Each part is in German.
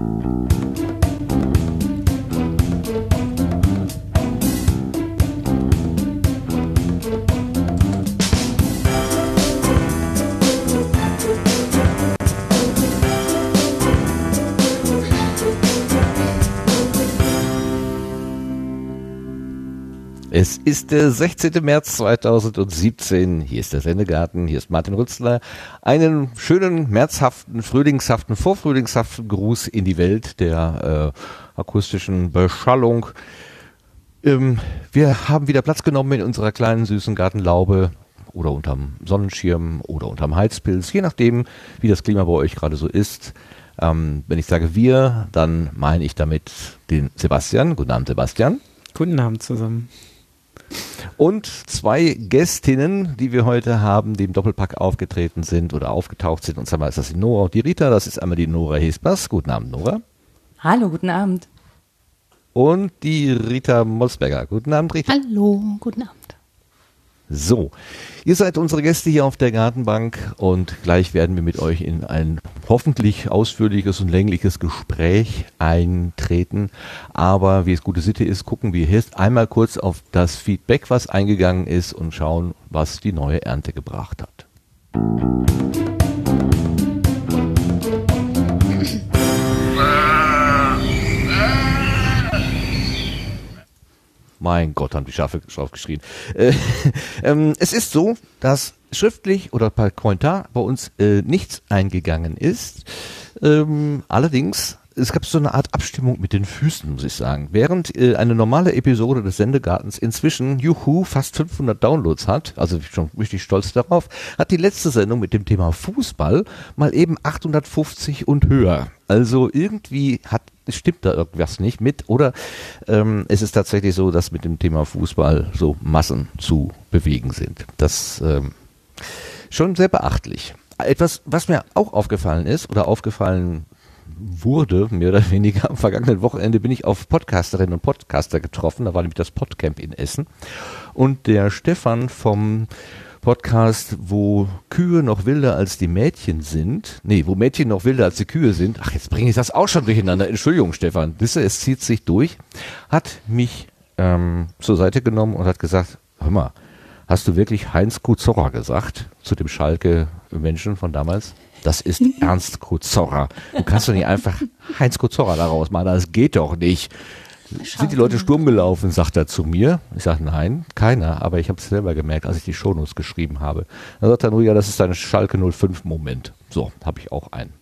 Thank you. Ist der 16. März 2017. Hier ist der Sendegarten. Hier ist Martin Rützler. Einen schönen, märzhaften, frühlingshaften, vorfrühlingshaften Gruß in die Welt der äh, akustischen Beschallung. Ähm, wir haben wieder Platz genommen in unserer kleinen süßen Gartenlaube oder unterm Sonnenschirm oder unterm Heizpilz, je nachdem, wie das Klima bei euch gerade so ist. Ähm, wenn ich sage wir, dann meine ich damit den Sebastian. Guten Abend, Sebastian. Guten Abend zusammen. Und zwei Gästinnen, die wir heute haben, die im Doppelpack aufgetreten sind oder aufgetaucht sind. Und zwar ist das die Nora und die Rita. Das ist einmal die Nora Hesbers. Guten Abend, Nora. Hallo, guten Abend. Und die Rita Molsberger. Guten Abend, Rita. Hallo, guten Abend. So, ihr seid unsere Gäste hier auf der Gartenbank und gleich werden wir mit euch in ein hoffentlich ausführliches und längliches Gespräch eintreten. Aber wie es gute Sitte ist, gucken wir jetzt einmal kurz auf das Feedback, was eingegangen ist und schauen, was die neue Ernte gebracht hat. Mein Gott, haben die Schafe drauf geschrien. Äh, ähm, es ist so, dass schriftlich oder per Kommentar bei uns äh, nichts eingegangen ist. Ähm, allerdings es gab so eine Art Abstimmung mit den Füßen, muss ich sagen. Während äh, eine normale Episode des Sendegartens inzwischen, juhu, fast 500 Downloads hat, also schon richtig stolz darauf, hat die letzte Sendung mit dem Thema Fußball mal eben 850 und höher. Also irgendwie hat stimmt da irgendwas nicht mit oder ähm, es tatsächlich so, dass mit dem Thema Fußball so Massen zu bewegen sind. Das ähm, schon sehr beachtlich. Etwas, was mir auch aufgefallen ist oder aufgefallen wurde, mehr oder weniger am vergangenen Wochenende bin ich auf Podcasterinnen und Podcaster getroffen. Da war nämlich das Podcamp in Essen. Und der Stefan vom Podcast, wo Kühe noch wilder als die Mädchen sind. Nee, wo Mädchen noch wilder als die Kühe sind. Ach, jetzt bringe ich das auch schon durcheinander. Entschuldigung, Stefan. Wisse, es zieht sich durch. Hat mich ähm, zur Seite genommen und hat gesagt, hör mal, hast du wirklich Heinz Kuzorra gesagt zu dem Schalke-Menschen von damals? Das ist Ernst Kuzorra. Du kannst doch nicht einfach Heinz Kuzorra daraus machen. Das geht doch nicht. Sind die Leute Sturm gelaufen, sagt er zu mir. Ich sage, nein, keiner. Aber ich habe es selber gemerkt, als ich die Shownotes geschrieben habe. Dann sagt er nur, ja, das ist ein Schalke 05 Moment. So, habe ich auch einen.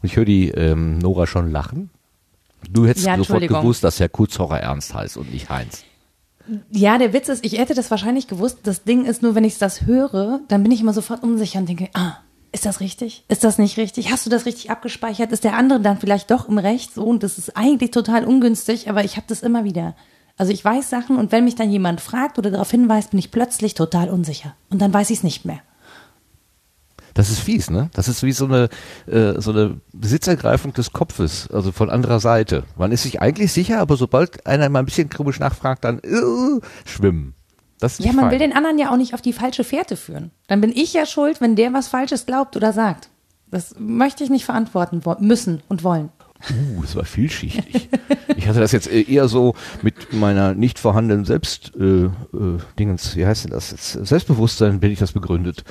Und ich höre die ähm, Nora schon lachen. Du hättest ja, sofort gewusst, dass Herr Kuzorra Ernst heißt und nicht Heinz. Ja, der Witz ist, ich hätte das wahrscheinlich gewusst. Das Ding ist nur, wenn ich das höre, dann bin ich immer sofort unsicher und denke, ah, ist das richtig? Ist das nicht richtig? Hast du das richtig abgespeichert? Ist der andere dann vielleicht doch im Recht? So, und das ist eigentlich total ungünstig, aber ich habe das immer wieder. Also ich weiß Sachen und wenn mich dann jemand fragt oder darauf hinweist, bin ich plötzlich total unsicher. Und dann weiß ich es nicht mehr. Das ist fies, ne? Das ist wie so eine, äh, so eine Besitzergreifung des Kopfes, also von anderer Seite. Man ist sich eigentlich sicher, aber sobald einer mal ein bisschen komisch nachfragt, dann äh, schwimmen. Das ja, man fein. will den anderen ja auch nicht auf die falsche Fährte führen. Dann bin ich ja schuld, wenn der was Falsches glaubt oder sagt. Das möchte ich nicht verantworten müssen und wollen. Uh, es war vielschichtig. ich hatte das jetzt eher so mit meiner nicht vorhandenen Selbst, äh, äh, Dingens, wie heißt denn das? Jetzt, Selbstbewusstsein bin ich das begründet.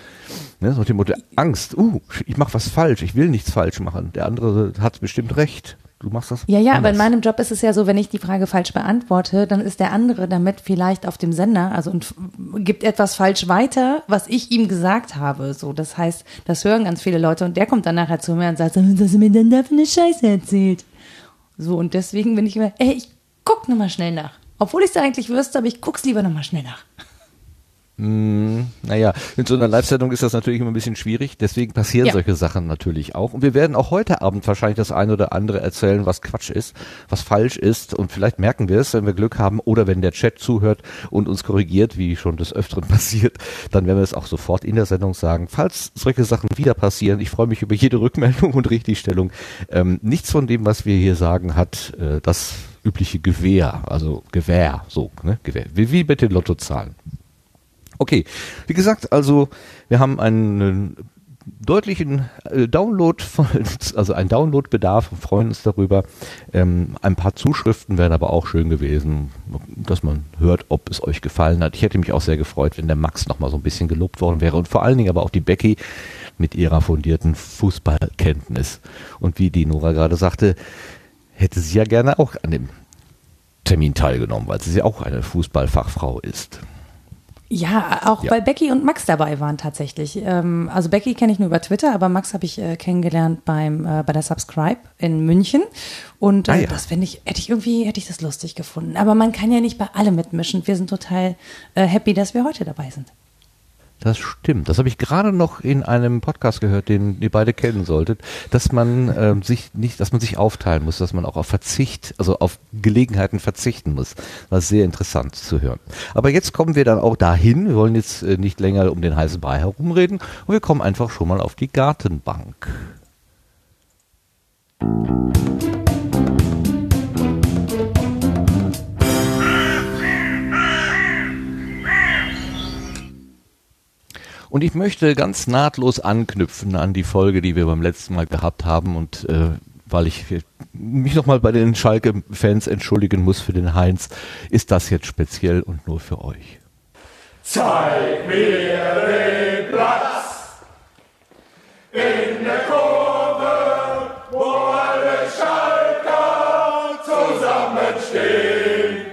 Ne, so dem Motto Angst. Uh, ich mache was falsch, ich will nichts falsch machen. Der andere hat bestimmt recht. Du machst das? Ja, ja, anders. aber in meinem Job ist es ja so, wenn ich die Frage falsch beantworte, dann ist der andere damit vielleicht auf dem Sender, also und gibt etwas falsch weiter, was ich ihm gesagt habe. So, das heißt, das hören ganz viele Leute und der kommt dann nachher zu mir und sagt, was hast du mir denn da für eine Scheiße erzählt? So, und deswegen bin ich immer, ey, ich guck nochmal schnell nach. Obwohl ich es eigentlich wüsste, aber ich guck's lieber nochmal schnell nach. Mm, naja, in so einer Live-Sendung ist das natürlich immer ein bisschen schwierig, deswegen passieren ja. solche Sachen natürlich auch. Und wir werden auch heute Abend wahrscheinlich das eine oder andere erzählen, was Quatsch ist, was falsch ist. Und vielleicht merken wir es, wenn wir Glück haben oder wenn der Chat zuhört und uns korrigiert, wie schon des Öfteren passiert, dann werden wir es auch sofort in der Sendung sagen. Falls solche Sachen wieder passieren, ich freue mich über jede Rückmeldung und Richtigstellung. Ähm, nichts von dem, was wir hier sagen, hat äh, das übliche Gewehr, also Gewehr, so, ne, Gewehr, wie, wie mit den Lottozahlen. Okay, wie gesagt, also wir haben einen deutlichen äh, Download, von, also ein Downloadbedarf, freuen uns darüber. Ähm, ein paar Zuschriften wären aber auch schön gewesen, dass man hört, ob es euch gefallen hat. Ich hätte mich auch sehr gefreut, wenn der Max noch mal so ein bisschen gelobt worden wäre und vor allen Dingen aber auch die Becky mit ihrer fundierten Fußballkenntnis. Und wie die Nora gerade sagte, hätte sie ja gerne auch an dem Termin teilgenommen, weil sie ja auch eine Fußballfachfrau ist. Ja, auch ja. weil Becky und Max dabei waren tatsächlich. Ähm, also Becky kenne ich nur über Twitter, aber Max habe ich äh, kennengelernt beim äh, bei der Subscribe in München. Und äh, ah, ja. das finde ich, hätte ich irgendwie, hätte ich das lustig gefunden. Aber man kann ja nicht bei allem mitmischen. Wir sind total happy, dass wir heute dabei sind. Das stimmt. Das habe ich gerade noch in einem Podcast gehört, den ihr beide kennen solltet, dass man ähm, sich nicht, dass man sich aufteilen muss, dass man auch auf Verzicht, also auf Gelegenheiten verzichten muss. War sehr interessant zu hören. Aber jetzt kommen wir dann auch dahin. Wir wollen jetzt äh, nicht länger um den heißen Brei herumreden und wir kommen einfach schon mal auf die Gartenbank. Musik Und ich möchte ganz nahtlos anknüpfen an die Folge, die wir beim letzten Mal gehabt haben und äh, weil ich mich nochmal bei den Schalke-Fans entschuldigen muss für den Heinz, ist das jetzt speziell und nur für euch. Zeig mir den Platz in der Kurve, wo alle Schalker zusammenstehen.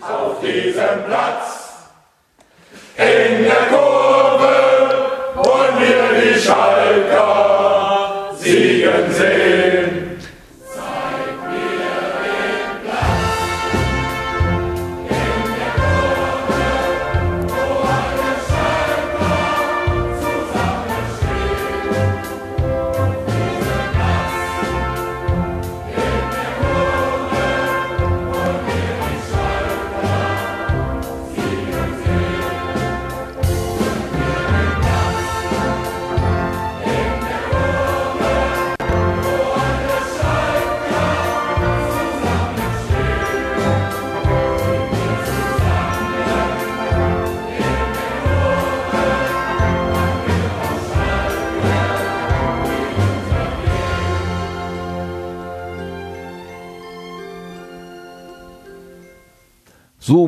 Auf diesem Platz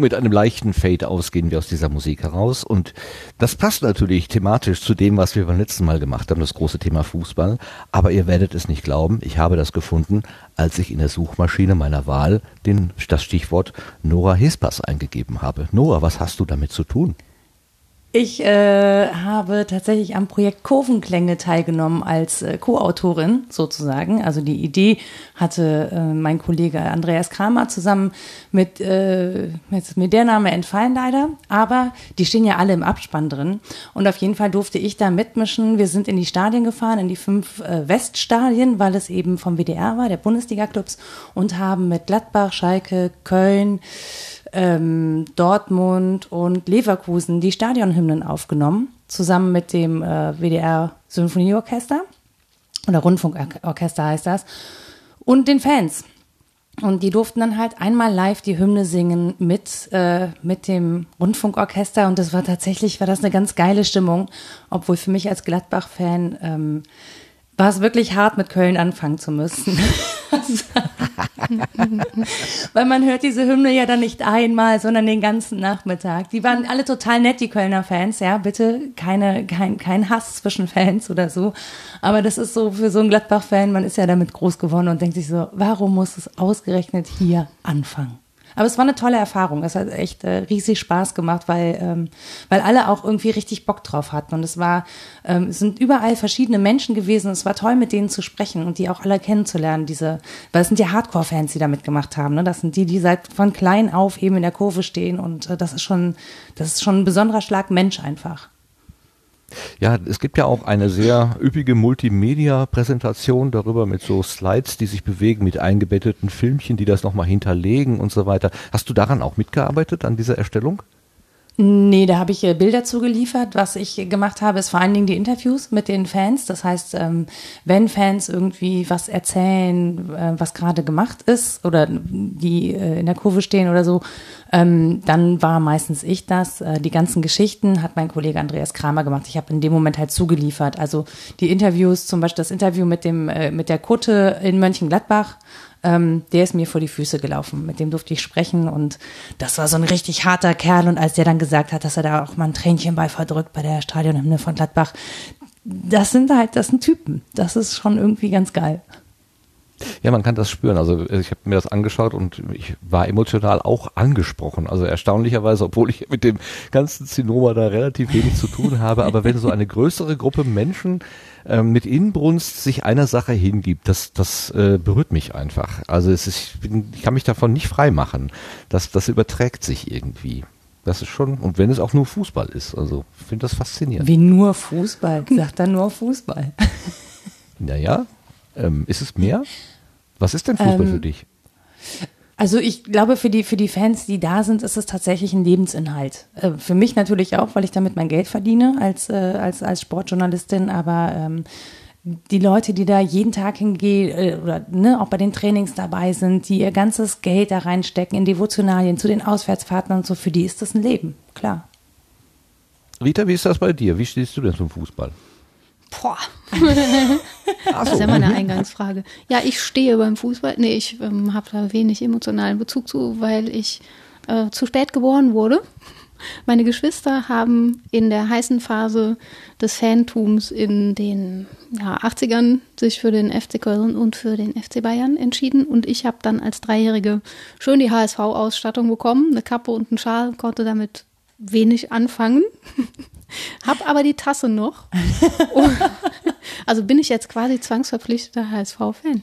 mit einem leichten Fade aus gehen wir aus dieser Musik heraus und das passt natürlich thematisch zu dem, was wir beim letzten Mal gemacht haben, das große Thema Fußball. Aber ihr werdet es nicht glauben, ich habe das gefunden, als ich in der Suchmaschine meiner Wahl den, das Stichwort Nora Hispas eingegeben habe. Nora, was hast du damit zu tun? Ich äh, habe tatsächlich am Projekt Kurvenklänge teilgenommen als äh, Co-Autorin sozusagen. Also die Idee hatte äh, mein Kollege Andreas Kramer zusammen mit, äh, jetzt ist mir der Name entfallen leider, aber die stehen ja alle im Abspann drin. Und auf jeden Fall durfte ich da mitmischen. Wir sind in die Stadien gefahren, in die fünf äh, Weststadien, weil es eben vom WDR war, der Bundesliga-Clubs, und haben mit Gladbach, Schalke, Köln, ähm, Dortmund und Leverkusen die Stadionhymnen aufgenommen, zusammen mit dem äh, WDR Symphonieorchester oder Rundfunkorchester heißt das und den Fans. Und die durften dann halt einmal live die Hymne singen mit, äh, mit dem Rundfunkorchester. Und das war tatsächlich, war das eine ganz geile Stimmung. Obwohl für mich als Gladbach-Fan ähm, war es wirklich hart, mit Köln anfangen zu müssen. Weil man hört diese Hymne ja dann nicht einmal, sondern den ganzen Nachmittag. Die waren alle total nett, die Kölner Fans, ja. Bitte keine, kein, kein Hass zwischen Fans oder so. Aber das ist so für so einen Gladbach-Fan, man ist ja damit groß geworden und denkt sich so, warum muss es ausgerechnet hier anfangen? Aber es war eine tolle Erfahrung. Es hat echt äh, riesig Spaß gemacht, weil, ähm, weil alle auch irgendwie richtig Bock drauf hatten. Und es war, ähm, es sind überall verschiedene Menschen gewesen. Es war toll, mit denen zu sprechen und die auch alle kennenzulernen. Diese, weil es sind ja Hardcore-Fans, die da mitgemacht haben. Ne? Das sind die, die seit von klein auf eben in der Kurve stehen. Und äh, das ist schon, das ist schon ein besonderer Schlag Mensch einfach. Ja, es gibt ja auch eine sehr üppige Multimedia-Präsentation darüber mit so Slides, die sich bewegen, mit eingebetteten Filmchen, die das nochmal hinterlegen und so weiter. Hast du daran auch mitgearbeitet, an dieser Erstellung? Nee, da habe ich äh, Bilder zugeliefert. Was ich gemacht habe, ist vor allen Dingen die Interviews mit den Fans. Das heißt, ähm, wenn Fans irgendwie was erzählen, äh, was gerade gemacht ist oder die äh, in der Kurve stehen oder so, ähm, dann war meistens ich das. Die ganzen Geschichten hat mein Kollege Andreas Kramer gemacht. Ich habe in dem Moment halt zugeliefert. Also die Interviews, zum Beispiel das Interview mit dem mit der Kutte in Mönchengladbach ähm, der ist mir vor die Füße gelaufen. Mit dem durfte ich sprechen und das war so ein richtig harter Kerl. Und als der dann gesagt hat, dass er da auch mal ein Tränchen bei verdrückt bei der Stadionhymne von Gladbach, das sind halt, das sind Typen. Das ist schon irgendwie ganz geil. Ja, man kann das spüren. Also ich habe mir das angeschaut und ich war emotional auch angesprochen. Also erstaunlicherweise, obwohl ich mit dem ganzen Zinnober da relativ wenig zu tun habe, aber wenn so eine größere Gruppe Menschen ähm, mit Inbrunst sich einer Sache hingibt, das, das äh, berührt mich einfach. Also es ist, ich, bin, ich kann mich davon nicht frei machen. Das, das überträgt sich irgendwie. Das ist schon, und wenn es auch nur Fußball ist, also ich finde das faszinierend. Wie nur Fußball? Sagt er nur Fußball. naja, ähm, ist es mehr? Was ist denn Fußball ähm, für dich? Also ich glaube, für die, für die Fans, die da sind, ist es tatsächlich ein Lebensinhalt. Äh, für mich natürlich auch, weil ich damit mein Geld verdiene als, äh, als, als Sportjournalistin, aber ähm, die Leute, die da jeden Tag hingehen äh, oder ne, auch bei den Trainings dabei sind, die ihr ganzes Geld da reinstecken in Devotionalien zu den Auswärtsfahrten und so, für die ist das ein Leben, klar. Rita, wie ist das bei dir? Wie stehst du denn zum Fußball? Boah. das ist ja meine Eingangsfrage. Ja, ich stehe beim Fußball. Nee, ich ähm, habe da wenig emotionalen Bezug zu, weil ich äh, zu spät geboren wurde. Meine Geschwister haben in der heißen Phase des Fantums in den ja, 80ern sich für den FC Köln und für den FC Bayern entschieden. Und ich habe dann als Dreijährige schön die HSV-Ausstattung bekommen, eine Kappe und einen Schal, konnte damit wenig anfangen. Hab aber die Tasse noch. also bin ich jetzt quasi zwangsverpflichteter HSV-Fan.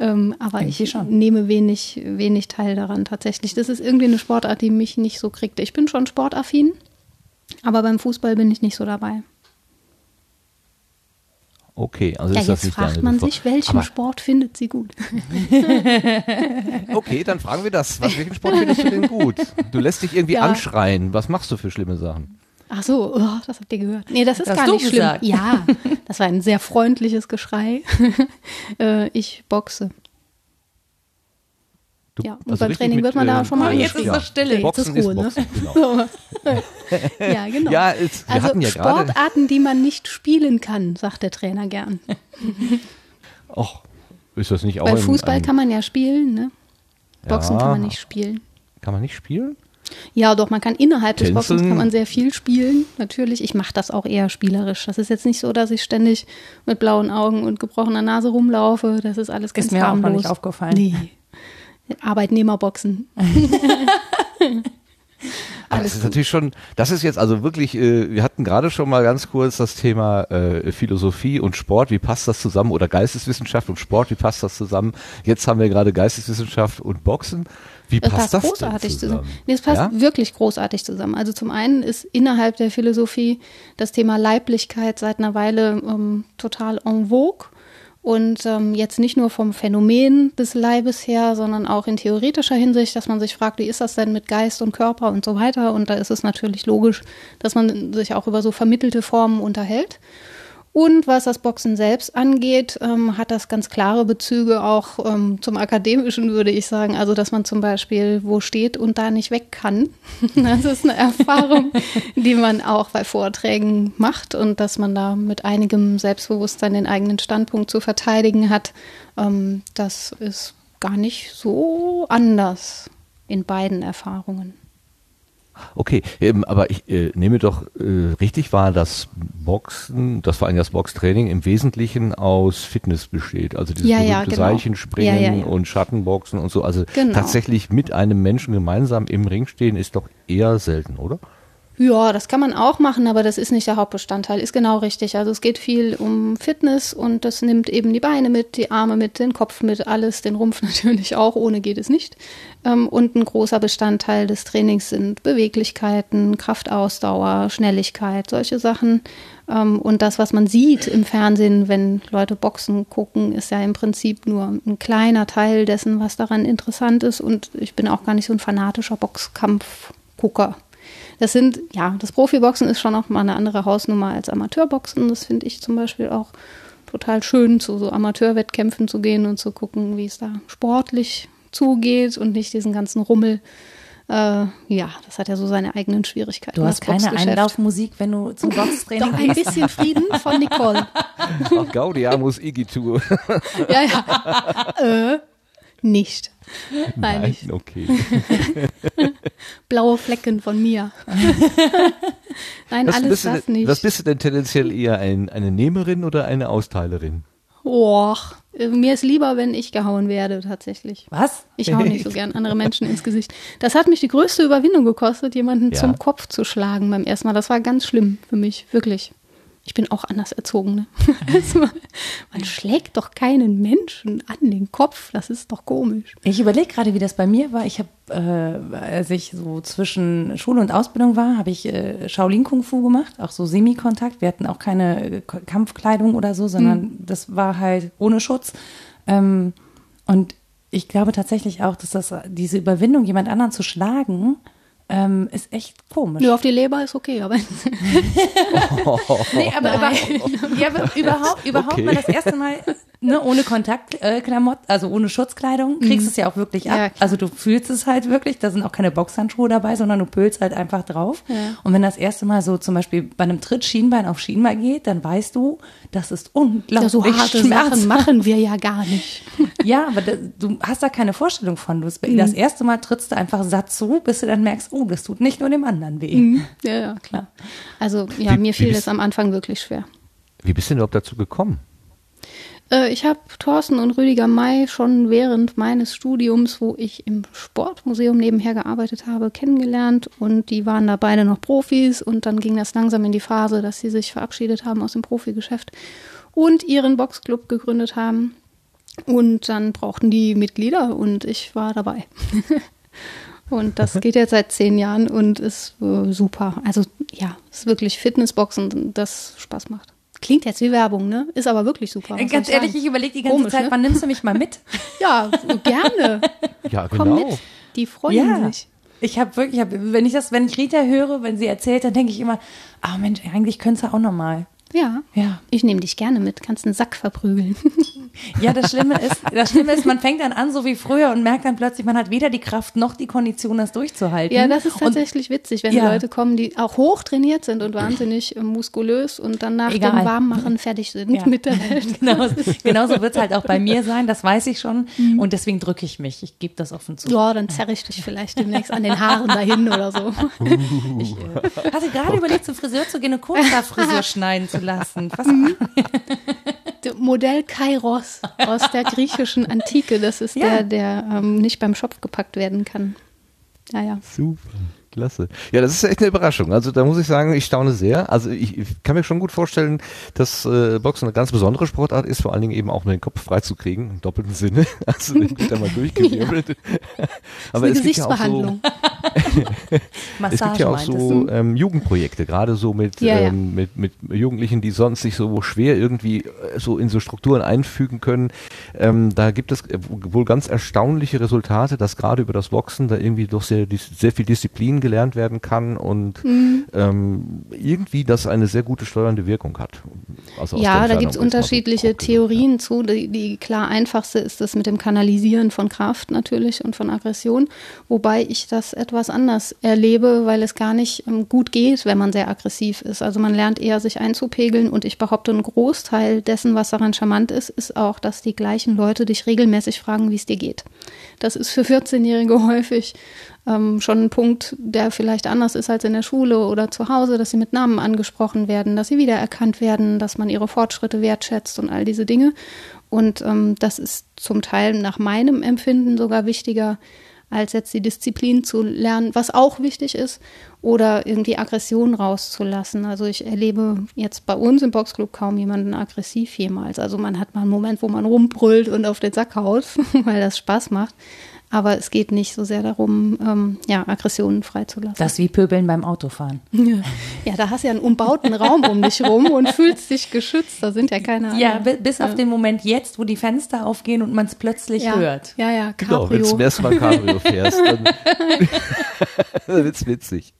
Ähm, aber Denk ich nehme wenig, wenig teil daran tatsächlich. Das ist irgendwie eine Sportart, die mich nicht so kriegt. Ich bin schon sportaffin, aber beim Fußball bin ich nicht so dabei. Okay, also ja, ist das nicht fragt man sich, welchen aber Sport findet sie gut? okay, dann fragen wir das. Was, welchen Sport findest du denn gut? Du lässt dich irgendwie ja. anschreien. Was machst du für schlimme Sachen? Ach so, oh, das habt ihr gehört. Nee, das ist das gar nicht schlimm. Gesagt. Ja, das war ein sehr freundliches Geschrei. äh, ich boxe. Du, ja, und also beim Training mit, wird man da äh, schon mal. Jetzt ist ja. Stille, Boxen jetzt ist Ruhe, ist ne? Boxen, ne? Genau. ja, genau. Ja, es, also ja Sportarten, die man nicht spielen kann, sagt der Trainer gern. Ach, ist das nicht auch Bei Fußball ein, kann man ja spielen, ne? Boxen ja, kann man nicht spielen. Kann man nicht spielen? Ja, doch, man kann innerhalb Tänzeln. des Boxens kann man sehr viel spielen. Natürlich, ich mache das auch eher spielerisch. Das ist jetzt nicht so, dass ich ständig mit blauen Augen und gebrochener Nase rumlaufe. Das ist alles ganz Ist mir harmlos. auch noch nicht aufgefallen. Nee. Arbeitnehmerboxen. Aber das ist natürlich schon, das ist jetzt also wirklich, äh, wir hatten gerade schon mal ganz kurz das Thema äh, Philosophie und Sport, wie passt das zusammen? Oder Geisteswissenschaft und Sport, wie passt das zusammen? Jetzt haben wir gerade Geisteswissenschaft und Boxen. Wie passt, passt das großartig zusammen? zusammen? Nee, es passt ja? wirklich großartig zusammen. Also zum einen ist innerhalb der Philosophie das Thema Leiblichkeit seit einer Weile ähm, total en vogue. Und ähm, jetzt nicht nur vom Phänomen des Leibes her, sondern auch in theoretischer Hinsicht, dass man sich fragt, wie ist das denn mit Geist und Körper und so weiter. Und da ist es natürlich logisch, dass man sich auch über so vermittelte Formen unterhält. Und was das Boxen selbst angeht, ähm, hat das ganz klare Bezüge auch ähm, zum Akademischen, würde ich sagen. Also, dass man zum Beispiel wo steht und da nicht weg kann. das ist eine Erfahrung, die man auch bei Vorträgen macht und dass man da mit einigem Selbstbewusstsein den eigenen Standpunkt zu verteidigen hat. Ähm, das ist gar nicht so anders in beiden Erfahrungen. Okay, ähm, aber ich äh, nehme doch äh, richtig wahr, dass Boxen, das vor allem das Boxtraining im Wesentlichen aus Fitness besteht. Also dieses ja, berühmte ja, genau. Seilchenspringen ja, ja, und Schattenboxen und so. Also genau. tatsächlich mit einem Menschen gemeinsam im Ring stehen ist doch eher selten, oder? Ja, das kann man auch machen, aber das ist nicht der Hauptbestandteil. Ist genau richtig. Also es geht viel um Fitness und das nimmt eben die Beine mit, die Arme mit, den Kopf mit, alles, den Rumpf natürlich auch. Ohne geht es nicht. Ähm, und ein großer Bestandteil des Trainings sind Beweglichkeiten, Kraftausdauer, Schnelligkeit, solche Sachen. Ähm, und das, was man sieht im Fernsehen, wenn Leute Boxen gucken, ist ja im Prinzip nur ein kleiner Teil dessen, was daran interessant ist. Und ich bin auch gar nicht so ein fanatischer Boxkampfgucker. Das sind, ja, das Profiboxen ist schon auch mal eine andere Hausnummer als Amateurboxen. Das finde ich zum Beispiel auch total schön, zu so Amateurwettkämpfen zu gehen und zu gucken, wie es da sportlich zugeht und nicht diesen ganzen Rummel. Äh, ja, das hat ja so seine eigenen Schwierigkeiten. Du hast keine. Einlaufmusik, wenn du zum Boxtraining Doch ein bisschen Frieden von Nicole. Gaudiamus Igitur. Ja, ja. äh, nicht. Nein, nicht. okay. Blaue Flecken von mir. Nein, Was alles bist, du das denn, nicht. was bist du denn tendenziell eher ein, eine Nehmerin oder eine Austeilerin? Och, äh, mir ist lieber, wenn ich gehauen werde, tatsächlich. Was? Ich hau nicht so gern andere Menschen ins Gesicht. Das hat mich die größte Überwindung gekostet, jemanden Ja. zum Kopf zu schlagen beim ersten Mal. Das war ganz schlimm für mich, wirklich. Ich bin auch anders erzogen. Ne? Also man, man schlägt doch keinen Menschen an den Kopf. Das ist doch komisch. Ich überlege gerade, wie das bei mir war. Ich habe, äh, als ich so zwischen Schule und Ausbildung war, habe ich äh, Shaolin Kung Fu gemacht, auch so Semikontakt. Wir hatten auch keine äh, Kampfkleidung oder so, sondern das war halt ohne Schutz. Ähm, und ich glaube tatsächlich auch, dass das diese Überwindung, jemand anderen zu schlagen, ähm, ist echt komisch. Nur auf die Leber ist okay, aber Nee, aber, über, ja, aber überhaupt, überhaupt Okay. mal das erste Mal ne, ohne Kontaktklamotten, äh, also ohne Schutzkleidung, kriegst es ja auch wirklich ab. Ja, also du fühlst es halt wirklich, da sind auch keine Boxhandschuhe dabei, sondern du pölst halt einfach drauf. Ja. Und wenn das erste Mal so zum Beispiel bei einem Tritt Schienbein auf Schienbein geht, dann weißt du, das ist unglaublich ja, so harte schmerzhaft. Sachen machen wir ja gar nicht. Ja, aber da, du hast da keine Vorstellung von. Du, Mhm. Das erste Mal trittst du einfach satt zu, bis du dann merkst, oh, das tut nicht nur dem anderen weh. Mhm. Ja, ja, klar. Also ja, Wie- mir fiel das am Anfang wirklich schwer. Wie bist du denn überhaupt dazu gekommen? Äh, ich habe Thorsten und Rüdiger May schon während meines Studiums, wo ich im Sportmuseum nebenher gearbeitet habe, kennengelernt und die waren da beide noch Profis und dann ging das langsam in die Phase, dass sie sich verabschiedet haben aus dem Profigeschäft und ihren Boxclub gegründet haben und dann brauchten die Mitglieder und ich war dabei. Und das geht jetzt seit zehn Jahren und ist äh, super. Also ja, ist wirklich Fitnessboxen, das Spaß macht. Klingt jetzt wie Werbung, ne? Ist aber wirklich super. Äh, was Ganz ehrlich, sagen? ich überlege die ganze Komisch, Zeit, ne? wann nimmst du mich mal mit? Ja, gerne. Ja, Komm genau. mit. Die freuen sich. Ich habe wirklich, ich hab, wenn ich das, wenn ich Rita höre, wenn sie erzählt, dann denke ich immer, ah Mensch, eigentlich könntest du auch noch mal. Ja. Ja. Ich nehme dich gerne mit, kannst einen Sack verprügeln. Ja, das Schlimme ist, das Schlimme ist, man fängt dann an so wie früher und merkt dann plötzlich, man hat weder die Kraft noch die Kondition, das durchzuhalten. ja, das ist und tatsächlich witzig, wenn Ja. Leute kommen, die auch hoch trainiert sind und wahnsinnig äh, muskulös und dann nach Egal. dem Warmmachen fertig sind Ja. mit der Welt. Genau, genauso wird es halt auch bei mir sein, das weiß ich schon. Und deswegen drücke ich mich. Ich gebe das offen zu. Ja, dann zerre ich dich vielleicht demnächst an den Haaren dahin oder so. Ich äh, hatte gerade überlegt, zum Friseur zu gehen, eine Kurzhaarfrisur schneiden zu lassen. Was, Der Modell Kairos aus der griechischen Antike, das ist Ja. der, der ähm, nicht beim Schopf gepackt werden kann. Ja, ja. Super. Klasse. Ja, das ist echt eine Überraschung. Also da muss ich sagen, ich staune sehr. Also ich, ich kann mir schon gut vorstellen, dass äh, Boxen eine ganz besondere Sportart ist, vor allen Dingen eben auch um den Kopf freizukriegen, im doppelten Sinne. Also den wird da mal durchgewirbelt. Aber eine es gibt ja auch so, es gibt ja auch so ähm, Jugendprojekte, gerade so mit, Ja, ja. ähm, mit, mit Jugendlichen, die sonst sich so schwer irgendwie äh, so in so Strukturen einfügen können. Ähm, da gibt es äh, wohl ganz erstaunliche Resultate, dass gerade über das Boxen da irgendwie doch sehr, sehr viel Disziplin gelernt werden kann und Mhm. ähm, irgendwie das eine sehr gute steuernde Wirkung hat. Also Ja, da gibt es so unterschiedliche gesagt. Theorien zu. Die, die klar einfachste ist das mit dem Kanalisieren von Kraft natürlich und von Aggression, wobei ich das etwas anders erlebe, weil es gar nicht ähm, gut geht, wenn man sehr aggressiv ist. Also man lernt eher sich einzupegeln und ich behaupte, ein Großteil dessen, was daran charmant ist, ist auch, dass die gleichen Leute dich regelmäßig fragen, wie es dir geht. Das ist für 14-Jährige häufig ähm, schon ein Punkt, der vielleicht anders ist als in der Schule oder zu Hause, dass sie mit Namen angesprochen werden, dass sie wiedererkannt werden, dass man ihre Fortschritte wertschätzt und all diese Dinge. Und ähm, das ist zum Teil nach meinem Empfinden sogar wichtiger, als jetzt die Disziplin zu lernen, was auch wichtig ist, oder irgendwie Aggression rauszulassen. Also ich erlebe jetzt bei uns im Boxclub kaum jemanden aggressiv jemals. Also man hat mal einen Moment, wo man rumbrüllt und auf den Sack haut, weil das Spaß macht. Aber es geht nicht so sehr darum, ähm, ja, Aggressionen freizulassen. Das ist wie Pöbeln beim Autofahren. ja, da hast du ja einen umbauten Raum um dich rum und fühlst dich geschützt. Da sind ja keine Ja, anderen. bi- bis auf den Moment jetzt, wo die Fenster aufgehen und man es plötzlich ja, hört. Ja, ja, Genau, wenn du Cabrio. zum ersten Mal Cabrio fährst, dann, dann wird's witzig.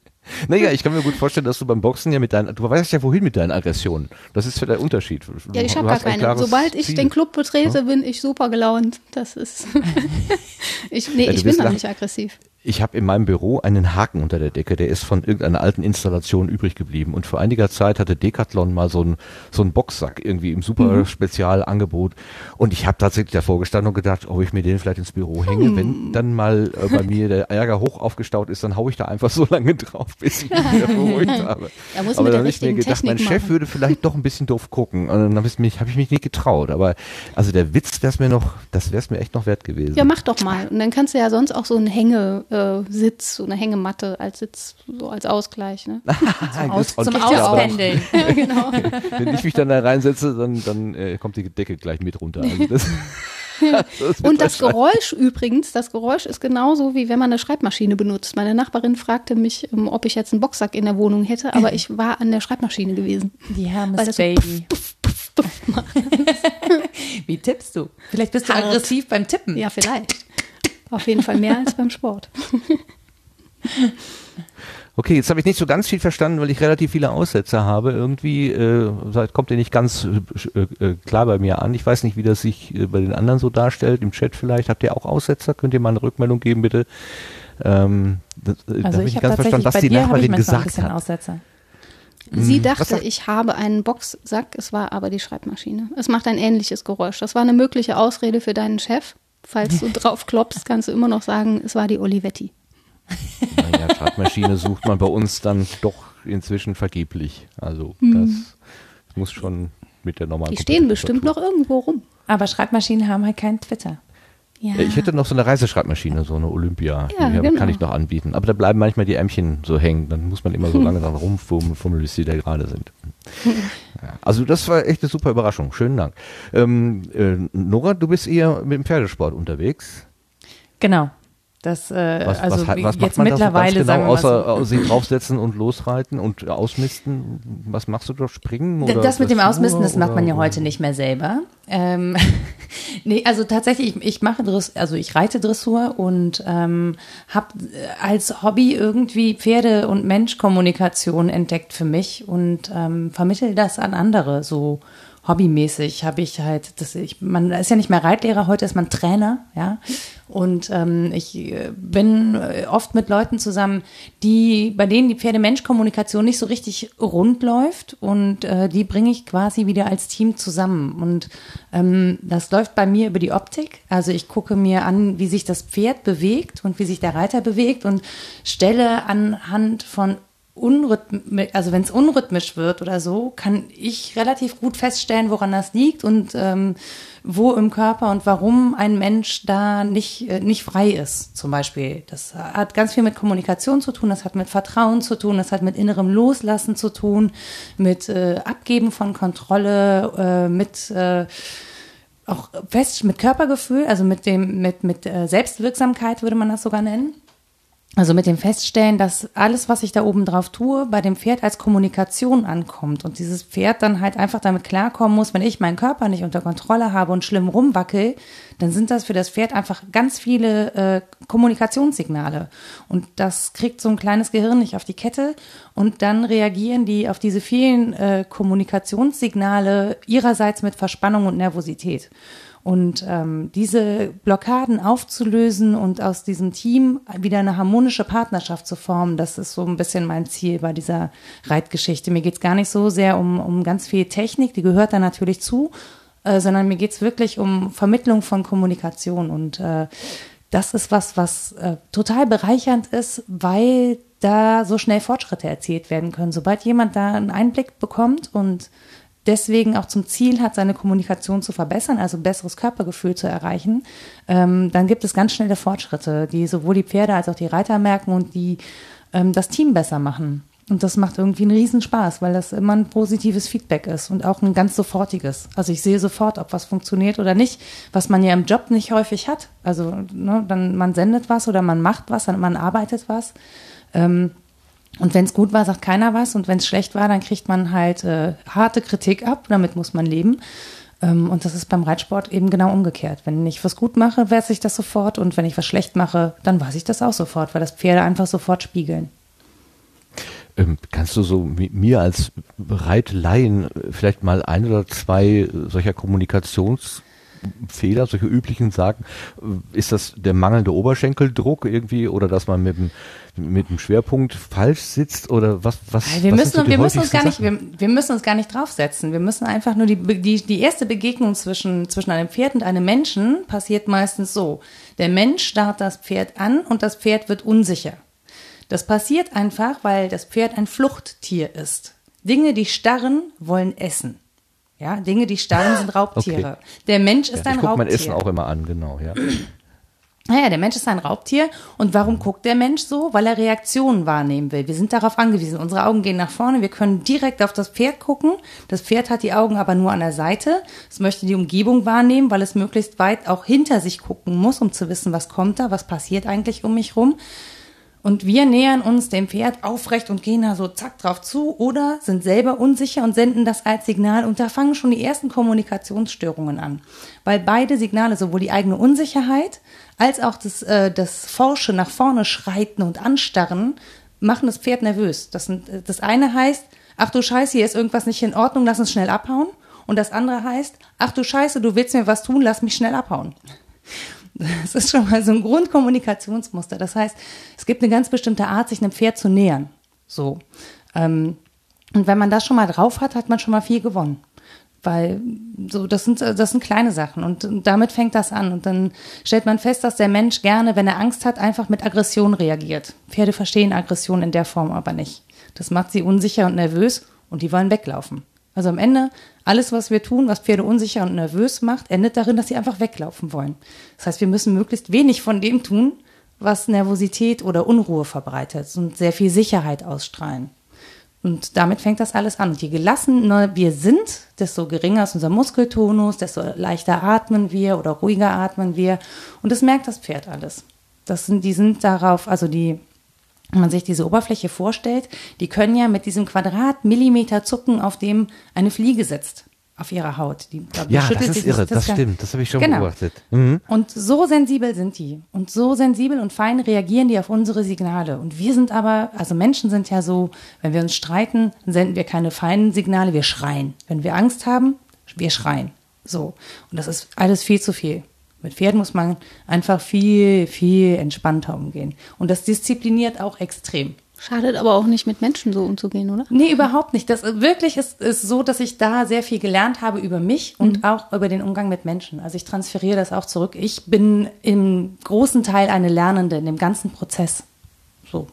Naja, ich kann mir gut vorstellen, dass du beim Boxen ja mit deinen, du weißt ja wohin mit deinen Aggressionen. Das ist für der Unterschied. Ja, ich Du habe gar keine. Sobald ich Ziel. den Club betrete, bin ich super gelaunt. Das ist. ich, nee, Ja, du ich bin da lang- nicht aggressiv. Ich habe in meinem Büro einen Haken unter der Decke, der ist von irgendeiner alten Installation übrig geblieben. Und vor einiger Zeit hatte Decathlon mal so einen so einen Boxsack irgendwie im super Mhm. Spezialangebot. Und ich habe tatsächlich davor gestanden und gedacht, ob ich mir den vielleicht ins Büro hänge. Hm. Wenn dann mal äh, bei mir der Ärger hoch aufgestaut ist, dann hau ich da einfach so lange drauf, bis ich mich wieder beruhigt habe. Aber dann habe ich mir gedacht, mein Technik Chef machen. würde vielleicht doch ein bisschen doof gucken. Und dann habe ich mich, hab ich mich nicht getraut. Aber also der Witz wäre mir noch, das wäre mir echt noch wert gewesen. Ja, mach doch mal. Und dann kannst du ja sonst auch so einen Hängesitz, äh, Sitz, so eine Hängematte als Sitz, so als Ausgleich. Ne? Aus, zum ja, aber dann- Auspendeln. ja, genau. Wenn ich mich dann da reinsetze, dann, dann äh, kommt die Decke gleich mit runter. Also das, das Und das Geräusch übrigens, das Geräusch ist genauso wie wenn man eine Schreibmaschine benutzt. Meine Nachbarin fragte mich, ähm, ob ich jetzt einen Boxsack in der Wohnung hätte, aber ich war an der Schreibmaschine gewesen. Die Hermes das so Baby. Wie tippst du? Vielleicht bist du Hart. aggressiv beim Tippen. Ja, vielleicht. Auf jeden Fall mehr als beim Sport. Okay, jetzt habe ich nicht so ganz viel verstanden, weil ich relativ viele Aussetzer habe. Irgendwie äh, kommt ihr nicht ganz äh, äh, klar bei mir an. Ich weiß nicht, wie das sich äh, bei den anderen so darstellt. Im Chat vielleicht habt ihr auch Aussetzer. Könnt ihr mal eine Rückmeldung geben, bitte? Ähm, das, äh, da Also hab ich nicht habe tatsächlich, was bei die dir habe ich Nachbarin manchmal ein gesagt bisschen hat. Aussetzer. Sie was dachte, ich habe einen Boxsack, es war aber die Schreibmaschine. Es macht ein ähnliches Geräusch. Das war eine mögliche Ausrede für deinen Chef. Falls du drauf klopfst, kannst du immer noch sagen, es war die Olivetti. Naja, Schreibmaschine sucht man bei uns dann doch inzwischen vergeblich. Also Mhm. das muss schon mit der normalen Die stehen bestimmt noch irgendwo rum. Aber Schreibmaschinen haben halt kein Twitter. Ja. Ich hätte noch so eine Reiseschreibmaschine, so eine Olympia. Ja, die genau. kann ich noch anbieten. Aber da bleiben manchmal die Ärmchen so hängen. Dann muss man immer so lange dran rumfummeln, bis die da gerade sind. Ja, also das war echt eine super Überraschung. Schönen Dank. Ähm, äh, Nora, du bist eher mit dem Pferdesport unterwegs. Genau. Das, äh, Was, also was, was, was jetzt macht man mittlerweile genau, sagen wir außer äh, sich draufsetzen und losreiten und ausmisten? Was machst du da? Springen? Oder das mit dem Dressur Ausmisten, das macht man ja heute nicht mehr selber. Ähm, nee, also tatsächlich, ich, ich mache Dress, also ich reite Dressur und ähm, habe als Hobby irgendwie Pferde- und Menschkommunikation entdeckt für mich und ähm, vermittel das an andere so hobbymäßig habe ich halt, das ich, man ist ja nicht mehr Reitlehrer, heute ist man Trainer, ja. Und ähm, ich äh, bin äh, oft mit Leuten zusammen, die, bei denen die Pferde-Mensch-Kommunikation nicht so richtig rund läuft und äh, die bringe ich quasi wieder als Team zusammen. Und ähm, das läuft bei mir über die Optik. Also ich gucke mir an, wie sich das Pferd bewegt und wie sich der Reiter bewegt und stelle anhand von unrhythmisch, also wenn es unrhythmisch wird oder so, kann ich relativ gut feststellen, woran das liegt und ähm, wo im Körper und warum ein Mensch da nicht, äh, nicht frei ist, zum Beispiel. Das hat ganz viel mit Kommunikation zu tun, das hat mit Vertrauen zu tun, das hat mit innerem Loslassen zu tun, mit äh, Abgeben von Kontrolle, äh, mit äh, auch fest mit Körpergefühl, also mit dem, mit, mit äh, Selbstwirksamkeit würde man das sogar nennen. Also mit dem Feststellen, dass alles, was ich da oben drauf tue, bei dem Pferd als Kommunikation ankommt und dieses Pferd dann halt einfach damit klarkommen muss, wenn ich meinen Körper nicht unter Kontrolle habe und schlimm rumwackel, dann sind das für das Pferd einfach ganz viele äh, Kommunikationssignale. Und das kriegt so ein kleines Gehirn nicht auf die Kette und dann reagieren die auf diese vielen äh, Kommunikationssignale ihrerseits mit Verspannung und Nervosität. Und ähm, diese Blockaden aufzulösen und aus diesem Team wieder eine harmonische Partnerschaft zu formen, das ist so ein bisschen mein Ziel bei dieser Reitgeschichte. Mir geht's gar nicht so sehr um, um ganz viel Technik, die gehört da natürlich zu, äh, sondern mir geht's wirklich um Vermittlung von Kommunikation. Und äh, das ist was, was äh, total bereichernd ist, weil da so schnell Fortschritte erzielt werden können. Sobald jemand da einen Einblick bekommt und deswegen auch zum Ziel hat, seine Kommunikation zu verbessern, also besseres Körpergefühl zu erreichen, ähm, dann gibt es ganz schnelle Fortschritte, die sowohl die Pferde als auch die Reiter merken und die ähm, das Team besser machen. Und das macht irgendwie einen Riesenspaß, weil das immer ein positives Feedback ist und auch ein ganz sofortiges. Also ich sehe sofort, ob was funktioniert oder nicht, was man ja im Job nicht häufig hat. Also ne, dann man sendet was oder man macht was, man arbeitet was. Ähm, und wenn es gut war, sagt keiner was. Und wenn es schlecht war, dann kriegt man halt äh, harte Kritik ab. Damit muss man leben. Ähm, und das ist beim Reitsport eben genau umgekehrt. Wenn ich was gut mache, weiß ich das sofort. Und wenn ich was schlecht mache, dann weiß ich das auch sofort, weil das Pferde einfach sofort spiegeln. Ähm, kannst du so mir als Reitlaien vielleicht mal ein oder zwei solcher Kommunikations Fehler, solche üblichen sagen, ist das der mangelnde Oberschenkeldruck irgendwie oder dass man mit dem, mit dem Schwerpunkt falsch sitzt oder was? was wir was müssen, so wir müssen uns gar nicht, wir, wir, müssen uns gar nicht draufsetzen. Wir müssen einfach nur die, die, die erste Begegnung zwischen, zwischen einem Pferd und einem Menschen passiert meistens so. Der Mensch starrt das Pferd an und das Pferd wird unsicher. Das passiert einfach, weil das Pferd ein Fluchttier ist. Dinge, die starren, wollen essen. Ja, Dinge, die starren, sind Raubtiere. Okay. Der Mensch ist ja, ein ich Raubtier. mein Essen auch immer an, genau, ja. Naja, der Mensch ist ein Raubtier. Und warum guckt der Mensch so? Weil er Reaktionen wahrnehmen will. Wir sind darauf angewiesen. Unsere Augen gehen nach vorne. Wir können direkt auf das Pferd gucken. Das Pferd hat die Augen aber nur an der Seite. Es möchte die Umgebung wahrnehmen, weil es möglichst weit auch hinter sich gucken muss, um zu wissen, was kommt da, was passiert eigentlich um mich rum. Und wir nähern uns dem Pferd aufrecht und gehen da so zack drauf zu oder sind selber unsicher und senden das als Signal und da fangen schon die ersten Kommunikationsstörungen an. Weil beide Signale, sowohl die eigene Unsicherheit als auch das, äh, das Forsche nach vorne schreiten und anstarren, machen das Pferd nervös. Das, sind, das eine heißt, ach du Scheiße, hier ist irgendwas nicht in Ordnung, lass uns schnell abhauen. Und das andere heißt, ach du Scheiße, du willst mir was tun, lass mich schnell abhauen. Das ist schon mal so ein Grundkommunikationsmuster. Das heißt, es gibt eine ganz bestimmte Art, sich einem Pferd zu nähern. So. Ähm, und wenn man das schon mal drauf hat, hat man schon mal viel gewonnen. Weil so, das sind, das sind kleine Sachen und, und damit fängt das an. Und dann stellt man fest, dass der Mensch gerne, wenn er Angst hat, einfach mit Aggression reagiert. Pferde verstehen Aggression in der Form aber nicht. Das macht sie unsicher und nervös und die wollen weglaufen. Also am Ende, alles, was wir tun, was Pferde unsicher und nervös macht, endet darin, dass sie einfach weglaufen wollen. Das heißt, wir müssen möglichst wenig von dem tun, was Nervosität oder Unruhe verbreitet und sehr viel Sicherheit ausstrahlen. Und damit fängt das alles an. Und je gelassener wir sind, desto geringer ist unser Muskeltonus, desto leichter atmen wir oder ruhiger atmen wir. Und das merkt das Pferd alles. Das sind, die sind darauf, also die wenn man sich diese Oberfläche vorstellt, die können ja mit diesem Quadratmillimeter zucken, auf dem eine Fliege sitzt auf ihrer Haut. Die, glaub, ja, das ist irre, das, das stimmt, das habe ich schon genau. beobachtet. Mhm. Und so sensibel sind die und so sensibel und fein reagieren die auf unsere Signale. Und wir sind aber, also Menschen sind ja so, wenn wir uns streiten, senden wir keine feinen Signale, wir schreien. Wenn wir Angst haben, wir schreien. So. Und das ist alles viel zu viel. Mit Pferden muss man einfach viel, viel entspannter umgehen. Und das diszipliniert auch extrem. Schadet aber auch nicht, mit Menschen so umzugehen, oder? Nee, überhaupt nicht. Das wirklich ist, ist so, dass ich da sehr viel gelernt habe über mich und mhm. auch über den Umgang mit Menschen. Also ich transferiere das auch zurück. Ich bin im großen Teil eine Lernende in dem ganzen Prozess. So.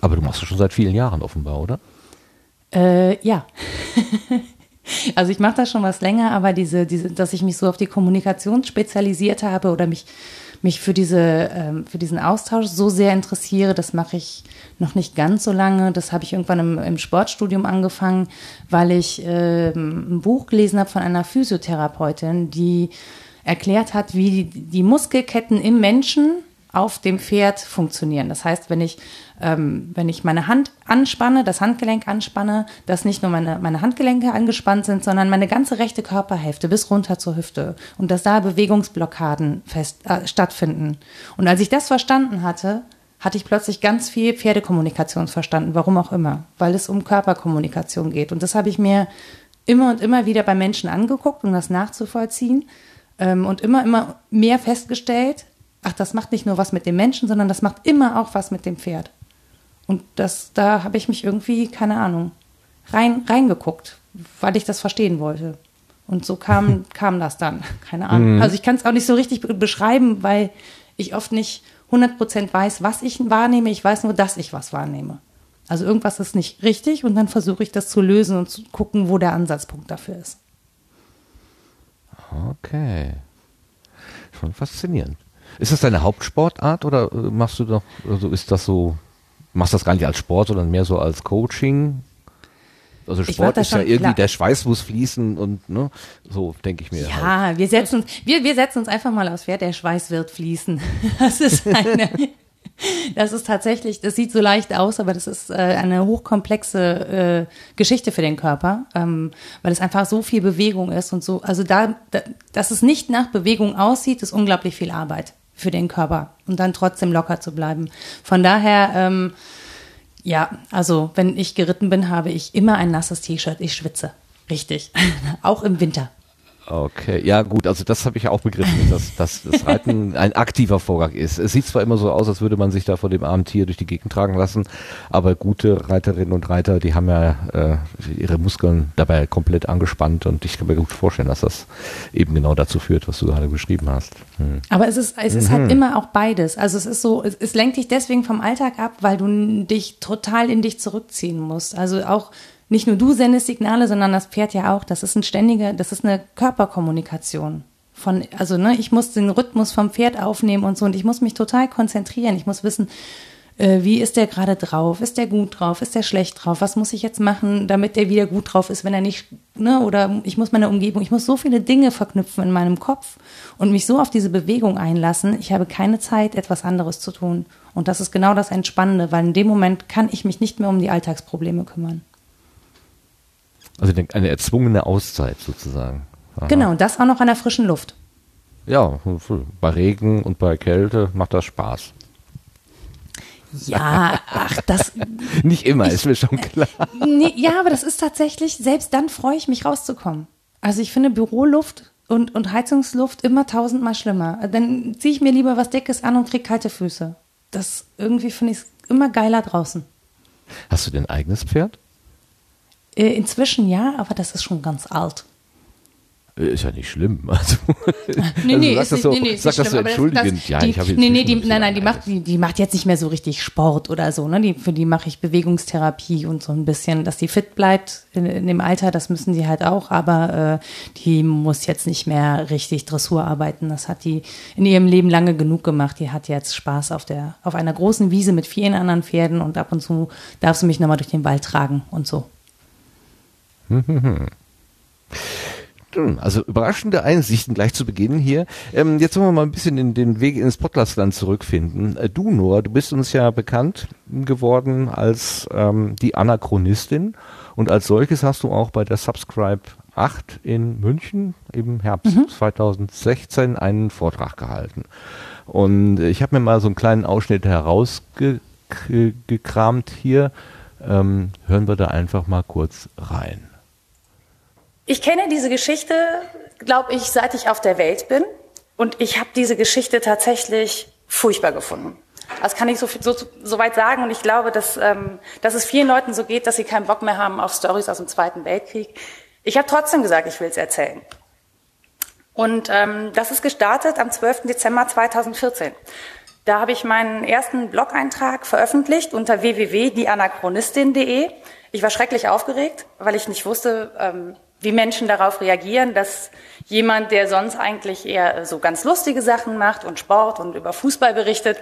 Aber du machst das schon seit vielen Jahren offenbar, oder? Äh, ja. Also ich mache das schon was länger, aber diese, diese, dass ich mich so auf die Kommunikation spezialisiert habe oder mich, mich für, diese, ähm, für diesen Austausch so sehr interessiere, das mache ich noch nicht ganz so lange. Das habe ich irgendwann im, im Sportstudium angefangen, weil ich ähm, ein Buch gelesen habe von einer Physiotherapeutin, die erklärt hat, wie die, die Muskelketten im Menschen auf dem Pferd funktionieren. Das heißt, wenn ich, ähm, wenn ich meine Hand anspanne, das Handgelenk anspanne, dass nicht nur meine, meine Handgelenke angespannt sind, sondern meine ganze rechte Körperhälfte bis runter zur Hüfte und dass da Bewegungsblockaden fest, äh, stattfinden. Und als ich das verstanden hatte, hatte ich plötzlich ganz viel Pferdekommunikation verstanden, warum auch immer, weil es um Körperkommunikation geht. Und das habe ich mir immer und immer wieder bei Menschen angeguckt, um das nachzuvollziehen ähm, und immer, immer mehr festgestellt, ach, das macht nicht nur was mit dem Menschen, sondern das macht immer auch was mit dem Pferd. Und das, da habe ich mich irgendwie, keine Ahnung, rein, reingeguckt, weil ich das verstehen wollte. Und so kam, kam das dann. Keine Ahnung. Mhm. Also ich kann es auch nicht so richtig beschreiben, weil ich oft nicht 100% weiß, was ich wahrnehme. Ich weiß nur, dass ich was wahrnehme. Also irgendwas ist nicht richtig und dann versuche ich das zu lösen und zu gucken, wo der Ansatzpunkt dafür ist. Okay. Schon faszinierend. Ist das deine Hauptsportart oder äh, machst du doch, also ist das so, machst das gar nicht als Sport, sondern mehr so als Coaching? Also Sport ist ja irgendwie, klar. der Schweiß muss fließen und ne, so denke ich mir. Ja, halt. wir setzen uns, wir, wir setzen uns einfach mal aufs Pferd, der Schweiß wird fließen. Das ist eine, das ist tatsächlich, das sieht so leicht aus, aber das ist äh, eine hochkomplexe äh, Geschichte für den Körper, ähm, weil es einfach so viel Bewegung ist und so. Also da, da, dass es nicht nach Bewegung aussieht, ist unglaublich viel Arbeit für den Körper und dann trotzdem locker zu bleiben. Von daher ähm, Ja, also wenn ich geritten bin, habe ich immer ein nasses T-Shirt. Ich schwitze. Richtig. auch im Winter. Okay, ja gut, also das habe ich auch begriffen, dass, dass das Reiten ein aktiver Vorgang ist. Es sieht zwar immer so aus, als würde man sich da vor dem armen Tier durch die Gegend tragen lassen, aber gute Reiterinnen und Reiter, die haben ja äh, ihre Muskeln dabei komplett angespannt und ich kann mir gut vorstellen, dass das eben genau dazu führt, was du gerade beschrieben hast. Hm. Aber es ist, es ist halt mhm. halt immer auch beides. Also es ist so, es, es lenkt dich deswegen vom Alltag ab, weil du dich total in dich zurückziehen musst. Also auch nicht nur du sendest Signale, sondern das Pferd ja auch. Das ist ein ständiger, das ist eine Körperkommunikation. Von, also ne, ich muss den Rhythmus vom Pferd aufnehmen und so und ich muss mich total konzentrieren. Ich muss wissen, äh, wie ist der gerade drauf? Ist der gut drauf? Ist der schlecht drauf? Was muss ich jetzt machen, damit der wieder gut drauf ist, wenn er nicht, ne, oder ich muss meine Umgebung, ich muss so viele Dinge verknüpfen in meinem Kopf und mich so auf diese Bewegung einlassen. Ich habe keine Zeit, etwas anderes zu tun. Und das ist genau das Entspannende, weil in dem Moment kann ich mich nicht mehr um die Alltagsprobleme kümmern. Also eine erzwungene Auszeit sozusagen. Aha. Genau, und das auch noch an der frischen Luft. Ja, bei Regen und bei Kälte macht das Spaß. Ja, ach, das. Nicht immer, ich, ist mir schon klar. Nee, ja, aber das ist tatsächlich, selbst dann freue ich mich rauszukommen. Also ich finde Büroluft und, und Heizungsluft immer tausendmal schlimmer. Dann ziehe ich mir lieber was Dickes an und kriege kalte Füße. Das irgendwie finde ich immer geiler draußen. Hast du denn ein eigenes Pferd? Äh, inzwischen ja, aber das ist schon ganz alt. Äh, ist ja nicht schlimm. Also, nee, nee, also sag das so, nee, nee, sag das so entschuldigend. Das, ja, die, ich habe nee, nee, die, nein, nein, die macht, die, die macht jetzt nicht mehr so richtig Sport oder so. Ne? Die, für die mache ich Bewegungstherapie und so ein bisschen, dass die fit bleibt in, in dem Alter. Das müssen die halt auch, aber äh, die muss jetzt nicht mehr richtig Dressur arbeiten. Das hat die in ihrem Leben lange genug gemacht. Die hat jetzt Spaß auf der auf einer großen Wiese mit vielen anderen Pferden und ab und zu darf sie mich nochmal durch den Wald tragen und so. Also überraschende Einsichten gleich zu Beginn hier. Ähm, jetzt wollen wir mal ein bisschen in den Weg ins Podcastland zurückfinden. Äh, du, Noah, du bist uns ja bekannt geworden als ähm, die Anachronistin und als solches hast du auch bei der Subscribe 8 in München im Herbst mhm. 2016 einen Vortrag gehalten. Und ich habe mir mal so einen kleinen Ausschnitt herausgekramt hier. Ähm, hören wir da einfach mal kurz rein. Ich kenne diese Geschichte, glaube ich, seit ich auf der Welt bin. Und ich habe diese Geschichte tatsächlich furchtbar gefunden. Das kann ich so, so, so weit sagen. Und ich glaube, dass, ähm, dass es vielen Leuten so geht, dass sie keinen Bock mehr haben auf Stories aus dem Zweiten Weltkrieg. Ich habe trotzdem gesagt, ich will es erzählen. Und ähm, das ist gestartet am 12. Dezember 2014. Da habe ich meinen ersten Blog-Eintrag veröffentlicht unter www.dieanachronistin.de. Ich war schrecklich aufgeregt, weil ich nicht wusste, ähm, wie Menschen darauf reagieren, dass jemand, der sonst eigentlich eher so ganz lustige Sachen macht und Sport und über Fußball berichtet,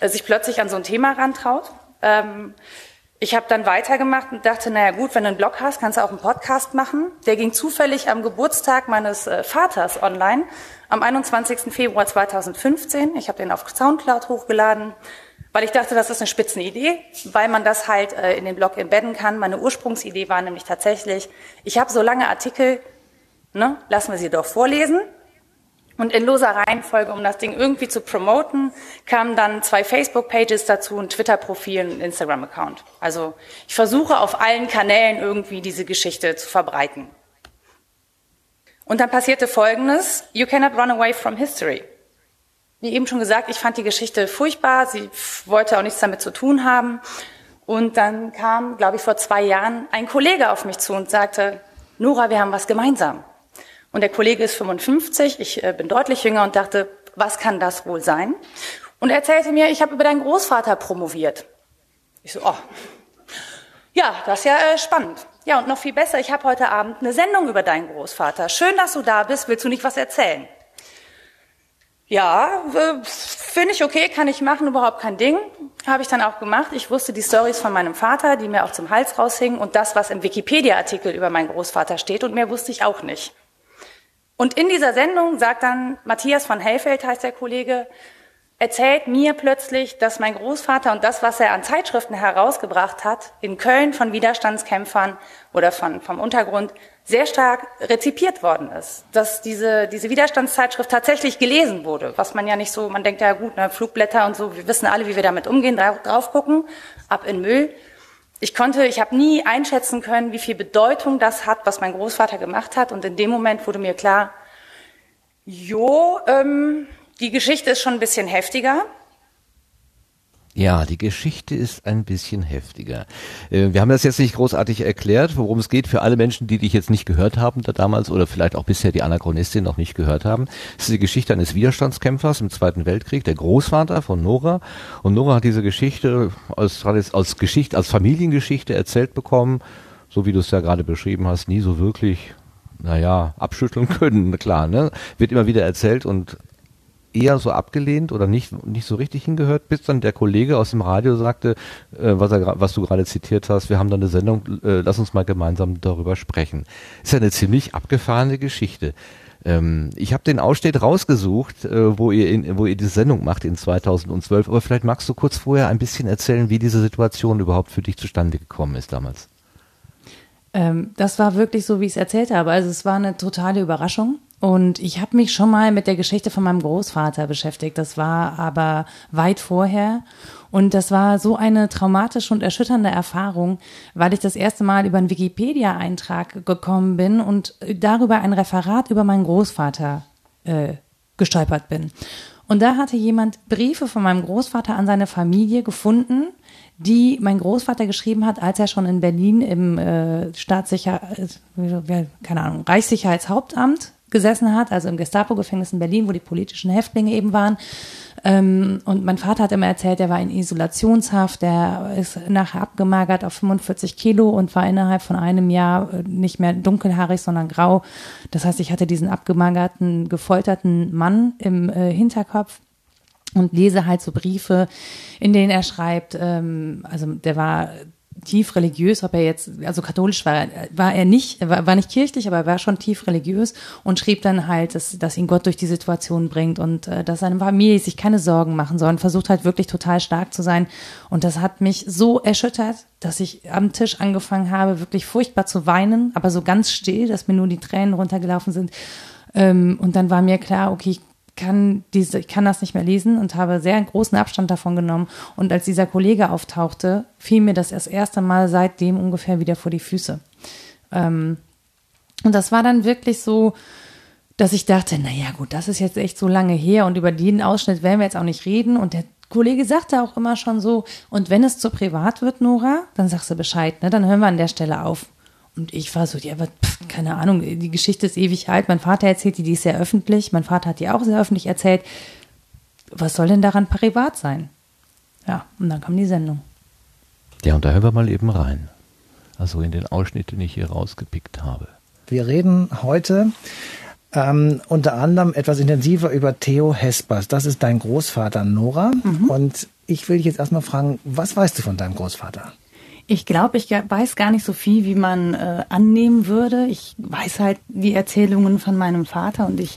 äh, sich plötzlich an so ein Thema rantraut. Ähm, ich habe dann weitergemacht und dachte, naja gut, wenn du einen Blog hast, kannst du auch einen Podcast machen. Der ging zufällig am Geburtstag meines äh, Vaters online, am 21. Februar 2015. Ich habe den auf Soundcloud hochgeladen weil ich dachte, das ist eine Spitzenidee, weil man das halt äh, in den Blog embedden kann. Meine Ursprungsidee war nämlich tatsächlich, ich habe so lange Artikel, ne, lassen wir sie doch vorlesen. Und in loser Reihenfolge, um das Ding irgendwie zu promoten, kamen dann zwei Facebook-Pages dazu, ein Twitter-Profil und ein Instagram-Account. Also ich versuche auf allen Kanälen irgendwie diese Geschichte zu verbreiten. Und dann passierte Folgendes, you cannot run away from history. Wie eben schon gesagt, ich fand die Geschichte furchtbar. Sie wollte auch nichts damit zu tun haben. Und dann kam, glaube ich, vor zwei Jahren ein Kollege auf mich zu und sagte, Nora, wir haben was gemeinsam. Und der Kollege ist 55, ich äh, bin deutlich jünger und dachte, was kann das wohl sein? Und er erzählte mir, ich habe über deinen Großvater promoviert. Ich so, oh, ja, das ist ja äh, spannend. Ja, und noch viel besser, ich habe heute Abend eine Sendung über deinen Großvater. Schön, dass du da bist. Willst du nicht was erzählen? Ja, finde ich okay, kann ich machen, überhaupt kein Ding. Habe ich dann auch gemacht. Ich wusste die Stories von meinem Vater, die mir auch zum Hals raushingen und das, was im Wikipedia-Artikel über meinen Großvater steht und mehr wusste ich auch nicht. Und in dieser Sendung sagt dann Matthias von Hellfeld, heißt der Kollege, erzählt mir plötzlich, dass mein Großvater und das, was er an Zeitschriften herausgebracht hat, in Köln von Widerstandskämpfern oder von, vom Untergrund, sehr stark rezipiert worden ist. Dass diese, diese Widerstandszeitschrift tatsächlich gelesen wurde, was man ja nicht so, man denkt ja gut, ne, Flugblätter und so, wir wissen alle, wie wir damit umgehen, drauf, gucken, ab in Müll. ich konnte, ich habe nie einschätzen können, wie viel Bedeutung das hat, was mein Großvater gemacht hat. Und in dem Moment wurde mir klar, jo, ähm, die Geschichte ist schon ein bisschen heftiger. Ja, die Geschichte ist ein bisschen heftiger. Äh, wir haben das jetzt nicht großartig erklärt, worum es geht für alle Menschen, die dich jetzt nicht gehört haben da damals oder vielleicht auch bisher die Anachronistin noch nicht gehört haben. Es ist die Geschichte eines Widerstandskämpfers im Zweiten Weltkrieg, der Großvater von Nora. Und Nora hat diese Geschichte als, als Geschichte, als Familiengeschichte erzählt bekommen, so wie du es ja gerade beschrieben hast, nie so wirklich naja, abschütteln können, klar, ne? Wird immer wieder erzählt und eher so abgelehnt oder nicht, nicht so richtig hingehört, bis dann der Kollege aus dem Radio sagte, äh, was, er, was du gerade zitiert hast, wir haben da eine Sendung, äh, lass uns mal gemeinsam darüber sprechen. Ist ja eine ziemlich abgefahrene Geschichte. Ähm, ich habe den Ausschnitt rausgesucht, äh, wo, ihr in, wo ihr diese Sendung macht in 2012, aber vielleicht magst du kurz vorher ein bisschen erzählen, wie diese Situation überhaupt für dich zustande gekommen ist damals. Ähm, das war wirklich so, wie ich es erzählt habe. Also es war eine totale Überraschung. Und ich habe mich schon mal mit der Geschichte von meinem Großvater beschäftigt. Das war aber weit vorher. Und das war so eine traumatische und erschütternde Erfahrung, weil ich das erste Mal über einen Wikipedia-Eintrag gekommen bin und darüber ein Referat über meinen Großvater äh, gestolpert bin. Und da hatte jemand Briefe von meinem Großvater an seine Familie gefunden, die mein Großvater geschrieben hat, als er schon in Berlin im äh, Staatssicher, äh, keine Ahnung, Reichssicherheitshauptamt gesessen hat, also im Gestapo-Gefängnis in Berlin, wo die politischen Häftlinge eben waren. Ähm, und mein Vater hat immer erzählt, er war in Isolationshaft, der ist nachher abgemagert auf 45 Kilo und war innerhalb von einem Jahr äh, nicht mehr dunkelhaarig, sondern grau. Das heißt, ich hatte diesen abgemagerten, gefolterten Mann im äh, Hinterkopf und lese halt so Briefe, in denen er schreibt, ähm, also der war tief religiös, ob er jetzt, also katholisch war, war er nicht, war, war nicht kirchlich, aber er war schon tief religiös und schrieb dann halt, dass, dass ihn Gott durch die Situation bringt und äh, dass seine Familie sich keine Sorgen machen soll und versucht halt wirklich total stark zu sein. Und das hat mich so erschüttert, dass ich am Tisch angefangen habe, wirklich furchtbar zu weinen, aber so ganz still, dass mir nur die Tränen runtergelaufen sind. Ähm, und dann war mir klar, okay, ich kann diese, ich kann das nicht mehr lesen und habe sehr großen Abstand davon genommen. Und als dieser Kollege auftauchte, fiel mir das das erste Mal seitdem ungefähr wieder vor die Füße. Ähm, und das war dann wirklich so, dass ich dachte, naja gut, das ist jetzt echt so lange her und über den Ausschnitt werden wir jetzt auch nicht reden. Und der Kollege sagte auch immer schon so, und wenn es zu privat wird, Nora, dann sagst du Bescheid, ne? dann hören wir an der Stelle auf. Und ich war so, ja, aber pff, keine Ahnung, die Geschichte ist ewig alt. Mein Vater erzählt die, die ist sehr öffentlich. Mein Vater hat die auch sehr öffentlich erzählt. Was soll denn daran privat sein? Ja, und dann kam die Sendung. Ja, und da hören wir mal eben rein. Also in den Ausschnitt, den ich hier rausgepickt habe. Wir reden heute ähm, unter anderem etwas intensiver über Theo Hespers. Das ist dein Großvater Nora. Mhm. Und ich will dich jetzt erstmal fragen, was weißt du von deinem Großvater? Ich glaube, ich weiß gar nicht so viel, wie man äh, annehmen würde. Ich weiß halt die Erzählungen von meinem Vater und ich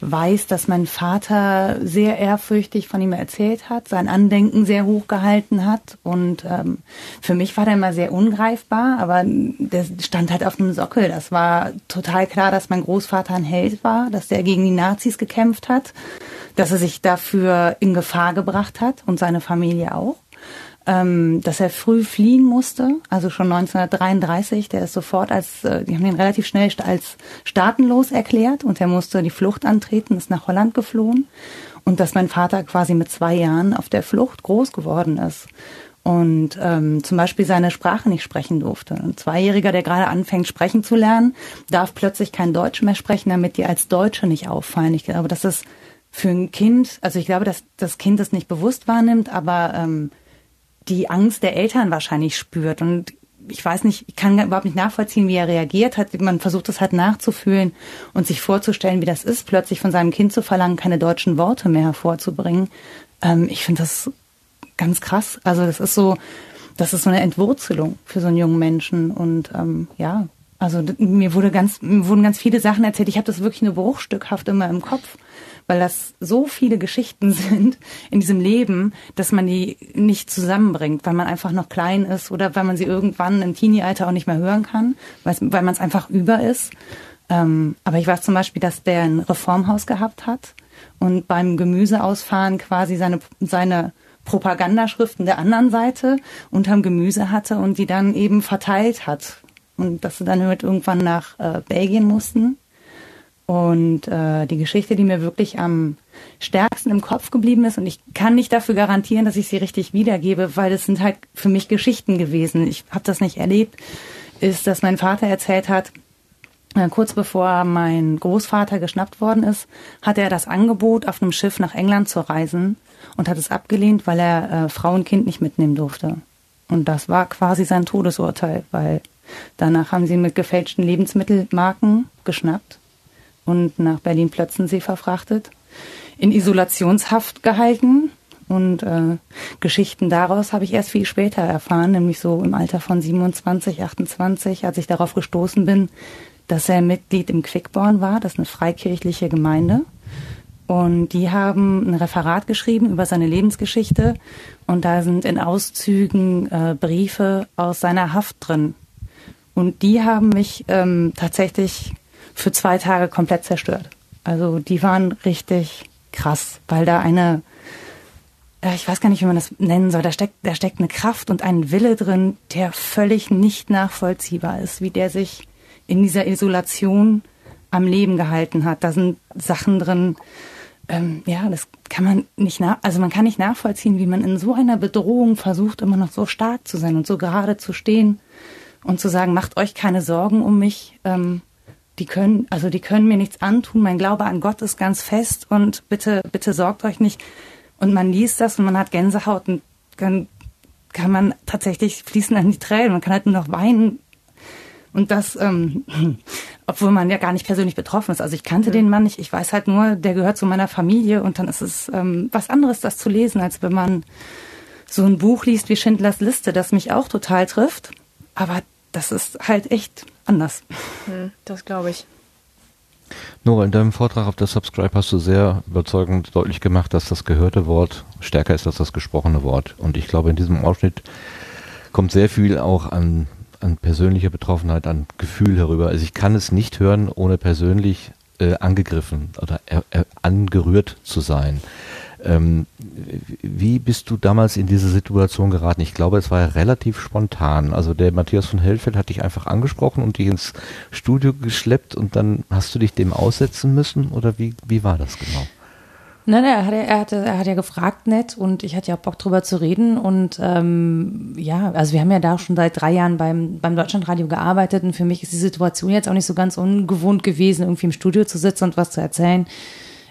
weiß, dass mein Vater sehr ehrfürchtig von ihm erzählt hat, sein Andenken sehr hoch gehalten hat. Und ähm, für mich war der immer sehr ungreifbar, aber der stand halt auf einem Sockel. Das war total klar, dass mein Großvater ein Held war, dass der gegen die Nazis gekämpft hat, dass er sich dafür in Gefahr gebracht hat und seine Familie auch ähm, dass er früh fliehen musste, also schon 1933. Der ist sofort als, äh, die haben ihn relativ schnell als staatenlos erklärt und er musste die Flucht antreten, ist nach Holland geflohen und dass mein Vater quasi mit zwei Jahren auf der Flucht groß geworden ist und ähm, zum Beispiel seine Sprache nicht sprechen durfte. Ein Zweijähriger, der gerade anfängt sprechen zu lernen, darf plötzlich kein Deutsch mehr sprechen, damit die als Deutsche nicht auffallen. Ich glaube, das ist für ein Kind, also ich glaube, dass das Kind das nicht bewusst wahrnimmt, aber ähm, die Angst der Eltern wahrscheinlich spürt. Und ich weiß nicht, ich kann überhaupt nicht nachvollziehen, wie er reagiert hat. Man versucht es halt nachzufühlen und sich vorzustellen, wie das ist, plötzlich von seinem Kind zu verlangen, keine deutschen Worte mehr hervorzubringen. Ähm, ich finde das ganz krass. Also das ist so, das ist so eine Entwurzelung für so einen jungen Menschen. Und ähm, ja, also mir wurde ganz, mir wurden ganz viele Sachen erzählt. Ich habe das wirklich nur bruchstückhaft immer im Kopf weil das so viele Geschichten sind in diesem Leben, dass man die nicht zusammenbringt, weil man einfach noch klein ist oder weil man sie irgendwann im Teenie-Alter auch nicht mehr hören kann, weil, man es einfach über ist. Ähm, aber ich weiß zum Beispiel, dass der ein Reformhaus gehabt hat und beim Gemüseausfahren quasi seine, seine Propagandaschriften der anderen Seite unterm Gemüse hatte und die dann eben verteilt hat. Und dass sie dann damit irgendwann nach äh, Belgien mussten. Und äh, die Geschichte, die mir wirklich am stärksten im Kopf geblieben ist, und ich kann nicht dafür garantieren, dass ich sie richtig wiedergebe, weil es sind halt für mich Geschichten gewesen. Ich habe das nicht erlebt, ist, dass mein Vater erzählt hat, äh, kurz bevor mein Großvater geschnappt worden ist, hatte er das Angebot, auf einem Schiff nach England zu reisen und hat es abgelehnt, weil er äh, Frau und Kind nicht mitnehmen durfte. Und das war quasi sein Todesurteil, weil danach haben sie mit gefälschten Lebensmittelmarken geschnappt und nach Berlin-Plötzensee verfrachtet, in Isolationshaft gehalten. Und äh, Geschichten daraus habe ich erst viel später erfahren, nämlich so im Alter von 27, 28, als ich darauf gestoßen bin, dass er Mitglied im Quickborn war, das ist eine freikirchliche Gemeinde. Und die haben ein Referat geschrieben über seine Lebensgeschichte. Und da sind in Auszügen äh, Briefe aus seiner Haft drin. Und die haben mich ähm, tatsächlich für zwei Tage komplett zerstört. Also die waren richtig krass, weil da eine, äh, ich weiß gar nicht, wie man das nennen soll, da steckt, da steckt eine Kraft und ein Wille drin, der völlig nicht nachvollziehbar ist, wie der sich in dieser Isolation am Leben gehalten hat. Da sind Sachen drin, ähm, ja, das kann man nicht nach, also man kann nicht nachvollziehen, wie man in so einer Bedrohung versucht, immer noch so stark zu sein und so gerade zu stehen und zu sagen, macht euch keine Sorgen um mich. Ähm, die können, also die können mir nichts antun. Mein Glaube an Gott ist ganz fest und bitte, bitte sorgt euch nicht. Und man liest das und man hat Gänsehaut und dann kann man tatsächlich fließen an die Tränen. Man kann halt nur noch weinen. Und das, ähm, obwohl man ja gar nicht persönlich betroffen ist. Also ich kannte den Mann nicht. Ich weiß halt nur, der gehört zu meiner Familie und dann ist es ähm, was anderes, das zu lesen, als wenn man so ein Buch liest wie Schindlers Liste, das mich auch total trifft. Aber das ist halt echt anders. Hm, das glaube ich. Nora, in deinem Vortrag auf der Subscribe hast du sehr überzeugend deutlich gemacht, dass das gehörte Wort stärker ist als das gesprochene Wort. Und ich glaube, in diesem Ausschnitt kommt sehr viel auch an, an persönlicher Betroffenheit, an Gefühl herüber. Also ich kann es nicht hören, ohne persönlich äh, angegriffen oder äh, äh, angerührt zu sein. Ähm, wie bist du damals in diese Situation geraten? Ich glaube, es war ja relativ spontan. Also der Matthias von Hellfeld hat dich einfach angesprochen und dich ins Studio geschleppt und dann hast du dich dem aussetzen müssen oder wie, wie war das genau? Nein, nein, er hat, er, hat, er hat ja gefragt nett und ich hatte ja auch Bock drüber zu reden und ähm, ja, also wir haben ja da schon seit drei Jahren beim, beim Deutschlandradio gearbeitet und für mich ist die Situation jetzt auch nicht so ganz ungewohnt gewesen, irgendwie im Studio zu sitzen und was zu erzählen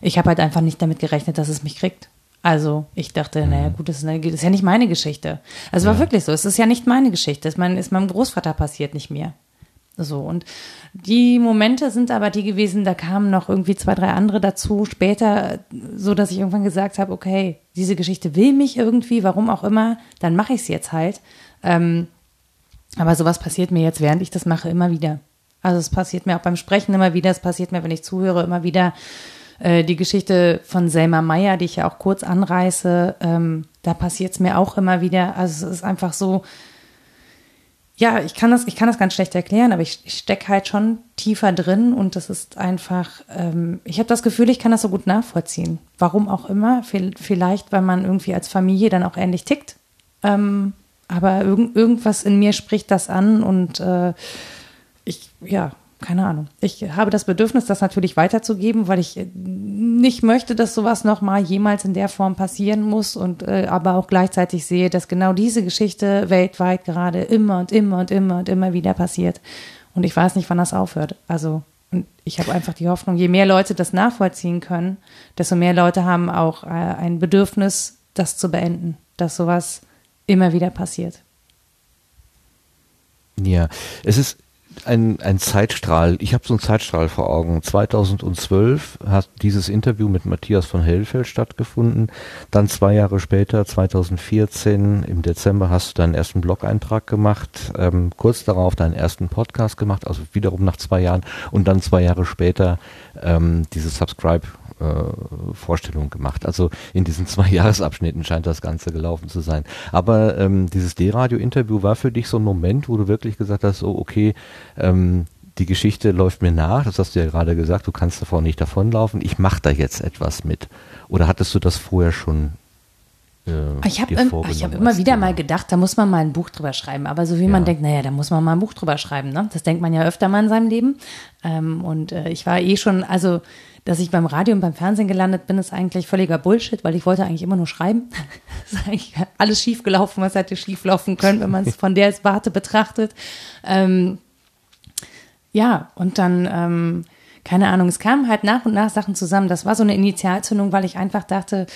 ich habe halt einfach nicht damit gerechnet, dass es mich kriegt. Also ich dachte, naja gut, das ist, eine, das ist ja nicht meine Geschichte. Also ja. war wirklich so, es ist ja nicht meine Geschichte, es ist, mein, ist meinem Großvater passiert, nicht mir. So, und die Momente sind aber die gewesen, da kamen noch irgendwie zwei, drei andere dazu, später, so dass ich irgendwann gesagt habe, okay, diese Geschichte will mich irgendwie, warum auch immer, dann mache ich es jetzt halt. Ähm, aber sowas passiert mir jetzt, während ich das mache, immer wieder. Also es passiert mir auch beim Sprechen immer wieder, es passiert mir, wenn ich zuhöre, immer wieder. Äh, die Geschichte von Selma Meyer, die ich ja auch kurz anreiße, ähm, da passiert es mir auch immer wieder. Also es ist einfach so, ja, ich kann das, ich kann das ganz schlecht erklären, aber ich, ich stecke halt schon tiefer drin und das ist einfach, ähm, ich habe das Gefühl, ich kann das so gut nachvollziehen. Warum auch immer, vielleicht, weil man irgendwie als Familie dann auch ähnlich tickt. Ähm, aber irgend, irgendwas in mir spricht das an und äh, ich, ja, keine Ahnung. Ich habe das Bedürfnis, das natürlich weiterzugeben, weil ich nicht möchte, dass sowas nochmal jemals in der Form passieren muss und äh, aber auch gleichzeitig sehe, dass genau diese Geschichte weltweit gerade immer und immer und immer und immer wieder passiert. Und ich weiß nicht, wann das aufhört. Also und ich habe einfach die Hoffnung, je mehr Leute das nachvollziehen können, desto mehr Leute haben auch äh, ein Bedürfnis, das zu beenden, dass sowas immer wieder passiert. Ja, es ist ein, ein Zeitstrahl. Ich habe so einen Zeitstrahl vor Augen. 2012 hat dieses Interview mit Matthias von Hellfeld stattgefunden. Dann zwei Jahre später, 2014, im Dezember, hast du deinen ersten Blog-Eintrag gemacht. Ähm, kurz darauf deinen ersten Podcast gemacht, also wiederum nach zwei Jahren. Und dann zwei Jahre später ähm, diese Subscribe äh, Vorstellung gemacht. Also in diesen zwei Jahresabschnitten scheint das Ganze gelaufen zu sein. Aber ähm, dieses D-Radio-Interview war für dich so ein Moment, wo du wirklich gesagt hast, oh okay, ähm, die Geschichte läuft mir nach, das hast du ja gerade gesagt, du kannst davor nicht davonlaufen, ich mache da jetzt etwas mit. Oder hattest du das vorher schon äh, Ich habe hab immer wieder mal gedacht, da muss man mal ein Buch drüber schreiben. Aber so wie man Ja. denkt, naja, da muss man mal ein Buch drüber schreiben. Ne? Das denkt man ja öfter mal in seinem Leben. Ähm, und äh, ich war eh schon, also, dass ich beim Radio und beim Fernsehen gelandet bin, ist eigentlich völliger Bullshit, weil ich wollte eigentlich immer nur schreiben. ist eigentlich alles schief gelaufen, was hätte schief laufen können, wenn man es von der Warte betrachtet. Ähm, ja, und dann, ähm, keine Ahnung, es kamen halt nach und nach Sachen zusammen. Das war so eine Initialzündung, weil ich einfach dachte,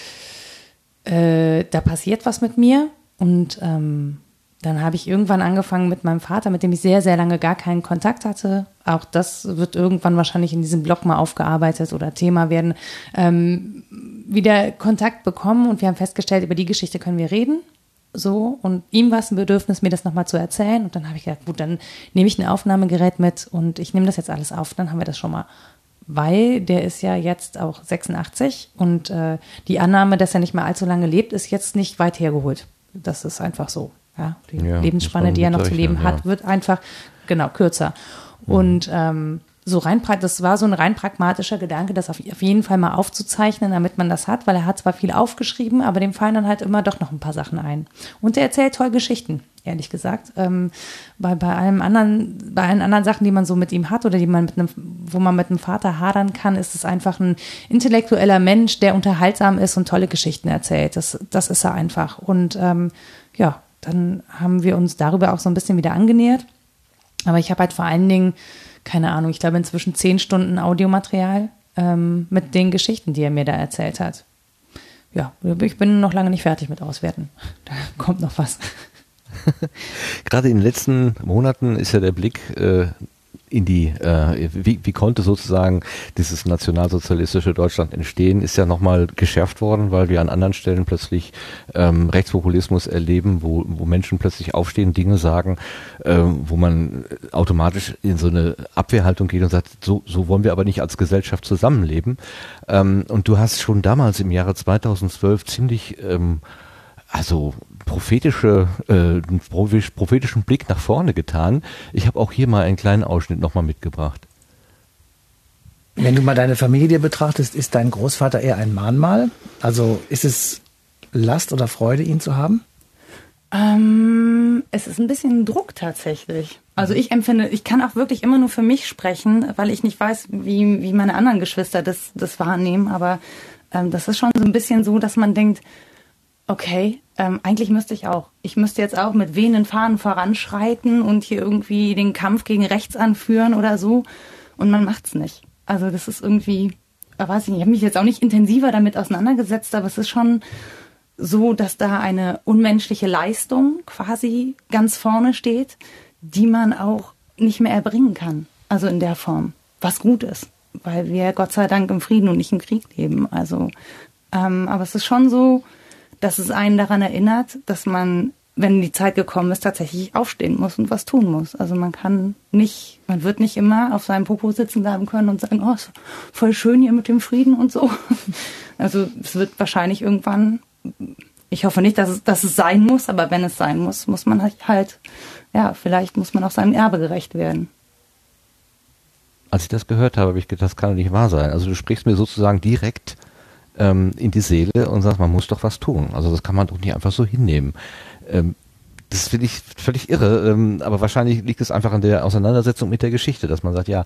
äh, da passiert was mit mir. Und ähm, dann habe ich irgendwann angefangen mit meinem Vater, mit dem ich sehr, sehr lange gar keinen Kontakt hatte. Auch das wird irgendwann wahrscheinlich in diesem Blog mal aufgearbeitet oder Thema werden. Ähm, wieder Kontakt bekommen und wir haben festgestellt, über die Geschichte können wir reden. So, und ihm war es ein Bedürfnis, mir das nochmal zu erzählen. Und dann habe ich gedacht, gut, dann nehme ich ein Aufnahmegerät mit und ich nehme das jetzt alles auf. Dann haben wir das schon mal. Weil der ist ja jetzt auch 86 und äh, die Annahme, dass er nicht mehr allzu lange lebt, ist jetzt nicht weit hergeholt. Das ist einfach so. Ja, die Ja, Lebensspanne, die er noch zu leben hat, ja. wird einfach genau kürzer. Und ähm, so rein, das war so ein rein pragmatischer Gedanke, das auf, auf jeden Fall mal aufzuzeichnen, damit man das hat, weil er hat zwar viel aufgeschrieben, aber dem fallen dann halt immer doch noch ein paar Sachen ein. Und er erzählt toll Geschichten, ehrlich gesagt. Ähm, bei, bei allem anderen, bei allen anderen Sachen, die man so mit ihm hat oder die man mit einem, wo man mit einem Vater hadern kann, ist es einfach ein intellektueller Mensch, der unterhaltsam ist und tolle Geschichten erzählt. Das, das ist er einfach. Und ähm, ja, dann haben wir uns darüber auch so ein bisschen wieder angenähert. Aber ich habe halt vor allen Dingen, keine Ahnung, ich glaube inzwischen zehn Stunden Audiomaterial ähm, mit den Geschichten, die er mir da erzählt hat. Ja, ich bin noch lange nicht fertig mit Auswerten. Da kommt noch was. Gerade in den letzten Monaten ist ja der Blick äh, in die, äh, wie, wie konnte sozusagen dieses nationalsozialistische Deutschland entstehen, ist ja nochmal geschärft worden, weil wir an anderen Stellen plötzlich ähm, Rechtspopulismus erleben, wo, wo Menschen plötzlich aufstehen, Dinge sagen, ähm, wo man automatisch in so eine Abwehrhaltung geht und sagt, so, so wollen wir aber nicht als Gesellschaft zusammenleben. Ähm, und du hast schon damals im Jahre 2012 ziemlich ähm, also prophetische, äh, prophetischen Blick nach vorne getan. Ich habe auch hier mal einen kleinen Ausschnitt nochmal mitgebracht. Wenn du mal deine Familie betrachtest, ist dein Großvater eher ein Mahnmal? Also ist es Last oder Freude, ihn zu haben? Ähm, es ist ein bisschen Druck tatsächlich. Also ich empfinde, ich kann auch wirklich immer nur für mich sprechen, weil ich nicht weiß, wie, wie meine anderen Geschwister das, das wahrnehmen. Aber ähm, das ist schon so ein bisschen so, dass man denkt, okay, ähm, eigentlich müsste ich auch. Ich müsste jetzt auch mit wehenden Fahnen voranschreiten und hier irgendwie den Kampf gegen rechts anführen oder so. Und man macht's nicht. Also das ist irgendwie, ich weiß ich nicht, ich habe mich jetzt auch nicht intensiver damit auseinandergesetzt, aber es ist schon so, dass da eine unmenschliche Leistung quasi ganz vorne steht, die man auch nicht mehr erbringen kann. Also in der Form, was gut ist, weil wir Gott sei Dank im Frieden und nicht im Krieg leben. Also, ähm, aber es ist schon so, dass es einen daran erinnert, dass man, wenn die Zeit gekommen ist, tatsächlich aufstehen muss und was tun muss. Also man kann nicht, man wird nicht immer auf seinem Popo sitzen bleiben können und sagen, oh, ist voll schön hier mit dem Frieden und so. Also es wird wahrscheinlich irgendwann, ich hoffe nicht, dass es, dass es sein muss, aber wenn es sein muss, muss man halt, halt ja, vielleicht muss man auch seinem Erbe gerecht werden. Als ich das gehört habe, habe ich gedacht, das kann doch nicht wahr sein. Also du sprichst mir sozusagen direkt ähm, in die Seele und sagst, man muss doch was tun. Also das kann man doch nicht einfach so hinnehmen. Ähm, das finde ich völlig irre, ähm, aber wahrscheinlich liegt es einfach an der Auseinandersetzung mit der Geschichte, dass man sagt, ja,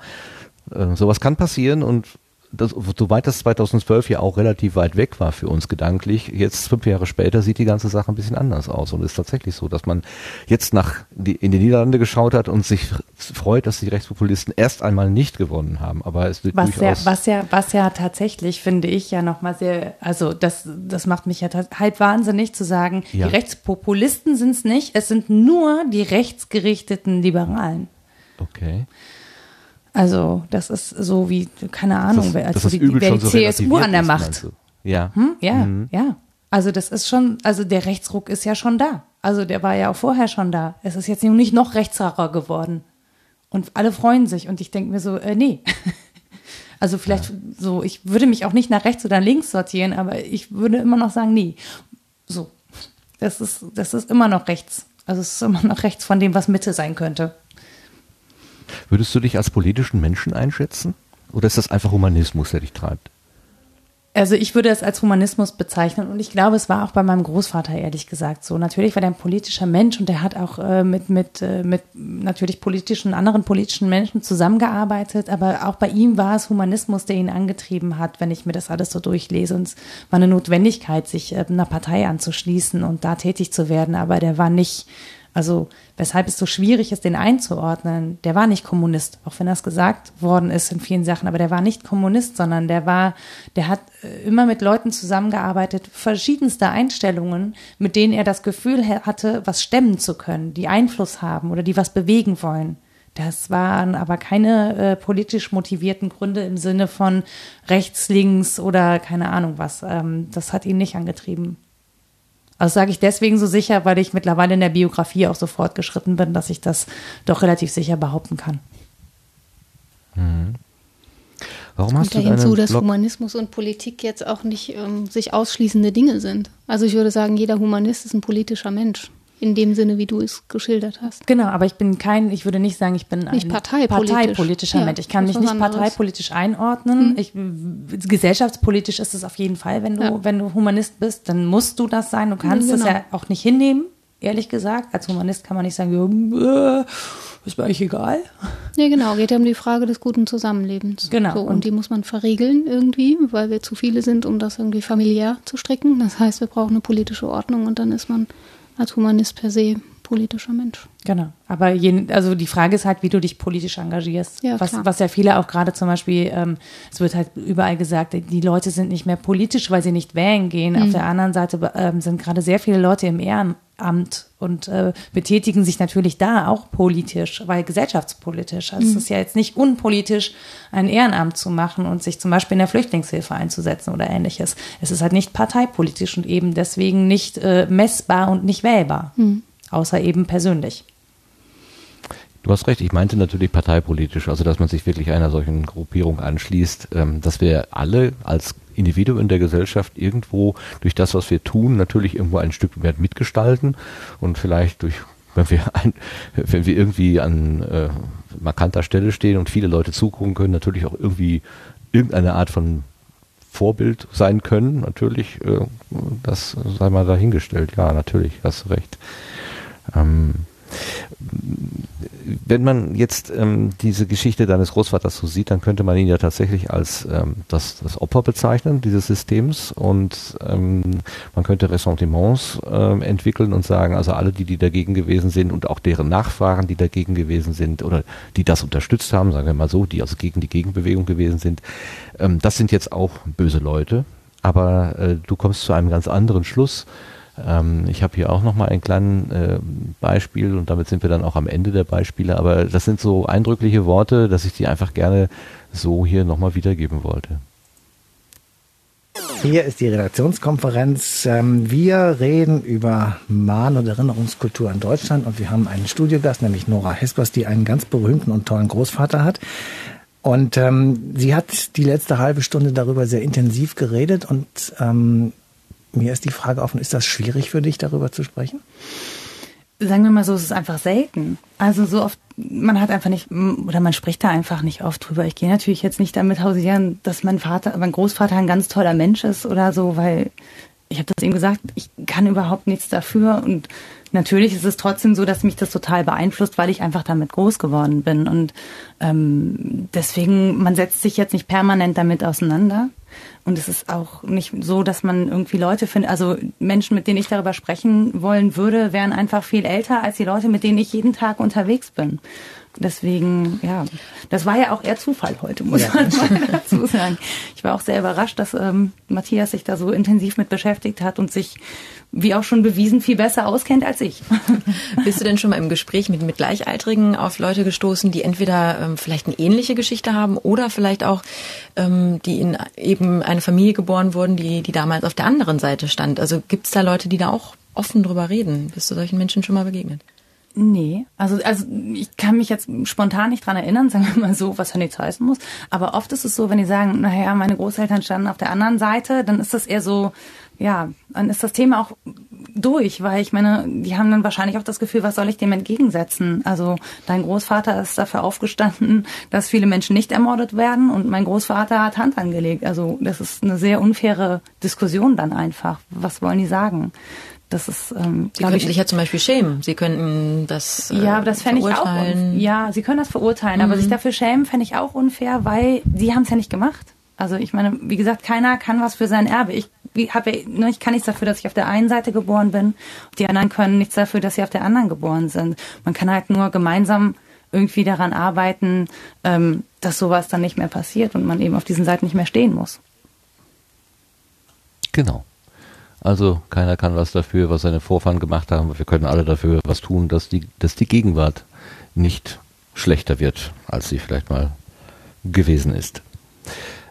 äh, sowas kann passieren und das, soweit das 2012 ja auch relativ weit weg war für uns gedanklich, jetzt fünf Jahre später sieht die ganze Sache ein bisschen anders aus und es ist tatsächlich so, dass man jetzt nach die, in die Niederlande geschaut hat und sich freut, dass die Rechtspopulisten erst einmal nicht gewonnen haben, aber es Was ja, was ja, was ja tatsächlich, finde ich, ja nochmal sehr, also das, das macht mich ja halb wahnsinnig zu sagen, Ja. die Rechtspopulisten sind es nicht, es sind nur die rechtsgerichteten Liberalen. okay. Also, das ist so wie, keine Ahnung, wer- dass also das wer schon die so CSU an der Macht. Ja. Hm? Ja, Mhm. ja. Also das ist schon, also der Rechtsruck ist ja schon da. Also der war ja auch vorher schon da. Es ist jetzt nicht noch rechtsracher geworden. Und alle freuen sich. Und ich denke mir so, äh, nee. Also vielleicht so, ich würde mich auch nicht nach rechts oder links sortieren, aber ich würde immer noch sagen, nee. So. Das ist, das ist immer noch rechts. Also es ist immer noch rechts von dem, was Mitte sein könnte. Würdest du dich als politischen Menschen einschätzen? Oder ist das einfach Humanismus, der dich treibt? Also ich würde es als Humanismus bezeichnen und ich glaube, es war auch bei meinem Großvater ehrlich gesagt so. Natürlich war der ein politischer Mensch und der hat auch äh, mit mit äh, mit natürlich politischen anderen politischen Menschen zusammengearbeitet, aber auch bei ihm war es Humanismus, der ihn angetrieben hat, wenn ich mir das alles so durchlese und es war eine Notwendigkeit, sich äh, einer Partei anzuschließen und da tätig zu werden, aber der war nicht also weshalb es so schwierig ist, den einzuordnen. Der war nicht Kommunist, auch wenn das gesagt worden ist in vielen Sachen, aber der war nicht Kommunist, sondern der war, der hat äh, immer mit Leuten zusammengearbeitet, verschiedenste Einstellungen, mit denen er das Gefühl hatte, was stemmen zu können, die Einfluss haben oder die was bewegen wollen. Das waren aber keine äh, politisch motivierten Gründe im Sinne von rechts, links oder keine Ahnung was. Ähm, das hat ihn nicht angetrieben. Also sage ich deswegen so sicher, weil ich mittlerweile in der Biografie auch so fortgeschritten bin, dass ich das doch relativ sicher behaupten kann. Mhm. Warum hast du hinzu, dass Blog Humanismus und Politik jetzt auch nicht ähm, sich ausschließende Dinge sind. Also ich würde sagen, jeder Humanist ist ein politischer Mensch in dem Sinne, wie du es geschildert hast. Genau, aber ich bin kein, ich würde nicht sagen, ich bin nicht ein parteipolitisch. parteipolitischer ja, Mensch. Ich kann mich nicht parteipolitisch einordnen. Mhm. Ich, gesellschaftspolitisch ist es auf jeden Fall, wenn du, ja. wenn du Humanist bist, dann musst du das sein. Du kannst genau. ja auch nicht hinnehmen, ehrlich gesagt. Als Humanist kann man nicht sagen, ja, äh, ist mir eigentlich egal. Ja, genau. Geht ja um die Frage des guten Zusammenlebens. Genau. So, und, und die muss man verregeln irgendwie, weil wir zu viele sind, um das irgendwie familiär zu stricken. Das heißt, wir brauchen eine politische Ordnung und dann ist man als Humanist per se politischer Mensch. Genau. Aber je, also die Frage ist halt, wie du dich politisch engagierst. Ja, was, was ja viele auch gerade zum Beispiel, ähm, es wird halt überall gesagt, die Leute sind nicht mehr politisch, weil sie nicht wählen gehen. Mhm. Auf der anderen Seite ähm, sind gerade sehr viele Leute im Ehrenamt und äh, betätigen sich natürlich da auch politisch, weil gesellschaftspolitisch. Also mhm. es ist ja jetzt nicht unpolitisch, ein Ehrenamt zu machen und sich zum Beispiel in der Flüchtlingshilfe einzusetzen oder ähnliches. Es ist halt nicht parteipolitisch und eben deswegen nicht äh, messbar und nicht wählbar. Mhm außer eben persönlich. Du hast recht, ich meinte natürlich parteipolitisch, also dass man sich wirklich einer solchen Gruppierung anschließt, ähm, dass wir alle als Individuen der Gesellschaft irgendwo durch das, was wir tun, natürlich irgendwo ein Stück weit mitgestalten und vielleicht durch wenn wir ein, wenn wir irgendwie an äh, markanter Stelle stehen und viele Leute zugucken können, natürlich auch irgendwie irgendeine Art von Vorbild sein können, natürlich, äh, das sei mal dahingestellt. Ja, natürlich, hast recht. Ähm, wenn man jetzt ähm, diese Geschichte deines Großvaters so sieht, dann könnte man ihn ja tatsächlich als ähm, das, das Opfer bezeichnen dieses Systems und ähm, man könnte Ressentiments ähm, entwickeln und sagen, also alle, die, die dagegen gewesen sind und auch deren Nachfahren, die dagegen gewesen sind oder die das unterstützt haben, sagen wir mal so, die also gegen die Gegenbewegung gewesen sind, ähm, das sind jetzt auch böse Leute. Aber äh, du kommst zu einem ganz anderen Schluss ähm, ich habe hier auch nochmal ein kleines äh, Beispiel und damit sind wir dann auch am Ende der Beispiele, aber das sind so eindrückliche Worte, dass ich die einfach gerne so hier nochmal wiedergeben wollte. Hier ist die Redaktionskonferenz. Ähm, wir reden über Mahn- und Erinnerungskultur in Deutschland und wir haben einen Studiogast, nämlich Nora Hespers, die einen ganz berühmten und tollen Großvater hat. Und ähm, sie hat die letzte halbe Stunde darüber sehr intensiv geredet und ähm, mir ist die Frage offen, ist das schwierig für dich, darüber zu sprechen? Sagen wir mal so, es ist einfach selten. Also so oft, man hat einfach nicht, oder man spricht da einfach nicht oft drüber. Ich gehe natürlich jetzt nicht damit hausieren, dass mein Vater, mein Großvater ein ganz toller Mensch ist oder so, weil ich habe das eben gesagt, ich kann überhaupt nichts dafür und natürlich ist es trotzdem so, dass mich das total beeinflusst, weil ich einfach damit groß geworden bin und ähm, deswegen, man setzt sich jetzt nicht permanent damit auseinander. Und es ist auch nicht so, dass man irgendwie Leute findet, also Menschen, mit denen ich darüber sprechen wollen würde, wären einfach viel älter als die Leute, mit denen ich jeden Tag unterwegs bin. Deswegen, ja, das war ja auch eher Zufall heute, muss ja. man mal dazu sagen. Ich war auch sehr überrascht, dass ähm, Matthias sich da so intensiv mit beschäftigt hat und sich, wie auch schon bewiesen, viel besser auskennt als ich. Bist du denn schon mal im Gespräch mit, mit Gleichaltrigen auf Leute gestoßen, die entweder ähm, vielleicht eine ähnliche Geschichte haben oder vielleicht auch, ähm, die in eben eine Familie geboren wurden, die, die damals auf der anderen Seite stand? Also gibt es da Leute, die da auch offen drüber reden? Bist du solchen Menschen schon mal begegnet? Nee, also, also ich kann mich jetzt spontan nicht dran erinnern, sagen wir mal so, was nichts heißen muss. Aber oft ist es so, wenn die sagen, naja, meine Großeltern standen auf der anderen Seite, dann ist das eher so, ja, dann ist das Thema auch durch, weil ich meine, die haben dann wahrscheinlich auch das Gefühl, was soll ich dem entgegensetzen? Also dein Großvater ist dafür aufgestanden, dass viele Menschen nicht ermordet werden und mein Großvater hat Hand angelegt. Also das ist eine sehr unfaire Diskussion dann einfach. Was wollen die sagen? Das ist, ähm, Sie könnten ich, sich ja zum Beispiel schämen. Sie könnten das äh, Ja, aber das fände ich auch. Ja, Sie können das verurteilen, mhm. aber sich dafür schämen fände ich auch unfair, weil Sie haben es ja nicht gemacht. Also ich meine, wie gesagt, keiner kann was für sein Erbe. Ich hab ja, ne, ich kann nichts dafür, dass ich auf der einen Seite geboren bin. Die anderen können nichts dafür, dass sie auf der anderen geboren sind. Man kann halt nur gemeinsam irgendwie daran arbeiten, ähm, dass sowas dann nicht mehr passiert und man eben auf diesen Seiten nicht mehr stehen muss. Genau. Also keiner kann was dafür, was seine Vorfahren gemacht haben. Wir können alle dafür was tun, dass die, dass die Gegenwart nicht schlechter wird, als sie vielleicht mal gewesen ist.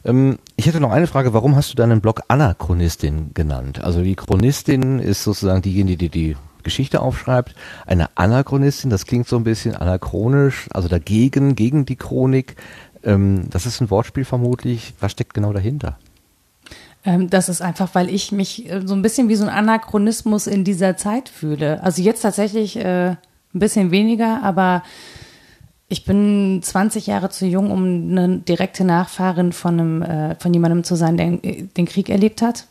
Ähm, ich hätte noch eine Frage, warum hast du deinen Blog Anachronistin genannt? Also die Chronistin ist sozusagen diejenige, die die Geschichte aufschreibt. Eine Anachronistin, das klingt so ein bisschen anachronisch, also dagegen, gegen die Chronik. Ähm, das ist ein Wortspiel vermutlich. Was steckt genau dahinter? Ähm, das ist einfach, weil ich mich äh, so ein bisschen wie so ein Anachronismus in dieser Zeit fühle. Also jetzt tatsächlich äh, ein bisschen weniger, aber ich bin 20 Jahre zu jung, um eine direkte Nachfahrin von einem, äh, von jemandem zu sein, der den Krieg erlebt hat.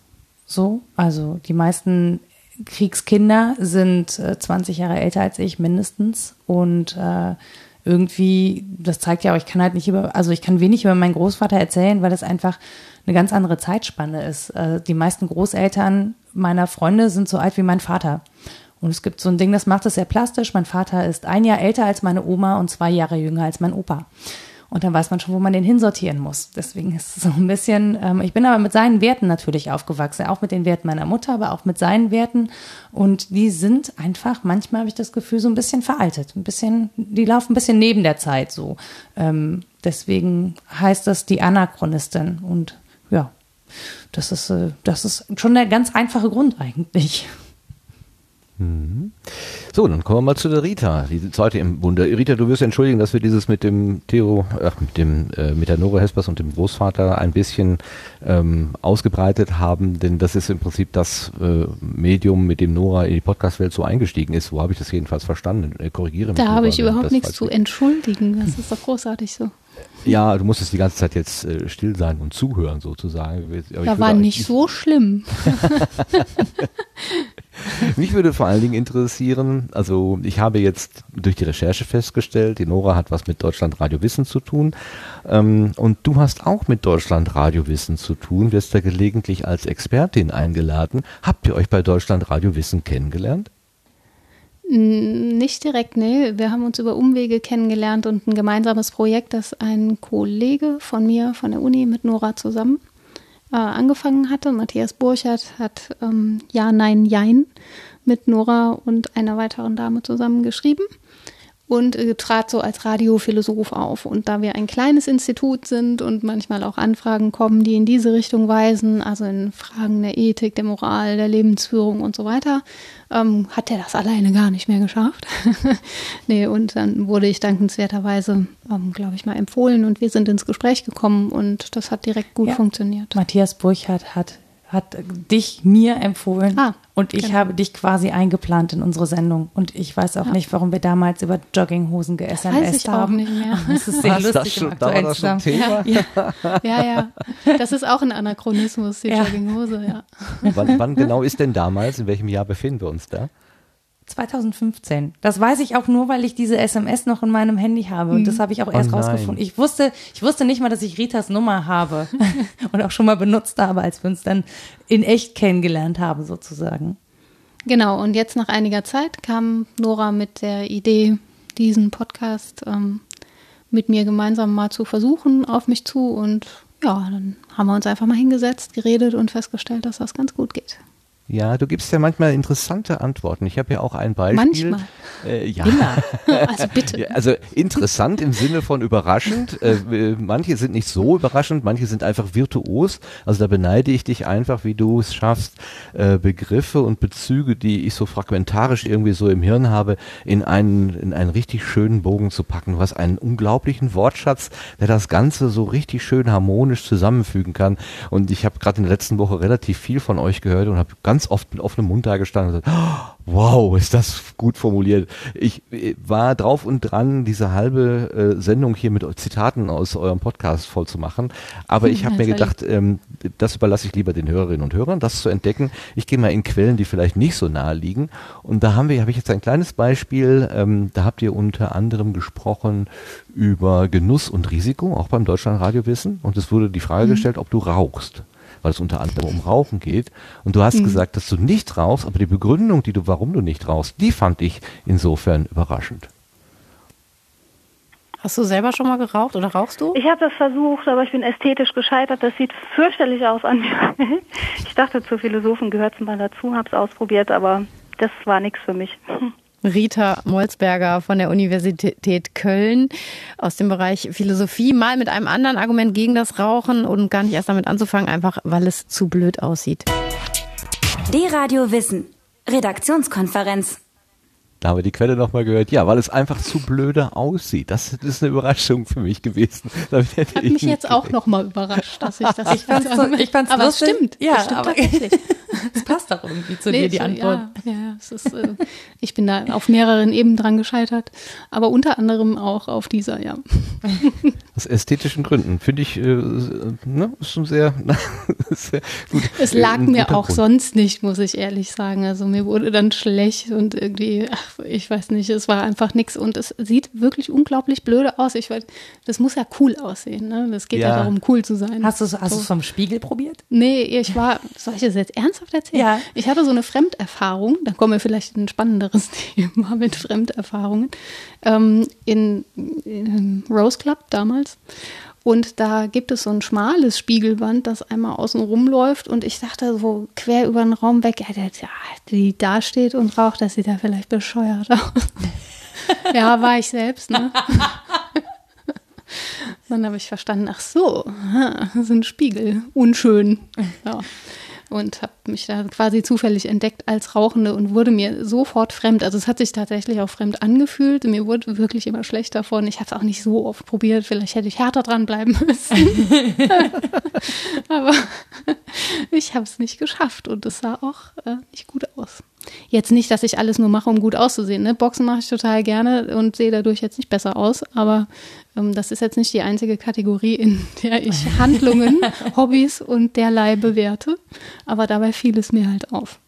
So, also die meisten Kriegskinder sind äh, 20 Jahre älter als ich mindestens und äh, irgendwie, das zeigt ja auch, ich kann halt nicht über, also ich kann wenig über meinen Großvater erzählen, weil das einfach eine ganz andere Zeitspanne ist. Äh, die meisten Großeltern meiner Freunde sind so alt wie mein Vater. Und es gibt so ein Ding, das macht es sehr plastisch. Mein Vater ist ein Jahr älter als meine Oma und zwei Jahre jünger als mein Opa. Und dann weiß man schon, wo man den hinsortieren muss. Deswegen ist es so ein bisschen, ähm, ich bin aber mit seinen Werten natürlich aufgewachsen, auch mit den Werten meiner Mutter, aber auch mit seinen Werten. Und die sind einfach, manchmal habe ich das Gefühl, so ein bisschen veraltet. Ein bisschen, die laufen ein bisschen neben der Zeit so. Ähm, deswegen heißt das die Anachronistin. Und ja, das ist, äh, das ist schon der ganz einfache Grund eigentlich. Mhm. So, dann kommen wir mal zu der Rita, die zweite im Bunde. Rita, du wirst entschuldigen, dass wir dieses mit dem Theo, ach, mit dem, äh, mit der Nora Hespers und dem Großvater ein bisschen ähm, ausgebreitet haben, denn das ist im Prinzip das äh, Medium, mit dem Nora in die Podcast-Welt so eingestiegen ist. So habe ich das jedenfalls verstanden. Äh, korrigiere mich. Da habe ich überhaupt nichts zu entschuldigen. Das ist doch großartig so. Ja, du musstest die ganze Zeit jetzt äh, still sein und zuhören sozusagen. Aber da war nicht so schlimm. Mich würde vor allen Dingen interessieren, also ich habe jetzt durch die Recherche festgestellt, die Nora hat was mit Deutschland Radio Wissen zu tun ähm, und du hast auch mit Deutschland Radio Wissen zu tun, wirst da gelegentlich als Expertin eingeladen. Habt ihr euch bei Deutschland Radio Wissen kennengelernt? Nicht direkt, nee. Wir haben uns über Umwege kennengelernt und ein gemeinsames Projekt, das ein Kollege von mir von der Uni mit Nora zusammen äh, angefangen hatte. Matthias Burchardt hat ähm, Ja, Nein, Jein mit Nora und einer weiteren Dame zusammen geschrieben und äh, trat so als Radiophilosoph auf. Und da wir ein kleines Institut sind und manchmal auch Anfragen kommen, die in diese Richtung weisen, also in Fragen der Ethik, der Moral, der Lebensführung und so weiter, ähm, hat er das alleine gar nicht mehr geschafft. nee, und dann wurde ich dankenswerterweise, ähm, glaube ich, mal empfohlen und wir sind ins Gespräch gekommen und das hat direkt gut ja. funktioniert. Matthias Burchardt hat hat dich mir empfohlen ah, und ich genau. habe dich quasi eingeplant in unsere Sendung und ich weiß auch ja. nicht, warum wir damals über Jogginghosen ge-SMS haben. Nicht mehr. Das ist sehr Was, lustig das schon, da das schon Thema? Ja. ja, ja, Das ist auch ein Anachronismus, die ja. Jogginghose, ja. Wann, wann genau ist denn damals? In welchem Jahr befinden wir uns da? 2015. Das weiß ich auch nur, weil ich diese SMS noch in meinem Handy habe. Und das mhm. habe ich auch erst oh rausgefunden. Ich wusste, ich wusste nicht mal, dass ich Ritas Nummer habe und auch schon mal benutzt habe, als wir uns dann in echt kennengelernt haben, sozusagen. Genau, und jetzt nach einiger Zeit kam Nora mit der Idee, diesen Podcast ähm, mit mir gemeinsam mal zu versuchen, auf mich zu. Und ja, dann haben wir uns einfach mal hingesetzt, geredet und festgestellt, dass das ganz gut geht. Ja, du gibst ja manchmal interessante Antworten. Ich habe ja auch ein Beispiel. Manchmal. Äh, ja. Immer. Also bitte. also interessant im Sinne von überraschend. Äh, manche sind nicht so überraschend, manche sind einfach virtuos. Also da beneide ich dich einfach, wie du es schaffst, äh, Begriffe und Bezüge, die ich so fragmentarisch irgendwie so im Hirn habe, in einen, in einen richtig schönen Bogen zu packen. Du hast einen unglaublichen Wortschatz, der das Ganze so richtig schön harmonisch zusammenfügen kann. Und ich habe gerade in der letzten Woche relativ viel von euch gehört und habe ganz ganz oft mit offenem Mund da gestanden und gesagt, oh, wow, ist das gut formuliert. Ich äh, war drauf und dran, diese halbe äh, Sendung hier mit Zitaten aus eurem Podcast voll zu machen. Aber ich habe mir gedacht, ähm, das überlasse ich lieber den Hörerinnen und Hörern, das zu entdecken. Ich gehe mal in Quellen, die vielleicht nicht so nahe liegen. Und da haben wir, habe ich jetzt ein kleines Beispiel. Ähm, da habt ihr unter anderem gesprochen über Genuss und Risiko, auch beim Deutschlandradio Wissen. Und es wurde die Frage Mhm. gestellt, ob du rauchst weil es unter anderem um Rauchen geht. Und du hast Mhm. gesagt, dass du nicht rauchst, aber die Begründung, die du, warum du nicht rauchst, die fand ich insofern überraschend. Hast du selber schon mal geraucht oder rauchst du? Ich habe das versucht, aber ich bin ästhetisch gescheitert. Das sieht fürchterlich aus an mir. Ich dachte, zu Philosophen gehört es mal dazu, habe es ausprobiert, aber das war nichts für mich. Rita Molzberger von der Universität Köln aus dem Bereich Philosophie, mal mit einem anderen Argument gegen das Rauchen und gar nicht erst damit anzufangen, einfach weil es zu blöd aussieht. D-Radio Wissen. Redaktionskonferenz. Da haben wir die Quelle nochmal gehört. Ja, weil es einfach zu blöde aussieht. Das ist eine Überraschung für mich gewesen. Damit hätte Hat ich mich nicht jetzt auch nochmal überrascht, dass ich das Ich fand's so- ich fand's Aber es stimmt. Ja, es stimmt aber- tatsächlich. Es passt doch irgendwie zu Nee, dir, die so, Antwort. Ja, ja es ist, äh, ich bin da auf mehreren Ebenen dran gescheitert, aber unter anderem auch auf dieser, ja. Aus ästhetischen Gründen. Finde ich, äh, ne, ist schon sehr, sehr gut. Es Äh, lag ein mir auch Grund. sonst nicht, muss ich ehrlich sagen. Also mir wurde dann schlecht und irgendwie, ach, ich weiß nicht, es war einfach nix und es sieht wirklich unglaublich blöde aus. Ich weiß, das muss ja cool aussehen, ne? Das geht ja, Ja. darum, cool zu sein. Hast du es hast So. vom Spiegel probiert? Nee, ich war, soll ich das jetzt ernsthaft erzählen? Ja. Ich hatte so eine Fremderfahrung, da kommen wir vielleicht in ein spannenderes Thema mit Fremderfahrungen, ähm, in, in Rose Club damals. Und da gibt es so ein schmales Spiegelband, das einmal außen rumläuft. Und ich dachte so quer über den Raum weg, ja, der, die da steht und raucht, das sieht ja vielleicht bescheuert aus. ja, war ich selbst, ne? Dann habe ich verstanden, ach so, das sind Spiegel, unschön. Ja. Und habe mich da quasi zufällig entdeckt als Rauchende und wurde mir sofort fremd. Also es hat sich tatsächlich auch fremd angefühlt. Mir wurde wirklich immer schlecht davon. Ich habe es auch nicht so oft probiert. Vielleicht hätte ich härter dranbleiben müssen. Aber ich habe es nicht geschafft und es sah auch äh, nicht gut aus. Jetzt nicht, dass ich alles nur mache, um gut auszusehen. Ne? Boxen mache ich total gerne und sehe dadurch jetzt nicht besser aus. Aber ähm, das ist jetzt nicht die einzige Kategorie, in der ich Handlungen, Hobbys und derlei bewerte. Aber dabei fiel es mir halt auf.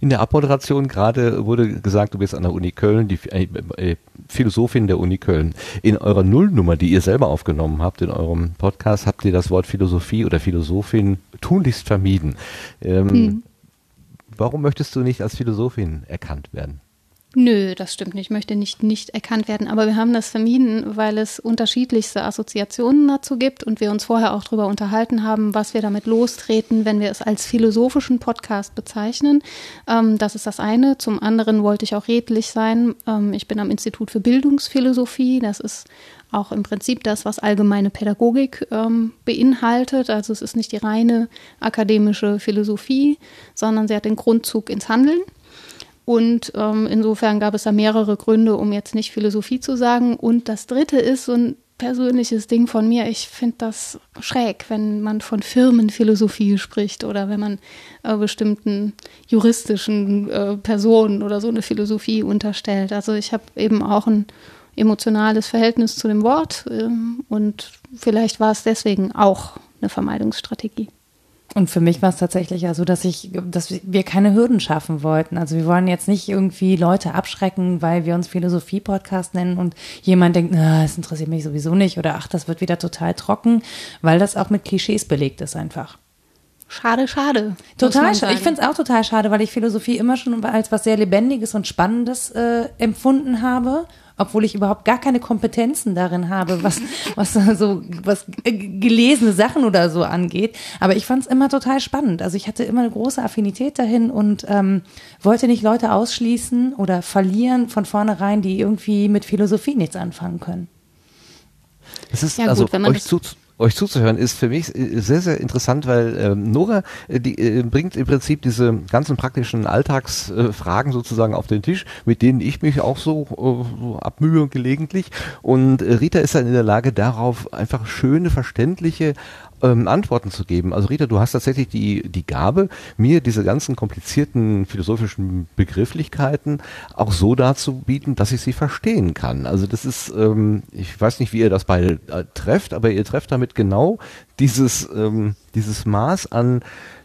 In der Abmoderation gerade wurde gesagt, du bist an der Uni Köln, die äh, äh, Philosophin der Uni Köln. In eurer Nullnummer, die ihr selber aufgenommen habt, in eurem Podcast, habt ihr das Wort Philosophie oder Philosophin tunlichst vermieden. Ähm, Hm. Warum möchtest du nicht als Philosophin erkannt werden? Nö, das stimmt nicht. Ich möchte nicht nicht erkannt werden. Aber wir haben das vermieden, weil es unterschiedlichste Assoziationen dazu gibt und wir uns vorher auch darüber unterhalten haben, was wir damit lostreten, wenn wir es als philosophischen Podcast bezeichnen. Ähm, das ist das eine. Zum anderen wollte ich auch redlich sein. Ähm, ich bin am Institut für Bildungsphilosophie. Das ist auch im Prinzip das, was allgemeine Pädagogik ähm, beinhaltet. Also es ist nicht die reine akademische Philosophie, sondern sie hat den Grundzug ins Handeln. Und ähm, insofern gab es da mehrere Gründe, um jetzt nicht Philosophie zu sagen. Und das Dritte ist so ein persönliches Ding von mir. Ich finde das schräg, wenn man von Firmenphilosophie spricht oder wenn man äh, bestimmten juristischen äh, Personen oder so eine Philosophie unterstellt. Also ich habe eben auch ein emotionales Verhältnis zu dem Wort ähm, und vielleicht war es deswegen auch eine Vermeidungsstrategie. Und für mich war es tatsächlich ja so, dass ich, dass wir keine Hürden schaffen wollten. Also wir wollen jetzt nicht irgendwie Leute abschrecken, weil wir uns Philosophie-Podcast nennen und jemand denkt, na, das interessiert mich sowieso nicht oder ach, das wird wieder total trocken, weil das auch mit Klischees belegt ist einfach. Schade, schade. Total schade. Ich finde es auch total schade, weil ich Philosophie immer schon als was sehr Lebendiges und Spannendes äh, empfunden habe, obwohl ich überhaupt gar keine Kompetenzen darin habe, was, was so was äh, gelesene Sachen oder so angeht. Aber ich fand es immer total spannend. Also ich hatte immer eine große Affinität dahin und ähm, wollte nicht Leute ausschließen oder verlieren von vornherein, die irgendwie mit Philosophie nichts anfangen können. Das ist Ja, gut, also wenn man euch, zu, euch zuzuhören ist für mich äh, sehr, sehr interessant, weil ähm, Nora äh, die, äh, bringt im Prinzip diese ganzen praktischen Alltagsfragen äh, sozusagen auf den Tisch, mit denen ich mich auch so, äh, so abmühe gelegentlich. Und äh, Rita ist dann in der Lage, darauf einfach schöne, verständliche, ähm, Antworten zu geben. Also Rita, du hast tatsächlich die, die Gabe, mir diese ganzen komplizierten philosophischen Begrifflichkeiten auch so darzubieten, dass ich sie verstehen kann. Also das ist, ähm, ich weiß nicht, wie ihr das beide äh, trefft, aber ihr trefft damit genau dieses, ähm, dieses Maß an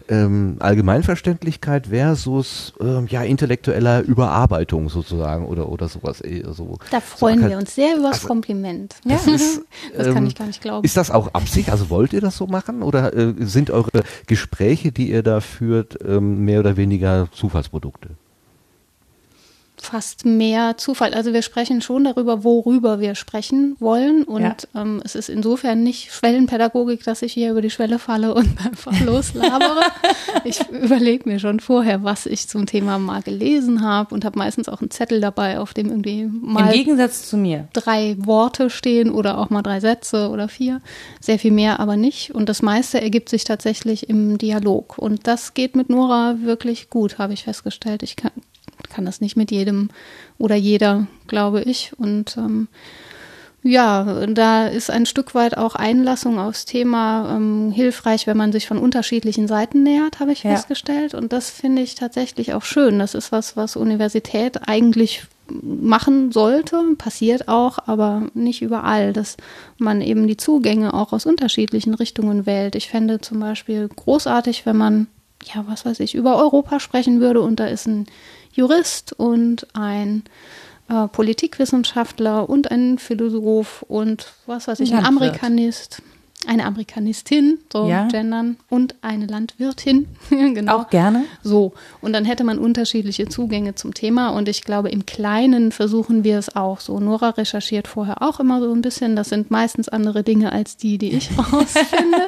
ähm, Allgemeinverständlichkeit versus ähm, ja intellektueller Überarbeitung sozusagen oder oder sowas. eh, So, Da freuen so, wir uns sehr über das also, Kompliment. Das, ist, das kann ähm, ich gar nicht glauben. Ist das auch Absicht? Also wollt ihr das so machen oder äh, sind eure Gespräche, die ihr da führt, ähm, mehr oder weniger Zufallsprodukte? Fast mehr Zufall. Also wir sprechen schon darüber, worüber wir sprechen wollen. Und Ja. ähm, es ist insofern nicht Schwellenpädagogik, dass ich hier über die Schwelle falle und einfach loslabere. ich überlege mir schon vorher, was ich zum Thema mal gelesen habe und habe meistens auch einen Zettel dabei, auf dem irgendwie Im mal Gegensatz zu mir. drei Worte stehen oder auch mal drei Sätze oder vier. Sehr viel mehr aber nicht. Und das meiste ergibt sich tatsächlich im Dialog. Und das geht mit Nora wirklich gut, habe ich festgestellt. Ich kann, kann das nicht mit jedem oder jeder, glaube ich. Und ähm, ja, da ist ein Stück weit auch Einlassung aufs Thema ähm, hilfreich, wenn man sich von unterschiedlichen Seiten nähert, habe ich Ja. festgestellt. Und das finde ich tatsächlich auch schön. Das ist was, was Universität eigentlich machen sollte, passiert auch, aber nicht überall, dass man eben die Zugänge auch aus unterschiedlichen Richtungen wählt. Ich fände zum Beispiel großartig, wenn man, ja, was weiß ich, über Europa sprechen würde und da ist ein Jurist und ein äh, Politikwissenschaftler und ein Philosoph und was weiß ich, ein Landwirt. Amerikanist, eine Amerikanistin, so Ja. gendern, und eine Landwirtin, genau. Auch gerne. So, und dann hätte man unterschiedliche Zugänge zum Thema und ich glaube, im Kleinen versuchen wir es auch so. Nora recherchiert vorher auch immer so ein bisschen, das sind meistens andere Dinge als die, die ich rausfinde.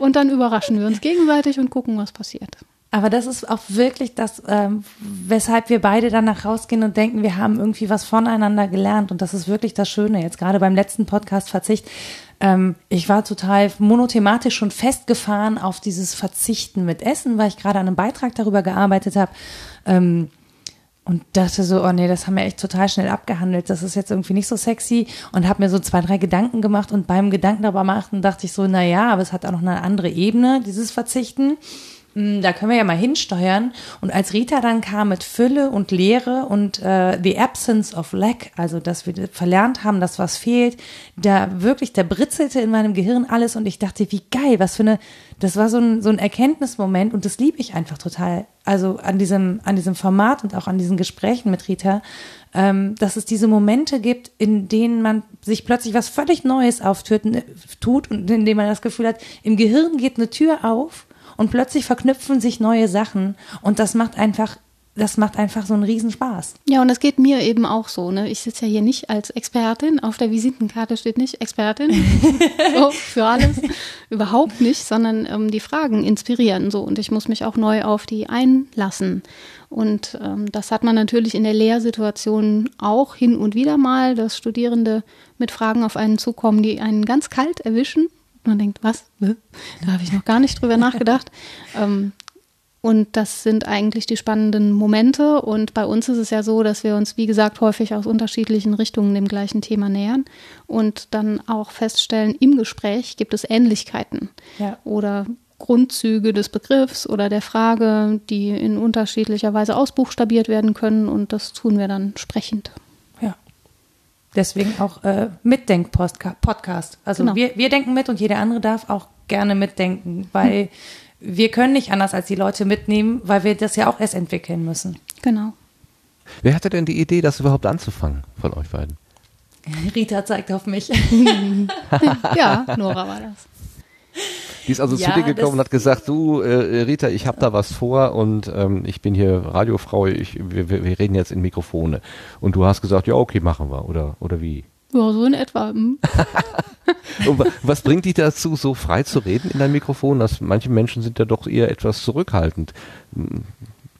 und dann überraschen wir uns gegenseitig und gucken, was passiert. Aber das ist auch wirklich das, ähm, weshalb wir beide danach rausgehen und denken, wir haben irgendwie was voneinander gelernt. Und das ist wirklich das Schöne. Jetzt gerade beim letzten Podcast Verzicht. Ähm, ich war total monothematisch schon festgefahren auf dieses Verzichten mit Essen, weil ich gerade an einem Beitrag darüber gearbeitet habe. Ähm, und dachte so, oh nee, das haben wir echt total schnell abgehandelt. Das ist jetzt irgendwie nicht so sexy. Und habe mir so zwei, drei Gedanken gemacht. Und beim Gedanken darüber machen, dachte ich so, na ja, aber es hat auch noch eine andere Ebene, dieses Verzichten. Hm, Da können wir ja mal hinsteuern. Und als Rita dann kam mit Fülle und Leere und äh, the absence of lack, also dass wir verlernt haben, dass was fehlt, da wirklich, da britzelte in meinem Gehirn alles und ich dachte, wie geil, was für eine, das war so ein, so ein Erkenntnismoment und das liebe ich einfach total. Also an diesem, an diesem Format und auch an diesen Gesprächen mit Rita, ähm, dass es diese Momente gibt, in denen man sich plötzlich was völlig Neues auftut tut und in dem man das Gefühl hat, im Gehirn geht eine Tür auf und plötzlich verknüpfen sich neue Sachen und das macht einfach, das macht einfach so einen Riesenspaß. Ja, und das geht mir eben auch so. Ne? Ich sitze ja hier nicht als Expertin. Auf der Visitenkarte steht nicht Expertin. so, für alles. Überhaupt nicht, sondern ähm, die Fragen inspirieren so. Und ich muss mich auch neu auf die einlassen. Und ähm, das hat man natürlich in der Lehrsituation auch hin und wieder mal, dass Studierende mit Fragen auf einen zukommen, die einen ganz kalt erwischen. Man denkt, was? Da habe ich noch gar nicht drüber nachgedacht. Ähm, und das sind eigentlich die spannenden Momente. Und bei uns ist es ja so, dass wir uns, wie gesagt, häufig aus unterschiedlichen Richtungen dem gleichen Thema nähern und dann auch feststellen, im Gespräch gibt es Ähnlichkeiten Ja. oder Grundzüge des Begriffs oder der Frage, die in unterschiedlicher Weise ausbuchstabiert werden können. Und das tun wir dann sprechend. Deswegen auch äh, Mitdenk-Podcast. Also Genau. wir, wir denken mit und jeder andere darf auch gerne mitdenken, weil wir können nicht anders als die Leute mitnehmen, weil wir das ja auch erst entwickeln müssen. Genau. Wer hatte denn die Idee, das überhaupt anzufangen von euch beiden? Rita zeigt auf mich. Ja, Nora war das. Die ist also Ja, zu dir gekommen und hat gesagt, du äh, Rita, ich habe da was vor und ähm, ich bin hier Radiofrau, ich, wir, wir reden jetzt in Mikrofone. Und du hast gesagt, ja okay, machen wir oder oder wie? Ja, so in etwa. hm. Und wa- was bringt dich dazu, so frei zu reden in deinem Mikrofon? Dass manche Menschen sind ja doch eher etwas zurückhaltend.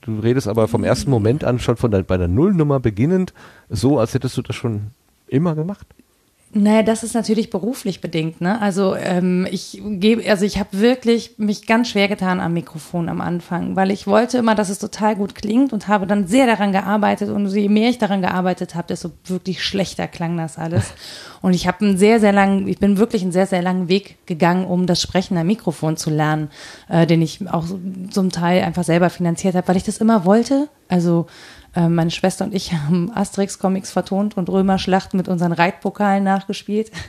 Du redest aber vom ersten Moment an schon von der, bei der Nullnummer beginnend, so als hättest du das schon immer gemacht. Naja, das ist natürlich beruflich bedingt. Ne? Also ähm, ich gebe, also ich habe wirklich mich ganz schwer getan am Mikrofon am Anfang, weil ich wollte immer, dass es total gut klingt und habe dann sehr daran gearbeitet und je mehr ich daran gearbeitet habe, desto wirklich schlechter klang das alles. Und ich habe einen sehr, sehr langen, ich bin wirklich einen sehr, sehr langen Weg gegangen, um das Sprechen am Mikrofon zu lernen, äh, den ich auch so, zum Teil einfach selber finanziert habe, weil ich das immer wollte. Also äh, meine Schwester und ich haben Asterix-Comics vertont und Römerschlachten mit unseren Reitpokalen nachgespielt.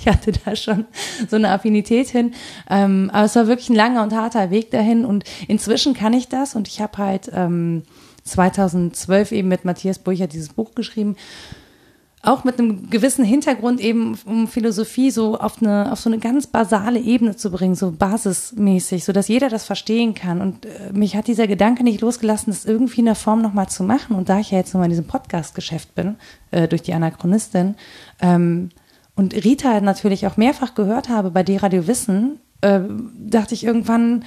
Ich hatte da schon so eine Affinität hin. Ähm, aber es war wirklich ein langer und harter Weg dahin. Und inzwischen kann ich das. Und ich habe halt ähm, 2012 eben mit Matthias Burcher dieses Buch geschrieben auch mit einem gewissen Hintergrund eben, um Philosophie so auf eine, auf so eine ganz basale Ebene zu bringen, so basismäßig, so dass jeder das verstehen kann. Und äh, mich hat dieser Gedanke nicht losgelassen, das irgendwie in der Form nochmal zu machen. Und da ich ja jetzt nochmal in diesem Podcast-Geschäft bin, äh, durch die Anachronistin, ähm, und Rita natürlich auch mehrfach gehört habe bei D-Radio Wissen, äh, dachte ich irgendwann,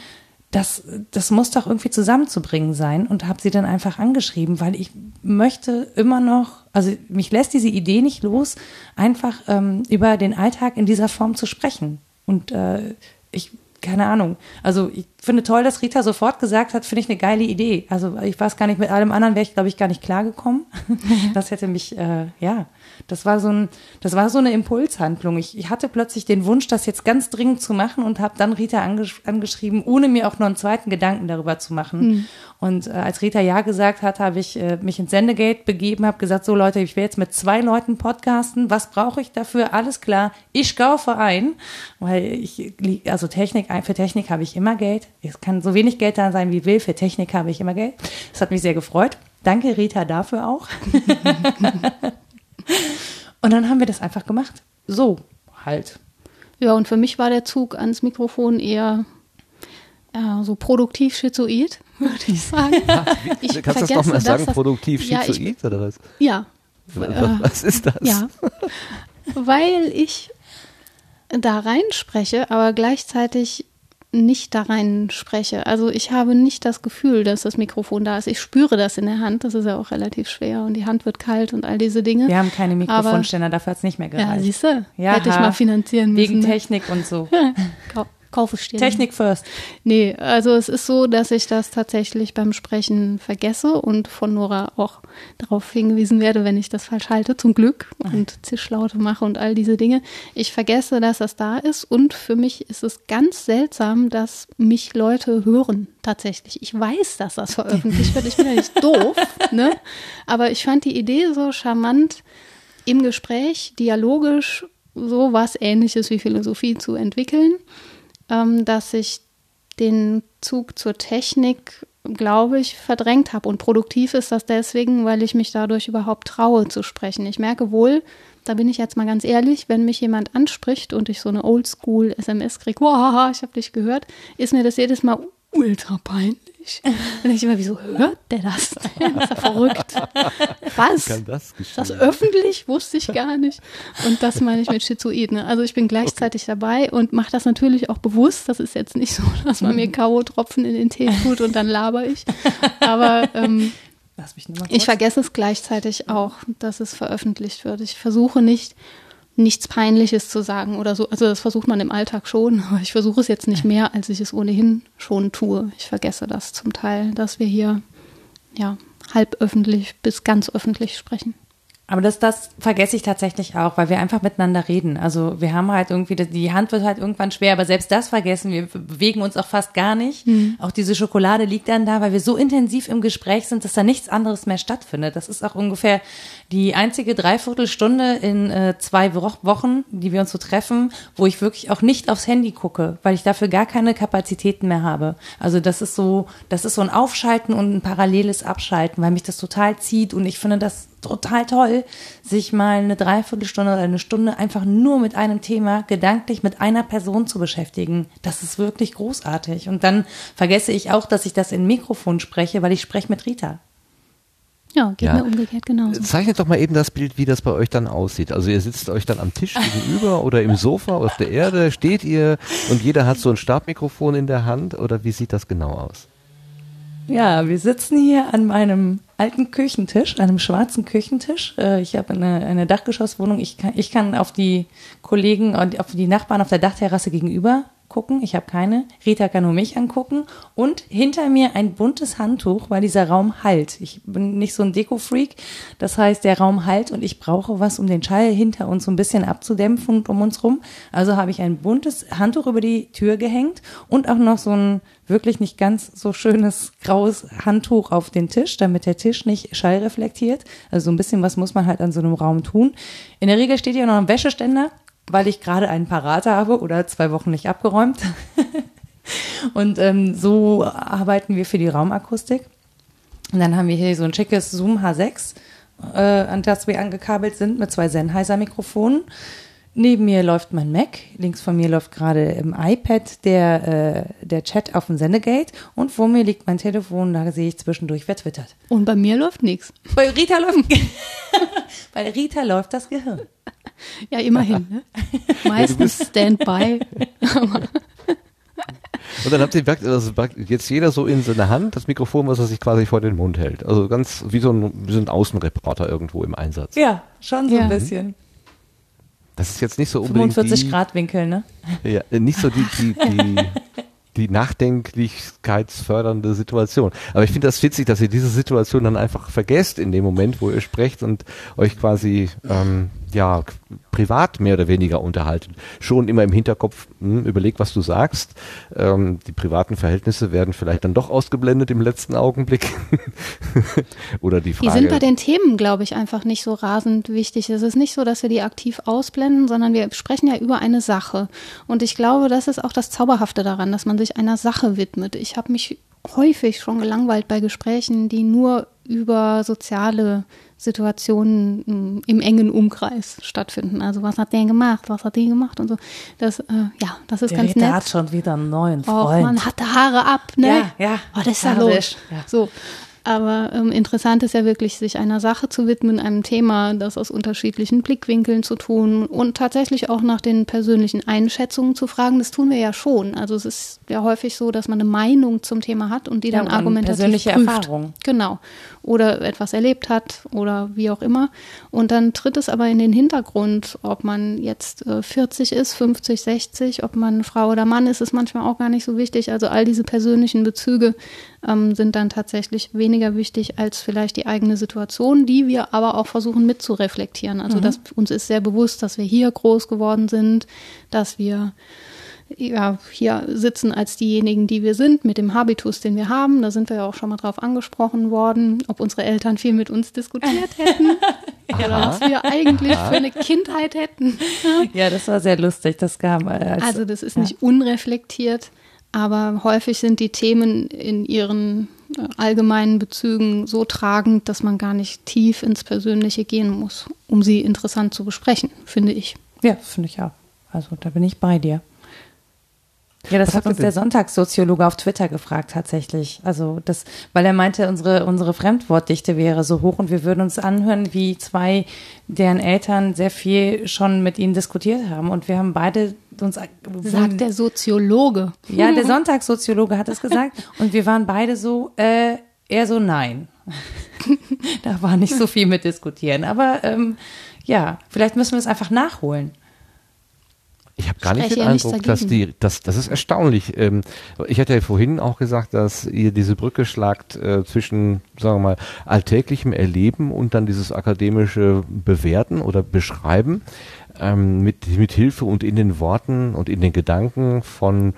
das, das muss doch irgendwie zusammenzubringen sein und habe sie dann einfach angeschrieben, weil ich möchte immer noch, also mich lässt diese Idee nicht los, einfach ähm, über den Alltag in dieser Form zu sprechen. Und äh, ich, keine Ahnung, also ich finde toll, dass Rita sofort gesagt hat, finde ich eine geile Idee. Also ich weiß gar nicht, mit allem anderen wäre ich, glaube ich, gar nicht klargekommen. das hätte mich, äh, ja, das war so ein, das war so eine Impulshandlung. Ich, ich hatte plötzlich den Wunsch, das jetzt ganz dringend zu machen und habe dann Rita angesch angeschrieben, ohne mir auch nur einen zweiten Gedanken darüber zu machen. Mhm. Und äh, als Rita ja gesagt hat, habe ich äh, mich ins Sendegate begeben, habe gesagt, so Leute, ich will jetzt mit zwei Leuten podcasten. Was brauche ich dafür? Alles klar, ich kaufe ein, weil ich, also Technik, für Technik habe ich immer Geld. Es kann so wenig Geld da sein, wie will. Für Technik habe ich immer Geld. Das hat mich sehr gefreut. Danke, Rita, dafür auch. Und dann haben wir das einfach gemacht. So halt. Ja, und für mich war der Zug ans Mikrofon eher äh, so produktiv schizoid, würde ich sagen. ich Kannst du das doch mal sagen, produktiv schizoid ja, oder was? Ja. Was ist das? Ja. Weil ich da reinspreche, aber gleichzeitig nicht da rein spreche. Also ich habe nicht das Gefühl, dass das Mikrofon da ist. Ich spüre das in der Hand. Das ist ja auch relativ schwer und die Hand wird kalt und all diese Dinge. Wir haben keine Mikrofonständer, dafür hat es nicht mehr gereicht. Ja, siehst du? Ja, Hätte ich mal finanzieren müssen. Wegen Technik und so. Ja, Kaufestehen. Technik first. Nee, also es ist so, dass ich das tatsächlich beim Sprechen vergesse und von Nora auch darauf hingewiesen werde, wenn ich das falsch halte, zum Glück und Zischlaute mache und all diese Dinge. Ich vergesse, dass das da ist und für mich ist es ganz seltsam, dass mich Leute hören tatsächlich. Ich weiß, dass das veröffentlicht wird. Ich bin ja nicht doof, ne? Aber ich fand die Idee so charmant, im Gespräch dialogisch so was Ähnliches wie Philosophie zu entwickeln ähm, dass ich den Zug zur Technik, glaube ich, verdrängt habe. Und produktiv ist das deswegen, weil ich mich dadurch überhaupt traue zu sprechen. Ich merke wohl, da bin ich jetzt mal ganz ehrlich, wenn mich jemand anspricht und ich so eine Oldschool-SMS kriege, wow, ich habe dich gehört, ist mir das jedes Mal ultra peinlich. Und dann ich immer, wieso hört der das? Das ist ja verrückt. Was? Kann das das öffentlich? Wusste ich gar nicht. Und das meine ich mit Schizoid. Ne? Also ich bin gleichzeitig okay. dabei und mache das natürlich auch bewusst. Das ist jetzt nicht so, dass man mir K.O.-Tropfen in den Tee tut und dann laber ich. Aber ähm, ich vergesse es gleichzeitig auch, dass es veröffentlicht wird. Ich versuche nicht nichts Peinliches zu sagen oder so. Also das versucht man im Alltag schon, aber ich versuche es jetzt nicht mehr, als ich es ohnehin schon tue. Ich vergesse das zum Teil, dass wir hier ja halb öffentlich bis ganz öffentlich sprechen. Aber das, das vergesse ich tatsächlich auch, weil wir einfach miteinander reden. Also wir haben halt irgendwie, die Hand wird halt irgendwann schwer, aber selbst das vergessen wir. Bewegen uns auch fast gar nicht. Mhm. Auch diese Schokolade liegt dann da, weil wir so intensiv im Gespräch sind, dass da nichts anderes mehr stattfindet. Das ist auch ungefähr die einzige Dreiviertelstunde in äh, zwei Wochen, die wir uns so treffen, wo ich wirklich auch nicht aufs Handy gucke, weil ich dafür gar keine Kapazitäten mehr habe. Also das ist so, das ist so ein Aufschalten und ein paralleles Abschalten, weil mich das total zieht und ich finde das total toll, sich mal eine Dreiviertelstunde oder eine Stunde einfach nur mit einem Thema gedanklich mit einer Person zu beschäftigen. Das ist wirklich großartig. Und dann vergesse ich auch, dass ich das in Mikrofon spreche, weil ich spreche mit Rita. Ja, geht ja. mir umgekehrt genauso. Zeichnet doch mal eben das Bild, wie das bei euch dann aussieht. Also ihr sitzt euch dann am Tisch gegenüber oder im Sofa auf der Erde, steht ihr und jeder hat so ein Stabmikrofon in der Hand oder wie sieht das genau aus? Ja, wir sitzen hier an meinem alten Küchentisch, einem schwarzen Küchentisch. Äh, ich habe eine, eine Dachgeschosswohnung. Ich kann, ich kann auf die Kollegen und auf die Nachbarn auf der Dachterrasse gegenüber gucken. Ich habe keine. Rita kann nur mich angucken. Und hinter mir ein buntes Handtuch, weil dieser Raum halt. Ich bin nicht so ein Deko-Freak. Das heißt, der Raum halt und ich brauche was, um den Schall hinter uns so ein bisschen abzudämpfen und um uns rum. Also habe ich ein buntes Handtuch über die Tür gehängt und auch noch so ein wirklich nicht ganz so schönes graues Handtuch auf den Tisch, damit der Tisch nicht Schall reflektiert. Also so ein bisschen was muss man halt an so einem Raum tun. In der Regel steht hier noch ein Wäscheständer weil ich gerade einen parat habe oder zwei Wochen nicht abgeräumt. und ähm, so arbeiten wir für die Raumakustik. Und dann haben wir hier so ein schickes Zoom H6, äh, an das wir angekabelt sind mit zwei Sennheiser-Mikrofonen. Neben mir läuft mein Mac, links von mir läuft gerade im iPad der, äh, der Chat auf dem Sendegate und vor mir liegt mein Telefon, da sehe ich zwischendurch, wer twittert. Und bei mir läuft nichts. Bei Rita läuft, bei Rita läuft das Gehirn. Ja, immerhin. Ne? Meistens Standby. Und dann habt ihr also jetzt jeder so in seiner Hand das Mikrofon, was er sich quasi vor den Mund hält. Also ganz wie so ein, wie so ein Außenreporter irgendwo im Einsatz. Ja, schon so ja. ein bisschen. Das ist jetzt nicht so unbedingt 45 die, Grad Winkel, ne? Ja, nicht so die, die, die die nachdenklichkeitsfördernde Situation. Aber ich finde das witzig, dass ihr diese Situation dann einfach vergesst in dem Moment, wo ihr sprecht und euch quasi ähm, ja privat mehr oder weniger unterhalten. Schon immer im Hinterkopf hm, überleg, was du sagst. Ähm, die privaten Verhältnisse werden vielleicht dann doch ausgeblendet im letzten Augenblick. oder die Frage. Die sind bei den Themen, glaube ich, einfach nicht so rasend wichtig. Es ist nicht so, dass wir die aktiv ausblenden, sondern wir sprechen ja über eine Sache. Und ich glaube, das ist auch das Zauberhafte daran, dass man sich einer Sache widmet. Ich habe mich häufig schon gelangweilt bei Gesprächen, die nur über soziale Situationen mm, im engen Umkreis stattfinden. Also was hat der gemacht, was hat die gemacht und so. Das, äh, ja, das ist der ganz Rita nett. hat schon wieder einen neuen Freund. Oh, man hatte Haare ab, ne? Ja, ja. Oh, das ist ja los. Ja. So. Aber ähm, interessant ist ja wirklich, sich einer Sache zu widmen, einem Thema, das aus unterschiedlichen Blickwinkeln zu tun und tatsächlich auch nach den persönlichen Einschätzungen zu fragen. Das tun wir ja schon. Also es ist ja häufig so, dass man eine Meinung zum Thema hat und die dann Ja, argumentativ persönliche prüft. Erfahrung. Genau. Oder etwas erlebt hat oder wie auch immer. Und dann tritt es aber in den Hintergrund, ob man jetzt äh, 40 ist, 50, 60, ob man Frau oder Mann ist, ist manchmal auch gar nicht so wichtig. Also all diese persönlichen Bezüge ähm, sind dann tatsächlich weniger wichtig als vielleicht die eigene Situation, die wir aber auch versuchen mitzureflektieren. Also dass uns ist sehr bewusst, dass wir hier groß geworden sind, dass wir ja, hier sitzen als diejenigen, die wir sind, mit dem Habitus, den wir haben. Da sind wir ja auch schon mal drauf angesprochen worden, ob unsere Eltern viel mit uns diskutiert hätten oder was wir eigentlich für eine Kindheit hätten. Ja, das war sehr lustig. Das kam äh, als, Also das ist nicht unreflektiert, aber häufig sind die Themen in ihren äh, allgemeinen Bezügen so tragend, dass man gar nicht tief ins Persönliche gehen muss, um sie interessant zu besprechen, finde ich. Ja, finde ich auch. Also da bin ich bei dir. Ja, das Was hat uns der? Sonntagssoziologe auf Twitter gefragt tatsächlich. Also das, weil er meinte, unsere unsere Fremdwortdichte wäre so hoch und wir würden uns anhören, wie zwei, deren Eltern sehr viel schon mit ihnen diskutiert haben und wir haben beide uns Sagt der Soziologe. ja, der Sonntagssoziologe hat es gesagt und wir waren beide so äh, eher so nein. da war nicht so viel mit diskutieren, aber ähm, ja, vielleicht müssen wir es einfach nachholen. Ich habe gar nicht den Eindruck, dass dagegen. die, das, das ist erstaunlich. Ähm, ich hatte ja vorhin auch gesagt, dass ihr diese Brücke schlagt äh, zwischen, sagen wir mal, alltäglichem Erleben und dann dieses akademische Bewerten oder Beschreiben ähm, mit, mit Hilfe und in den Worten und in den Gedanken von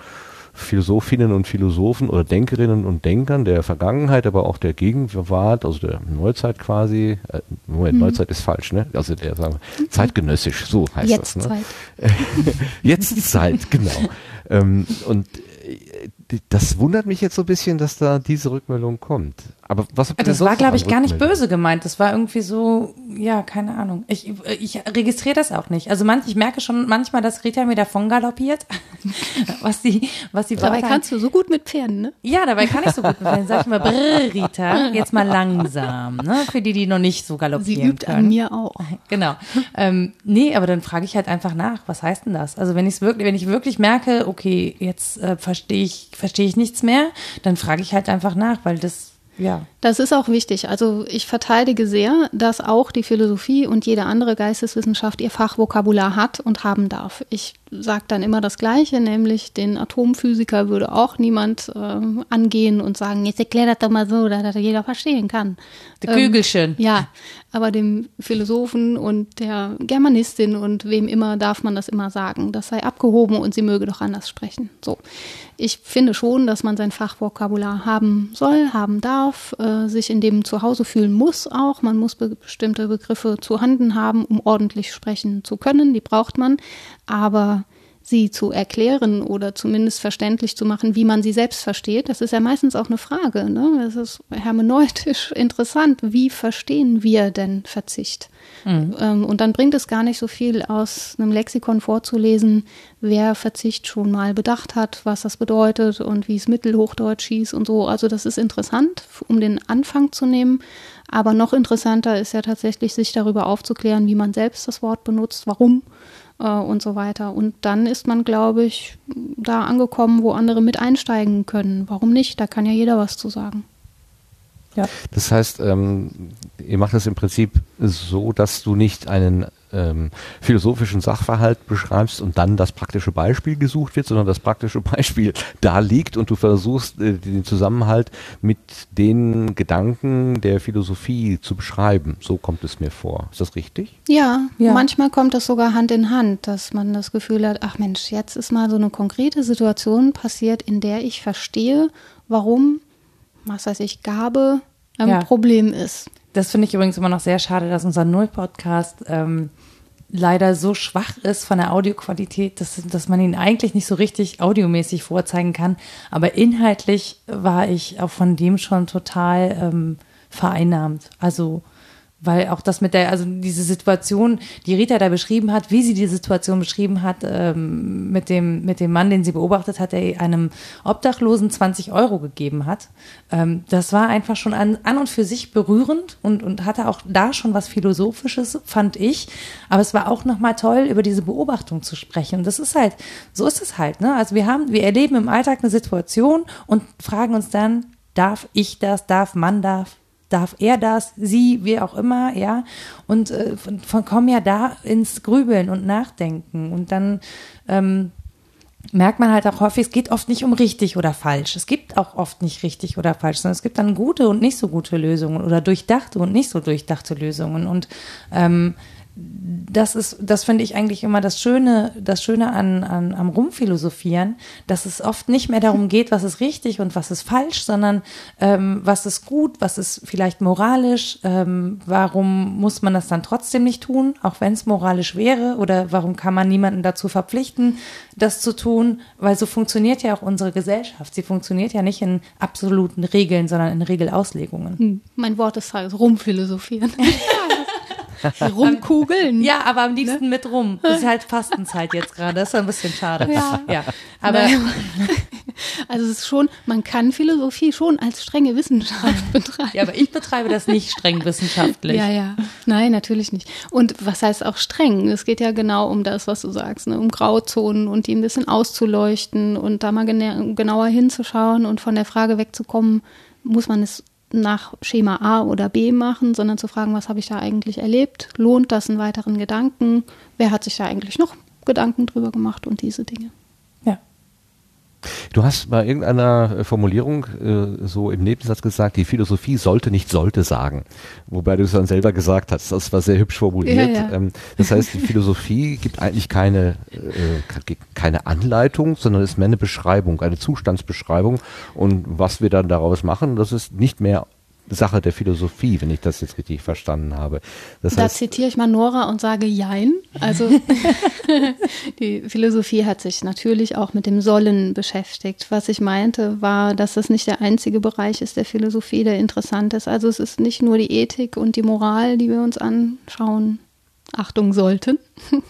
Philosophinnen und Philosophen oder Denkerinnen und Denkern der Vergangenheit, aber auch der Gegenwart, also der Neuzeit quasi. Äh, Moment, Neuzeit ist falsch, ne? Also der, sagen wir, zeitgenössisch, so heißt das. Ne? Jetztzeit. Jetztzeit, genau. ähm, und äh, das wundert mich jetzt so ein bisschen, dass da diese Rückmeldung kommt. Aber was habt ihr denn Das war, glaube ich, gar nicht böse gemeint. Das war irgendwie so, ja, keine Ahnung. Ich, ich registriere das auch nicht. Also manch, ich merke schon manchmal, dass Rita mir davon galoppiert, was die, was die Dabei kannst du so gut mit Pferden, ne? Ja, dabei kann ich so gut mitnehmen. Sag ich mal, brr, Rita, jetzt mal langsam, ne? Für die, die noch nicht so Sie galoppieren übt können. an mir auch. Genau. Ähm, nee, aber dann frage ich halt einfach nach, was heißt denn das? Also wenn ich es wirklich, wenn ich wirklich merke, okay, jetzt äh, verstehe ich, verstehe ich nichts mehr, dann frage ich halt einfach nach, weil das Ja. Das ist auch wichtig. Also ich verteidige sehr, dass auch die Philosophie und jede andere Geisteswissenschaft ihr Fachvokabular hat und haben darf. Ich sage dann immer das Gleiche, nämlich den Atomphysiker würde auch niemand äh, angehen und sagen, jetzt erklär das doch mal so, dass das jeder verstehen kann. Die Kügelchen. Ja, aber dem Philosophen und der Germanistin und wem immer darf man das immer sagen. Das sei abgehoben und sie möge doch anders sprechen. So. Ich finde schon, dass man sein Fachvokabular haben soll, haben darf, äh, sich in dem zu Hause fühlen muss auch. Man muss be bestimmte Begriffe zu Handen haben, um ordentlich sprechen zu können. Die braucht man. Aber sie zu erklären oder zumindest verständlich zu machen, wie man sie selbst versteht, das ist ja meistens auch eine Frage. Ne? Das ist hermeneutisch interessant. Wie verstehen wir denn Verzicht? Mhm. Ähm, und dann bringt es gar nicht so viel aus einem Lexikon vorzulesen, wer Verzicht schon mal bedacht hat, was das bedeutet und wie es Mittelhochdeutsch hieß und so. Also das ist interessant, um den Anfang zu nehmen. Aber noch interessanter ist ja tatsächlich, sich darüber aufzuklären, wie man selbst das Wort benutzt, warum äh, und so weiter. Und dann ist man, glaube ich, da angekommen, wo andere mit einsteigen können. Warum nicht? Da kann ja jeder was zu sagen. Ja. Das heißt, ähm, ihr macht das im Prinzip so, dass du nicht einen ähm, philosophischen Sachverhalt beschreibst und dann das praktische Beispiel gesucht wird, sondern das praktische Beispiel da liegt und du versuchst, äh, den Zusammenhalt mit den Gedanken der Philosophie zu beschreiben. So kommt es mir vor. Ist das richtig? Ja, ja, manchmal kommt das sogar Hand in Hand, dass man das Gefühl hat, ach Mensch, jetzt ist mal so eine konkrete Situation passiert, in der ich verstehe, warum was weiß ich, Gabe ein ja. Problem ist. Das finde ich übrigens immer noch sehr schade, dass unser Null-Podcast ähm, leider so schwach ist von der Audioqualität, dass, dass man ihn eigentlich nicht so richtig audiomäßig vorzeigen kann. Aber inhaltlich war ich auch von dem schon total ähm, vereinnahmt. Also weil auch das mit der, also diese Situation, die Rita da beschrieben hat, wie sie die Situation beschrieben hat, ähm, mit dem, mit dem Mann, den sie beobachtet hat, der einem Obdachlosen 20 Euro gegeben hat, ähm, das war einfach schon an, an und für sich berührend und, und hatte auch da schon was Philosophisches, fand ich. Aber es war auch nochmal toll, über diese Beobachtung zu sprechen. Und das ist halt, so ist es halt, ne? Also wir haben, wir erleben im Alltag eine Situation und fragen uns dann, darf ich das, darf man darf, darf er das, sie, wie auch immer, ja. Und äh, von, von kommen ja da ins Grübeln und Nachdenken. Und dann ähm, merkt man halt auch häufig, es geht oft nicht um richtig oder falsch. Es gibt auch oft nicht richtig oder falsch, sondern es gibt dann gute und nicht so gute Lösungen oder durchdachte und nicht so durchdachte Lösungen. Und ähm, das ist, das finde ich eigentlich immer das Schöne, das Schöne an, an, am Rumphilosophieren, dass es oft nicht mehr darum geht, was ist richtig und was ist falsch, sondern ähm, was ist gut, was ist vielleicht moralisch, ähm, warum muss man das dann trotzdem nicht tun, auch wenn es moralisch wäre, oder warum kann man niemanden dazu verpflichten, das zu tun, weil so funktioniert ja auch unsere Gesellschaft. Sie funktioniert ja nicht in absoluten Regeln, sondern in Regelauslegungen. Hm, mein Wort ist halt Rumphilosophieren. Rumkugeln. Ja, aber am liebsten ne? mit rum. Das ist halt Fastenzeit jetzt gerade. Das ist ein bisschen schade. Ja. ja. Aber also es ist schon, man kann Philosophie schon als strenge Wissenschaft betreiben. Ja, aber ich betreibe das nicht streng wissenschaftlich. Ja, ja. Nein, natürlich nicht. Und was heißt auch streng? Es geht ja genau um das, was du sagst, ne? um Grauzonen und die ein bisschen auszuleuchten und da mal genauer hinzuschauen und von der Frage wegzukommen, muss man es nach Schema A oder B machen, sondern zu fragen, was habe ich da eigentlich erlebt? Lohnt das einen weiteren Gedanken? Wer hat sich da eigentlich noch Gedanken drüber gemacht und diese Dinge? Du hast bei irgendeiner äh, Formulierung äh, so im Nebensatz gesagt, die Philosophie sollte nicht sollte sagen. Wobei du es dann selber gesagt hast. Das war sehr hübsch formuliert. Ja, ja. Ähm, das heißt, die Philosophie gibt eigentlich keine, äh, keine Anleitung, sondern ist mehr eine Beschreibung, eine Zustandsbeschreibung. Und was wir dann daraus machen, das ist nicht mehr Sache der Philosophie, wenn ich das jetzt richtig verstanden habe. Das da heißt, zitiere ich mal Nora und sage Jein. Also die Philosophie hat sich natürlich auch mit dem Sollen beschäftigt. Was ich meinte, war, dass das nicht der einzige Bereich ist der Philosophie, der interessant ist. Also es ist nicht nur die Ethik und die Moral, die wir uns anschauen, Achtung sollten,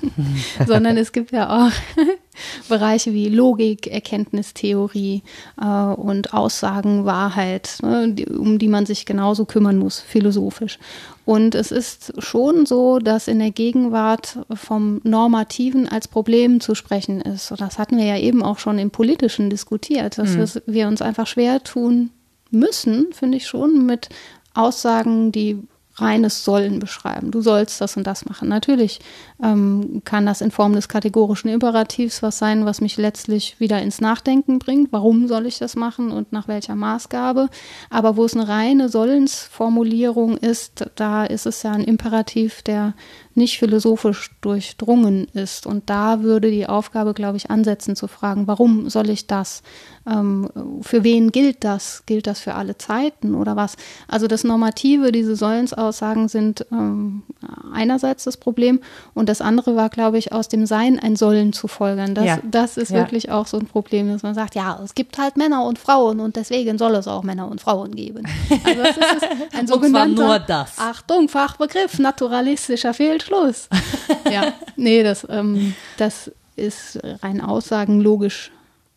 sondern es gibt ja auch Bereiche wie Logik, Erkenntnistheorie äh, und Aussagen, Wahrheit, ne, die, um die man sich genauso kümmern muss, philosophisch. Und es ist schon so, dass in der Gegenwart vom Normativen als Problem zu sprechen ist. Und das hatten wir ja eben auch schon im Politischen diskutiert, dass mhm. wir uns einfach schwer tun, müssen, finde ich schon, mit Aussagen, die reines Sollen beschreiben. Du sollst das und das machen. Natürlich ähm, kann das in Form des kategorischen Imperativs was sein, was mich letztlich wieder ins Nachdenken bringt. Warum soll ich das machen und nach welcher Maßgabe? Aber wo es eine reine Sollensformulierung ist, da ist es ja ein Imperativ, der nicht philosophisch durchdrungen ist. Und da würde die Aufgabe, glaube ich, ansetzen zu fragen, warum soll ich das? Ähm, für wen gilt das? Gilt das für alle Zeiten oder was? Also das Normative, diese Sollensaussagen sind ähm, einerseits das Problem und das andere war, glaube ich, aus dem Sein ein Sollen zu folgern. Das, Ja. das ist Ja. wirklich auch so ein Problem, dass man sagt, ja, es gibt halt Männer und Frauen und deswegen soll es auch Männer und Frauen geben. Also das ist ein Und zwar sogenannter, nur das. Achtung, Fachbegriff, naturalistischer Fehlschluss. ja, nee, das, ähm, das ist rein aussagenlogisch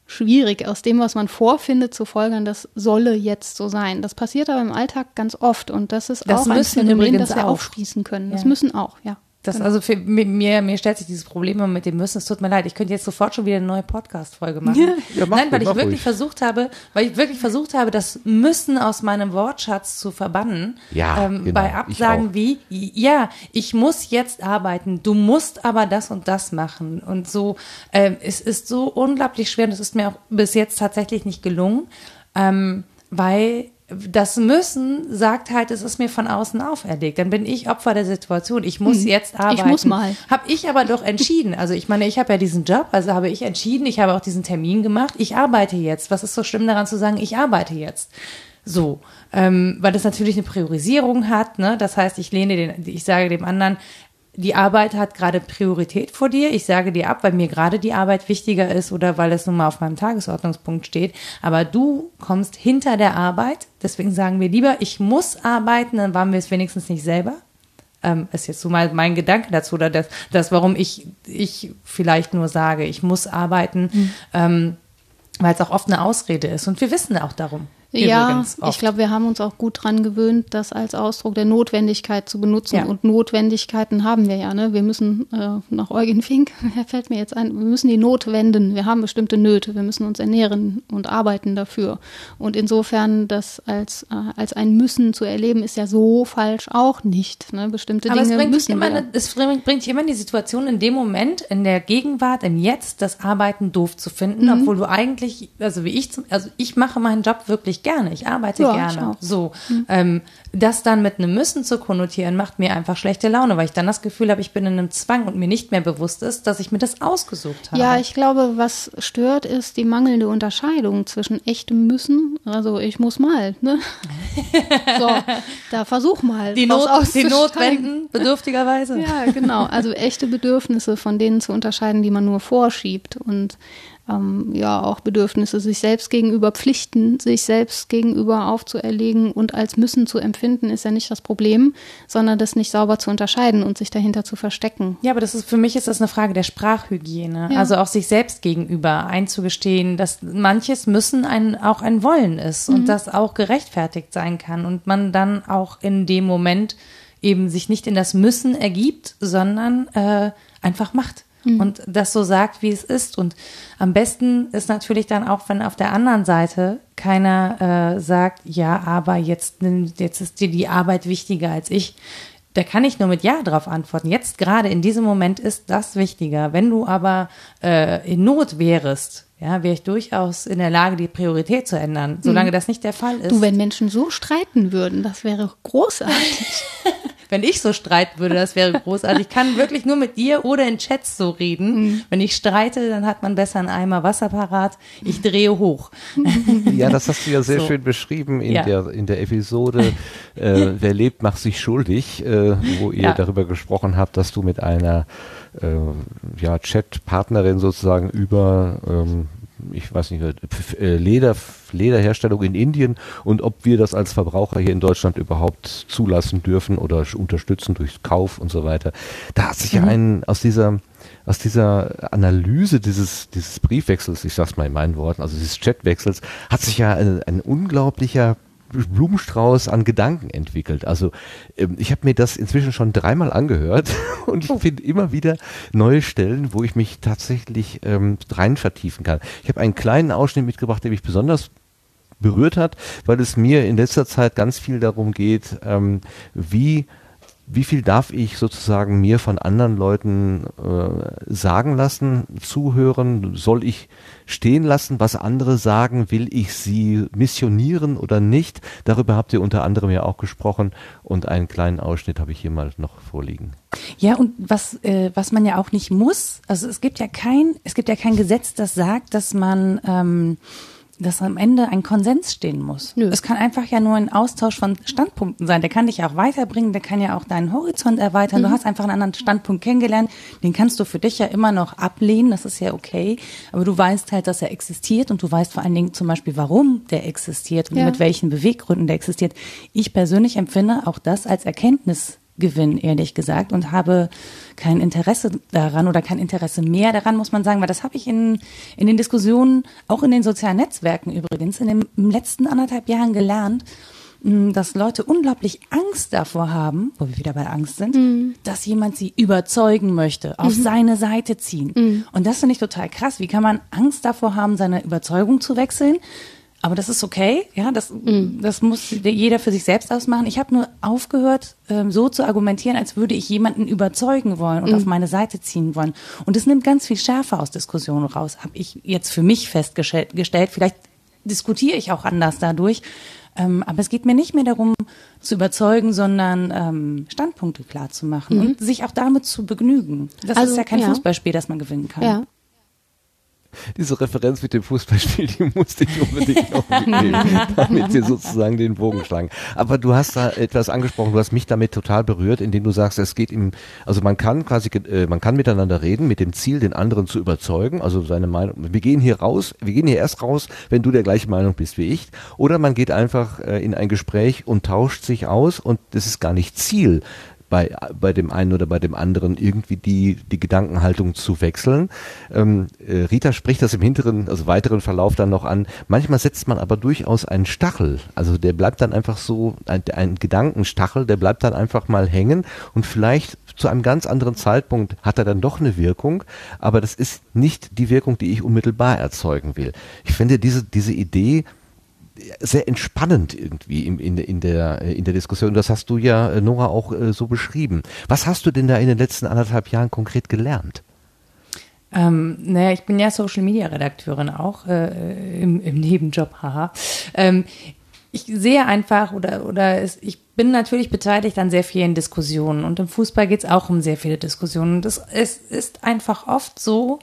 schwierig, aus dem, was man vorfindet, zu folgern, das solle jetzt so sein. Das passiert aber im Alltag ganz oft und das ist Das auch ein Phänomen, übrigens das wir auch. aufschließen können. Das Ja. müssen auch, ja. Das Genau. also für mi- mir, mir stellt sich dieses Problem immer mit dem Müssen. Es tut mir leid, ich könnte jetzt sofort schon wieder eine neue Podcast-Folge machen. Ja, mach Nein, weil ruhig, ich wirklich ruhig. versucht habe, weil ich wirklich versucht habe, das Müssen aus meinem Wortschatz zu verbannen. Ja, ähm, genau, bei Absagen wie, ja, ich muss jetzt arbeiten, du musst aber das und das machen. Und so, ähm, es ist so unglaublich schwer und es ist mir auch bis jetzt tatsächlich nicht gelungen, ähm, weil das Müssen sagt halt, es ist mir von außen auferlegt. Dann bin ich Opfer der Situation. Ich muss jetzt arbeiten. muss mal. Habe ich aber doch entschieden. Also ich meine, ich habe ja diesen Job, also habe ich entschieden, ich habe auch diesen Termin gemacht. Ich arbeite jetzt. Was ist so schlimm daran zu sagen, ich arbeite jetzt? So, ähm, weil das natürlich eine Priorisierung hat. Ne? Das heißt, ich lehne den, ich sage dem anderen, die Arbeit hat gerade Priorität vor dir. Ich sage dir ab, weil mir gerade die Arbeit wichtiger ist oder weil es nun mal auf meinem Tagesordnungspunkt steht. Aber du kommst hinter der Arbeit. Deswegen sagen wir lieber, ich muss arbeiten, dann waren wir es wenigstens nicht selber ähm, ist jetzt so mal mein Gedanke dazu, oder das, das warum ich, ich vielleicht nur sage, ich muss arbeiten, ähm, weil es auch oft eine Ausrede ist. Und wir wissen auch darum. Ja, ich glaube, wir haben uns auch gut dran gewöhnt, das als Ausdruck der Notwendigkeit zu benutzen. Ja. Und Notwendigkeiten haben wir ja. Ne? Wir müssen äh, nach Eugen Fink, er fällt mir jetzt ein, wir müssen die Not wenden. Wir haben bestimmte Nöte. Wir müssen uns ernähren und arbeiten dafür. Und insofern das als, äh, als ein Müssen zu erleben, ist ja so falsch auch nicht. Ne? Bestimmte Aber es Dinge bringt, dich müssen immer, wir. eine- es bringt bringt dich immer in die Situation, in dem Moment, in der Gegenwart, im Jetzt, das Arbeiten doof zu finden, Mhm. obwohl du eigentlich, also wie ich, zum, also ich mache meinen Job wirklich gerne, ich arbeite Ja, ich gerne. auch. So, ähm, das dann mit einem Müssen zu konnotieren, macht mir einfach schlechte Laune, weil ich dann das Gefühl habe, ich bin in einem Zwang und mir nicht mehr bewusst ist, dass ich mir das ausgesucht habe. Ja, ich glaube, was stört, ist die mangelnde Unterscheidung zwischen echtem Müssen, also ich muss mal, ne? so, da versuch mal. die Not, die auszusteigen. Not wenden, bedürftigerweise. Ja, genau. Also echte Bedürfnisse von denen zu unterscheiden, die man nur vorschiebt und ähm, ja auch Bedürfnisse sich selbst gegenüber Pflichten, sich selbst gegenüber aufzuerlegen und als müssen zu empfinden, ist ja nicht das Problem, sondern das nicht sauber zu unterscheiden und sich dahinter zu verstecken. Ja, aber das ist für mich ist das eine Frage der Sprachhygiene. Ja. Also auch sich selbst gegenüber einzugestehen, dass manches Müssen ein, auch ein Wollen ist Mhm. und das auch gerechtfertigt sein kann und man dann auch in dem Moment eben sich nicht in das Müssen ergibt, sondern äh, einfach macht. Mhm. Und das so sagt, wie es ist. Und am besten ist natürlich dann auch, wenn auf der anderen Seite keiner äh, sagt, ja, aber jetzt, jetzt ist dir die Arbeit wichtiger als ich. Da kann ich nur mit Ja drauf antworten. Jetzt gerade in diesem Moment ist das wichtiger. Wenn du aber äh, in Not wärest, ja, wäre ich durchaus in der Lage, die Priorität zu ändern. Solange das nicht der Fall ist. Mhm. Du, wenn Menschen so streiten würden, das wäre großartig. wenn ich so streiten würde, das wäre großartig. Ich kann wirklich nur mit dir oder in Chats so reden. Mhm. Wenn ich streite, dann hat man besser einen Eimer Wasser parat. Ich drehe hoch. Ja, das hast du ja sehr So. schön beschrieben in, Ja. der, in der Episode äh, Wer lebt, macht sich schuldig, äh, wo ihr Ja. darüber gesprochen habt, dass du mit einer äh, ja, Chat-Partnerin sozusagen über, ähm, ich weiß nicht, äh, Leder, Lederherstellung in Indien und ob wir das als Verbraucher hier in Deutschland überhaupt zulassen dürfen oder unterstützen durch Kauf und so weiter. Da hat sich ja ein aus dieser aus dieser Analyse dieses, dieses Briefwechsels, ich sag's mal in meinen Worten, also dieses Chatwechsels, hat sich ja ein, ein unglaublicher Blumenstrauß an Gedanken entwickelt. Also ähm, ich habe mir das inzwischen schon dreimal angehört und ich finde immer wieder neue Stellen, wo ich mich tatsächlich ähm, rein vertiefen kann. Ich habe einen kleinen Ausschnitt mitgebracht, der mich besonders berührt hat, weil es mir in letzter Zeit ganz viel darum geht, ähm, wie wie viel darf ich sozusagen mir von anderen Leuten äh, sagen lassen, zuhören? Soll ich stehen lassen, was andere sagen? Will ich sie missionieren oder nicht? Darüber habt ihr unter anderem ja auch gesprochen und einen kleinen Ausschnitt habe ich hier mal noch vorliegen. Ja, und was, äh, was man ja auch nicht muss, also es gibt ja kein, es gibt ja kein Gesetz, das sagt, dass man ähm, dass am Ende ein Konsens stehen muss. Nö. Es kann einfach ja nur ein Austausch von Standpunkten sein. Der kann dich ja auch weiterbringen, der kann ja auch deinen Horizont erweitern. Mhm. Du hast einfach einen anderen Standpunkt kennengelernt. Den kannst du für dich ja immer noch ablehnen, das ist ja okay. Aber du weißt halt, dass er existiert und du weißt vor allen Dingen zum Beispiel, warum der existiert und ja. mit welchen Beweggründen der existiert. Ich persönlich empfinde auch das als Erkenntnis Gewinn, ehrlich gesagt, und habe kein Interesse daran oder kein Interesse mehr daran, muss man sagen, weil das habe ich in, in den Diskussionen, auch in den sozialen Netzwerken übrigens, in den letzten anderthalb Jahren gelernt, hm, dass Leute unglaublich Angst davor haben, wo wir wieder bei Angst sind, mhm. dass jemand sie überzeugen möchte, auf mhm. seine Seite ziehen. Mhm. Und das finde ich total krass. Wie kann man Angst davor haben, seine Überzeugung zu wechseln? Aber das ist okay, ja, das, mhm. das muss jeder für sich selbst ausmachen. Ich habe nur aufgehört, ähm, so zu argumentieren, als würde ich jemanden überzeugen wollen und mhm. auf meine Seite ziehen wollen. Und es nimmt ganz viel Schärfe aus Diskussionen raus, habe ich jetzt für mich festgestellt. Vielleicht diskutiere ich auch anders dadurch. Ähm, aber es geht mir nicht mehr darum, zu überzeugen, sondern ähm, Standpunkte klar zu machen mhm. und sich auch damit zu begnügen. Das also, ist ja kein ja. Fußballspiel, das man gewinnen kann. Ja diese Referenz mit dem Fußballspiel, die musste ich unbedingt noch mitnehmen, damit wir sozusagen den Bogen schlagen. Aber du hast da etwas angesprochen, du hast mich damit total berührt, indem du sagst, es geht ihm, also man kann quasi, äh, man kann miteinander reden mit dem Ziel, den anderen zu überzeugen, also seine Meinung. Wir gehen hier raus, wir gehen hier erst raus, wenn du der gleichen Meinung bist wie ich. Oder man geht einfach äh, in ein Gespräch und tauscht sich aus und das ist gar nicht Ziel bei, bei dem einen oder bei dem anderen irgendwie die, die Gedankenhaltung zu wechseln. Ähm, äh, Rita spricht das im hinteren, also weiteren Verlauf dann noch an. Manchmal setzt man aber durchaus einen Stachel. Also der bleibt dann einfach so, ein, ein Gedankenstachel, der bleibt dann einfach mal hängen und vielleicht zu einem ganz anderen Zeitpunkt hat er dann doch eine Wirkung, aber das ist nicht die Wirkung, die ich unmittelbar erzeugen will. Ich finde diese, diese Idee, sehr entspannend irgendwie in, in, in, der, in der Diskussion. Das hast du ja, äh, Nora, auch äh, so beschrieben. Was hast du denn da in den letzten anderthalb Jahren konkret gelernt? Ähm, naja, ich bin ja Social Media Redakteurin auch äh, im, im Nebenjob, haha. Ähm, ich sehe einfach oder oder es, ich bin natürlich beteiligt an sehr vielen Diskussionen und im Fußball geht es auch um sehr viele Diskussionen. Das, es ist einfach oft so,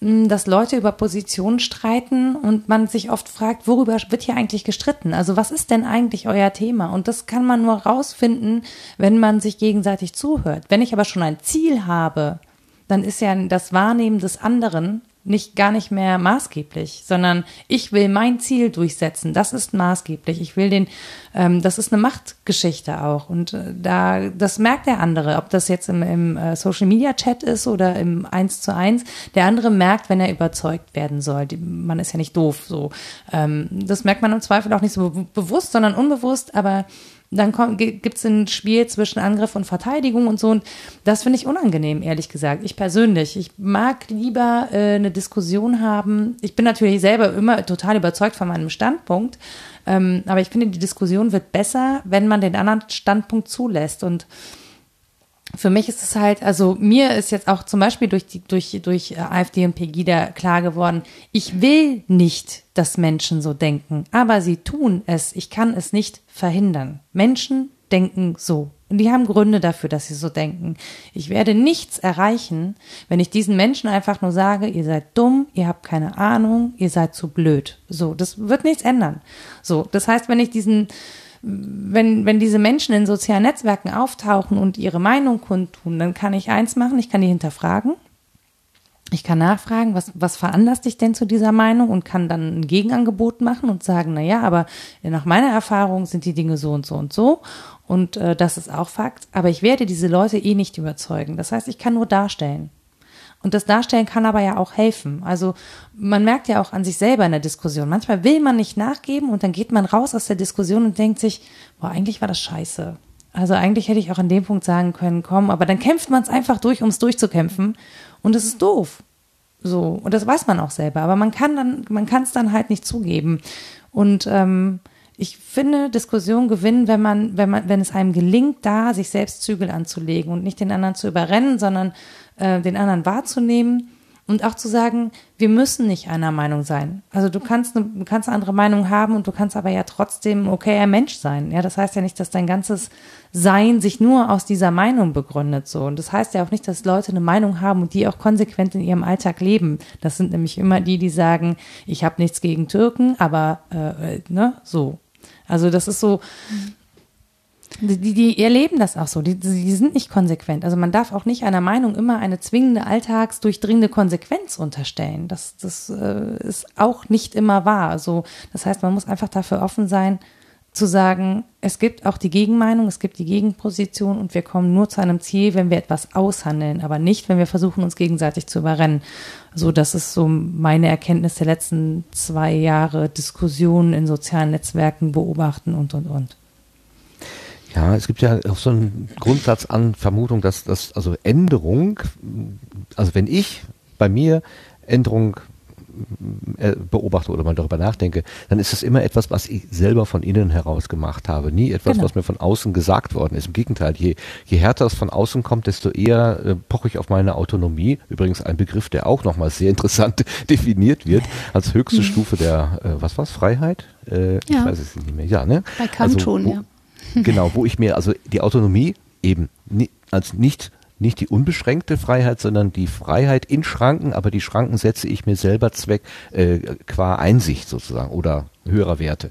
dass Leute über Positionen streiten und man sich oft fragt, worüber wird hier eigentlich gestritten? Also was ist denn eigentlich euer Thema? Und das kann man nur rausfinden, wenn man sich gegenseitig zuhört. Wenn ich aber schon ein Ziel habe, dann ist ja das Wahrnehmen des anderen nicht gar nicht mehr maßgeblich, sondern ich will mein Ziel durchsetzen. Das ist maßgeblich. Ich will den, ähm, das ist eine Machtgeschichte auch. Und äh, da, das merkt der andere, ob das jetzt im, im äh, Social Media Chat ist oder im Eins zu eins. Der andere merkt, wenn er überzeugt werden soll. Die, man ist ja nicht doof. So, ähm, das merkt man im Zweifel auch nicht so bewusst, sondern unbewusst. Aber dann gibt es ein Spiel zwischen Angriff und Verteidigung und so. Und das finde ich unangenehm, ehrlich gesagt. Ich persönlich. Ich mag lieber äh, eine Diskussion haben. Ich bin natürlich selber immer total überzeugt von meinem Standpunkt. Ähm, aber ich finde, die Diskussion wird besser, wenn man den anderen Standpunkt zulässt. Und für mich ist es halt, also mir ist jetzt auch zum Beispiel durch die, durch, durch äh, AfD und Pegida klar geworden, ich will nicht, dass Menschen so denken, aber sie tun es. Ich kann es nicht verhindern. Menschen denken so. Und die haben Gründe dafür, dass sie so denken. Ich werde nichts erreichen, wenn ich diesen Menschen einfach nur sage, ihr seid dumm, ihr habt keine Ahnung, ihr seid zu blöd. So, das wird nichts ändern. So, das heißt, wenn ich diesen, wenn, wenn diese Menschen in sozialen Netzwerken auftauchen und ihre Meinung kundtun, dann kann ich eins machen, ich kann die hinterfragen. Ich kann nachfragen, was, was veranlasst dich denn zu dieser Meinung und kann dann ein Gegenangebot machen und sagen, na ja, aber nach meiner Erfahrung sind die Dinge so und so und so und äh, das ist auch Fakt. Aber ich werde diese Leute eh nicht überzeugen. Das heißt, ich kann nur darstellen. Und das Darstellen kann aber ja auch helfen. Also man merkt ja auch an sich selber in der Diskussion. Manchmal will man nicht nachgeben und dann geht man raus aus der Diskussion und denkt sich, boah, eigentlich war das scheiße. Also eigentlich hätte ich auch an dem Punkt sagen können, komm, aber dann kämpft man es einfach durch, um es durchzukämpfen. Und es ist doof. So, und das weiß man auch selber, aber man kann dann, man kann es dann halt nicht zugeben. Und ähm, ich finde, Diskussion gewinnen, wenn man, wenn man, wenn es einem gelingt, da sich selbst Zügel anzulegen und nicht den anderen zu überrennen, sondern äh, den anderen wahrzunehmen und auch zu sagen, wir müssen nicht einer Meinung sein. Also du kannst, eine, du kannst eine andere Meinung haben und du kannst aber ja trotzdem okayer Mensch sein. Ja, das heißt ja nicht, dass dein ganzes Sein sich nur aus dieser Meinung begründet so. Und das heißt ja auch nicht, dass Leute eine Meinung haben und die auch konsequent in ihrem Alltag leben. Das sind nämlich immer die, die sagen, ich habe nichts gegen Türken, aber äh, ne, so. Also das ist so, die, die, erleben das auch so. Die, die sind nicht konsequent. Also man darf auch nicht einer Meinung immer eine zwingende, alltagsdurchdringende Konsequenz unterstellen. Das, das äh, ist auch nicht immer wahr. Also das heißt, man muss einfach dafür offen sein, zu sagen, es gibt auch die Gegenmeinung, es gibt die Gegenposition und wir kommen nur zu einem Ziel, wenn wir etwas aushandeln, aber nicht, wenn wir versuchen, uns gegenseitig zu überrennen. So, das ist so meine Erkenntnis der letzten zwei Jahre Diskussionen in sozialen Netzwerken beobachten und, und, und. Ja, es gibt ja auch so einen Grundsatz an Vermutung, dass das, also Änderung, also wenn ich bei mir Änderung äh, beobachte oder mal darüber nachdenke, dann ist es immer etwas, was ich selber von innen heraus gemacht habe. Nie etwas, Genau. was mir von außen gesagt worden ist. Im Gegenteil, je, je härter es von außen kommt, desto eher äh, poche ich auf meine Autonomie. Übrigens ein Begriff, der auch nochmal sehr interessant definiert wird, als höchste Stufe der, äh, was war's, Freiheit? Äh, Ja. Ich weiß es nicht mehr. Ja, ne? Bei Kant schon, wo, ja. Genau, wo ich mir also die Autonomie eben als nicht nicht die unbeschränkte Freiheit, sondern die Freiheit in Schranken, aber die Schranken setze ich mir selber Zweck äh, qua Einsicht sozusagen oder höherer Werte.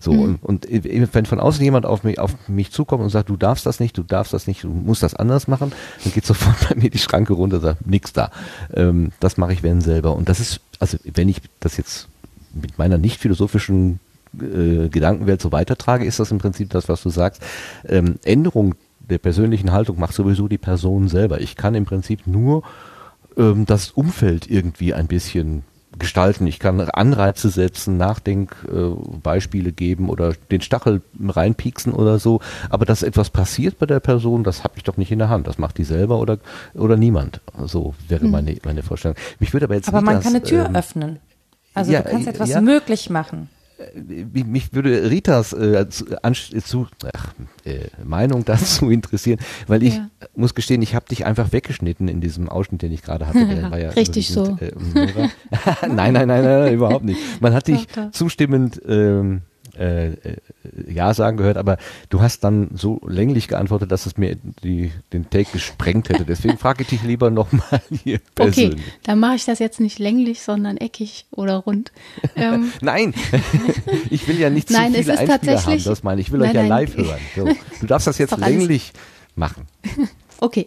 So und, und äh, wenn von außen jemand auf mich auf mich zukommt und sagt, du darfst das nicht, du darfst das nicht, du musst das anders machen, dann geht sofort bei mir die Schranke runter, sagt nix da. Ähm, das mache ich wenn selber und das ist also wenn ich das jetzt mit meiner nicht philosophischen äh, Gedankenwelt so weitertrage, ist das im Prinzip das, was du sagst. Ähm, Änderung der persönlichen Haltung macht sowieso die Person selber. Ich kann im Prinzip nur ähm, das Umfeld irgendwie ein bisschen gestalten. Ich kann Anreize setzen, Nachdenkbeispiele äh, geben oder den Stachel reinpieksen oder so. Aber dass etwas passiert bei der Person, das habe ich doch nicht in der Hand. Das macht die selber oder, oder niemand. So wäre meine, meine Vorstellung. Mich würde aber jetzt Aber man das, kann eine Tür ähm, öffnen. Also ja, du kannst etwas ja. möglich machen. Mich, mich würde Ritas äh, zu, anst- zu, ach, äh, Meinung dazu interessieren, weil ich Ja. muss gestehen, ich habe dich einfach weggeschnitten in diesem Ausschnitt, den ich gerade hatte. Der war ja Richtig überwiegend, Äh, nein, nein, nein, nein, nein, überhaupt nicht. Man hat dich Doch, doch. zustimmend ähm, äh, äh, Ja sagen gehört, aber du hast dann so länglich geantwortet, dass es mir die, den Take gesprengt hätte. Deswegen frage ich dich lieber nochmal hier Okay, persönlich. dann mache ich das jetzt nicht länglich, sondern eckig oder rund. Ähm, Nein, ich will ja nicht zu Nein, es viele ist Einspieler haben, tatsächlich- das meine ich. Ich will Nein, euch ja nein. live hören. So, du darfst das jetzt länglich machen. Okay,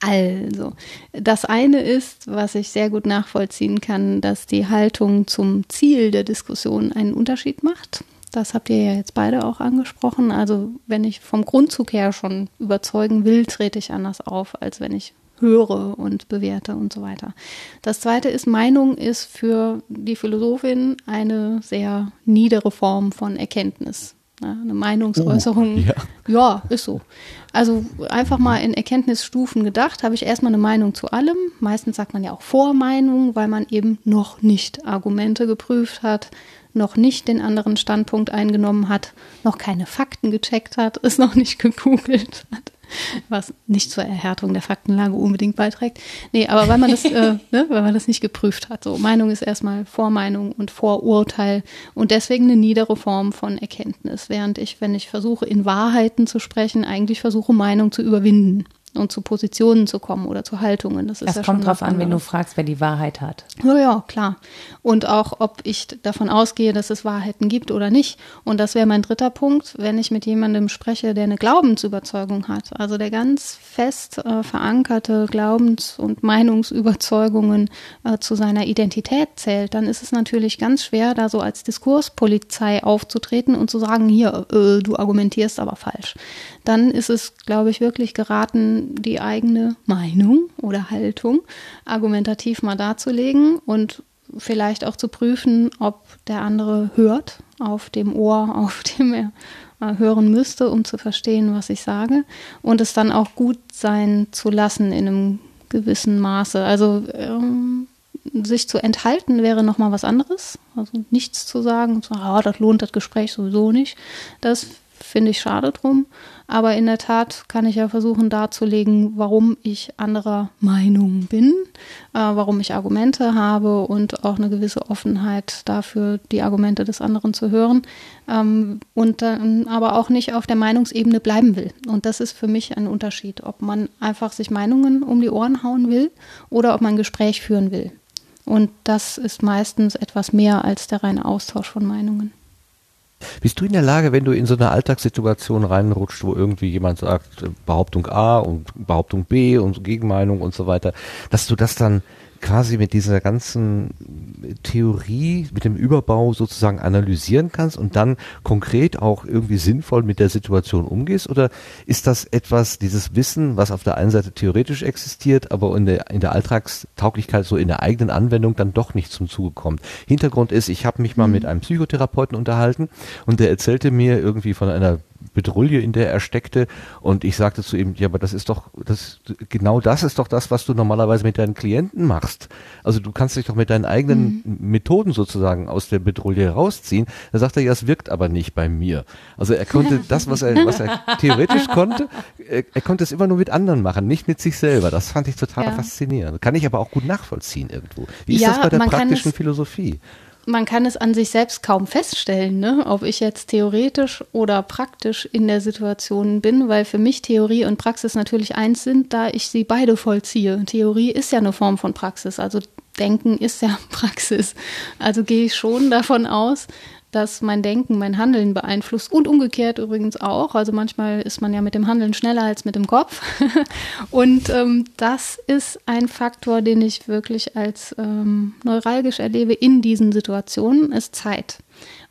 also das eine ist, was ich sehr gut nachvollziehen kann, dass die Haltung zum Ziel der Diskussion einen Unterschied macht. Das habt ihr ja jetzt beide auch angesprochen. Also wenn ich vom Grundzug her schon überzeugen will, trete ich anders auf, als wenn ich höre und bewerte und so weiter. Das zweite ist, Meinung ist für die Philosophin eine sehr niedere Form von Erkenntnis. Eine Meinungsäußerung. ja. ja, ist so. Also einfach mal in Erkenntnisstufen gedacht, habe ich erstmal eine Meinung zu allem. Meistens sagt man ja auch Vormeinung, weil man eben noch nicht Argumente geprüft hat, noch nicht den anderen Standpunkt eingenommen hat, noch keine Fakten gecheckt hat, es noch nicht gegoogelt hat. Was nicht zur Erhärtung der Faktenlage unbedingt beiträgt. Nee, aber weil man das, äh, ne, weil man das nicht geprüft hat. So, Meinung ist erstmal Vormeinung und Vorurteil und deswegen eine niedere Form von Erkenntnis. Während ich, wenn ich versuche, in Wahrheiten zu sprechen, eigentlich versuche, Meinung zu überwinden und zu Positionen zu kommen oder zu Haltungen. Das ist Es ja kommt drauf was an, wenn du fragst, wer die Wahrheit hat. Ja, ja, klar. Und auch, ob ich davon ausgehe, dass es Wahrheiten gibt oder nicht. Und das wäre mein dritter Punkt, wenn ich mit jemandem spreche, der eine Glaubensüberzeugung hat. Also der ganz fest äh, verankerte Glaubens- und Meinungsüberzeugungen äh, zu seiner Identität zählt, dann ist es natürlich ganz schwer, da so als Diskurspolizei aufzutreten und zu sagen, hier, äh, du argumentierst aber falsch. Dann ist es, glaube ich, wirklich geraten, die eigene Meinung oder Haltung argumentativ mal darzulegen und vielleicht auch zu prüfen, ob der andere hört auf dem Ohr, auf dem er äh, hören müsste, um zu verstehen, was ich sage und es dann auch gut sein zu lassen in einem gewissen Maße. Also ähm, sich zu enthalten wäre nochmal was anderes. Also nichts zu sagen und zu sagen, ah, das lohnt das Gespräch sowieso nicht. Das finde ich schade drum. Aber in der Tat kann ich ja versuchen darzulegen, warum ich anderer Meinung bin, äh, warum ich Argumente habe und auch eine gewisse Offenheit dafür, die Argumente des anderen zu hören. Ähm, und dann aber auch nicht auf der Meinungsebene bleiben will. Und das ist für mich ein Unterschied, ob man einfach sich Meinungen um die Ohren hauen will oder ob man ein Gespräch führen will. Und das ist meistens etwas mehr als der reine Austausch von Meinungen. Bist du in der Lage, wenn du in so eine Alltagssituation reinrutscht, wo irgendwie jemand sagt, äh, Behauptung A und Behauptung B und Gegenmeinung und so weiter, dass du das dann quasi mit dieser ganzen Theorie, mit dem Überbau sozusagen analysieren kannst und dann konkret auch irgendwie sinnvoll mit der Situation umgehst? Oder ist das etwas, dieses Wissen, was auf der einen Seite theoretisch existiert, aber in der, in der Alltagstauglichkeit, so in der eigenen Anwendung dann doch nicht zum Zuge kommt? Hintergrund ist, ich habe mich mal mit einem Psychotherapeuten unterhalten und der erzählte mir irgendwie von einer Bedrulle, in der er steckte. Und ich sagte zu ihm, ja, aber das ist doch, das, genau das ist doch das, was du normalerweise mit deinen Klienten machst. Also du kannst dich doch mit deinen eigenen mhm. Methoden sozusagen aus der Bedrulle rausziehen. Da sagt er, ja, es wirkt aber nicht bei mir. Also er konnte das, was er, was er theoretisch konnte, er, er, konnte es immer nur mit anderen machen, nicht mit sich selber. Das fand ich total ja. faszinierend. Kann ich aber auch gut nachvollziehen irgendwo. Wie ist ja, das bei der praktischen Philosophie? Man kann es an sich selbst kaum feststellen, ne? ob ich jetzt theoretisch oder praktisch in der Situation bin, weil für mich Theorie und Praxis natürlich eins sind, da ich sie beide vollziehe. Theorie ist ja eine Form von Praxis, also Denken ist ja Praxis. Also gehe ich schon davon aus, dass mein Denken mein Handeln beeinflusst und umgekehrt übrigens auch. Also manchmal ist man ja mit dem Handeln schneller als mit dem Kopf. und ähm, das ist ein Faktor, den ich wirklich als ähm, neuralgisch erlebe in diesen Situationen, ist Zeit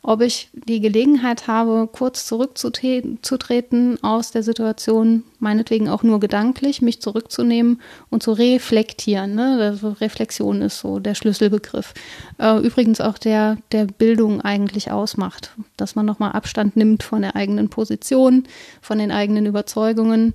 ob ich die Gelegenheit habe, kurz zurückzutreten aus der Situation, meinetwegen auch nur gedanklich, mich zurückzunehmen und zu reflektieren. Ne? Also Reflexion ist so der Schlüsselbegriff. Äh, übrigens auch der, der Bildung eigentlich ausmacht, dass man nochmal Abstand nimmt von der eigenen Position, von den eigenen Überzeugungen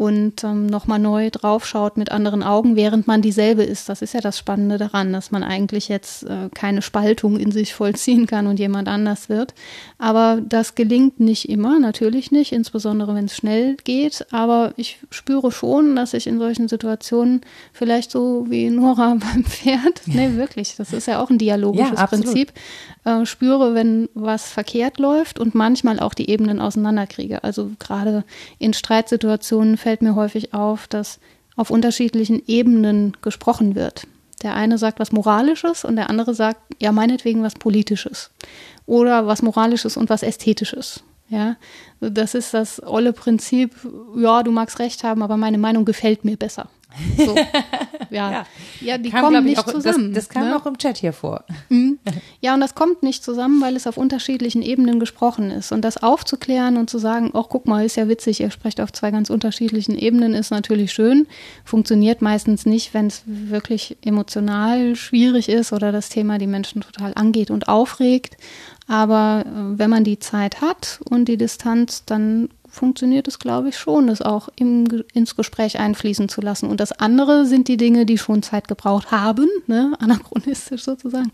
und ähm, nochmal neu draufschaut mit anderen Augen, während man dieselbe ist. Das ist ja das Spannende daran, dass man eigentlich jetzt äh, keine Spaltung in sich vollziehen kann und jemand anders wird. Aber das gelingt nicht immer, natürlich nicht, insbesondere wenn es schnell geht. Aber ich spüre schon, dass ich in solchen Situationen vielleicht so wie Nora beim Pferd, nee, wirklich, das ist ja auch ein dialogisches ja, Prinzip, äh, spüre, wenn was verkehrt läuft und manchmal auch die Ebenen auseinanderkriege. Also gerade in Streitsituationen fällt mir häufig auf, dass auf unterschiedlichen Ebenen gesprochen wird. Der eine sagt was Moralisches und der andere sagt, ja, meinetwegen was Politisches. Oder was Moralisches und was Ästhetisches. Ja, das ist das olle Prinzip, ja, du magst recht haben, aber meine Meinung gefällt mir besser. So. Ja. ja. ja, die kam, kommen nicht auch, zusammen. Das, das kam ne? auch im Chat hier vor. Mhm. Ja, und das kommt nicht zusammen, weil es auf unterschiedlichen Ebenen gesprochen ist. Und das aufzuklären und zu sagen, ach, guck mal, ist ja witzig, ihr sprecht auf zwei ganz unterschiedlichen Ebenen, ist natürlich schön. Funktioniert meistens nicht, wenn es wirklich emotional schwierig ist oder das Thema die Menschen total angeht und aufregt. Aber äh, wenn man die Zeit hat und die Distanz, dann funktioniert es, glaube ich, schon, das auch im, ins Gespräch einfließen zu lassen. Und das andere sind die Dinge, die schon Zeit gebraucht haben, ne, anachronistisch sozusagen,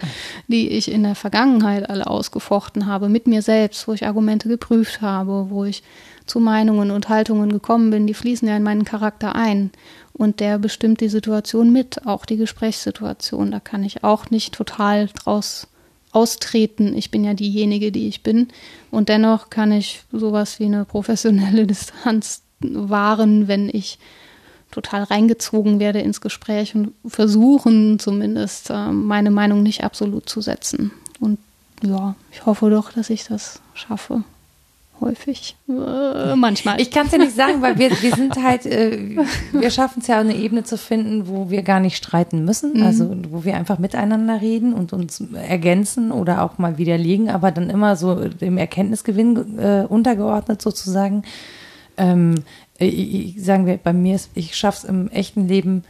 die ich in der Vergangenheit alle ausgefochten habe, mit mir selbst, wo ich Argumente geprüft habe, wo ich zu Meinungen und Haltungen gekommen bin, die fließen ja in meinen Charakter ein. Und der bestimmt die Situation mit, auch die Gesprächssituation. Da kann ich auch nicht total draus austreten. Ich bin ja diejenige, die ich bin. Und dennoch kann ich sowas wie eine professionelle Distanz wahren, wenn ich total reingezogen werde ins Gespräch und versuchen zumindest äh, meine Meinung nicht absolut zu setzen. Und ja, ich hoffe doch, dass ich das schaffe häufig. Äh, manchmal. Ich kann es ja nicht sagen, weil wir, wir sind halt, äh, wir schaffen es ja eine Ebene zu finden, wo wir gar nicht streiten müssen, mhm. also wo wir einfach miteinander reden und uns ergänzen oder auch mal widerlegen, aber dann immer so dem Erkenntnisgewinn äh, untergeordnet sozusagen. Ähm, ich, sagen wir, bei mir ist, ich schaffe es im echten Leben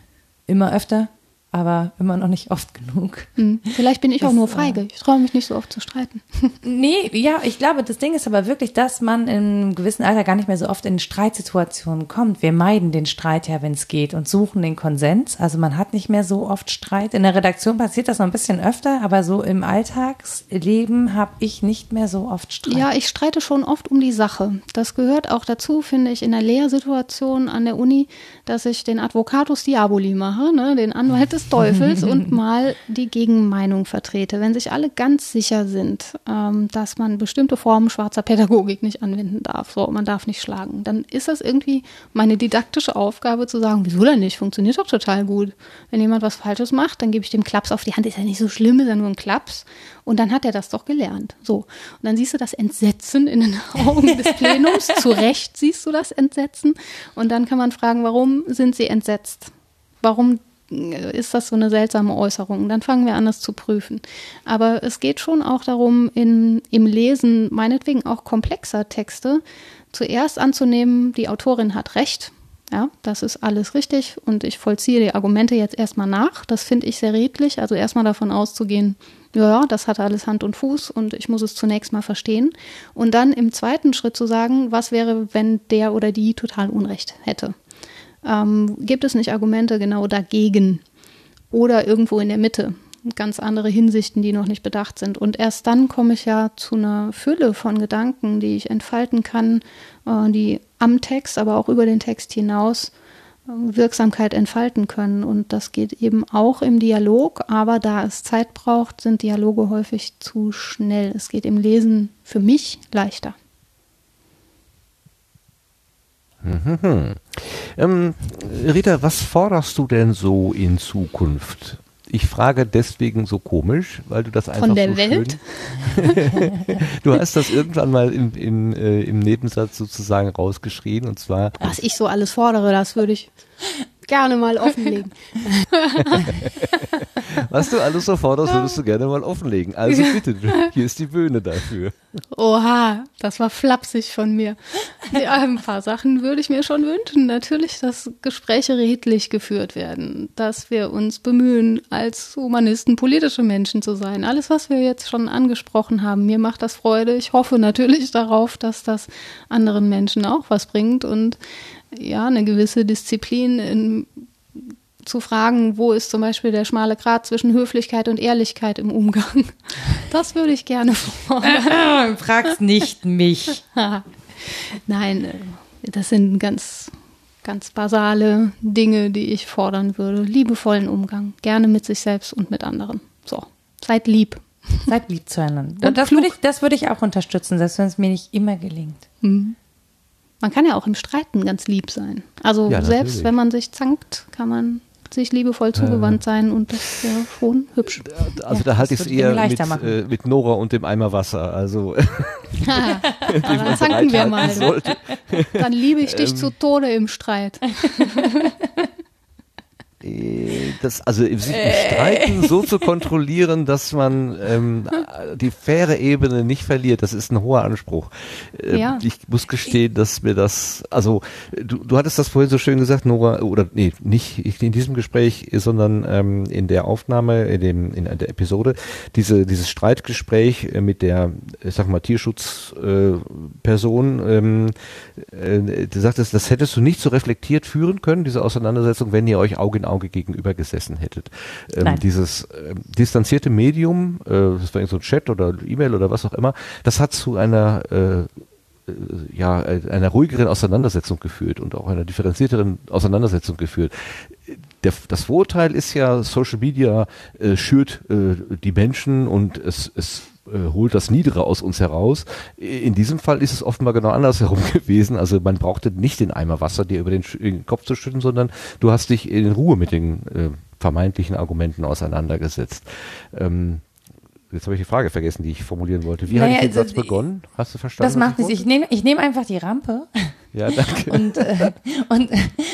immer öfter, aber immer noch nicht oft genug. Hm. Vielleicht bin ich Das, auch nur äh, feige. Ich traue mich nicht so oft zu streiten. Nee, ja, ich glaube, das Ding ist aber wirklich, dass man einem gewissen Alter gar nicht mehr so oft in Streitsituationen kommt. Wir meiden den Streit ja, wenn es geht und suchen den Konsens. Also man hat nicht mehr so oft Streit. In der Redaktion passiert das noch ein bisschen öfter, aber so im Alltagsleben habe ich nicht mehr so oft Streit. Ja, ich streite schon oft um die Sache. Das gehört auch dazu, finde ich, in der Lehrsituation an der Uni, dass ich den Advocatus Diaboli mache, ne, den Anwalt des Teufels und mal die Gegenmeinung vertrete. Wenn sich alle ganz sicher sind, ähm, dass man bestimmte Formen schwarzer Pädagogik nicht anwenden darf, so, man darf nicht schlagen, dann ist das irgendwie meine didaktische Aufgabe zu sagen, wieso denn nicht? Funktioniert doch total gut. Wenn jemand was Falsches macht, dann gebe ich dem Klaps auf die Hand, ist ja nicht so schlimm, ist ja nur ein Klaps. Und dann hat er das doch gelernt. So. Und dann siehst du das Entsetzen in den Augen des Plenums. Zu Recht siehst du das Entsetzen. Und dann kann man fragen, warum sind sie entsetzt? Warum ist das so eine seltsame Äußerung? Dann fangen wir an, das zu prüfen. Aber es geht schon auch darum, in, im Lesen, meinetwegen auch komplexer Texte, zuerst anzunehmen, die Autorin hat recht. Ja, das ist alles richtig und ich vollziehe die Argumente jetzt erstmal nach. Das finde ich sehr redlich. Also erstmal davon auszugehen, ja, das hat alles Hand und Fuß und ich muss es zunächst mal verstehen. Und dann im zweiten Schritt zu sagen, was wäre, wenn der oder die total Unrecht hätte. Ähm, gibt es nicht Argumente genau dagegen oder irgendwo in der Mitte? Ganz andere Hinsichten, die noch nicht bedacht sind. Und erst dann komme ich ja zu einer Fülle von Gedanken, die ich entfalten kann, äh, die am Text, aber auch über den Text hinaus äh, Wirksamkeit entfalten können. Und das geht eben auch im Dialog, aber da es Zeit braucht, sind Dialoge häufig zu schnell. Es geht im Lesen für mich leichter. Mhm. Ähm, Rita, was forderst du denn so in Zukunft? Ich frage deswegen so komisch, weil du das einfach Von der so Welt? Du hast das irgendwann mal im, im, äh, im Nebensatz sozusagen rausgeschrien und zwar Was ich so alles fordere, das würde ich gerne mal offenlegen. was du alles so forderst, würdest du gerne mal offenlegen. Also bitte, hier ist die Bühne dafür. Oha, das war flapsig von mir. Ja, ein paar Sachen würde ich mir schon wünschen. Natürlich, dass Gespräche redlich geführt werden, dass wir uns bemühen, als Humanisten politische Menschen zu sein. Alles, was wir jetzt schon angesprochen haben, mir macht das Freude. Ich hoffe natürlich darauf, dass das anderen Menschen auch was bringt und ja, eine gewisse Disziplin in, zu fragen, wo ist zum Beispiel der schmale Grat zwischen Höflichkeit und Ehrlichkeit im Umgang. Das würde ich gerne fordern. Fragst nicht mich. Nein, äh, das sind ganz, ganz basale Dinge, die ich fordern würde. Liebevollen Umgang, gerne mit sich selbst und mit anderen. So, seid lieb. Seid lieb zueinander. Und das würde ich, das würde ich auch unterstützen, selbst wenn es mir nicht immer gelingt. Man kann ja auch im Streiten ganz lieb sein. Also Ja, selbst natürlich. wenn man sich zankt, kann man sich liebevoll zugewandt sein und das wäre schon hübsch. Also Ja, da halte ich es eher mit, äh, mit Nora und dem Eimer Wasser. Also Aber dann zanken wir mal. Sollte. Dann liebe ich dich Ähm. zu Tode im Streit. Äh, Das, also im sich im Streiten so zu kontrollieren, dass man ähm, die faire Ebene nicht verliert, das ist ein hoher Anspruch. Ähm, Ja. Ich muss gestehen, dass mir das, also du, du hattest das vorhin so schön gesagt, Nora, oder nee, nicht in diesem Gespräch, sondern ähm, in der Aufnahme, in dem in der Episode, diese dieses Streitgespräch äh, mit der, ich sag mal Tierschutzperson, äh, ähm, äh, du sagtest, das hättest du nicht so reflektiert führen können, diese Auseinandersetzung, wenn ihr euch Auge in Auge gegenüber gesessen hättet. Ähm, dieses ähm, distanzierte Medium, äh, das war so ein Chat oder E-Mail oder was auch immer, das hat zu einer äh, äh, ja, äh, einer ruhigeren Auseinandersetzung geführt und auch einer differenzierteren Auseinandersetzung geführt. Der, das Vorurteil ist ja, Social Media äh, schürt äh, die Menschen und es, es äh, holt das Niedere aus uns heraus. In diesem Fall ist es offenbar genau andersherum gewesen. Also man brauchte nicht den Eimer Wasser dir über den, den Kopf zu schütten, sondern du hast dich in Ruhe mit den äh, vermeintlichen Argumenten auseinandergesetzt. Ähm, jetzt habe ich die Frage vergessen, die ich formulieren wollte. Wie Naja, hatte ich den also, Satz begonnen? Hast du verstanden? Das macht ich nichts. Ich nehme ich nehme einfach die Rampe Ja, danke. Und, äh, und,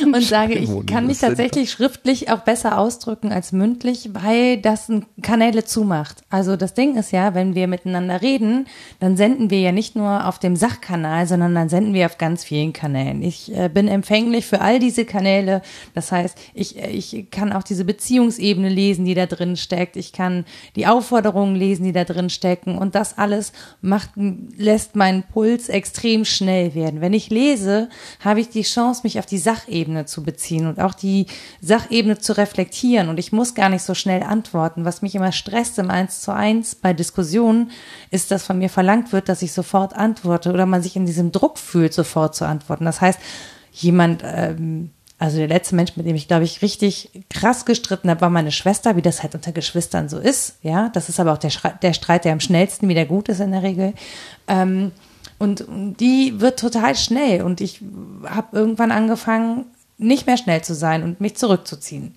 und sage, ich kann mich tatsächlich schriftlich auch besser ausdrücken als mündlich, weil das Kanäle zumacht. Also das Ding ist ja, wenn wir miteinander reden, dann senden wir ja nicht nur auf dem Sachkanal, sondern dann senden wir auf ganz vielen Kanälen. Ich äh, bin empfänglich für all diese Kanäle. Das heißt, ich, äh, ich kann auch diese Beziehungsebene lesen, die da drin steckt. Ich kann die Aufforderungen lesen, die da drin stecken. Und das alles macht, lässt meinen Puls extrem schnell werden. Wenn ich lese, habe ich die Chance, mich auf die Sachebene zu beziehen und auch die Sachebene zu reflektieren. Und ich muss gar nicht so schnell antworten. Was mich immer stresst im Eins zu eins bei Diskussionen, ist, dass von mir verlangt wird, dass ich sofort antworte oder man sich in diesem Druck fühlt, sofort zu antworten. Das heißt, jemand, ähm, also der letzte Mensch, mit dem ich, glaube ich, richtig krass gestritten habe, war meine Schwester, wie das halt unter Geschwistern so ist. Ja, das ist aber auch der, der Streit, der am schnellsten wieder gut ist in der Regel. Ähm, und die wird total schnell. Und ich habe irgendwann angefangen, nicht mehr schnell zu sein und mich zurückzuziehen.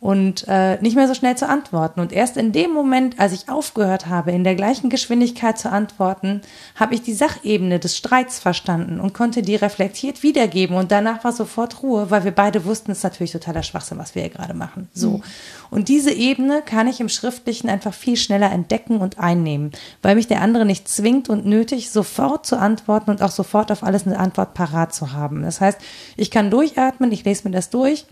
Und äh, nicht mehr so schnell zu antworten. Und erst in dem Moment, als ich aufgehört habe, in der gleichen Geschwindigkeit zu antworten, habe ich die Sachebene des Streits verstanden und konnte die reflektiert wiedergeben. Und danach war sofort Ruhe, weil wir beide wussten, es ist natürlich totaler Schwachsinn, was wir hier gerade machen. So. Und diese Ebene kann ich im Schriftlichen einfach viel schneller entdecken und einnehmen, weil mich der andere nicht zwingt und nötigt, sofort zu antworten und auch sofort auf alles eine Antwort parat zu haben. Das heißt, ich kann durchatmen, ich lese mir das durch,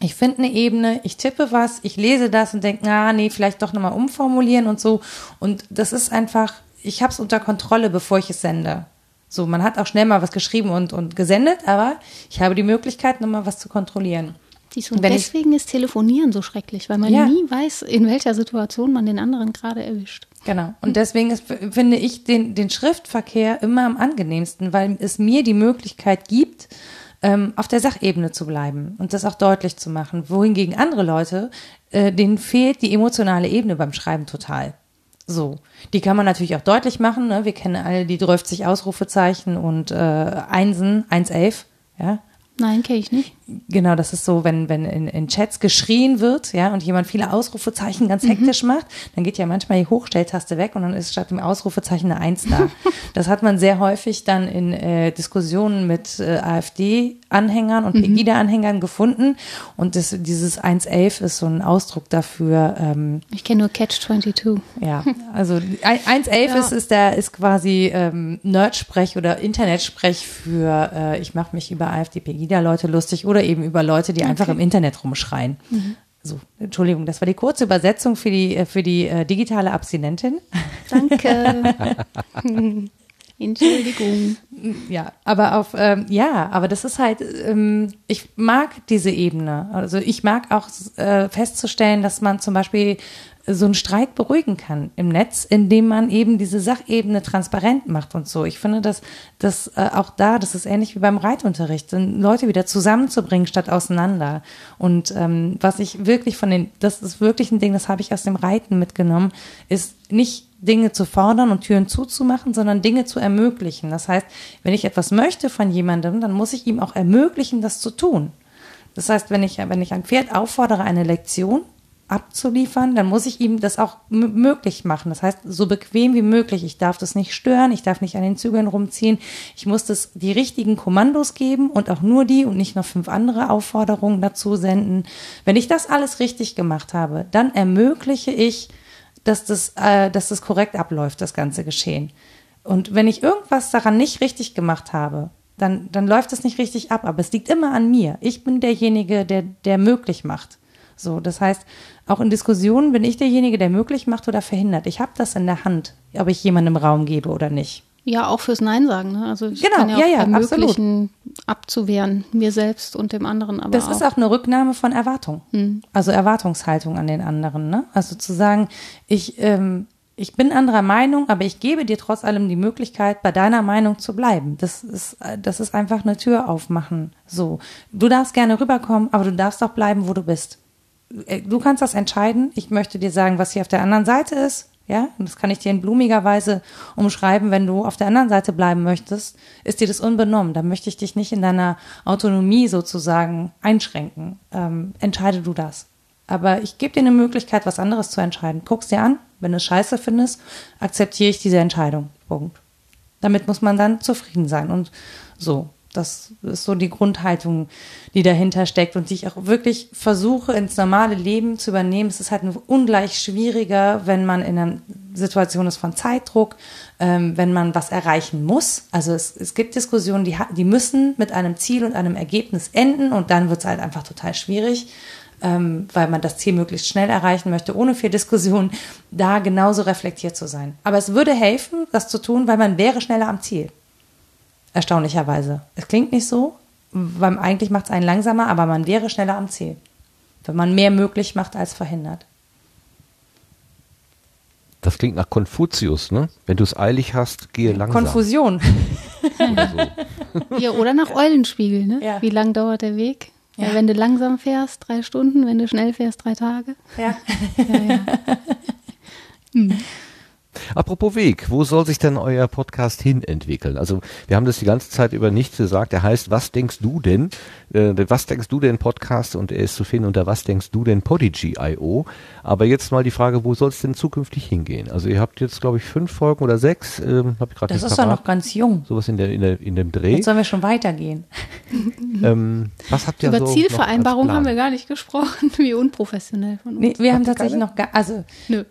ich finde eine Ebene, ich tippe was, ich lese das und denke, na, nee, vielleicht doch nochmal umformulieren und so. Und das ist einfach, ich habe es unter Kontrolle, bevor ich es sende. So, man hat auch schnell mal was geschrieben und, und gesendet, aber ich habe die Möglichkeit, nochmal was zu kontrollieren. Siehst du, Und Wenn ich- deswegen ist Telefonieren so schrecklich, weil man Ja. nie weiß, in welcher Situation man den anderen gerade erwischt. Genau. Und deswegen ist, finde ich den, den Schriftverkehr immer am angenehmsten, weil es mir die Möglichkeit gibt, ähm, auf der Sachebene zu bleiben und das auch deutlich zu machen. Wohingegen andere Leute, äh, denen fehlt die emotionale Ebene beim Schreiben total. So, die kann man natürlich auch deutlich machen. Ne? Wir kennen alle die 30 Ausrufezeichen und äh, Einsen, 111, ja. Nein, kenne ich nicht. Genau, das ist so, wenn, wenn in, in Chats geschrien wird, ja, und jemand viele Ausrufezeichen ganz hektisch macht, dann geht ja manchmal die Hochstelltaste weg und dann ist statt dem Ausrufezeichen eine Eins da. das hat man sehr häufig dann in äh, Diskussionen mit äh, AfD-Anhängern und Pegida-Anhängern gefunden. Und das, dieses 111 ist so ein Ausdruck dafür, ähm, Ich kenne nur Catch 22. ja, also ein- 1.11 Ja. ist, ist, der, ist quasi ähm, Nerdsprech oder Internetsprech für äh, ich mache mich über AfD-Pegida-Leute lustig oder eben über Leute, die einfach im Internet rumschreien. So, Entschuldigung, das war die kurze Übersetzung für die, äh, für die äh, digitale Abstinentin. Danke. Entschuldigung. Ja, aber auf, ähm, ja, aber das ist halt, ähm, ich mag diese Ebene. Also ich mag auch äh, festzustellen, dass man zum Beispiel so einen Streit beruhigen kann im Netz, indem man eben diese Sachebene transparent macht und so. Ich finde, dass das äh, auch da, das ist ähnlich wie beim Reitunterricht, Leute wieder zusammenzubringen statt auseinander. Und ähm, was ich wirklich von den, das ist wirklich ein Ding, das habe ich aus dem Reiten mitgenommen, ist nicht Dinge zu fordern und Türen zuzumachen, sondern Dinge zu ermöglichen. Das heißt, wenn ich etwas möchte von jemandem, dann muss ich ihm auch ermöglichen, das zu tun. Das heißt, wenn ich, wenn ich ein Pferd auffordere, eine Lektion abzuliefern, dann muss ich ihm das auch möglich machen. Das heißt, so bequem wie möglich. Ich darf das nicht stören, ich darf nicht an den Zügeln rumziehen. Ich muss das die richtigen Kommandos geben und auch nur die und nicht noch fünf andere Aufforderungen dazu senden. Wenn ich das alles richtig gemacht habe, dann ermögliche ich, dass das, äh, dass das korrekt abläuft, das ganze Geschehen. Und wenn ich irgendwas daran nicht richtig gemacht habe, dann, dann läuft es nicht richtig ab. Aber es liegt immer an mir. Ich bin derjenige, der, der möglich macht. So, das heißt, auch in Diskussionen bin ich derjenige, der möglich macht oder verhindert. Ich habe das in der Hand, ob ich jemandem Raum gebe oder nicht. Ja, auch fürs Nein sagen. Ne? Also ich Genau, kann ja, auch ja, ermöglichen, abzuwehren, mir selbst und dem anderen. Aber Das auch. ist auch eine Rücknahme von Erwartung. Also Erwartungshaltung an den anderen. Ne? Also zu sagen, ich, ähm, ich bin anderer Meinung, aber ich gebe dir trotz allem die Möglichkeit, bei deiner Meinung zu bleiben. Das ist, das ist einfach eine Tür aufmachen. So. Du darfst gerne rüberkommen, aber du darfst auch bleiben, wo du bist. Äh, Du kannst das entscheiden. Ich möchte dir sagen, was hier auf der anderen Seite ist. Ja, und das kann ich dir in blumiger Weise umschreiben. Wenn du auf der anderen Seite bleiben möchtest, ist dir das unbenommen. Da möchte ich dich nicht in deiner Autonomie sozusagen einschränken. Ähm, entscheide du das. Aber ich gebe dir eine Möglichkeit, was anderes zu entscheiden. Guck's dir an. Wenn du es scheiße findest, akzeptiere ich diese Entscheidung. Punkt. Damit muss man dann zufrieden sein. Und so. Das ist so die Grundhaltung, die dahinter steckt und die ich auch wirklich versuche ins normale Leben zu übernehmen. Es ist halt ungleich schwieriger, wenn man in einer Situation ist von Zeitdruck, ähm, wenn man was erreichen muss. Also es, es gibt Diskussionen, die, die müssen mit einem Ziel und einem Ergebnis enden und dann wird es halt einfach total schwierig ähm, weil man das Ziel möglichst schnell erreichen möchte, ohne viel Diskussion, da genauso reflektiert zu sein. Aber es würde helfen, das zu tun, weil man wäre schneller am Ziel. Erstaunlicherweise. Es klingt nicht so, weil eigentlich macht es einen langsamer, aber man wäre schneller am Ziel. Wenn man mehr möglich macht als verhindert. Das klingt nach Konfuzius, ne? Wenn du es eilig hast, gehe langsam. Konfusion. oder so. ja, oder nach Eulenspiegel, ne? Ja. Wie lang dauert der Weg? Ja. wenn du langsam fährst, drei Stunden, wenn du schnell fährst, drei Tage. Ja. ja, ja. hm. Apropos Weg, wo soll sich denn euer Podcast hin entwickeln? Also wir haben das die ganze Zeit über nichts gesagt. Der heißt, was denkst du denn? Äh, was denkst du denn Podcast? Und er ist zu finden unter was denkst du denn Podigy.io. Aber jetzt mal die Frage, wo soll es denn zukünftig hingehen? Also ihr habt jetzt, glaube ich, fünf Folgen oder sechs. Ähm, hab ich das ist doch noch ganz jung. Sowas in, der, in, der, in dem Dreh. Jetzt sollen wir schon weitergehen. ähm, was habt ihr Über so Zielvereinbarung haben wir gar nicht gesprochen. Wie unprofessionell von uns. Nee, wir haben tatsächlich noch, gar, also Nö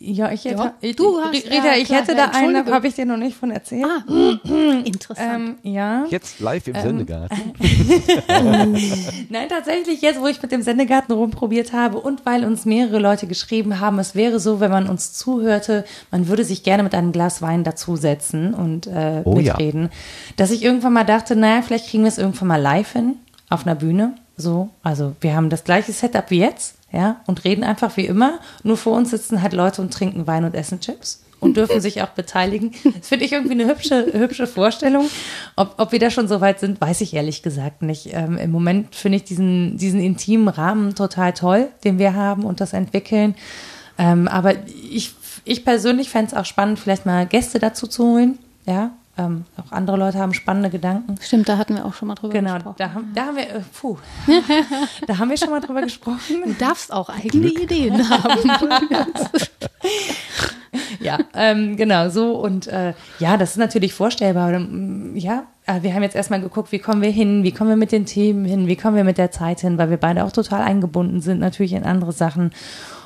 ja, ich hätte, ja, du hast, Rita, ja, ich hätte da einen, habe ich dir noch nicht von erzählt. Ah, interessant. Ähm, ja. Jetzt live im ähm, Sendegarten. Nein, tatsächlich jetzt, wo ich mit dem Sendegarten rumprobiert habe und weil uns mehrere Leute geschrieben haben, es wäre so, wenn man uns zuhörte, man würde sich gerne mit einem Glas Wein dazusetzen und äh, oh, mitreden, ja. dass ich irgendwann mal dachte, naja, vielleicht kriegen wir es irgendwann mal live hin, auf einer Bühne. So, also wir haben das gleiche Setup wie jetzt ja, und reden einfach wie immer. Nur vor uns sitzen halt Leute und trinken Wein und essen Chips und dürfen sich auch beteiligen. Das finde ich irgendwie eine hübsche, hübsche Vorstellung. Ob, ob wir da schon so weit sind, weiß ich ehrlich gesagt nicht. Ähm, Im Moment finde ich diesen, diesen intimen Rahmen total toll, den wir haben und das entwickeln. Ähm, aber ich, ich persönlich fände es auch spannend, vielleicht mal Gäste dazu zu holen. Ja, ähm, auch andere Leute haben spannende Gedanken. Stimmt, da hatten wir auch schon mal drüber genau, gesprochen. Genau, da, haben, da haben wir, äh, puh, da haben wir schon mal drüber gesprochen. Du darfst auch eigene Glück. Ideen haben. ja, ähm, genau, so und äh, ja, das ist natürlich vorstellbar. Mm, ja, äh, wir haben jetzt erstmal geguckt, wie kommen wir hin, wie kommen wir mit den Themen hin, wie kommen wir mit der Zeit hin, weil wir beide auch total eingebunden sind, natürlich in andere Sachen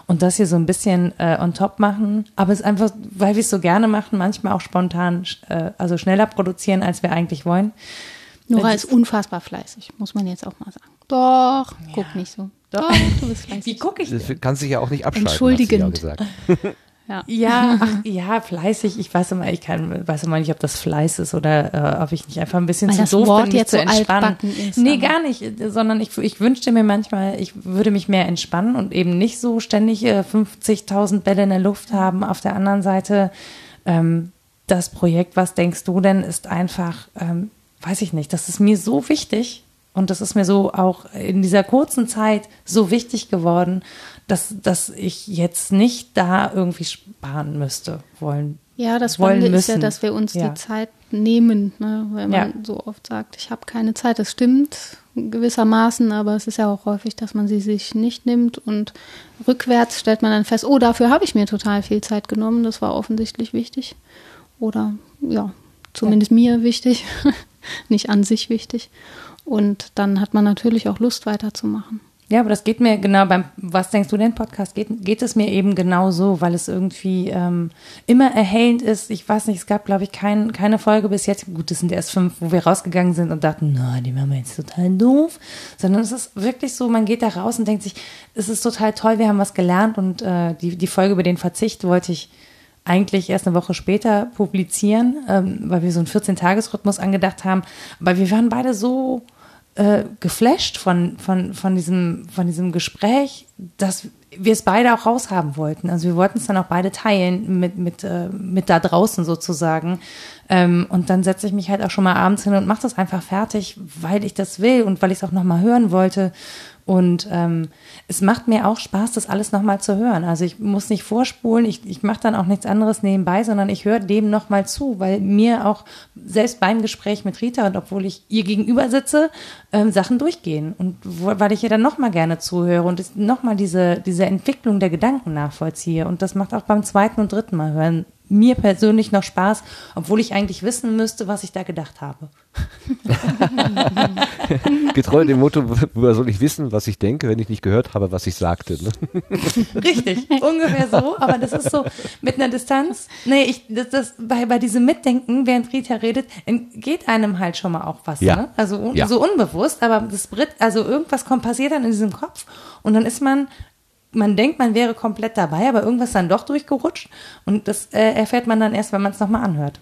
und das hier so ein bisschen äh, on top machen. Aber es ist einfach, weil wir es so gerne machen, manchmal auch spontan, äh, also schneller produzieren, als wir eigentlich wollen. Nora ist unfassbar fleißig, muss man jetzt auch mal sagen. Doch, ja. guck nicht so. Doch, du bist fleißig. Wie gucke ich? Das kann sich ja auch nicht abschalten. Entschuldigend. Ja, ja, ach, ja, fleißig. Ich weiß immer, ich kann, weiß immer nicht, ob das Fleiß ist oder äh, ob ich nicht einfach ein bisschen Weil zu doof Wort bin, jetzt zu so entspannen. Ist, nee, gar nicht, sondern ich, ich wünschte mir manchmal, ich würde mich mehr entspannen und eben nicht so ständig äh, 50.000 Bälle in der Luft haben. Auf der anderen Seite, ähm, das Projekt, was denkst du denn, ist einfach, ähm, weiß ich nicht, das ist mir so wichtig und das ist mir so auch in dieser kurzen Zeit so wichtig geworden dass, dass ich jetzt nicht da irgendwie sparen müsste wollen. Ja, das Spannende ist ja, dass wir uns ja. die Zeit nehmen, ne? weil man ja. so oft sagt, ich habe keine Zeit. Das stimmt gewissermaßen, aber es ist ja auch häufig, dass man sie sich nicht nimmt und rückwärts stellt man dann fest, oh, dafür habe ich mir total viel Zeit genommen. Das war offensichtlich wichtig oder ja, zumindest ja. mir wichtig, nicht an sich wichtig. Und dann hat man natürlich auch Lust weiterzumachen. Ja, aber das geht mir genau beim Was denkst du denn Podcast geht, geht es mir eben genau so, weil es irgendwie ähm, immer erhellend ist. Ich weiß nicht, es gab glaube ich kein, keine Folge bis jetzt. Gut, das sind erst fünf, wo wir rausgegangen sind und dachten, na, die machen wir jetzt total doof. Sondern es ist wirklich so, man geht da raus und denkt sich, es ist total toll, wir haben was gelernt und äh, die die Folge über den Verzicht wollte ich eigentlich erst eine Woche später publizieren, ähm, weil wir so einen 14-Tages-Rhythmus angedacht haben. Aber wir waren beide so äh, geflasht von, von, von, diesem, von diesem Gespräch, dass wir es beide auch raushaben wollten. Also wir wollten es dann auch beide teilen mit, mit, äh, mit da draußen sozusagen. Ähm, und dann setze ich mich halt auch schon mal abends hin und mache das einfach fertig, weil ich das will und weil ich es auch nochmal hören wollte. Und ähm, es macht mir auch Spaß, das alles nochmal zu hören. Also ich muss nicht vorspulen, ich, ich mache dann auch nichts anderes nebenbei, sondern ich höre dem nochmal zu, weil mir auch selbst beim Gespräch mit Rita und obwohl ich ihr gegenüber sitze, ähm, Sachen durchgehen. Und wo, weil ich ihr dann nochmal gerne zuhöre und nochmal diese, diese Entwicklung der Gedanken nachvollziehe. Und das macht auch beim zweiten und dritten Mal hören mir persönlich noch Spaß, obwohl ich eigentlich wissen müsste, was ich da gedacht habe. Getreu dem Motto, woher soll ich wissen, was ich denke, wenn ich nicht gehört habe, was ich sagte. Ne? Richtig, ungefähr so, aber das ist so mit einer Distanz. Nee, ich, das, das bei, bei diesem Mitdenken, während Rita redet, geht einem halt schon mal auch was, Ja. ne? Also un, Ja. so unbewusst, aber das Brit, also irgendwas kommt passiert dann in diesem Kopf und dann ist man man denkt, man wäre komplett dabei, aber irgendwas ist dann doch durchgerutscht und das äh, erfährt man dann erst, wenn man es nochmal anhört.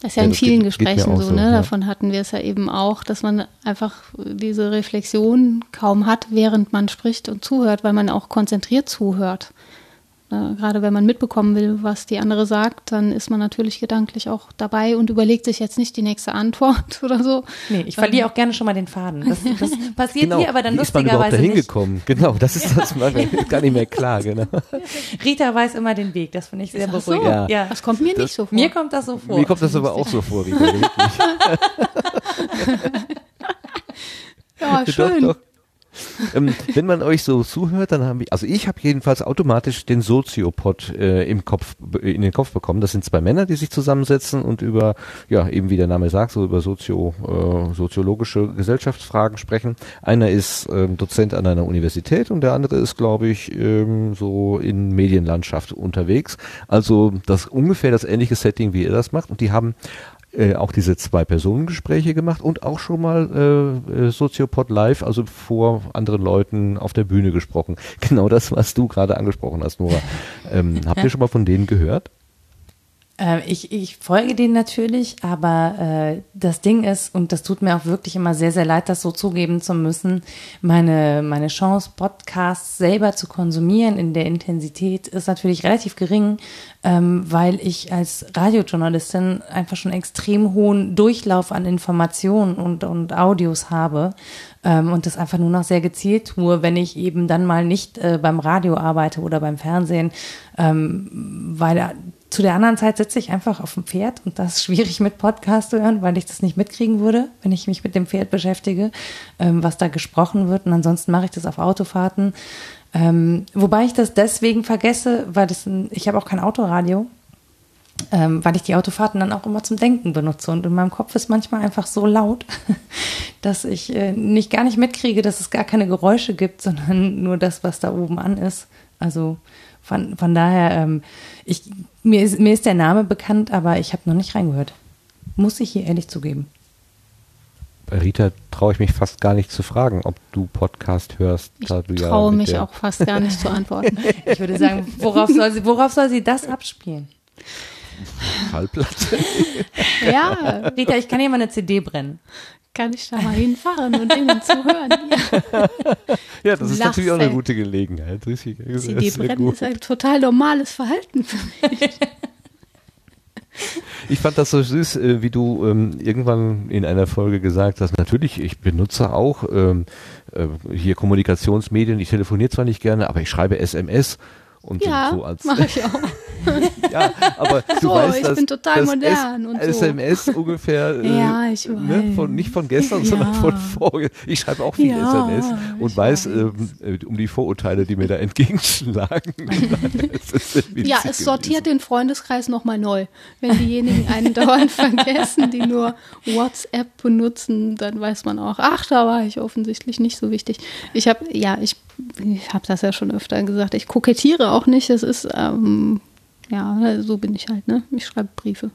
Das ist ja, Ja, in vielen geht- geht Gesprächen auch so, so, ne? ja. Davon hatten wir es ja eben auch, dass man einfach diese Reflexion kaum hat, während man spricht und zuhört, weil man auch konzentriert zuhört. Ne? Gerade wenn man mitbekommen will, was die andere sagt, dann ist man natürlich gedanklich auch dabei und überlegt sich jetzt nicht die nächste Antwort oder so. Nee, ich verliere auch gerne schon mal den Faden. Das, das passiert Genau, hier aber dann wie ist man überhaupt lustigerweise dahin nicht. gekommen? Genau, das ist das mir gar nicht mehr klar, genau. Rita weiß immer den Weg, das finde ich sehr Ach so, beruhigend. Ja. das kommt mir nicht so vor. Mir kommt das so vor. Mir kommt das aber auch so vor, Rita. wirklich. ja, schön. Doch, doch. Ähm, wenn man euch so zuhört, dann haben wir, also ich habe jedenfalls automatisch den Soziopod äh, im Kopf, in den Kopf bekommen. Das sind zwei Männer, die sich zusammensetzen und über, ja, eben wie der Name sagt, so über Sozio, äh, soziologische Gesellschaftsfragen sprechen. Einer ist ähm, Dozent an einer Universität und der andere ist, glaube ich, ähm, so in Medienlandschaft unterwegs. Also das ungefähr das ähnliche Setting, wie ihr das macht. Und die haben äh, auch diese zwei Personengespräche gemacht und auch schon mal äh, äh, Soziopod live, also vor anderen Leuten auf der Bühne gesprochen. Genau das, was du gerade angesprochen hast, Nora. Ähm, habt ihr schon mal von denen gehört? Äh, ich, ich folge denen natürlich, aber äh, das Ding ist, und das tut mir auch wirklich immer sehr, sehr leid, das so zugeben zu müssen, meine, meine Chance, Podcasts selber zu konsumieren in der Intensität ist natürlich relativ gering, ähm, weil ich als Radiojournalistin einfach schon extrem hohen Durchlauf an Informationen und, und Audios habe ähm, und das einfach nur noch sehr gezielt tue, wenn ich eben dann mal nicht äh, beim Radio arbeite oder beim Fernsehen, ähm, weil zu der anderen Zeit sitze ich einfach auf dem Pferd und das ist schwierig mit Podcast zu hören, weil ich das nicht mitkriegen würde, wenn ich mich mit dem Pferd beschäftige, ähm, was da gesprochen wird. Und ansonsten mache ich das auf Autofahrten. Ähm, wobei ich das deswegen vergesse, weil das ein, ich habe auch kein Autoradio, ähm, weil ich die Autofahrten dann auch immer zum Denken benutze. Und in meinem Kopf ist manchmal einfach so laut, dass ich äh, nicht gar nicht mitkriege, dass es gar keine Geräusche gibt, sondern nur das, was da oben an ist. Also von, von daher, ähm, ich, mir, ist, mir ist der Name bekannt, aber ich habe noch nicht reingehört. Muss ich hier ehrlich zugeben. Bei Rita traue ich mich fast gar nicht zu fragen, ob du Podcast hörst. Ich ja traue mit mich auch fast gar nicht zu antworten. Ich würde sagen, worauf soll sie, worauf soll sie das abspielen? Schallplatte. ja, Rita, ich kann hier mal eine CD brennen. Kann ich da mal hinfahren und innen zuhören. Ja. ja, das ist Lachst, natürlich auch eine gute Gelegenheit. Richtig, das ist CD brennen ist ein total normales Verhalten für mich. Ich fand das so süß, äh, wie du ähm, irgendwann in einer Folge gesagt hast, natürlich, ich benutze auch ähm, äh, hier Kommunikationsmedien, ich telefoniere zwar nicht gerne, aber ich schreibe SMS. Und Ja, so als mache ich auch. ja, aber du so, weißt, ich dass, bin total modern S und so. SMS ungefähr äh, Ja, ich ne, von, weiß. nicht von gestern, Ja. sondern von vorher. Ich schreibe auch viel Ja, SMS und weiß ähm, äh, um die Vorurteile, die mir da entgegenschlagen. Ja, es sortiert gewesen. den Freundeskreis nochmal neu. Wenn diejenigen einen dauernd vergessen, die nur WhatsApp benutzen, dann weiß man auch, ach, da war ich offensichtlich nicht so wichtig. Ich habe, ja, ich, ich habe das ja schon öfter gesagt, ich kokettiere auch nicht. Es ist, ähm, ja, so bin ich halt, ne? Ich schreibe Briefe.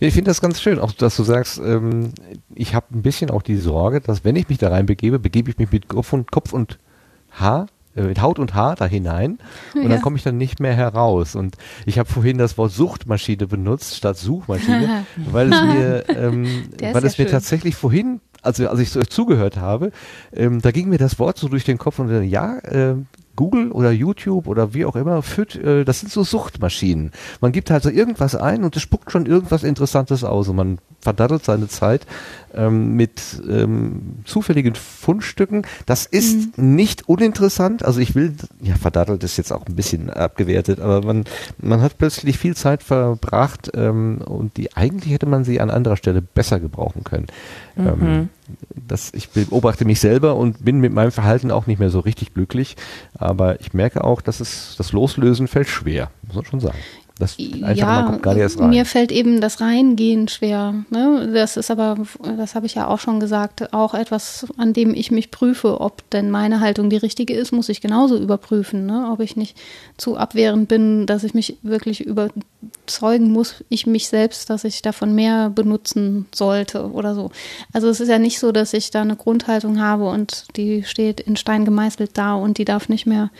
Ich finde das ganz schön, auch dass du sagst, ähm, ich habe ein bisschen auch die Sorge, dass wenn ich mich da reinbegebe, begebe ich mich mit Kopf und, Kopf und Haar, äh, mit Haut und Haar da hinein und Ja. dann komme ich dann nicht mehr heraus. Und ich habe vorhin das Wort Suchtmaschine benutzt statt Suchmaschine, weil es mir, ähm, weil ja es mir schön. tatsächlich vorhin, also als ich so zugehört habe, ähm, da ging mir das Wort so durch den Kopf und dann, ja, äh, Google oder YouTube oder wie auch immer führt, äh, das sind so Suchtmaschinen. Man gibt halt so irgendwas ein und es spuckt schon irgendwas Interessantes aus und man verdattelt seine Zeit ähm, mit ähm, zufälligen Fundstücken. Das ist nicht uninteressant. Also ich will, ja, verdattelt ist jetzt auch ein bisschen abgewertet, aber man, man hat plötzlich viel Zeit verbracht ähm, und die eigentlich hätte man sie an anderer Stelle besser gebrauchen können. Ähm, das, ich beobachte mich selber und bin mit meinem Verhalten auch nicht mehr so richtig glücklich, aber ich merke auch, dass es das Loslösen fällt schwer, muss man schon sagen. Das man kommt gar nicht erst rein. mir fällt eben das Reingehen schwer. Ne? Das ist aber, das habe ich ja auch schon gesagt, auch etwas, an dem ich mich prüfe, ob denn meine Haltung die richtige ist, muss ich genauso überprüfen. Ne? Ob ich nicht zu abwehrend bin, dass ich mich wirklich überzeugen muss, ich mich selbst, dass ich davon mehr benutzen sollte oder so. Also es ist ja nicht so, dass ich da eine Grundhaltung habe und die steht in Stein gemeißelt da und die darf nicht mehr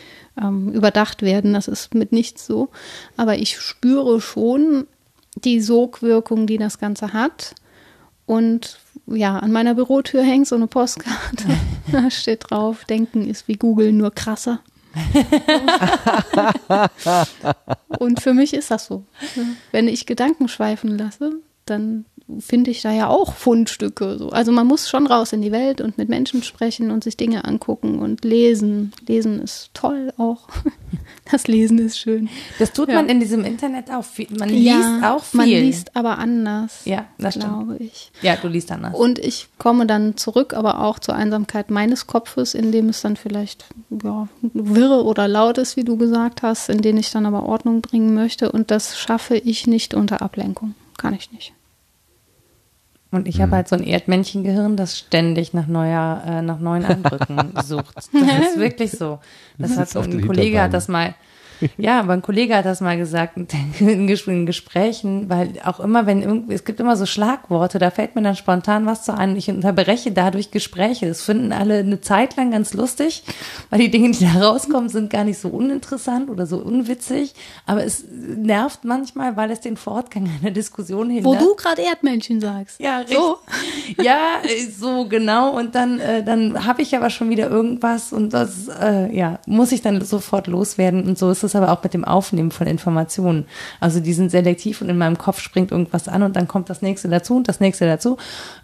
ähm, überdacht werden. Das ist mit nichts so. Aber ich spüre schon die Sogwirkung, die das Ganze hat. Und ja, an meiner Bürotür hängt so eine Postkarte. da steht drauf, Denken ist wie Google, nur krasser. Und für mich ist das so. Wenn ich Gedanken schweifen lasse, dann finde ich da ja auch Fundstücke. So. Also man muss schon raus in die Welt und mit Menschen sprechen und sich Dinge angucken und lesen. Lesen ist toll auch. Das Lesen ist schön. Das tut Ja. man in diesem Internet auch viel. Man Ja, liest auch viel. Man liest aber anders. Ja, das stimmt. glaube ich. Ja, du liest anders. Und ich komme dann zurück, aber auch zur Einsamkeit meines Kopfes, in dem es dann vielleicht ja, wirre oder laut ist, wie du gesagt hast, in den ich dann aber Ordnung bringen möchte. Und das schaffe ich nicht unter Ablenkung. Kann ich nicht. Und ich habe halt so ein Erdmännchengehirn, das ständig nach neuer, äh, nach neuen Eindrücken sucht. Das ist wirklich so. Das hat sitzt auf ein Kollege hat das mal, ja, aber ein Kollege hat das mal gesagt in Ges- in Gesprächen, weil auch immer, wenn irgendwie, es gibt immer so Schlagworte, da fällt mir dann spontan was zu ein. Ich unterbreche dadurch Gespräche. Das finden alle eine Zeit lang ganz lustig, weil die Dinge, die da rauskommen, sind gar nicht so uninteressant oder so unwitzig. Aber es nervt manchmal, weil es den Fortgang einer Diskussion hindert. Wo du gerade Erdmännchen sagst. Ja, richtig. So. Ja, so genau. Und dann, äh, dann habe ich aber schon wieder irgendwas und das, äh, ja, muss ich dann sofort loswerden. Und so ist es aber auch mit dem Aufnehmen von Informationen. Also die sind selektiv und in meinem Kopf springt irgendwas an und dann kommt das nächste dazu und das nächste dazu.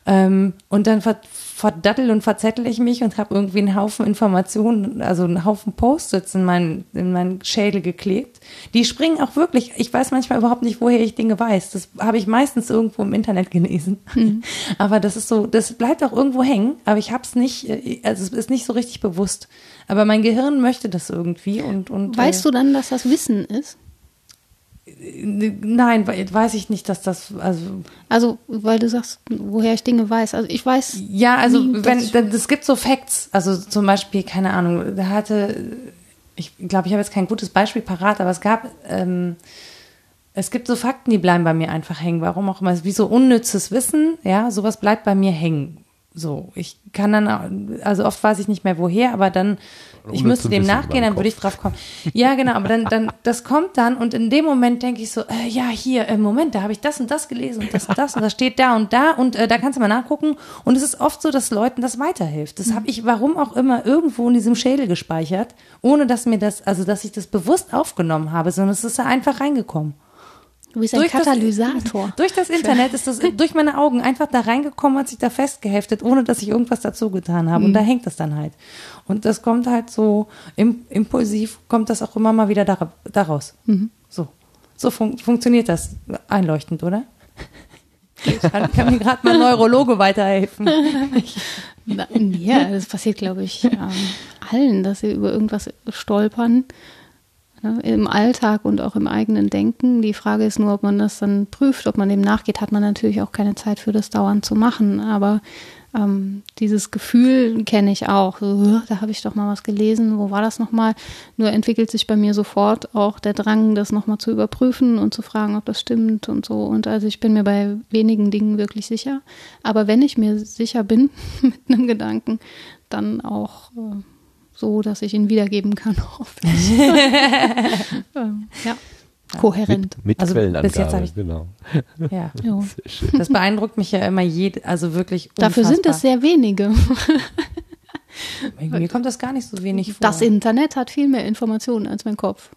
Ähm, und dann ver verdattel und verzettel ich mich und habe irgendwie einen Haufen Informationen, also einen Haufen Post-its in meinen, in meinen Schädel geklebt. Die springen auch wirklich, ich weiß manchmal überhaupt nicht, woher ich Dinge weiß. Das habe ich meistens irgendwo im Internet gelesen. Aber das ist so, das bleibt auch irgendwo hängen, aber ich habe es nicht, äh, also es ist nicht so richtig bewusst. Aber mein Gehirn möchte das irgendwie und, und Weißt du dann, dass das Wissen ist? du? Nein, we- weiß ich nicht, dass das, also Also, weil du sagst, woher ich Dinge weiß. Also ich weiß. Ja, also nie, wenn- es gibt so Facts, also zum Beispiel, keine Ahnung, da hatte, ich glaube, ich habe jetzt kein gutes Beispiel parat, aber es gab, ähm, es gibt so Fakten, die bleiben bei mir einfach hängen. Warum auch immer, wie so unnützes Wissen, ja, sowas bleibt bei mir hängen. So, ich kann dann, also oft weiß ich nicht mehr woher, aber dann, ich müsste dem nachgehen, dann würde ich drauf kommen. Ja, genau, aber dann, dann, das kommt dann und in dem Moment denke ich so, äh, ja, hier, äh, Moment, da habe ich das und das gelesen und das und das und das steht da und da und äh, da kannst du mal nachgucken. Und es ist oft so, dass Leuten das weiterhilft. Das habe ich, warum auch immer, irgendwo in diesem Schädel gespeichert, ohne dass mir das, also dass ich das bewusst aufgenommen habe, sondern es ist da einfach reingekommen. Du bist ein Durch das- Katalysator. Durch das Internet ist das durch meine Augen einfach da reingekommen, hat sich da festgeheftet, ohne dass ich irgendwas dazu getan habe. Und da hängt das dann halt. Und das kommt halt so im, impulsiv, kommt das auch immer mal wieder dar daraus. So, so fun funktioniert das. Einleuchtend, oder? Kann, kann mir gerade mal ein Neurologe weiterhelfen. Ja, das passiert, glaube ich, ähm, allen, dass sie über irgendwas stolpern. Ne, Im Alltag und auch im eigenen Denken. Die Frage ist nur, ob man das dann prüft, ob man dem nachgeht, hat man natürlich auch keine Zeit für das dauernd zu machen. Aber ähm, dieses Gefühl kenne ich auch. So, "Äh, da habe ich doch mal was gelesen, wo war das nochmal? Nur entwickelt sich bei mir sofort auch der Drang, das nochmal zu überprüfen und zu fragen, ob das stimmt und so. Und also ich bin mir bei wenigen Dingen wirklich sicher. Aber wenn ich mir sicher bin mit einem Gedanken, dann auch äh, so, dass ich ihn wiedergeben kann, hoffe ich. ähm, ja, kohärent. Mit, mit Also Quellenangabe, bis jetzt habe ich- genau. Ja. Jo. Das beeindruckt mich ja immer jede, also wirklich Dafür sind es unfassbar. sehr wenige. Mir kommt das gar nicht so wenig vor. Das Internet hat viel mehr Informationen als mein Kopf.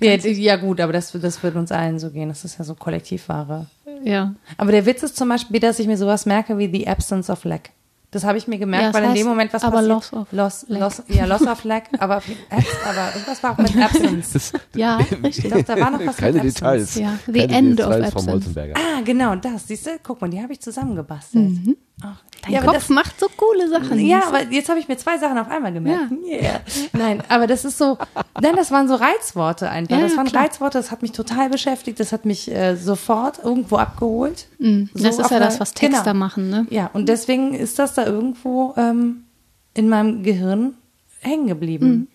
ja, ja gut, aber das, das wird uns allen so gehen. Das ist ja so Kollektivware. Ja. Aber der Witz ist zum Beispiel, dass ich mir sowas merke wie the absence of lack. Das habe ich mir gemerkt, Ja, das weil in heißt dem Moment was aber passiert. loss of loss, lack. loss, ja, loss of lack, aber, aber irgendwas war auch mit absence. Ja, richtig. Doch, da war noch was Keine mit Details. Ja, the Keine end of Details Frau absence. Ah, genau, das. Siehst du? Guck mal, die habe ich zusammengebastelt. Mhm. Ach, Dein Ja, Kopf das- macht so coole Sachen. Ja, aber jetzt habe ich mir zwei Sachen auf einmal gemerkt. Yeah. Nein, aber das ist so, nein, das waren so Reizworte einfach. Ja, das ja, waren klar. Reizworte, das hat mich total beschäftigt, das hat mich äh, sofort irgendwo abgeholt. Mhm. So das ist ja das, was Texter genau. machen, ne? Ja, und deswegen ist das da irgendwo ähm, in meinem Gehirn hängen geblieben.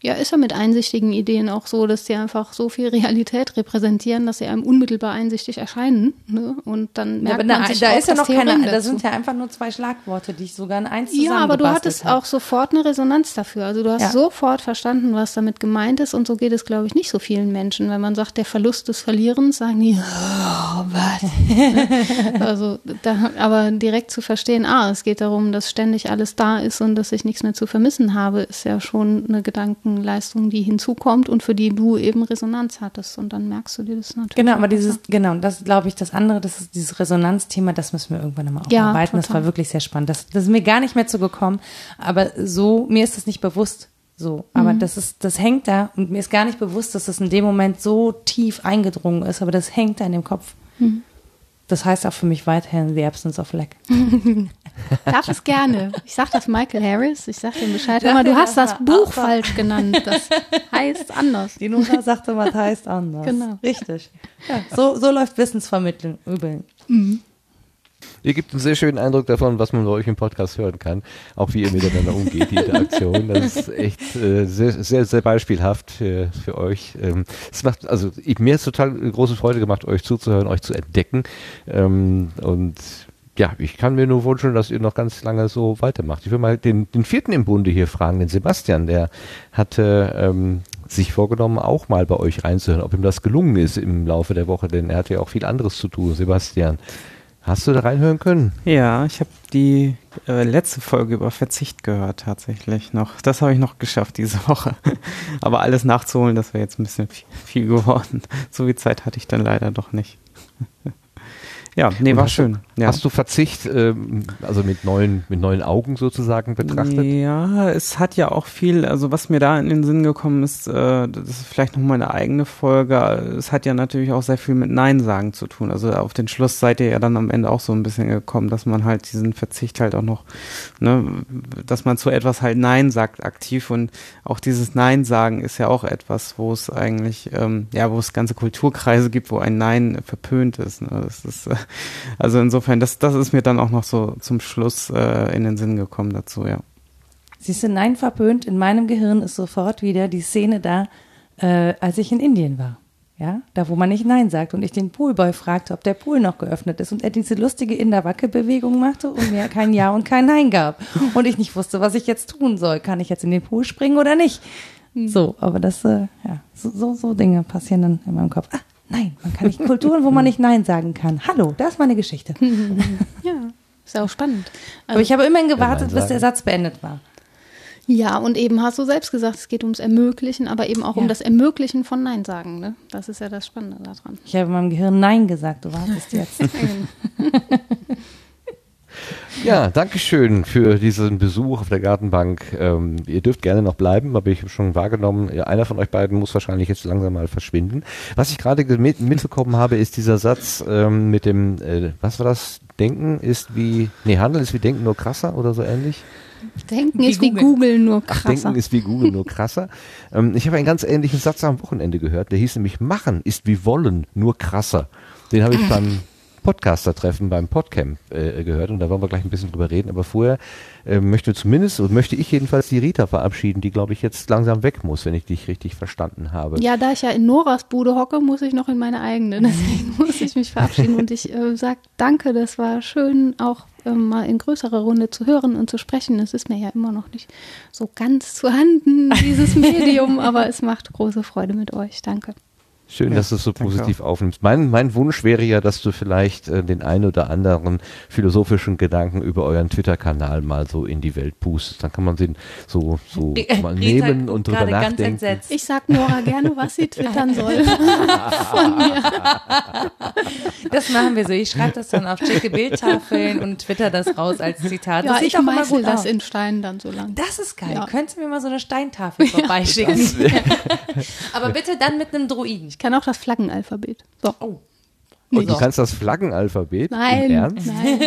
Ja, ist ja mit einsichtigen Ideen auch so, dass sie einfach so viel Realität repräsentieren, dass sie einem unmittelbar einsichtig erscheinen. Ne? Und dann Ja, merkt aber man da, sich da auch ist ja noch keine, Theorem da dazu. sind ja einfach nur zwei Schlagworte, die ich sogar in eins Ja, aber du hattest habe. auch sofort eine Resonanz dafür. Also du hast Ja. sofort verstanden, was damit gemeint ist. Und so geht es, glaube ich, nicht so vielen Menschen. Wenn man sagt, der Verlust des Verlierens, sagen die, oh, was? also, da, aber direkt zu verstehen, ah, es geht darum, dass ständig alles da ist und dass ich nichts mehr zu vermissen habe, ist ja schon eine Gedankenleistung, die hinzukommt und für die du eben Resonanz hattest. Und dann merkst du dir das natürlich. Genau, aber dieses, genau, das glaube ich, das andere, das ist dieses Resonanzthema, das müssen wir irgendwann mal Ja, aufarbeiten. das total. war wirklich sehr spannend. Das, das ist mir gar nicht mehr zu gekommen, aber so, mir ist das nicht bewusst. So, aber Mhm. das ist, das hängt da und mir ist gar nicht bewusst, dass das in dem Moment so tief eingedrungen ist, aber das hängt da in dem Kopf. Mhm. Das heißt auch für mich weiterhin The Absence of Lack. Darf es gerne. Ich sag das Michael Harris, ich sag dem Bescheid. Hör mal, du hast das das mal. Buch falsch genannt. Das heißt anders. Die Nora sagte, was heißt anders. Genau. Richtig. Ja, so, so läuft Wissensvermittlung übel. Ihr gebt einen sehr schönen Eindruck davon, was man bei euch im Podcast hören kann. Auch wie ihr miteinander umgeht, die Interaktion. Das ist echt äh, sehr, sehr, sehr beispielhaft für, für euch. Ähm, es macht, also ich, mir ist total große Freude gemacht, euch zuzuhören, euch zu entdecken. Ähm, und ja, ich kann mir nur wünschen, dass ihr noch ganz lange so weitermacht. Ich will mal den, den vierten im Bunde hier fragen, den Sebastian, der hatte ähm, sich vorgenommen, auch mal bei euch reinzuhören, ob ihm das gelungen ist im Laufe der Woche, denn er hatte ja auch viel anderes zu tun. Sebastian, hast du da reinhören können? Ja, ich habe die äh, letzte Folge über Verzicht gehört tatsächlich noch. Das habe ich noch geschafft diese Woche. Aber alles nachzuholen, das wäre jetzt ein bisschen viel, viel geworden. So viel Zeit hatte ich dann leider doch nicht. ja, nee, war schön. Ja. Hast du Verzicht, ähm, also mit neuen, mit neuen Augen sozusagen betrachtet? Ja, es hat ja auch viel, also was mir da in den Sinn gekommen ist, äh, das ist vielleicht noch mal eine eigene Folge. Es hat ja natürlich auch sehr viel mit Nein sagen zu tun. Also auf den Schluss seid ihr ja dann am Ende auch so ein bisschen gekommen, dass man halt diesen Verzicht halt auch noch, ne, dass man zu etwas halt Nein sagt aktiv und auch dieses Nein sagen ist ja auch etwas, wo es eigentlich, ähm, ja, wo es ganze Kulturkreise gibt, wo ein Nein verpönt ist. Ne? Das ist äh, also insofern, das, das ist mir dann auch noch so zum Schluss äh, in den Sinn gekommen dazu, ja. Siehst du, nein, verpönt. In meinem Gehirn ist sofort wieder die Szene da, äh, als ich in Indien war. Ja, da wo man nicht Nein sagt und ich den Poolboy fragte, ob der Pool noch geöffnet ist und er diese lustige Inder-Wacke-Bewegung machte und mir kein Ja und kein Nein gab. Und ich nicht wusste, was ich jetzt tun soll. Kann ich jetzt in den Pool springen oder nicht? So, aber das, äh, ja, so, so, so Dinge passieren dann in meinem Kopf. Ah, nein, man kann nicht Kulturen, wo man nicht Nein sagen kann. Hallo, das ist meine Geschichte. Ja, ist ja auch spannend. Aber ich habe immerhin gewartet, bis der Satz beendet war. Ja, und eben hast du selbst gesagt, es geht ums Ermöglichen, aber eben auch um Ja. das Ermöglichen von Nein sagen. Ne? Das ist ja das Spannende daran. Ich habe in meinem Gehirn Nein gesagt, du wartest jetzt. Ja, danke schön für diesen Besuch auf der Gartenbank. Ähm, ihr dürft gerne noch bleiben, aber ich habe schon wahrgenommen, einer von euch beiden muss wahrscheinlich jetzt langsam mal verschwinden. Was ich gerade ge- mit, mitbekommen habe, ist dieser Satz ähm, mit dem, äh, was war das? Denken ist wie, nee, Handeln ist wie Denken nur krasser oder so ähnlich. Denken Wie ist wie Google. Nur Ach, krasser. Denken ist wie Google, nur krasser. ähm, ich habe einen ganz ähnlichen Satz am Wochenende gehört, der hieß nämlich Machen ist wie Wollen, nur krasser. Den habe ich beim Podcaster-Treffen beim Podcamp äh, gehört und da wollen wir gleich ein bisschen drüber reden. Aber vorher äh, möchte zumindest, oder möchte ich jedenfalls die Rita verabschieden, die glaube ich jetzt langsam weg muss, wenn ich dich richtig verstanden habe. Ja, da ich ja in Noras Bude hocke, muss ich noch in meine eigene. Deswegen muss ich mich verabschieden. Und ich äh, sage danke, das war schön, auch ähm, mal in größerer Runde zu hören und zu sprechen. Es ist mir ja immer noch nicht so ganz zu handen, dieses Medium, aber es macht große Freude mit euch. Danke. Schön, Ja, dass du es so positiv aufnimmst. Mein, mein Wunsch wäre ja, dass du vielleicht äh, den einen oder anderen philosophischen Gedanken über euren Twitter-Kanal mal so in die Welt pustest. Dann kann man den so, so mal nehmen und drüber nachdenken. entsetzt. Ich sag Nora gerne, was sie twittern soll. Von mir. Das machen wir so. Ich schreibe das dann auf schicke Bildtafeln und twitter das raus als Zitat. Ja, das ich meißel das aus. in Stein dann so lang. Das ist geil. Ja. Könntest du mir mal so eine Steintafel vorbeischicken? Aber bitte dann mit einem Druiden. Ich kann auch das Flaggenalphabet. So. Oh. Und du nicht. kannst das Flaggenalphabet? Nein, Im Ernst? nein.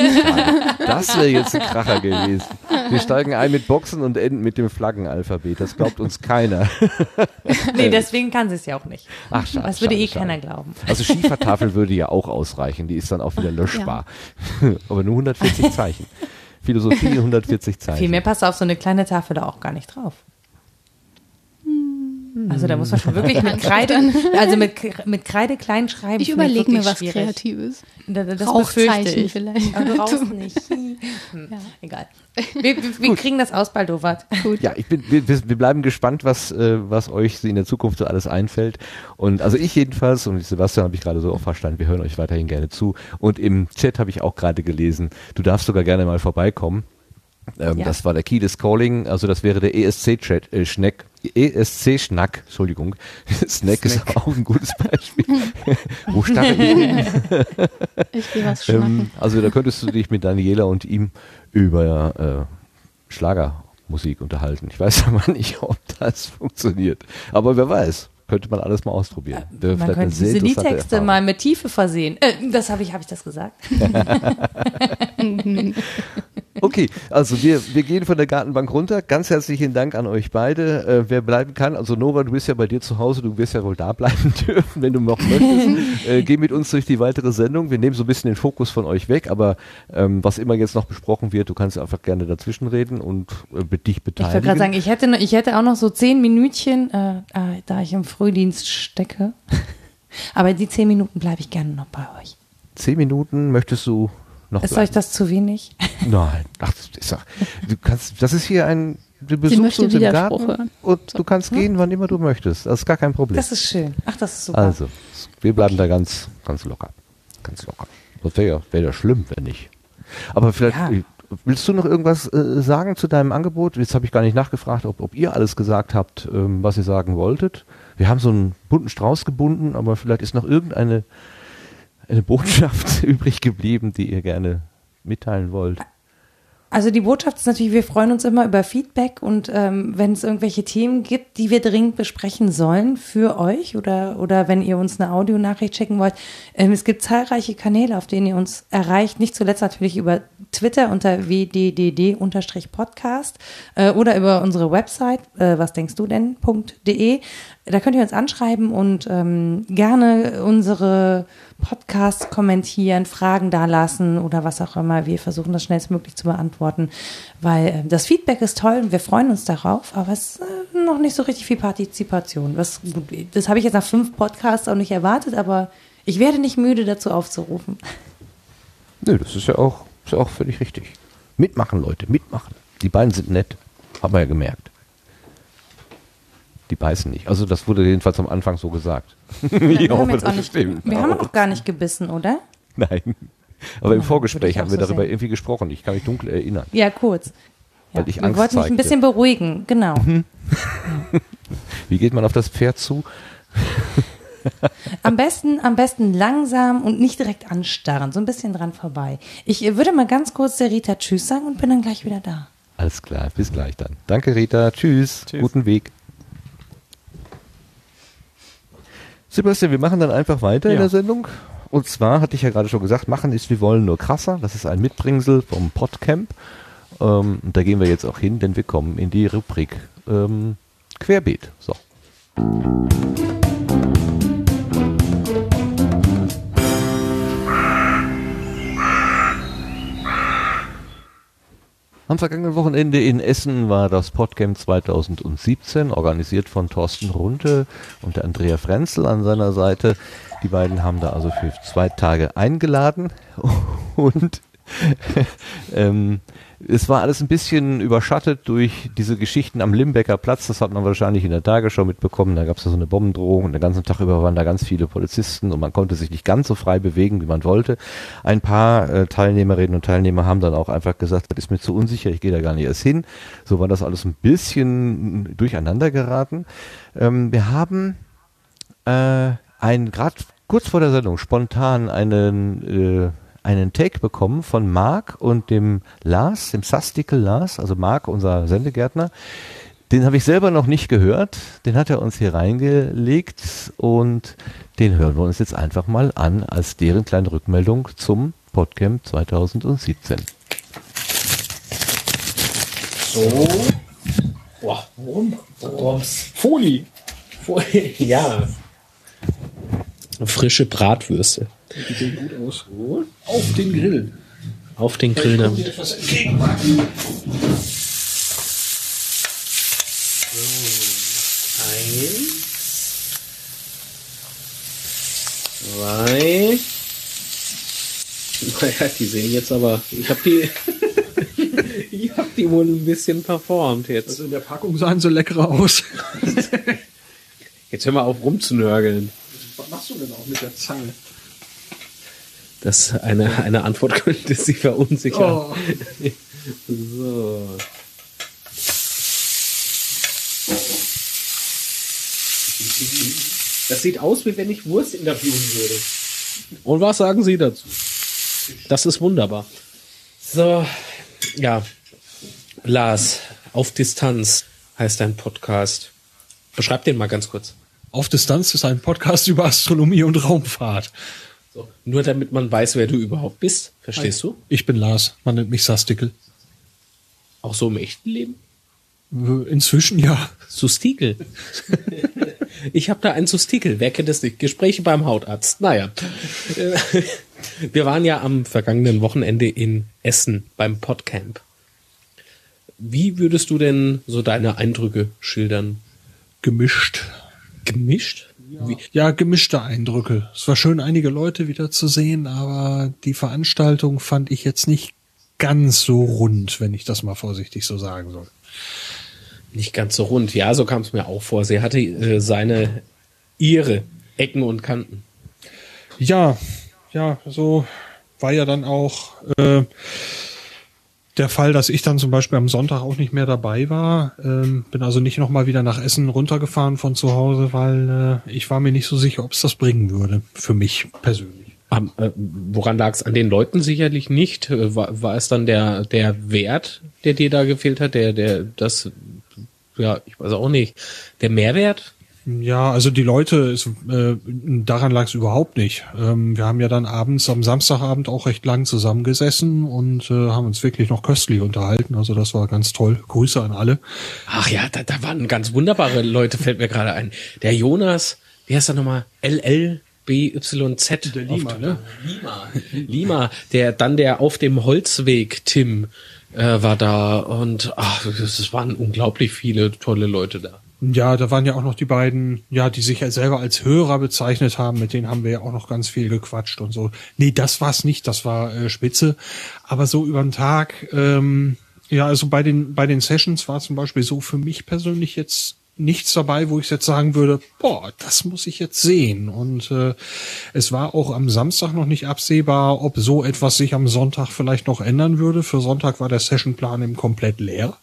Das wäre jetzt ein Kracher gewesen. Wir steigen ein mit Boxen und enden mit dem Flaggenalphabet. Das glaubt uns keiner. Nee, deswegen kann sie es ja auch nicht. Ach, schade, Das würde schade, eh schade. keiner glauben. Also Schiefertafel würde ja auch ausreichen. Die ist dann auch wieder löschbar. Aber nur 140 Zeichen. Philosophie 140 Zeichen. Viel mehr passt auf so eine kleine Tafel da auch gar nicht drauf. Also da muss man schon wirklich mit Kreide, also mit, mit Kreide klein schreiben. Ich überlege mir was schwierig. Kreatives. Da- da- Das Rauchzeichen vielleicht. Aber du rauchst nicht. Hm, Egal. Wir, wir, wir kriegen das ausbaldowert. Ja, ich bin, wir, wir wir bleiben gespannt, was, äh, was euch in der Zukunft so alles einfällt. Und also ich jedenfalls und Sebastian habe ich gerade so auch verstanden, wir hören euch weiterhin gerne zu. Und im Chat habe ich auch gerade gelesen, du darfst sogar gerne mal vorbeikommen. Ähm, Ja. Das war der Key des Calling, also das wäre der ESC-Chat, äh, Schneck, ESC-Schnack, Entschuldigung. Snack, ist auch ein gutes Beispiel. Wo starre ich hin? Ich will was schnacken. Ähm, also da könntest du dich mit Daniela und ihm über äh, Schlagermusik unterhalten. Ich weiß aber nicht, ob das funktioniert. Aber wer weiß, könnte man alles mal ausprobieren. Wäre Man könnte diese Liedtexte mal mit Tiefe versehen. Äh, das habe ich, habe ich das gesagt? Okay, also wir, wir gehen von der Gartenbank runter. Ganz herzlichen Dank an euch beide. Äh, wer bleiben kann, also Nora, du bist ja bei dir zu Hause, du wirst ja wohl da bleiben dürfen, wenn du noch möchtest. äh, geh mit uns durch die weitere Sendung. Wir nehmen so ein bisschen den Fokus von euch weg, aber ähm, was immer jetzt noch besprochen wird, du kannst einfach gerne dazwischen reden und äh, mit dich Ich beteiligen. wollte gerade sagen, ich hätte, noch- ich hätte auch noch so zehn Minütchen, äh, äh, da ich im Frühdienst stecke. Aber die zehn Minuten bleibe ich gerne noch bei euch. Zehn Minuten möchtest du noch Ist bleiben? euch das zu wenig? Nein, ach, das ist, doch- du kannst, das ist hier ein, du besuchst uns im Garten und du kannst gehen, wann immer du möchtest. Das ist gar kein Problem. Das ist schön. Ach, das ist super. Also, wir bleiben da ganz, ganz locker. Ganz locker. Das wäre ja, wär ja schlimm, wenn nicht. Aber vielleicht, Ja. willst du noch irgendwas äh, sagen zu deinem Angebot? Jetzt habe ich gar nicht nachgefragt, ob, ob ihr alles gesagt habt, ähm, was ihr sagen wolltet. Wir haben so einen bunten Strauß gebunden, aber vielleicht ist noch irgendeine eine Botschaft übrig geblieben, die ihr gerne mitteilen wollt. Also die Botschaft ist natürlich, wir freuen uns immer über Feedback und ähm, wenn es irgendwelche Themen gibt, die wir dringend besprechen sollen für euch oder, oder wenn ihr uns eine Audionachricht schicken wollt. Ähm, es gibt zahlreiche Kanäle, auf denen ihr uns erreicht. Nicht zuletzt natürlich über Twitter unter wddd-podcast äh, oder über unsere Website, äh, was denkst du denn.de. Da könnt ihr uns anschreiben und ähm, gerne unsere Podcasts kommentieren, Fragen dalassen oder was auch immer. Wir versuchen das schnellstmöglich zu beantworten, weil äh, das Feedback ist toll und wir freuen uns darauf, aber es ist äh, noch nicht so richtig viel Partizipation. Was, das habe ich jetzt nach fünf Podcasts auch nicht erwartet, aber ich werde nicht müde, dazu aufzurufen. Nö, das ist ja auch, ist ja auch völlig richtig. Mitmachen, Leute, mitmachen. Die beiden sind nett. Haben wir ja gemerkt. Die beißen nicht. Also das wurde jedenfalls am Anfang so gesagt. ich wir haben, hoffe, das nicht, stimmt wir haben auch. noch gar nicht gebissen, oder? Nein. Aber im Nein, Vorgespräch ich haben wir so darüber sehen. irgendwie gesprochen. Ich kann mich dunkel erinnern. Ja, kurz. Weil ich wir Angst wollten mich ein zeigte. bisschen beruhigen, genau. Wie geht man auf das Pferd zu? Am besten, am besten langsam und nicht direkt anstarren, so ein bisschen dran vorbei. Ich würde mal ganz kurz der Rita Tschüss sagen und bin dann gleich wieder da. Alles klar, bis gleich dann. Danke, Rita. Tschüss. Tschüss. Guten Weg. Sebastian, wir machen dann einfach weiter in Ja. der Sendung. Und zwar, hatte ich ja gerade schon gesagt, machen ist, wir wollen nur krasser. Das ist ein Mitbringsel vom Podcamp. Ähm, und da gehen wir jetzt auch hin, denn wir kommen in die Rubrik ähm, Querbeet. So. Am vergangenen Wochenende in Essen war das Podcamp 2017, organisiert von Thorsten Runte und Andrea Frenzel an seiner Seite. Die beiden haben da also für zwei Tage eingeladen und ähm, es war alles ein bisschen überschattet durch diese Geschichten am Limbecker Platz. Das hat man wahrscheinlich in der Tagesschau mitbekommen. Da gab es so eine Bombendrohung und den ganzen Tag über waren da ganz viele Polizisten und man konnte sich nicht ganz so frei bewegen, wie man wollte. Ein paar äh, Teilnehmerinnen und Teilnehmer haben dann auch einfach gesagt, das ist mir zu unsicher, ich gehe da gar nicht erst hin. So war das alles ein bisschen durcheinander geraten. Ähm, wir haben äh, ein gerade kurz vor der Sendung spontan einen äh, einen Take bekommen von Marc und dem Lars, dem Sastikel Lars, also Marc, unser Sendegärtner, Den habe ich selber noch nicht gehört. Den hat er uns hier reingelegt und den hören wir uns jetzt einfach mal an als deren kleine Rückmeldung zum Podcamp 2017. So. Boah, warum? Rums. Folie. Folie. Ja. Frische Bratwürste. Die sehen gut aus. Auf den Grill. Auf den Grill kommt damit. etwas entgegenpacken. Eins. Zwei. Naja, die sehen jetzt aber. Ich habe die. ich habe die wohl ein bisschen performt jetzt. Also in der Packung sahen sie leckerer aus. Jetzt hör mal auf rumzunörgeln. Was machst du denn auch mit der Zange? Das eine, eine Antwort könnte sie verunsichern. Oh. So. Das sieht aus, wie wenn ich Wurst interviewen würde. Und was sagen Sie dazu? Das ist wunderbar. So, ja. Lars, auf Distanz heißt dein Podcast. Beschreib den mal ganz kurz. Auf Distanz ist ein Podcast über Astronomie und Raumfahrt. So, nur damit man weiß, wer du überhaupt bist. Verstehst du? Ich bin Lars, man nennt mich Sastickel. Auch so im echten Leben? Äh, Inzwischen ja. Sustikel. ich habe da ein Sustikel. Wer kennt das nicht? Gespräche beim Hautarzt. Naja. Äh, Wir waren ja am vergangenen Wochenende in Essen beim Podcamp. Wie würdest du denn so deine Eindrücke schildern? Gemischt. Gemischt? Wie? Ja, gemischte Eindrücke. Es war schön, einige Leute wieder zu sehen, aber die Veranstaltung fand ich jetzt nicht ganz so rund, wenn ich das mal vorsichtig so sagen soll. Nicht ganz so rund. Ja, so kam es mir auch vor. Sie hatte äh, seine ihre Ecken und Kanten. Ja, ja, so war ja dann auch äh, der Fall, dass ich dann zum Beispiel am Sonntag auch nicht mehr dabei war. Ähm, bin also nicht nochmal wieder nach Essen runtergefahren von zu Hause, weil äh, ich war mir nicht so sicher, ob es das bringen würde, für mich persönlich. Am, äh, woran lag es? An den Leuten sicherlich nicht. Äh, War, war es dann der, der Wert, der dir da gefehlt hat? Der, der, das, ja, ich weiß auch nicht. Der Mehrwert? Ja, also die Leute, ist, äh, daran lag es überhaupt nicht. Ähm, wir haben ja dann abends am Samstagabend auch recht lang zusammengesessen und äh, haben uns wirklich noch köstlich unterhalten. Also das war ganz toll. Grüße an alle. Ach ja, da, da waren ganz wunderbare Leute, fällt mir gerade ein. Der Jonas, wie heißt er nochmal? LLBYZ. Der Lima, ne? Lima. Lima, der, dann der auf dem Holzweg Tim äh, war da und ach, es waren unglaublich viele tolle Leute da. Ja, da waren ja auch noch die beiden, ja, die sich ja selber als Hörer bezeichnet haben, mit denen haben wir ja auch noch ganz viel gequatscht und so. Nee, das war's nicht, das war äh, spitze. Aber so über den Tag, ähm, ja, also bei den, bei den Sessions war zum Beispiel so für mich persönlich jetzt nichts dabei, wo ich jetzt sagen würde, boah, das muss ich jetzt sehen. Und äh, es war auch am Samstag noch nicht absehbar, ob so etwas sich am Sonntag vielleicht noch ändern würde. Für Sonntag war der Sessionplan eben komplett leer.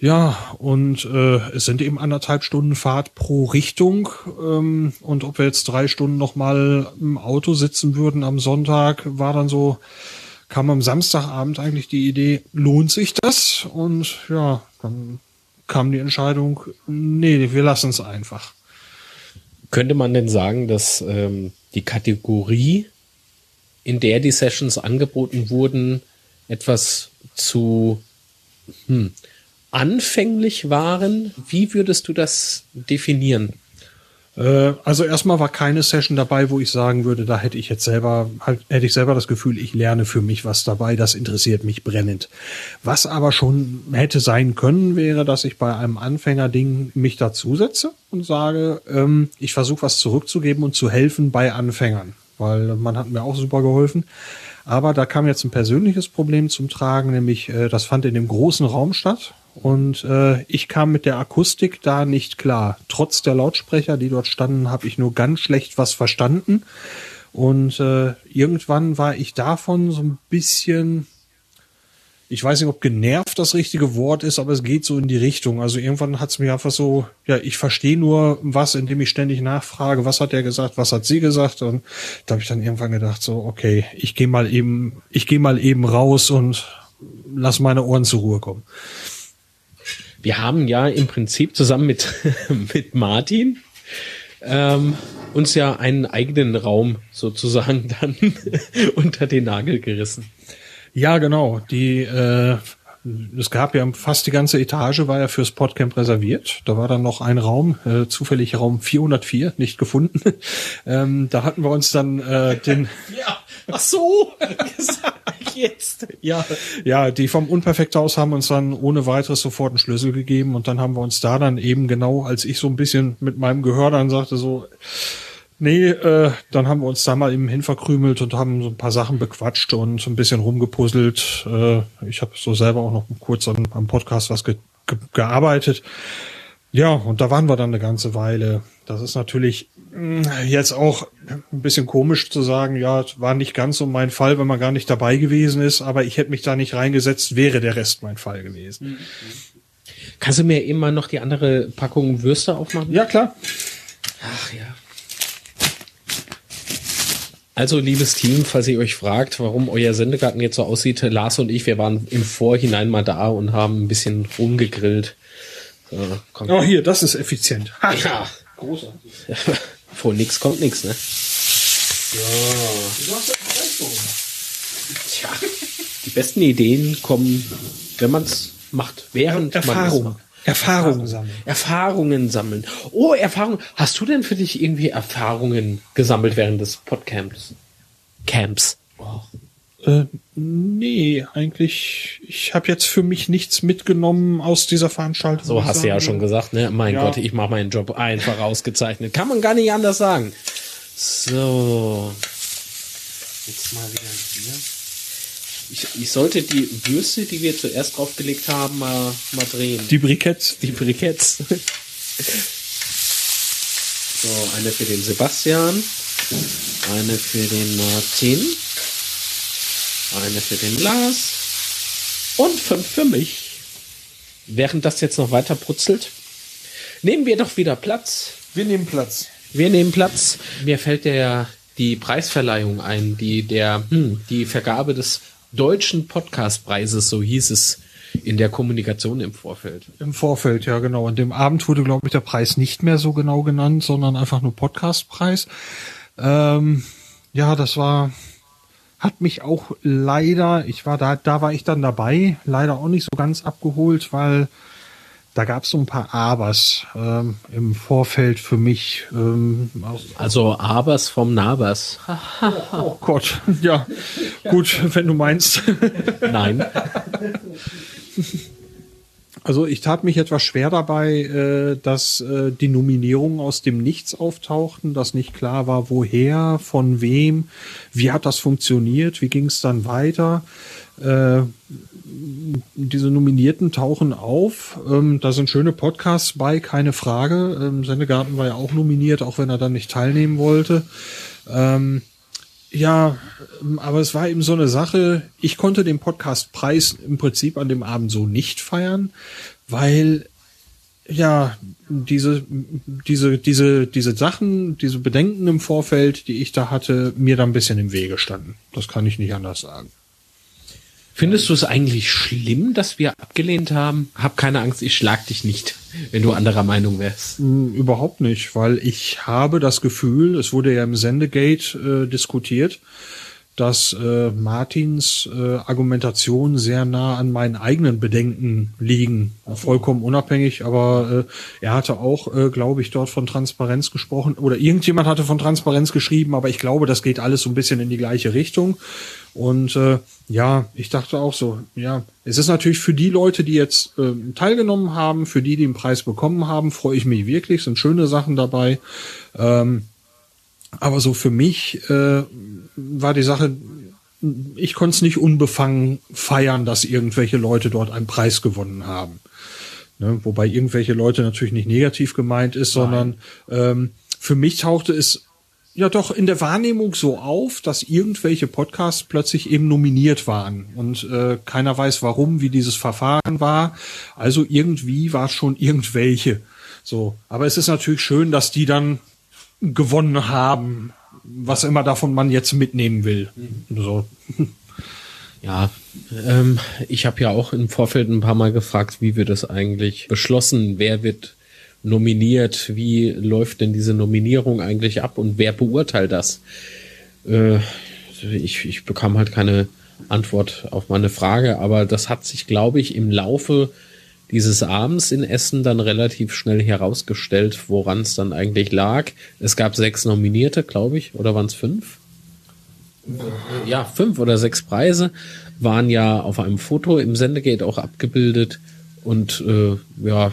Ja, und äh, es sind eben anderthalb Stunden Fahrt pro Richtung. Ähm, und ob wir jetzt drei Stunden nochmal im Auto sitzen würden am Sonntag, war dann so, kam am Samstagabend eigentlich die Idee, lohnt sich das? Und ja, dann kam die Entscheidung, nee, wir lassen es einfach. Könnte man denn sagen, dass ähm, die Kategorie, in der die Sessions angeboten wurden, etwas zu hm, anfänglich waren? Wie würdest du das definieren? Äh, Also erstmal war keine Session dabei, wo ich sagen würde, da hätte ich jetzt selber, halt, hätte ich selber das Gefühl, ich lerne für mich was dabei, das interessiert mich brennend. Was aber schon hätte sein können, wäre, dass ich bei einem Anfängerding mich dazusetze und sage, ähm, ich versuche was zurückzugeben und zu helfen bei Anfängern, weil man hat mir auch super geholfen. Aber da kam jetzt ein persönliches Problem zum Tragen, nämlich äh, das fand in dem großen Raum statt und äh, ich kam mit der Akustik da nicht klar. Trotz der Lautsprecher, die dort standen, habe ich nur ganz schlecht was verstanden. Und äh, irgendwann war ich davon so ein bisschen, ich weiß nicht, ob genervt das richtige Wort ist, aber es geht so in die Richtung. Also irgendwann hat es mir einfach so, ja, ich verstehe nur was, indem ich ständig nachfrage, was hat er gesagt, was hat sie gesagt. Und da habe ich dann irgendwann gedacht, so, okay, ich gehe mal eben, ich gehe mal eben raus und lass meine Ohren zur Ruhe kommen. Wir haben ja im Prinzip zusammen mit, mit Martin ähm, uns ja einen eigenen Raum sozusagen dann unter den Nagel gerissen. Ja, genau. Die äh, es gab ja fast die ganze Etage war ja fürs Podcamp reserviert. Da war dann noch ein Raum, äh, zufällig Raum 404, nicht gefunden. ähm, da hatten wir uns dann äh, den Ja, ach so, jetzt. ja, ja, die vom Unperfekthaus haben uns dann ohne weiteres sofort einen Schlüssel gegeben und dann haben wir uns da dann eben genau, als ich so ein bisschen mit meinem Gehör dann sagte so, nee, äh, dann haben wir uns da mal eben hinverkrümelt und haben so ein paar Sachen bequatscht und so ein bisschen rumgepuzzelt. Äh, ich habe so selber auch noch kurz am, am Podcast was ge ge gearbeitet. Ja, und da waren wir dann eine ganze Weile. Das ist natürlich mh, jetzt auch ein bisschen komisch zu sagen, ja, war nicht ganz so mein Fall, wenn man gar nicht dabei gewesen ist, aber ich hätte mich da nicht reingesetzt, wäre der Rest mein Fall gewesen. Kannst du mir eben mal noch die andere Packung Würste aufmachen? Ja, klar. Ach ja. Also, liebes Team, falls ihr euch fragt, warum euer Sendegarten jetzt so aussieht, Lars und ich, wir waren im Vorhinein mal da und haben ein bisschen rumgegrillt. Kommt- Oh, hier, das ist effizient. Ha, Ja, großartig. Vor nix kommt nix, ne? Tja, die besten Ideen kommen, wenn man es macht, während man es Erfahrung. macht. Erfahrung sammeln. Erfahrungen sammeln. Oh, Erfahrung. Hast du denn für dich irgendwie Erfahrungen gesammelt während des Podcamps? Camps. Äh, nee, eigentlich, ich habe jetzt für mich nichts mitgenommen aus dieser Veranstaltung. So hast du ja schon gesagt, ne? Mein Ja. Gott, ich mache meinen Job einfach ausgezeichnet. Kann man gar nicht anders sagen. So. Jetzt mal wieder hier. Ich, ich sollte die Würste, die wir zuerst draufgelegt haben, mal, mal drehen. Die Briketts. Die Briketts. So, eine für den Sebastian, eine für den Martin, eine für den Lars und fünf für mich. Während das jetzt noch weiter brutzelt, nehmen wir doch wieder Platz. Wir nehmen Platz. Wir nehmen Platz. Mir fällt der die Preisverleihung ein, die der hm, die Vergabe des deutschen Podcastpreises, so hieß es in der Kommunikation im Vorfeld. Im Vorfeld, ja genau. An dem Abend wurde, glaube ich, der Preis nicht mehr so genau genannt, sondern einfach nur Podcastpreis. Ähm, ja, das war, hat mich auch leider, ich war da, da war ich dann dabei, leider auch nicht so ganz abgeholt, weil da gab es so ein paar Abers ähm, im Vorfeld für mich. Ähm, Also Abers vom Nabers. oh Gott, ja, gut, wenn du meinst. Nein. Also ich tat mich etwas schwer dabei, äh, dass äh, die Nominierungen aus dem Nichts auftauchten, dass nicht klar war, woher, von wem, wie hat das funktioniert, wie ging es dann weiter. Diese Nominierten tauchen auf. Ähm, da sind schöne Podcasts bei, keine Frage. Ähm, Sendegarten war ja auch nominiert, auch wenn er dann nicht teilnehmen wollte. Ähm, ja, ähm, aber es war eben so eine Sache. Ich konnte den Podcastpreis im Prinzip an dem Abend so nicht feiern, weil ja diese diese diese diese Sachen, diese Bedenken im Vorfeld, die ich da hatte, mir da ein bisschen im Wege standen. Das kann ich nicht anders sagen. Findest du es eigentlich schlimm, dass wir abgelehnt haben? Hab keine Angst, ich schlag dich nicht, wenn du anderer Meinung wärst. Mm, Überhaupt nicht, weil ich habe das Gefühl, es wurde ja im Sendegate äh, diskutiert, dass äh, Martins äh, Argumentation sehr nah an meinen eigenen Bedenken liegen. Vollkommen unabhängig, aber äh, er hatte auch, äh, glaube ich, dort von Transparenz gesprochen oder irgendjemand hatte von Transparenz geschrieben, aber ich glaube, das geht alles so ein bisschen in die gleiche Richtung. Und äh, ja, ich dachte auch so, ja, es ist natürlich für die Leute, die jetzt äh, teilgenommen haben, für die, die den Preis bekommen haben, freue ich mich wirklich, sind schöne Sachen dabei. Ähm, aber so für mich äh, war die Sache, ich konnte es nicht unbefangen feiern, dass irgendwelche Leute dort einen Preis gewonnen haben. Ne? Wobei irgendwelche Leute natürlich nicht negativ gemeint ist, sondern ähm, für mich tauchte es ja doch in der Wahrnehmung so auf, dass irgendwelche Podcasts plötzlich eben nominiert waren und äh, keiner weiß warum, wie dieses Verfahren war. Also irgendwie war es schon irgendwelche. So, aber es ist natürlich schön, dass die dann gewonnen haben, was immer davon man jetzt mitnehmen will. So. Ja, ähm, ich habe ja auch im Vorfeld ein paar Mal gefragt, wie wird das eigentlich beschlossen? Wer wird nominiert? Wie läuft denn diese Nominierung eigentlich ab und wer beurteilt das? Äh, ich, ich bekam halt keine Antwort auf meine Frage, aber das hat sich, glaube ich, im Laufe dieses Abends in Essen dann relativ schnell herausgestellt, woran es dann eigentlich lag. Es gab sechs Nominierte, glaube ich, oder waren es fünf? Ja, fünf oder sechs Preise waren ja auf einem Foto im Sendegate auch abgebildet und äh, ja,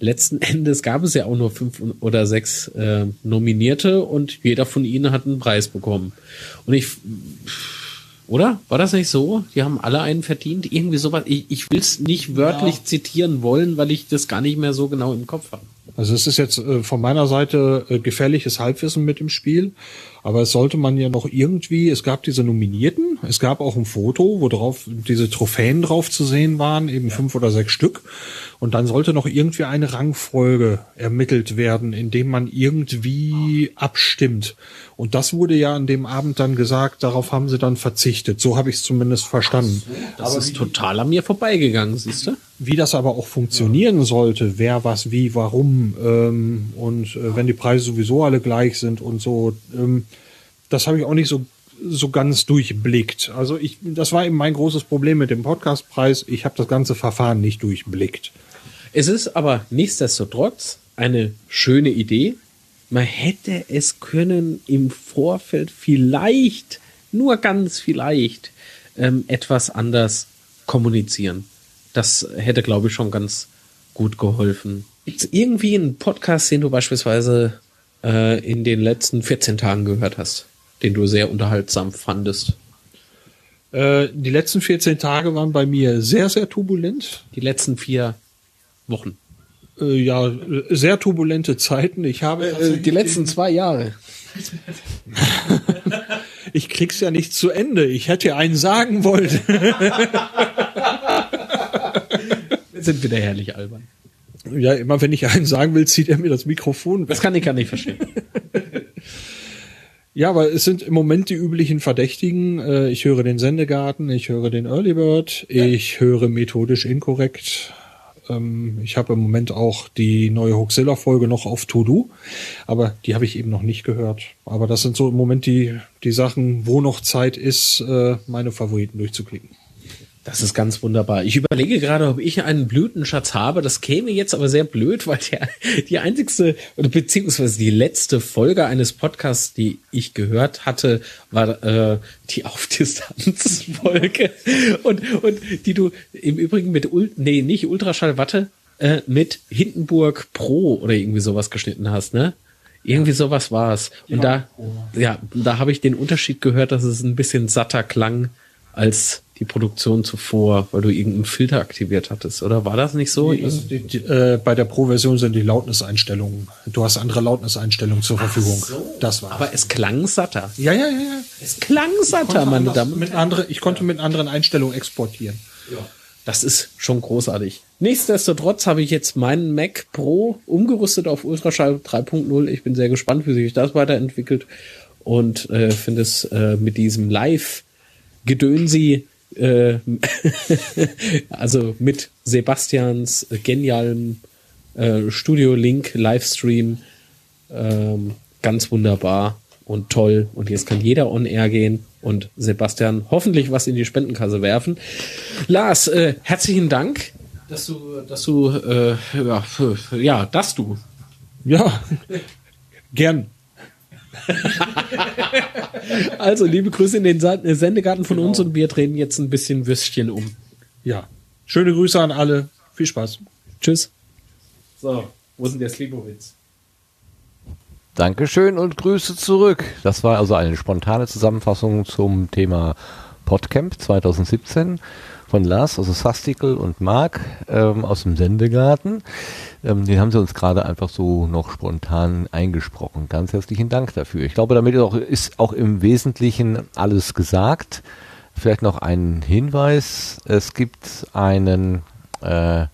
letzten Endes gab es ja auch nur fünf oder sechs äh, Nominierte und jeder von ihnen hat einen Preis bekommen. Und ich, oder? War das nicht so? Die haben alle einen verdient? Irgendwie sowas. Ich, ich will es nicht wörtlich ja. zitieren wollen, weil ich das gar nicht mehr so genau im Kopf habe. Also es ist jetzt äh, von meiner Seite äh, gefährliches Halbwissen mit dem Spiel. Aber es sollte man ja noch irgendwie, es gab diese Nominierten, es gab auch ein Foto, wo drauf diese Trophäen drauf zu sehen waren, eben ja. fünf oder sechs Stück. Und dann sollte noch irgendwie eine Rangfolge ermittelt werden, indem man irgendwie abstimmt. Und das wurde ja an dem Abend dann gesagt, darauf haben sie dann verzichtet. So habe ich es zumindest verstanden. So, das aber ist total an mir vorbeigegangen, siehst du? Wie das aber auch funktionieren sollte, wer was wie, warum ähm, und äh, wenn die Preise sowieso alle gleich sind und so, ähm, das habe ich auch nicht so so ganz durchblickt. Also ich, das war eben mein großes Problem mit dem Podcastpreis. Ich habe das ganze Verfahren nicht durchblickt. Es ist aber nichtsdestotrotz eine schöne Idee. Man hätte es können im Vorfeld vielleicht, nur ganz vielleicht, ähm, etwas anders kommunizieren. Das hätte, glaube ich, schon ganz gut geholfen. Gibt es irgendwie einen Podcast, den du beispielsweise äh, in den letzten 14 Tagen gehört hast, den du sehr unterhaltsam fandest? Äh, die letzten 14 Tage waren bei mir sehr, sehr turbulent. Die letzten vier Wochen. Äh, ja, sehr turbulente Zeiten. Ich habe äh, die letzten zwei Jahre. ich krieg's ja nicht zu Ende. Ich hätte einen sagen wollen. Wir sind wieder herrlich albern. Ja, immer wenn ich einen sagen will, zieht er mir das Mikrofon. Weg. Das kann ich gar nicht verstehen. Ja, aber es sind im Moment die üblichen Verdächtigen. Äh, ich höre den Sendegarten, ich höre den Early Bird, ich höre methodisch inkorrekt, ähm, ich habe im Moment auch die neue Hoaxilla-Folge noch auf To-Do, aber die habe ich eben noch nicht gehört. Aber das sind so im Moment die, die Sachen, wo noch Zeit ist, äh, meine Favoriten durchzuklicken. Das ist ganz wunderbar. Ich überlege gerade, ob ich einen Blütenschatz habe. Das käme jetzt aber sehr blöd, weil der, die einzigste oder beziehungsweise die letzte Folge eines Podcasts, die ich gehört hatte, war äh, die Auf-Distanz-Folge. und, und die du im Übrigen mit, Ul nee, nicht Ultraschall, warte, äh, mit Hindenburg Pro oder irgendwie sowas geschnitten hast, ne? Irgendwie sowas war es. Und da, ja, da habe ich den Unterschied gehört, dass es ein bisschen satter klang als die Produktion zuvor, weil du irgendeinen Filter aktiviert hattest, oder war das nicht so? Die, also die, die, äh, bei der Pro-Version sind die Lautniseinstellungen. Du hast andere Lautniseinstellungen zur Verfügung. So. Das war. Aber es klang satter. Ja, ja, ja. ja. Es klang satter, meine Damen. Mit andere, ich konnte mit anderen Einstellungen exportieren. Ja. Das ist schon großartig. Nichtsdestotrotz habe ich jetzt meinen Mac Pro umgerüstet auf Ultraschall 3.0. Ich bin sehr gespannt, wie sich das weiterentwickelt und äh, finde es äh, mit diesem Live-Gedönsi äh, also mit Sebastians genialem äh, Studio Link Livestream ähm, ganz wunderbar und toll und jetzt kann jeder on air gehen und Sebastian hoffentlich was in die Spendenkasse werfen. Lars, äh, herzlichen Dank, dass du, dass du, äh, ja, ja, dass du. Ja, gern. also, liebe Grüße in den Sendegarten von genau. uns und wir drehen jetzt ein bisschen Würstchen um. Ja. Schöne Grüße an alle. Viel Spaß. Tschüss. So, wo sind der Slibowitz? Dankeschön und Grüße zurück. Das war also eine spontane Zusammenfassung zum Thema Podcamp 2017 von Lars, also Sastikel und Marc ähm, aus dem Sendegarten. Ähm, den haben sie uns gerade einfach so noch spontan eingesprochen. Ganz herzlichen Dank dafür. Ich glaube, damit ist auch, ist auch im Wesentlichen alles gesagt. Vielleicht noch ein Hinweis. Es gibt einen äh,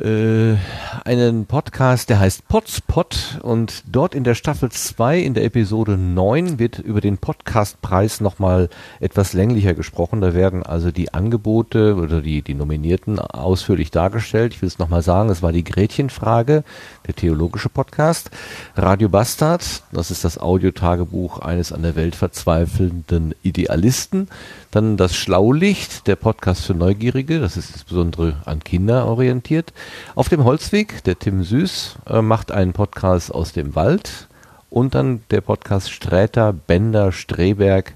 äh, einen Podcast, der heißt Potspot und dort in der Staffel 2 in der Episode 9 wird über den Podcastpreis nochmal etwas länglicher gesprochen. Da werden also die Angebote oder die, die Nominierten ausführlich dargestellt. Ich will es nochmal sagen, es war die Gretchenfrage, der theologische Podcast. Radio Bastard, das ist das Audiotagebuch eines an der Welt verzweifelnden Idealisten. Dann das Schlaulicht, der Podcast für Neugierige, das ist insbesondere an Kinder orientiert. Auf dem Holzweg, der Tim Süß äh, macht einen Podcast aus dem Wald. Und dann der Podcast Sträter, Bender, Streberg,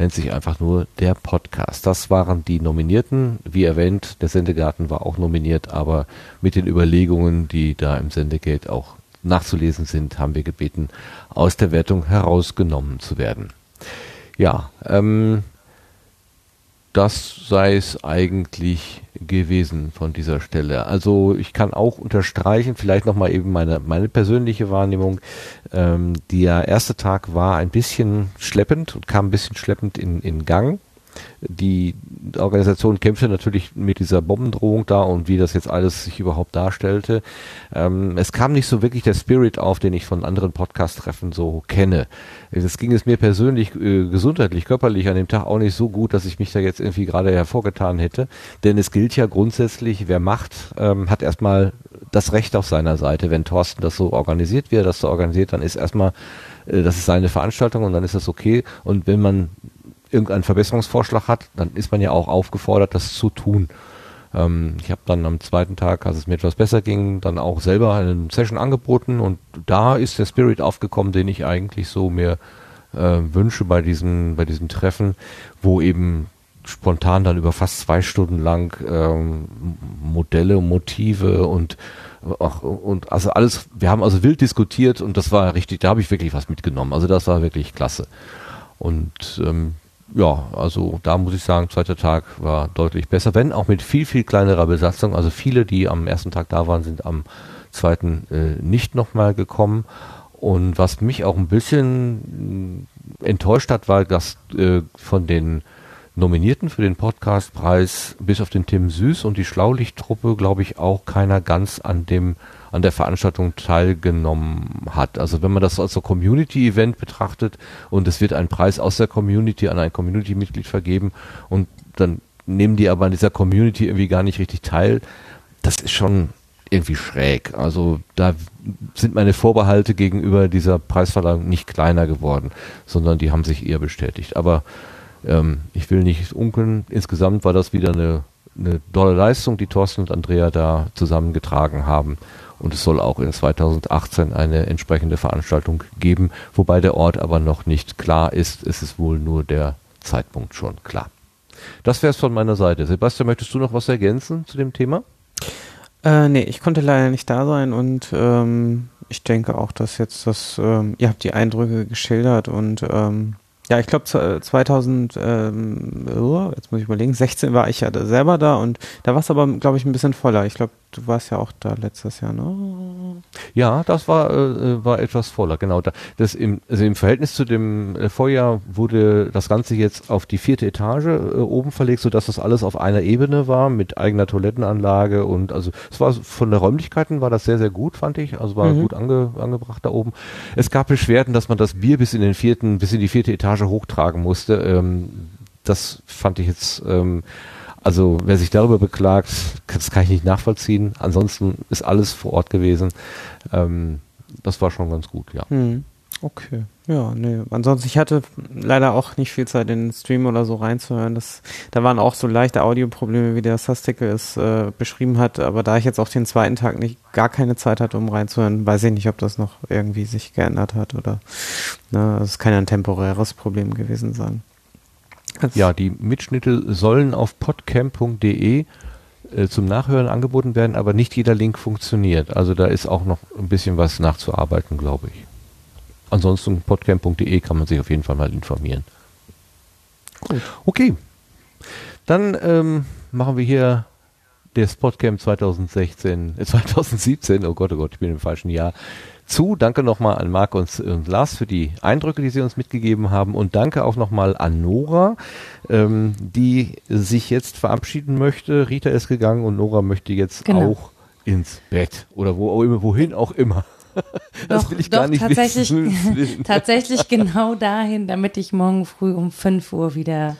nennt sich einfach nur der Podcast. Das waren die Nominierten. Wie erwähnt, der Sendegarten war auch nominiert, aber mit den Überlegungen, die da im Sendegate auch nachzulesen sind, haben wir gebeten, aus der Wertung herausgenommen zu werden. Ja, ähm, das sei es eigentlich gewesen von dieser Stelle. Also ich kann auch unterstreichen, vielleicht nochmal eben meine, meine persönliche Wahrnehmung. Ähm, der erste Tag war ein bisschen schleppend und kam ein bisschen schleppend in, in Gang die Organisation kämpfte natürlich mit dieser Bombendrohung da und wie das jetzt alles sich überhaupt darstellte. Ähm, es kam nicht so wirklich der Spirit auf, den ich von anderen Podcast-Treffen so kenne. Es ging es mir persönlich äh, gesundheitlich, körperlich an dem Tag auch nicht so gut, dass ich mich da jetzt irgendwie gerade hervorgetan hätte. Denn es gilt ja grundsätzlich, wer macht, ähm, hat erstmal das Recht auf seiner Seite. Wenn Thorsten das so organisiert, wie er das so organisiert, dann ist erstmal äh, das ist seine Veranstaltung und dann ist das okay. Und wenn man irgendeinen Verbesserungsvorschlag hat, dann ist man ja auch aufgefordert, das zu tun. Ähm, ich habe dann am zweiten Tag, als es mir etwas besser ging, dann auch selber eine Session angeboten und da ist der Spirit aufgekommen, den ich eigentlich so mir äh, wünsche bei diesen, bei diesen Treffen, wo eben spontan dann über fast zwei Stunden lang ähm, Modelle, Motive und ach, und also alles, wir haben also wild diskutiert und das war richtig, da habe ich wirklich was mitgenommen. Also das war wirklich klasse. Und ähm, ja, also da muss ich sagen, zweiter Tag war deutlich besser, wenn auch mit viel, viel kleinerer Besatzung. Also viele, die am ersten Tag da waren, sind am zweiten äh, nicht nochmal gekommen. Und was mich auch ein bisschen äh, enttäuscht hat, war, dass äh, von den Nominierten für den Podcastpreis bis auf den Tim Süß und die Schlaulichttruppe, glaube ich, auch keiner ganz an dem an der Veranstaltung teilgenommen hat. Also wenn man das als so Community-Event betrachtet und es wird ein Preis aus der Community an ein Community-Mitglied vergeben und dann nehmen die aber an dieser Community irgendwie gar nicht richtig teil, das ist schon irgendwie schräg. Also da sind meine Vorbehalte gegenüber dieser Preisverleihung nicht kleiner geworden, sondern die haben sich eher bestätigt. Aber ähm, ich will nicht unkeln. Insgesamt war das wieder eine, eine tolle Leistung, die Thorsten und Andrea da zusammengetragen haben. Und es soll auch in 2018 eine entsprechende Veranstaltung geben, wobei der Ort aber noch nicht klar ist. Es ist wohl nur der Zeitpunkt schon klar. Das wäre es von meiner Seite. Sebastian, möchtest du noch was ergänzen zu dem Thema? Äh, nee, ich konnte leider nicht da sein und ähm, ich denke auch, dass jetzt das, ähm, ihr habt die Eindrücke geschildert und ähm, ja, ich glaube 2000, ähm, oh, jetzt muss ich überlegen, 16 war ich ja selber da und da war es aber, glaube ich, ein bisschen voller. Ich glaube, du warst ja auch da letztes Jahr, ne? Ja, das war, äh, war etwas voller, genau. Das im, also im Verhältnis zu dem äh, Vorjahr wurde das Ganze jetzt auf die vierte Etage äh, oben verlegt, sodass das alles auf einer Ebene war, mit eigener Toilettenanlage und also es war von der Räumlichkeiten war das sehr, sehr gut, fand ich. Also war mhm. gut ange, angebracht da oben. Es gab Beschwerden, dass man das Bier bis in den vierten, bis in die vierte Etage hochtragen musste. Ähm, das fand ich jetzt ähm, also wer sich darüber beklagt, das kann ich nicht nachvollziehen. Ansonsten ist alles vor Ort gewesen. Ähm, das war schon ganz gut, ja. Hm. Okay, ja, nee. Ansonsten, ich hatte leider auch nicht viel Zeit, in den Stream oder so reinzuhören. Das, da waren auch so leichte Audioprobleme, wie der Sastikel es äh, beschrieben hat. Aber da ich jetzt auch den zweiten Tag nicht gar keine Zeit hatte, um reinzuhören, weiß ich nicht, ob das noch irgendwie sich geändert hat oder. Ne, es kann ja ein temporäres Problem gewesen sein. Ja, die Mitschnitte sollen auf podcamp.de äh, zum Nachhören angeboten werden, aber nicht jeder Link funktioniert. Also da ist auch noch ein bisschen was nachzuarbeiten, glaube ich. Ansonsten podcamp.de kann man sich auf jeden Fall mal informieren. Gut. Okay. Dann ähm, machen wir hier das Podcamp 2016, äh, 2017, oh Gott, oh Gott, ich bin im falschen Jahr, zu. Danke nochmal an Marc und, und, Lars für die Eindrücke, die sie uns mitgegeben haben. Und danke auch nochmal an Nora, ähm, die sich jetzt verabschieden möchte. Rita ist gegangen und Nora möchte jetzt genau. auch ins Bett oder wo auch immer, wohin auch immer. Das Doch, will ich doch, gar nicht tatsächlich, wissen. tatsächlich genau dahin, damit ich morgen früh um 5 Uhr wieder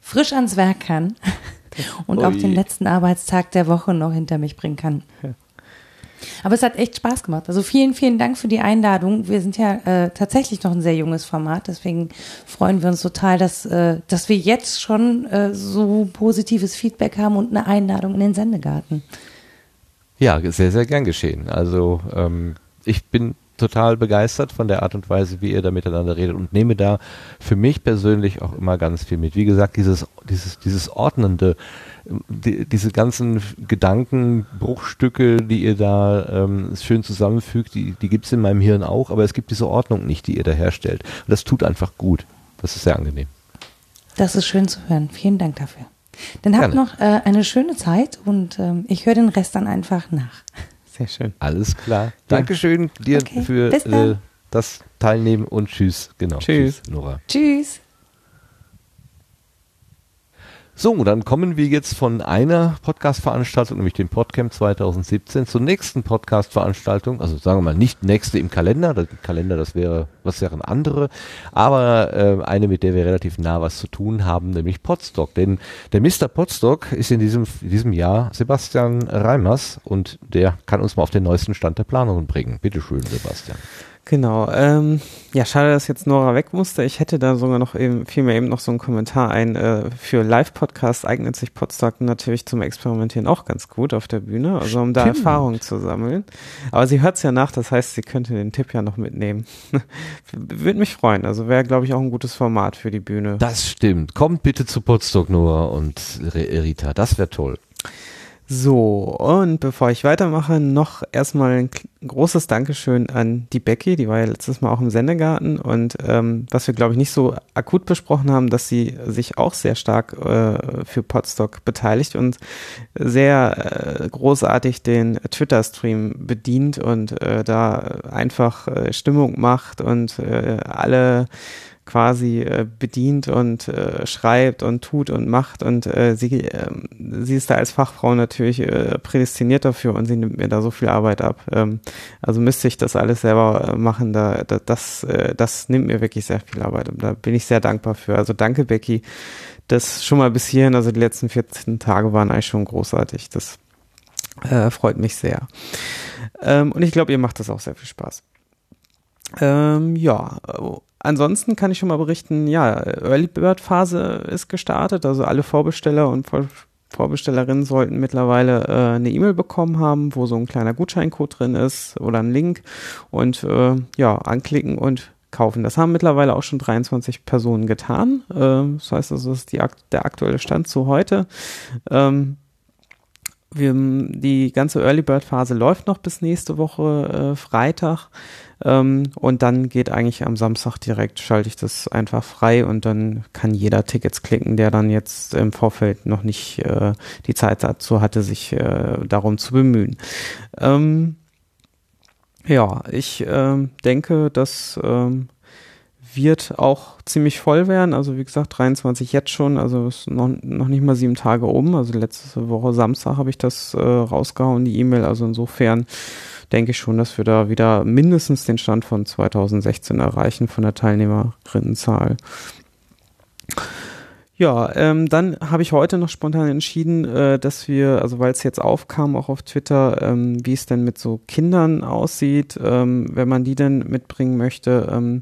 frisch ans Werk kann und auch Ui. den letzten Arbeitstag der Woche noch hinter mich bringen kann. Aber es hat echt Spaß gemacht. Also vielen, vielen Dank für die Einladung. Wir sind ja äh, tatsächlich noch ein sehr junges Format, deswegen freuen wir uns total, dass, äh, dass wir jetzt schon äh, so positives Feedback haben und eine Einladung in den Sendegarten. Ja, sehr, sehr gern geschehen. Also ähm, ich bin total begeistert von der Art und Weise, wie ihr da miteinander redet und nehme da für mich persönlich auch immer ganz viel mit. Wie gesagt, dieses, dieses, dieses Ordnende, die, diese ganzen Gedankenbruchstücke, die ihr da ähm, schön zusammenfügt, die, die gibt es in meinem Hirn auch, aber es gibt diese Ordnung nicht, die ihr da herstellt. Und das tut einfach gut. Das ist sehr angenehm. Das ist schön zu hören. Vielen Dank dafür. Dann habt Gerne. noch äh, eine schöne Zeit und ähm, ich höre den Rest dann einfach nach. Sehr schön. Alles klar. Dankeschön dir Okay, für äh, das Teilnehmen und tschüss. Genau. Tschüss. Nora. Tschüss. So, dann kommen wir jetzt von einer Podcast-Veranstaltung, nämlich dem Podcamp 2017, zur nächsten Podcast-Veranstaltung. Also sagen wir mal nicht nächste im Kalender, das Kalender, das wäre, was wären andere, aber äh, eine, mit der wir relativ nah was zu tun haben, nämlich Podstock. Denn der Mr. Podstock ist in diesem, in diesem Jahr Sebastian Reimers und der kann uns mal auf den neuesten Stand der Planungen bringen. Bitte schön, Sebastian. Genau. Ähm, ja, schade, dass jetzt Nora weg musste. Ich hätte da sogar noch eben, fiel mir eben noch so ein Kommentar ein. Äh, für Live-Podcasts eignet sich Podstock natürlich zum Experimentieren auch ganz gut auf der Bühne, also um da Stimmt. Erfahrung zu sammeln. Aber sie hört es ja nach, das heißt, sie könnte den Tipp ja noch mitnehmen. Würde mich freuen. Also wäre, glaube ich, auch ein gutes Format für die Bühne. Das stimmt. Kommt bitte zu Podstock, Noah und Rita. Das wäre toll. So, und bevor ich weitermache, noch erstmal ein großes Dankeschön an die Becky, die war ja letztes Mal auch im Sendegarten und ähm, was wir, glaube ich, nicht so akut besprochen haben, dass sie sich auch sehr stark äh, für Podstock beteiligt und sehr äh, großartig den Twitter-Stream bedient und äh, da einfach äh, Stimmung macht und äh, alle quasi äh, bedient und äh, schreibt und tut und macht und äh, sie, ähm, sie ist da als Fachfrau natürlich äh, prädestiniert dafür und sie nimmt mir da so viel Arbeit ab. Ähm, also müsste ich das alles selber äh, machen, da, da das, äh, das nimmt mir wirklich sehr viel Arbeit und da bin ich sehr dankbar für. Also danke Becky, das schon mal bis hierhin, also die letzten 14 Tage waren eigentlich schon großartig. Das äh, freut mich sehr. Ähm, und ich glaube, ihr macht das auch sehr viel Spaß. Ähm, ja, ansonsten kann ich schon mal berichten, ja, Early Bird Phase ist gestartet, also alle Vorbesteller und Vor Vorbestellerinnen sollten mittlerweile äh, eine E-Mail bekommen haben, wo so ein kleiner Gutscheincode drin ist oder ein Link und äh, ja, anklicken und kaufen. Das haben mittlerweile auch schon 23 Personen getan. Äh, das heißt, das ist die, der aktuelle Stand zu heute. Ähm, wir, die ganze Early Bird Phase läuft noch bis nächste Woche äh, Freitag. Ähm, und dann geht eigentlich am Samstag direkt, schalte ich das einfach frei und dann kann jeder Tickets klicken, der dann jetzt im Vorfeld noch nicht äh, die Zeit dazu hatte, sich äh, darum zu bemühen. Ähm, ja, ich ähm, denke, das ähm, wird auch ziemlich voll werden. Also wie gesagt, 23 jetzt schon, also ist noch, noch nicht mal sieben Tage um. Also letzte Woche Samstag habe ich das äh, rausgehauen, die E-Mail. Also insofern denke ich schon, dass wir da wieder mindestens den Stand von 2016 erreichen von der Teilnehmerinnenzahl. Ja, ähm, dann habe ich heute noch spontan entschieden, äh, dass wir, also weil es jetzt aufkam, auch auf Twitter, ähm, wie es denn mit so Kindern aussieht, ähm, wenn man die denn mitbringen möchte. Ähm,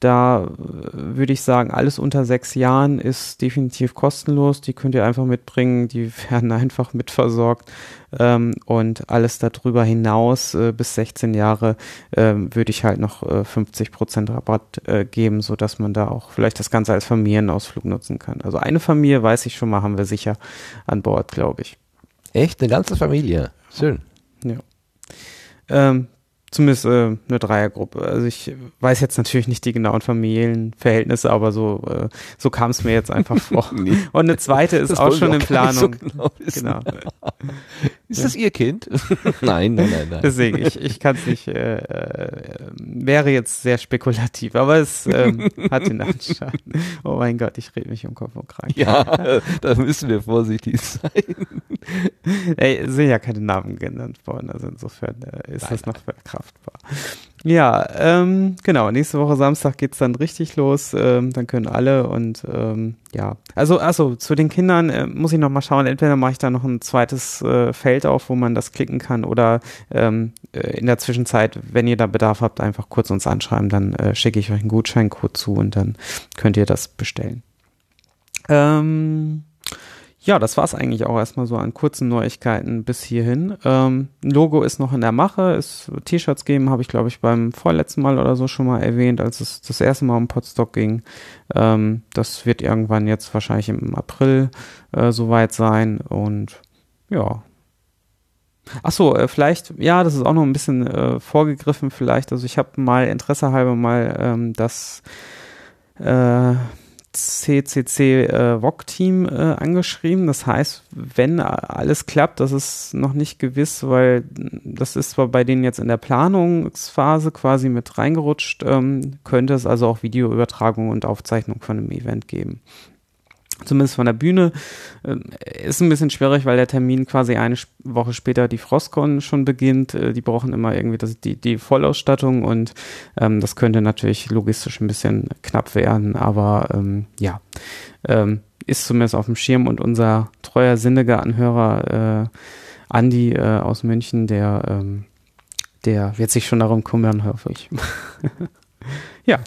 da äh, würde ich sagen, alles unter sechs Jahren ist definitiv kostenlos. Die könnt ihr einfach mitbringen. Die werden einfach mitversorgt. Ähm, und alles darüber hinaus äh, bis 16 Jahre ähm, würde ich halt noch äh, 50% Rabatt äh, geben, so dass man da auch vielleicht das Ganze als Familienausflug nutzen kann. Also eine Familie, weiß ich schon mal, haben wir sicher an Bord, glaube ich. Echt? Eine ganze Familie. Schön. Ja. Ähm, zumindest äh, eine Dreiergruppe. Also ich weiß jetzt natürlich nicht die genauen Familienverhältnisse, aber so, äh, so kam es mir jetzt einfach vor. Nee. Und eine zweite ist Das auch schon in auch gar nicht so Planung. genau genau. Ist das Ihr Kind? nein, nein, nein, nein. Deswegen, ich, ich kann es nicht, äh, äh, wäre jetzt sehr spekulativ, aber es ähm, hat den Anschein. Oh mein Gott, ich rede mich um Kopf und Kragen. Ja, da müssen wir vorsichtig sein. Ey, sind ja keine Namen genannt worden, also insofern äh, ist das noch verkraftbar. Ja, ähm, genau, nächste Woche Samstag geht's dann richtig los, ähm, dann können alle und ähm, ja, also also zu den Kindern äh, muss ich noch mal schauen, entweder mache ich da noch ein zweites äh, Feld auf, wo man das klicken kann oder ähm, äh, in der Zwischenzeit, wenn ihr da Bedarf habt, einfach kurz uns anschreiben, dann äh, schicke ich euch einen Gutscheincode zu und dann könnt ihr das bestellen. Ähm, ja, das war's eigentlich auch erstmal so an kurzen Neuigkeiten bis hierhin. Ähm, Logo ist noch in der Mache, es T-Shirts geben, habe ich glaube ich beim vorletzten Mal oder so schon mal erwähnt, als es das erste Mal um Podstock ging. Ähm, das wird irgendwann jetzt wahrscheinlich im April äh, soweit sein und ja. Ach so, äh, vielleicht, ja, das ist auch noch ein bisschen äh, vorgegriffen vielleicht. Also ich habe mal Interesse halber mal ähm, das äh, CCC äh, VOG-Team äh, angeschrieben. Das heißt, wenn alles klappt, das ist noch nicht gewiss, weil das ist zwar bei denen jetzt in der Planungsphase quasi mit reingerutscht, ähm, könnte es also auch Videoübertragung und Aufzeichnung von einem Event geben zumindest von der Bühne. Ähm, Ist ein bisschen schwierig, weil der Termin quasi eine Woche später die Frostcon schon beginnt. Äh, Die brauchen immer irgendwie das, die, die Vollausstattung und ähm, das könnte natürlich logistisch ein bisschen knapp werden, aber ähm, ja, ähm, ist zumindest auf dem Schirm und unser treuer sinniger Anhörer äh, Andi äh, aus München, der, ähm, der wird sich schon darum kümmern, hoffe ich. ja.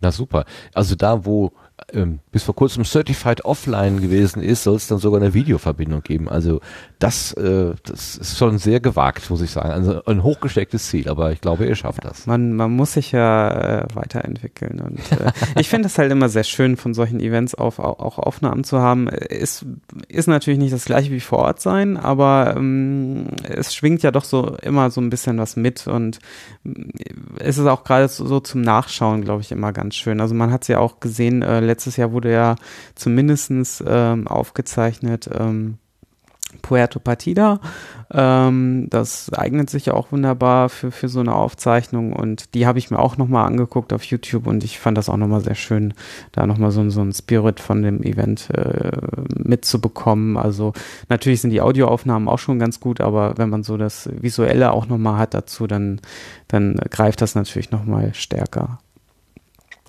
Na super. Also da, wo ähm, bis vor kurzem Certified Offline gewesen ist, soll es dann sogar eine Videoverbindung geben. Also das, äh, das ist schon sehr gewagt, muss ich sagen. Also ein hochgestecktes Ziel, aber ich glaube, ihr schafft das. Man, man muss sich ja äh, weiterentwickeln. Und äh, ich finde es halt immer sehr schön, von solchen Events auf, auch, Aufnahmen zu haben. Es ist natürlich nicht das gleiche wie vor Ort sein, aber ähm, es schwingt ja doch so immer so ein bisschen was mit und es ist auch gerade so, so zum Nachschauen, glaube ich, immer ganz schön. Also man hat es ja auch gesehen, äh, letztes Jahr wurde ja zumindestens ähm, aufgezeichnet, ähm, Puerto Partida. Ähm, das eignet sich ja auch wunderbar für, für so eine Aufzeichnung und die habe ich mir auch nochmal angeguckt auf YouTube und ich fand das auch nochmal sehr schön, da nochmal so, so ein Spirit von dem Event äh, mitzubekommen. Also natürlich sind die Audioaufnahmen auch schon ganz gut, aber wenn man so das Visuelle auch nochmal hat dazu, dann, dann greift das natürlich nochmal stärker.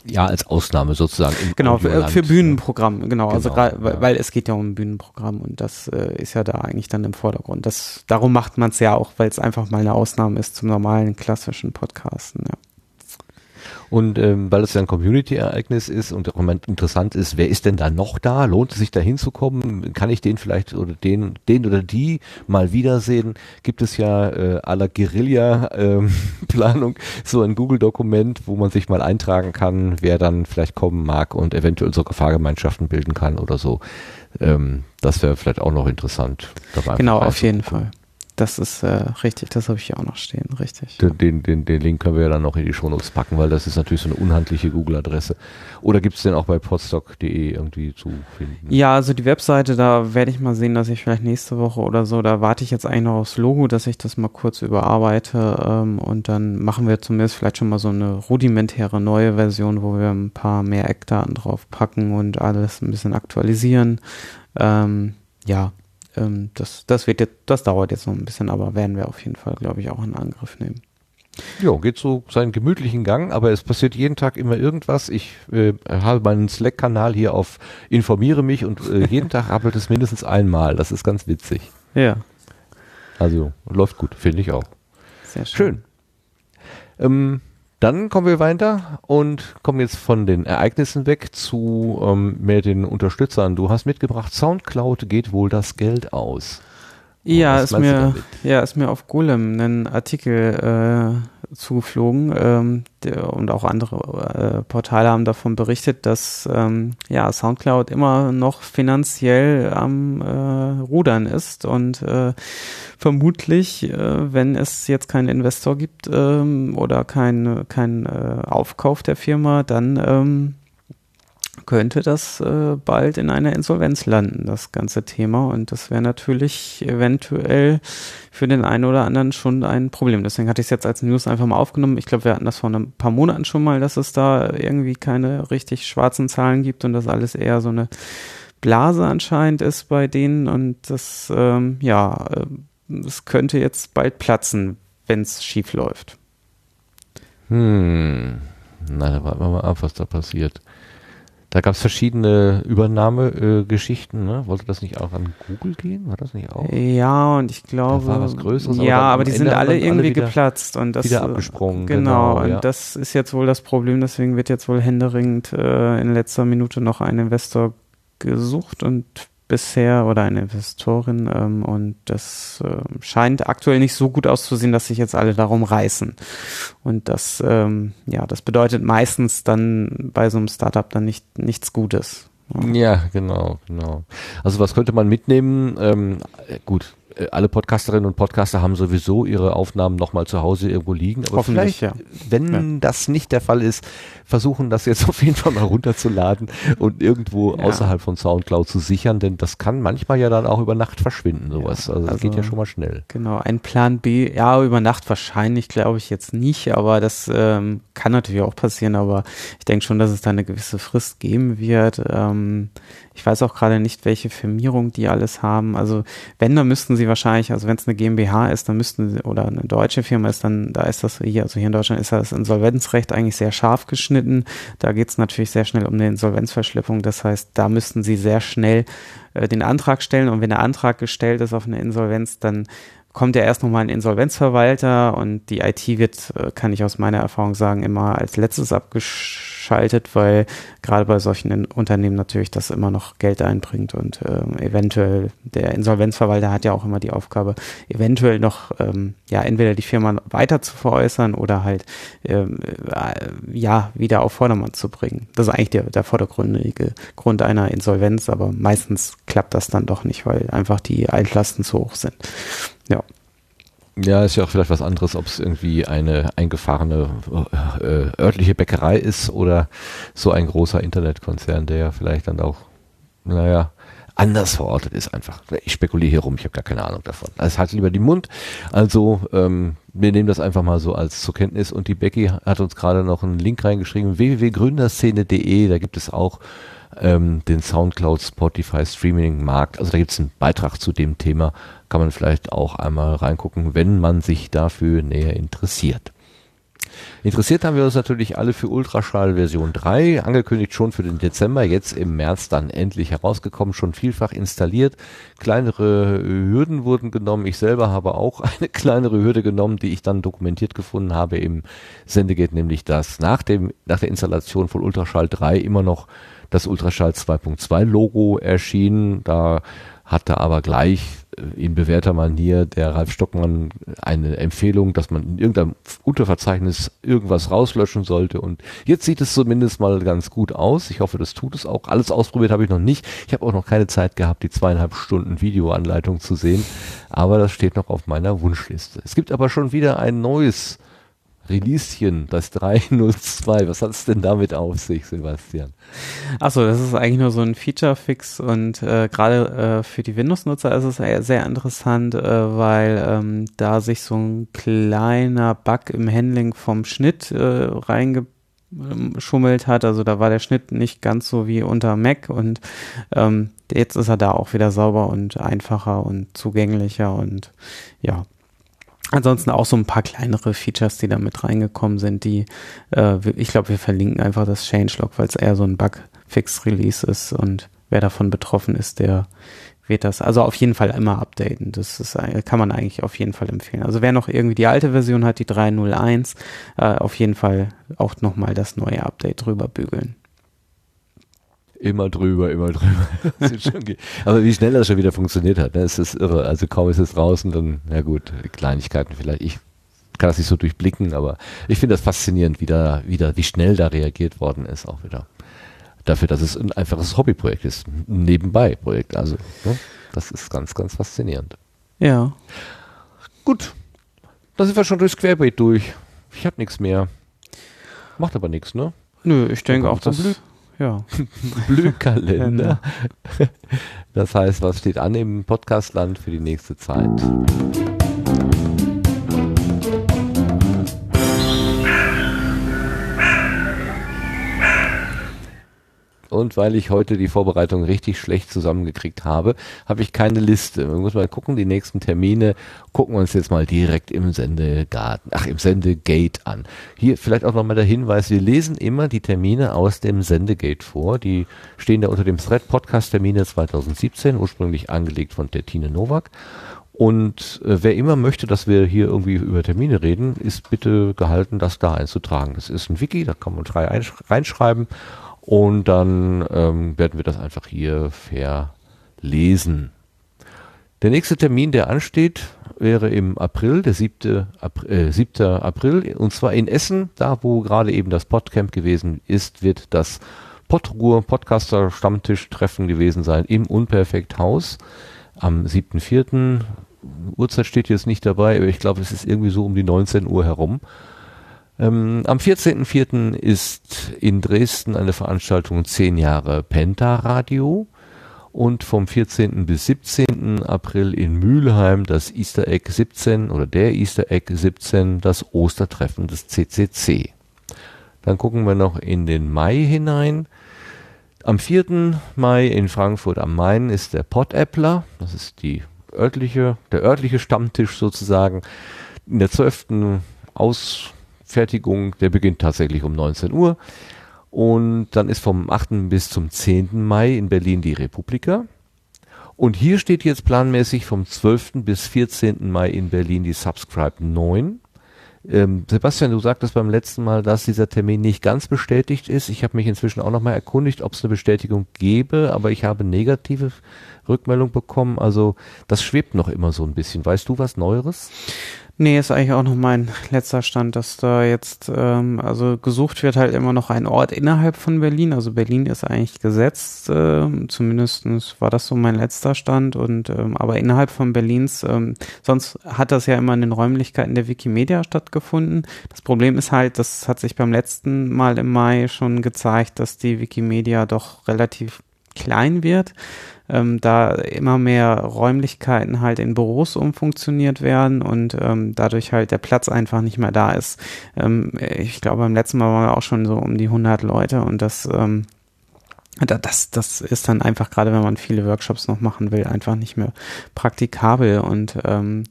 Ja, als Ausnahme sozusagen. im Genau, für, Audioland. für Bühnenprogramm, genau. also Genau, gra- weil, weil es geht ja um ein Bühnenprogramm und das äh, ist ja da eigentlich dann im Vordergrund. Das, darum macht man es ja auch, weil es einfach mal eine Ausnahme ist zum normalen klassischen Podcasten. Ja. Und ähm, weil es ja ein Community-Ereignis ist und auch interessant ist, wer ist denn da noch da? Lohnt es sich da hinzukommen? Kann ich den vielleicht oder den, den oder die mal wiedersehen? Gibt es ja äh, aller Guerilla-Planung so ein Google-Dokument, wo man sich mal eintragen kann, wer dann vielleicht kommen mag und eventuell sogar Fahrgemeinschaften bilden kann oder so. Ähm, das wäre vielleicht auch noch interessant. dabei Genau, auf jeden. Fall. Das ist äh, richtig, das habe ich hier auch noch stehen, richtig. Den, den, den, Link können wir ja dann noch in die Shownotes packen, weil das ist natürlich so eine unhandliche Google-Adresse. Oder gibt es den auch bei podstock.de irgendwie zu finden? Ja, also die Webseite, da werde ich mal sehen, dass ich vielleicht nächste Woche oder so, da warte ich jetzt eigentlich noch aufs Logo, dass ich das mal kurz überarbeite ähm, und dann machen wir zumindest vielleicht schon mal so eine rudimentäre neue Version, wo wir ein paar mehr Eckdaten drauf packen und alles ein bisschen aktualisieren. Ähm, ja, ähm, das, das wird jetzt, das dauert jetzt noch ein bisschen, aber werden wir auf jeden Fall, glaube ich, auch in Angriff nehmen. Ja, geht so seinen gemütlichen Gang, aber es passiert jeden Tag immer irgendwas. Ich äh, habe meinen Slack-Kanal hier auf Informiere mich und äh, jeden Tag rappelt es mindestens einmal. Das ist ganz witzig. Ja. Also läuft gut, finde ich auch. Sehr schön. Schön. Ähm, dann kommen wir weiter und kommen jetzt von den Ereignissen weg zu ähm, mehr den Unterstützern. Du hast mitgebracht, Soundcloud geht wohl das Geld aus. Ja, ist mir, ja, ist mir auf Golem ein Artikel äh, zugeflogen ähm, der, und auch andere äh, Portale haben davon berichtet, dass ähm, ja SoundCloud immer noch finanziell am äh, Rudern ist und äh, vermutlich, äh, wenn es jetzt keinen Investor gibt ähm, oder kein, kein äh, Aufkauf der Firma, dann ähm, könnte das äh, bald in einer Insolvenz landen, das ganze Thema. Und das wäre natürlich eventuell für den einen oder anderen schon ein Problem. Deswegen hatte ich es jetzt als News einfach mal aufgenommen. Ich glaube, wir hatten das vor ein paar Monaten schon mal, dass es da irgendwie keine richtig schwarzen Zahlen gibt und das alles eher so eine Blase anscheinend ist bei denen. Und das, ähm, ja, äh, es könnte jetzt bald platzen, wenn es schief läuft. Hm. Na, da warten wir mal ab, was da passiert. Da gab es verschiedene Übernahmegeschichten. Äh, ne? Wollte das nicht auch an Google gehen? War das nicht auch? Ja, und ich glaube. Da war was Größeres. Ja, aber, aber die sind alle irgendwie alle wieder, geplatzt und das wieder abgesprungen. Genau, genau und ja. das ist jetzt wohl das Problem. Deswegen wird jetzt wohl händeringend äh, in letzter Minute noch ein Investor gesucht und bisher oder eine Investorin ähm, und das äh, scheint aktuell nicht so gut auszusehen, dass sich jetzt alle darum reißen. Und das, ähm, ja, das bedeutet meistens dann bei so einem Startup dann nicht nichts Gutes. Ja, genau, genau. Also was könnte man mitnehmen? Ähm, gut, äh, alle Podcasterinnen und Podcaster haben sowieso ihre Aufnahmen nochmal zu Hause irgendwo liegen. Aber Hoffentlich, vielleicht, ja. wenn Ja. das nicht der Fall ist, versuchen das jetzt auf jeden Fall mal runterzuladen und irgendwo Ja. außerhalb von Soundcloud zu sichern, denn das kann manchmal ja dann auch über Nacht verschwinden, sowas. also, das geht ja schon mal schnell. Genau, ein Plan B, ja, über Nacht wahrscheinlich, glaube ich jetzt nicht, aber das ähm, kann natürlich auch passieren, aber ich denke schon, dass es da eine gewisse Frist geben wird. Ähm, ich weiß auch gerade nicht, welche Firmierung die alles haben. Also wenn, dann müssten sie wahrscheinlich, also wenn es eine GmbH ist, dann müssten sie, oder eine deutsche Firma ist, dann da ist das hier, also hier in Deutschland ist das Insolvenzrecht eigentlich sehr scharf geschnitten. Da geht es natürlich sehr schnell um eine Insolvenzverschleppung. Das heißt, da müssten sie sehr schnell äh, den Antrag stellen und wenn der Antrag gestellt ist auf eine Insolvenz, dann kommt ja erst nochmal ein Insolvenzverwalter und die IT wird, äh, kann ich aus meiner Erfahrung sagen, immer als letztes abgeschaltet, weil gerade bei solchen Unternehmen natürlich das immer noch Geld einbringt und ähm, eventuell der Insolvenzverwalter hat ja auch immer die Aufgabe, eventuell noch ähm, ja entweder die Firma weiter zu veräußern oder halt ähm, äh, ja wieder auf Vordermann zu bringen. Das ist eigentlich der, der vordergründige Grund einer Insolvenz, aber meistens klappt das dann doch nicht, weil einfach die Altlasten zu hoch sind. Ja. Ja, ist ja auch vielleicht was anderes, ob es irgendwie eine eingefahrene äh, örtliche Bäckerei ist oder so ein großer Internetkonzern, der ja vielleicht dann auch, naja, anders verortet ist einfach. Ich spekuliere hier rum, ich habe gar keine Ahnung davon. Also halt lieber die Mund. Also ähm, wir nehmen das einfach mal so als zur Kenntnis und die Becky hat uns gerade noch einen Link reingeschrieben, www.gründerszene.de, da gibt es auch ähm, den Soundcloud Spotify Streaming Markt. Also da gibt es einen Beitrag zu dem Thema. Kann man vielleicht auch einmal reingucken, wenn man sich dafür näher interessiert. Interessiert haben wir uns natürlich alle für Ultraschall Version 3, angekündigt schon für den Dezember, jetzt im März dann endlich herausgekommen, schon vielfach installiert. Kleinere Hürden wurden genommen. Ich selber habe auch eine kleinere Hürde genommen, die ich dann dokumentiert gefunden habe im Sendegate, nämlich dass nach dem, nach der Installation von Ultraschall 3 immer noch das Ultraschall 2.2 Logo erschien. Da hatte aber gleich äh, in bewährter Manier der Ralf Stockmann eine Empfehlung, dass man in irgendeinem Unterverzeichnis irgendwas rauslöschen sollte. Und jetzt sieht es zumindest mal ganz gut aus. Ich hoffe, das tut es auch. Alles ausprobiert habe ich noch nicht. Ich habe auch noch keine Zeit gehabt, die zweieinhalb Stunden Videoanleitung zu sehen. Aber das steht noch auf meiner Wunschliste. Es gibt aber schon wieder ein neues Releaschen, das 302. Was hat es denn damit auf sich, Sebastian? Achso, das ist eigentlich nur so ein Feature-Fix und äh, gerade äh, für die Windows-Nutzer ist es sehr, interessant, äh, weil ähm, da sich so ein kleiner Bug im Handling vom Schnitt äh, reingeschummelt hat. Also da war der Schnitt nicht ganz so wie unter Mac und ähm, jetzt ist er da auch wieder sauber und einfacher und zugänglicher und ja, Ansonsten auch so ein paar kleinere Features, die da mit reingekommen sind, die, äh, ich glaube, wir verlinken einfach das Changelog, weil es eher so ein Bug-Fix-Release ist und wer davon betroffen ist, der wird das, also auf jeden Fall immer updaten. Das ist, ein- kann man eigentlich auf jeden Fall empfehlen. Also wer noch irgendwie die alte Version hat, die 3.01, äh, auf jeden Fall auch nochmal das neue Update drüber bügeln. Immer drüber, immer drüber. Das Aber wie schnell das schon wieder funktioniert hat, ne? ist irre. Also kaum ist es draußen, dann, na gut, Kleinigkeiten vielleicht. Ich kann das nicht so durchblicken, aber ich finde das faszinierend, wie da, wie da, wie schnell da reagiert worden ist, auch wieder. Dafür, dass es ein einfaches Hobbyprojekt ist, ein Nebenbei-Projekt. Also, ne? das ist ganz, ganz faszinierend. Ja. Gut. Da sind wir schon durchs Querbeet durch. Ich habe nichts mehr. Macht aber nichts, ne? Nö, ich denke auch, dass. Ja. Blühkalender. Das heißt, was steht an im Podcastland für die nächste Zeit? Und weil ich heute die Vorbereitung richtig schlecht zusammengekriegt habe, habe ich keine Liste. Wir müssen mal gucken, die nächsten Termine gucken wir uns jetzt mal direkt im Sendegarten, ach, im Sendegate an. Hier vielleicht auch nochmal der Hinweis, wir lesen immer die Termine aus dem Sendegate vor. Die stehen da unter dem Thread Podcast Termine 2017, ursprünglich angelegt von Tertine Nowak. Und äh, wer immer möchte, dass wir hier irgendwie über Termine reden, ist bitte gehalten, das da einzutragen. Das ist ein Wiki, da kann man frei einsch- reinschreiben und dann ähm, werden wir das einfach hier verlesen. Der nächste Termin, der ansteht, wäre im April, der 7. April, äh, 7. April, und zwar in Essen, da wo gerade eben das Podcamp gewesen ist, wird das Podruhr Podcaster Stammtisch Treffen gewesen sein im Unperfekthaus am 7.4. Uhrzeit steht jetzt nicht dabei, aber ich glaube, es ist irgendwie so um die 19 Uhr herum. Ähm, am 14.04. ist in Dresden eine Veranstaltung 10 Jahre Penta Radio und vom 14. bis 17. April in Mülheim das Easter Egg 17 oder der Easter Egg 17, das Ostertreffen des CCC. Dann gucken wir noch in den Mai hinein. Am 4. Mai in Frankfurt am Main ist der Pottäppler, das ist die örtliche, der örtliche Stammtisch sozusagen. In der 12. Ausfertigung, der beginnt tatsächlich um 19 Uhr. Und dann ist vom 8. bis zum 10. Mai in Berlin die Republika. Und hier steht jetzt planmäßig vom 12. bis 14. Mai in Berlin die Subscribe 9. Ähm, Sebastian, du sagtest beim letzten Mal, dass dieser Termin nicht ganz bestätigt ist. Ich habe mich inzwischen auch nochmal erkundigt, ob es eine Bestätigung gäbe, aber ich habe negative Rückmeldung bekommen. Also das schwebt noch immer so ein bisschen. Weißt du was Neueres? Nee, ist eigentlich auch noch mein letzter Stand, dass da jetzt, ähm, also gesucht wird halt immer noch ein Ort innerhalb von Berlin. Also Berlin ist eigentlich gesetzt, ähm, zumindestens war das so mein letzter Stand. Und ähm, aber innerhalb von Berlins, ähm, sonst hat das ja immer in den Räumlichkeiten der Wikimedia stattgefunden. Das Problem ist halt, das hat sich beim letzten Mal im Mai schon gezeigt, dass die Wikimedia doch relativ klein wird ähm, da immer mehr Räumlichkeiten halt in Büros umfunktioniert werden und ähm, dadurch halt der Platz einfach nicht mehr da ist. Ähm, ich glaube, beim letzten Mal waren wir auch schon so um die 100 Leute und das, ähm, da- das, das ist dann einfach, gerade wenn man viele Workshops noch machen will, einfach nicht mehr praktikabel und ähm,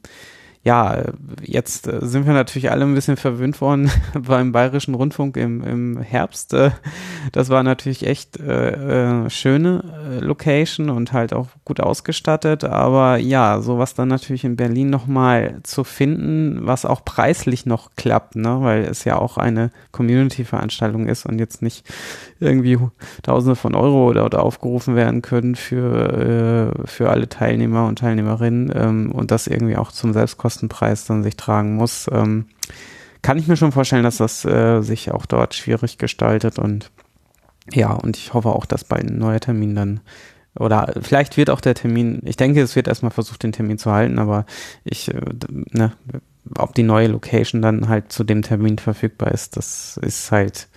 ja, jetzt äh, sind wir natürlich alle ein bisschen verwöhnt worden beim Bayerischen Rundfunk im, im Herbst. Äh, Das war natürlich echt äh, äh, schöne Location und halt auch gut ausgestattet. Aber ja, sowas dann natürlich in Berlin nochmal zu finden, was auch preislich noch klappt, ne? weil es ja auch eine Community-Veranstaltung ist und jetzt nicht irgendwie Tausende von Euro dort aufgerufen werden können für, äh, für alle Teilnehmer und Teilnehmerinnen ähm, und das irgendwie auch zum Selbstkostenpreis dann sich tragen muss. Ähm, kann ich mir schon vorstellen, dass das äh, sich auch dort schwierig gestaltet und ja, und ich hoffe auch, dass bald ein neuer Termin dann oder vielleicht wird auch der Termin, ich denke, es wird erstmal versucht, den Termin zu halten, aber ich, äh, ne, ob die neue Location dann halt zu dem Termin verfügbar ist, das ist halt,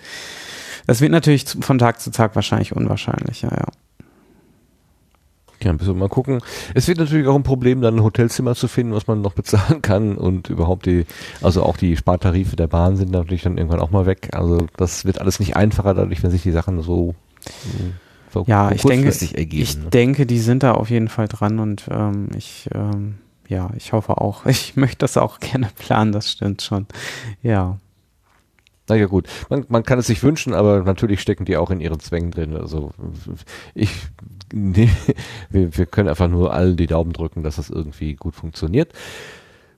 das wird natürlich von Tag zu Tag wahrscheinlich unwahrscheinlicher, ja. Ja, müssen wir mal gucken. Es wird natürlich auch ein Problem, dann ein Hotelzimmer zu finden, was man noch bezahlen kann und überhaupt die, also auch die Spartarife der Bahn sind natürlich dann irgendwann auch mal weg. Also das wird alles nicht einfacher dadurch, wenn sich die Sachen so, so Ja, ich denke, ergeben. ich ne? denke, die sind da auf jeden Fall dran und ähm, ich, ähm, ja, ich hoffe auch. Ich möchte das auch gerne planen, das stimmt schon. Ja. Naja gut, man, man kann es sich wünschen, aber natürlich stecken die auch in ihren Zwängen drin. Also ich, nee, wir, wir können einfach nur allen die Daumen drücken, dass das irgendwie gut funktioniert.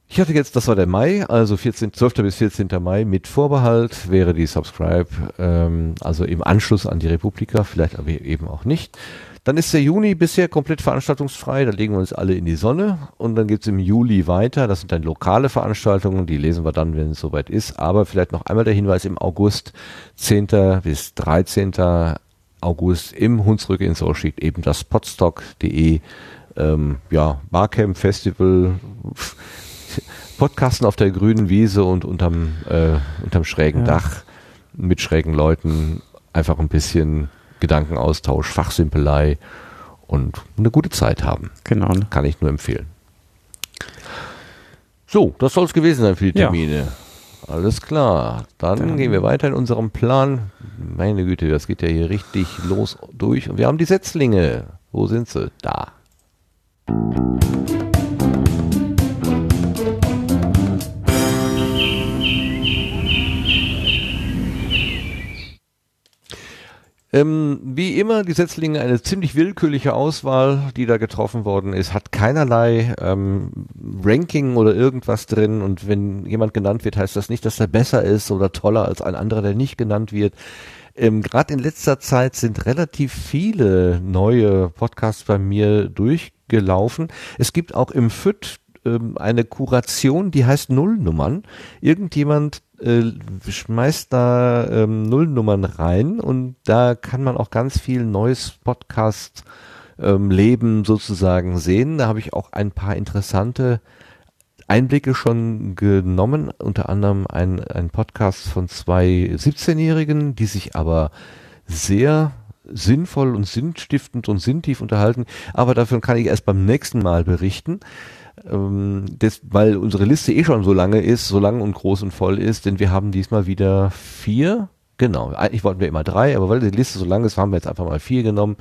Ich hatte jetzt, das war der Mai, also 14, 12. bis 14. Mai mit Vorbehalt wäre die Subscribe, ähm, also im Anschluss an die Republika, vielleicht aber eben auch nicht. Dann ist der Juni bisher komplett veranstaltungsfrei, da legen wir uns alle in die Sonne und dann geht's im Juli weiter. Das sind dann lokale Veranstaltungen, die lesen wir dann, wenn es soweit ist. Aber vielleicht noch einmal der Hinweis im August, 10. bis 13. August im Hunsrück in Solschied eben das potstock.de ähm, ja, Barcamp Festival Podcasten auf der grünen Wiese und unterm, äh, unterm schrägen Ja. Dach mit schrägen Leuten einfach ein bisschen Gedankenaustausch, Fachsimpelei und eine gute Zeit haben. Genau. ne? Kann ich nur empfehlen. So, das soll es gewesen sein für die Ja. Termine. Alles klar. Dann, gehen wir weiter in unserem Plan. Meine Güte, das geht ja hier richtig los durch. Und wir haben die Setzlinge. Wo sind sie? Da. Ähm, wie immer, die Setzlinge eine ziemlich willkürliche Auswahl, die da getroffen worden ist, hat keinerlei ähm, Ranking oder irgendwas drin. Und wenn jemand genannt wird, heißt das nicht, dass er besser ist oder toller als ein anderer, der nicht genannt wird. Ähm, Gerade in letzter Zeit sind relativ viele neue Podcasts bei mir durchgelaufen. Es gibt auch im FÜD ähm, eine Kuration, die heißt Nullnummern. Irgendjemand äh, schmeißt da ähm, Nullnummern rein und da kann man auch ganz viel neues Podcast ähm, Leben sozusagen sehen. Da habe ich auch ein paar interessante Einblicke schon genommen, unter anderem ein, ein Podcast von zwei 17-Jährigen, die sich aber sehr sinnvoll und sinnstiftend und sinntief unterhalten. Aber davon kann ich erst beim nächsten Mal berichten. Ähm, das, weil unsere Liste eh schon so lange ist, so lang und groß und voll ist, denn wir haben diesmal wieder vier, genau, eigentlich wollten wir immer drei, aber weil die Liste so lang ist, haben wir jetzt einfach mal vier genommen.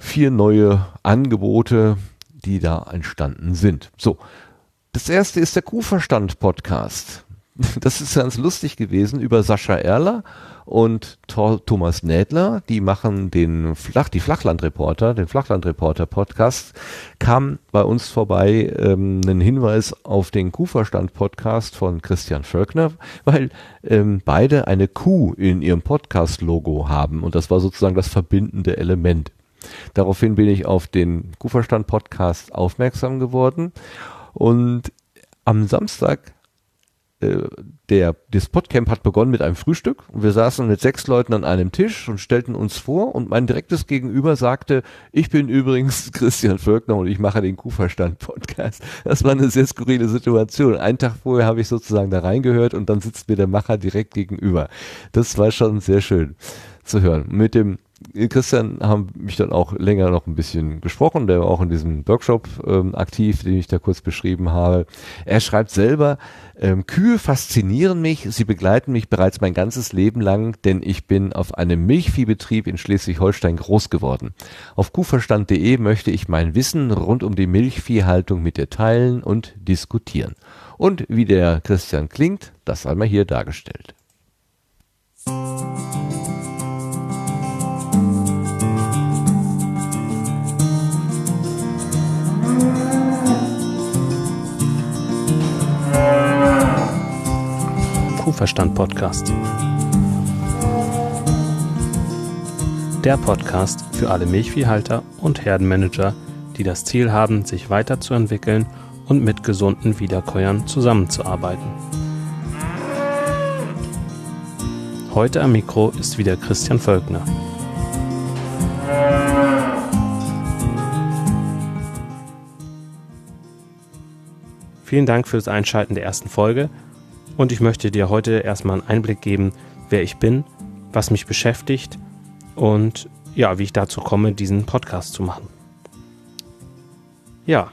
Vier neue Angebote, die da entstanden sind. So, das erste ist der Kuhverstand-Podcast. Das ist ganz lustig gewesen über Sascha Erler und Thor Thomas Nädler. Die machen den Flach, die Flachlandreporter, den Flachlandreporter-Podcast. Kam bei uns vorbei ähm, ein Hinweis auf den Kuhverstand-Podcast von Christian Völkner, weil ähm, beide eine Kuh in ihrem Podcast-Logo haben und das war sozusagen das verbindende Element. Daraufhin bin ich auf den Kuhverstand-Podcast aufmerksam geworden und am Samstag der, das Podcamp hat begonnen mit einem Frühstück und wir saßen mit sechs Leuten an einem Tisch und stellten uns vor und mein direktes Gegenüber sagte, ich bin übrigens Christian Völkner und ich mache den Kuhverstand-Podcast. Das war eine sehr skurrile Situation. Einen Tag vorher habe ich sozusagen da reingehört und dann sitzt mir der Macher direkt gegenüber. Das war schon sehr schön zu hören. Mit dem Christian haben mich dann auch länger noch ein bisschen gesprochen, der war auch in diesem Workshop ähm, aktiv, den ich da kurz beschrieben habe. Er schreibt selber, ähm, Kühe faszinieren mich, sie begleiten mich bereits mein ganzes Leben lang, denn ich bin auf einem Milchviehbetrieb in Schleswig-Holstein groß geworden. Auf kuhverstand.de möchte ich mein Wissen rund um die Milchviehhaltung mit dir teilen und diskutieren. Und wie der Christian klingt, das einmal hier dargestellt. Kuhverstand Podcast. Der Podcast für alle Milchviehhalter und Herdenmanager, die das Ziel haben, sich weiterzuentwickeln und mit gesunden Wiederkäuern zusammenzuarbeiten. Heute am Mikro ist wieder Christian Völkner. Vielen Dank für das Einschalten der ersten Folge und ich möchte dir heute erstmal einen Einblick geben, wer ich bin, was mich beschäftigt und ja, wie ich dazu komme, diesen Podcast zu machen. Ja,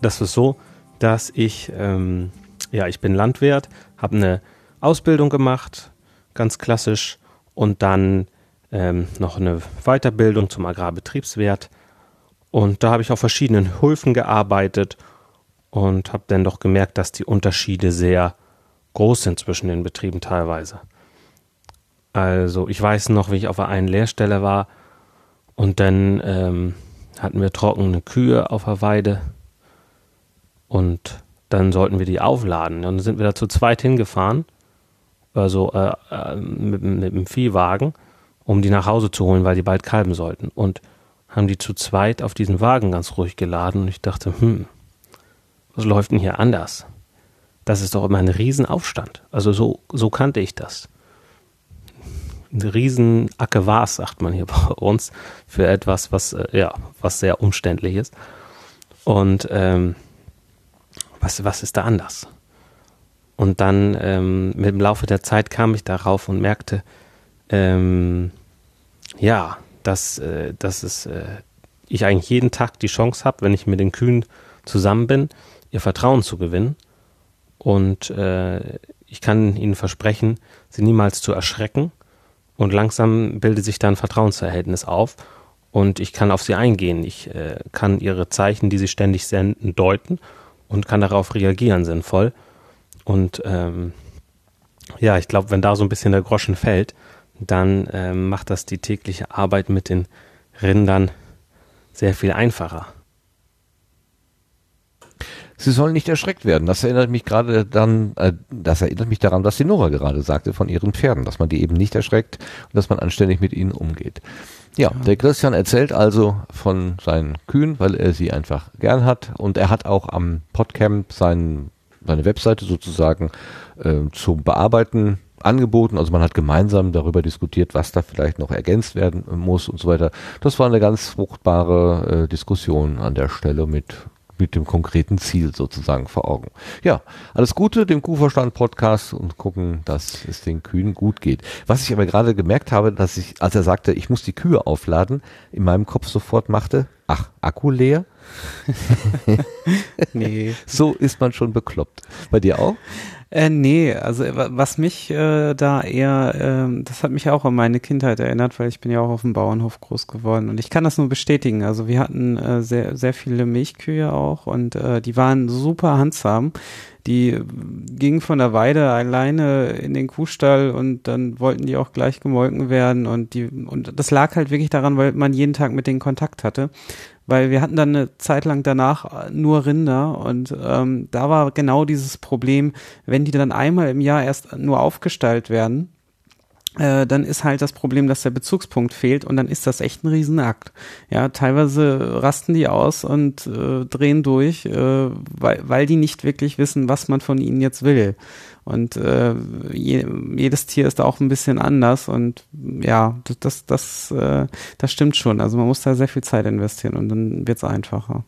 das ist so, dass ich, ähm, ja, ich bin Landwirt, habe eine Ausbildung gemacht, ganz klassisch, und dann ähm, noch eine Weiterbildung zum Agrarbetriebswirt. Und da habe ich auf verschiedenen Höfen gearbeitet und habe dann doch gemerkt, dass die Unterschiede sehr groß sind zwischen den Betrieben teilweise. Also ich weiß noch, wie ich auf einer Lehrstelle war und dann ähm, hatten wir trockene Kühe auf der Weide und dann sollten wir die aufladen. Dann sind wir da zu zweit hingefahren, also äh, äh, mit, mit dem Viehwagen, um die nach Hause zu holen, weil die bald kalben sollten. Und haben die zu zweit auf diesen Wagen ganz ruhig geladen und ich dachte, hm, was läuft denn hier anders? Das ist doch immer ein Riesenaufstand. Also so, so kannte ich das. Ein riesen Ackewars, sagt man hier bei uns, für etwas, was, äh, ja, was sehr umständlich ist. Und ähm, was, was ist da anders? Und dann ähm, mit dem Laufe der Zeit kam ich darauf und merkte, ähm, ja, dass, äh, dass es, äh, ich eigentlich jeden Tag die Chance habe, wenn ich mit den Kühen zusammen bin, ihr Vertrauen zu gewinnen. Und äh, ich kann ihnen versprechen, sie niemals zu erschrecken. Und langsam bildet sich da ein Vertrauensverhältnis auf. Und ich kann auf sie eingehen. Ich äh, kann ihre Zeichen, die sie ständig senden, deuten und kann darauf reagieren sinnvoll. Und ähm, ja, ich glaube, wenn da so ein bisschen der Groschen fällt, dann ähm, macht das die tägliche Arbeit mit den Rindern sehr viel einfacher. Sie sollen nicht erschreckt werden. Das erinnert mich gerade dann, äh, das erinnert mich daran, was die Nora gerade sagte von ihren Pferden, dass man die eben nicht erschreckt und dass man anständig mit ihnen umgeht. Ja, ja, der Christian erzählt also von seinen Kühen, weil er sie einfach gern hat und er hat auch am Podcamp sein, seine Webseite sozusagen äh, zum Bearbeiten angeboten. Also man hat gemeinsam darüber diskutiert, was da vielleicht noch ergänzt werden muss und so weiter. Das war eine ganz fruchtbare äh, Diskussion an der Stelle mit mit dem konkreten Ziel sozusagen vor Augen. Ja, alles Gute dem Kuhverstand Podcast und gucken, dass es den Kühen gut geht. Was ich aber gerade gemerkt habe, dass ich, als er sagte, ich muss die Kühe aufladen, in meinem Kopf sofort machte, ach, Akku leer? nee. So ist man schon bekloppt. Bei dir auch? Äh, nee, also was mich äh, da eher, äh, das hat mich auch an meine Kindheit erinnert, weil ich bin ja auch auf dem Bauernhof groß geworden und ich kann das nur bestätigen. Also wir hatten äh, sehr, sehr viele Milchkühe auch und äh, die waren super handsam. Die gingen von der Weide alleine in den Kuhstall und dann wollten die auch gleich gemolken werden und die und das lag halt wirklich daran, weil man jeden Tag mit denen Kontakt hatte weil wir hatten dann eine Zeit lang danach nur Rinder und ähm, da war genau dieses Problem, wenn die dann einmal im Jahr erst nur aufgestallt werden, äh, dann ist halt das Problem, dass der Bezugspunkt fehlt und dann ist das echt ein Riesenakt. Ja, teilweise rasten die aus und äh, drehen durch, äh, weil, weil die nicht wirklich wissen, was man von ihnen jetzt will. Und äh, je, jedes Tier ist da auch ein bisschen anders und ja, das, das, das, äh, das stimmt schon. Also man muss da sehr viel Zeit investieren und dann wird es einfacher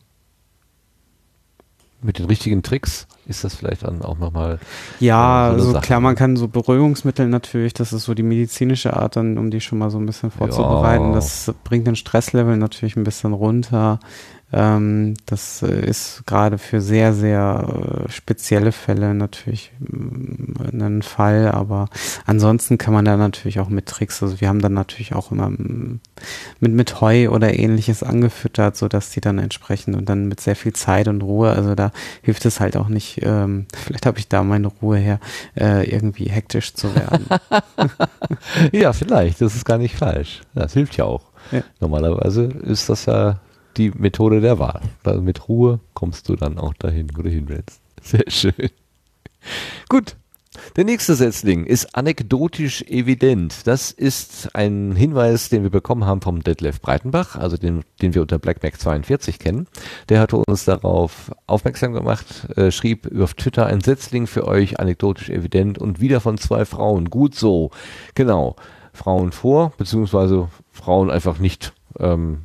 mit den richtigen Tricks ist das vielleicht dann auch nochmal. Ja, äh, so also klar, man kann so Beruhigungsmittel natürlich, das ist so die medizinische Art, dann, um die schon mal so ein bisschen vorzubereiten. Ja. Das bringt den Stresslevel natürlich ein bisschen runter. Ähm, das äh, ist gerade für sehr, sehr äh, spezielle Fälle natürlich äh, ein Fall, aber ansonsten kann man da natürlich auch mit Tricks, also wir haben dann natürlich auch immer mm, mit, mit Heu oder ähnliches angefüttert, so dass die dann entsprechend und dann mit sehr viel Zeit und Ruhe, also da hilft es halt auch nicht, ähm, vielleicht habe ich da meine Ruhe her, äh, irgendwie hektisch zu werden. ja, vielleicht, das ist gar nicht falsch. Das hilft ja auch. Ja. Normalerweise ist das ja die Methode der Wahl. Also mit Ruhe kommst du dann auch dahin, wo du hin willst. Sehr schön. Gut. Der nächste Setzling ist anekdotisch evident. Das ist ein Hinweis, den wir bekommen haben vom Detlef Breitenbach, also den, den wir unter BlackMac 42 kennen. Der hatte uns darauf aufmerksam gemacht, äh, schrieb auf Twitter ein Setzling für euch anekdotisch evident und wieder von zwei Frauen. Gut so. Genau. Frauen vor, beziehungsweise Frauen einfach nicht ähm,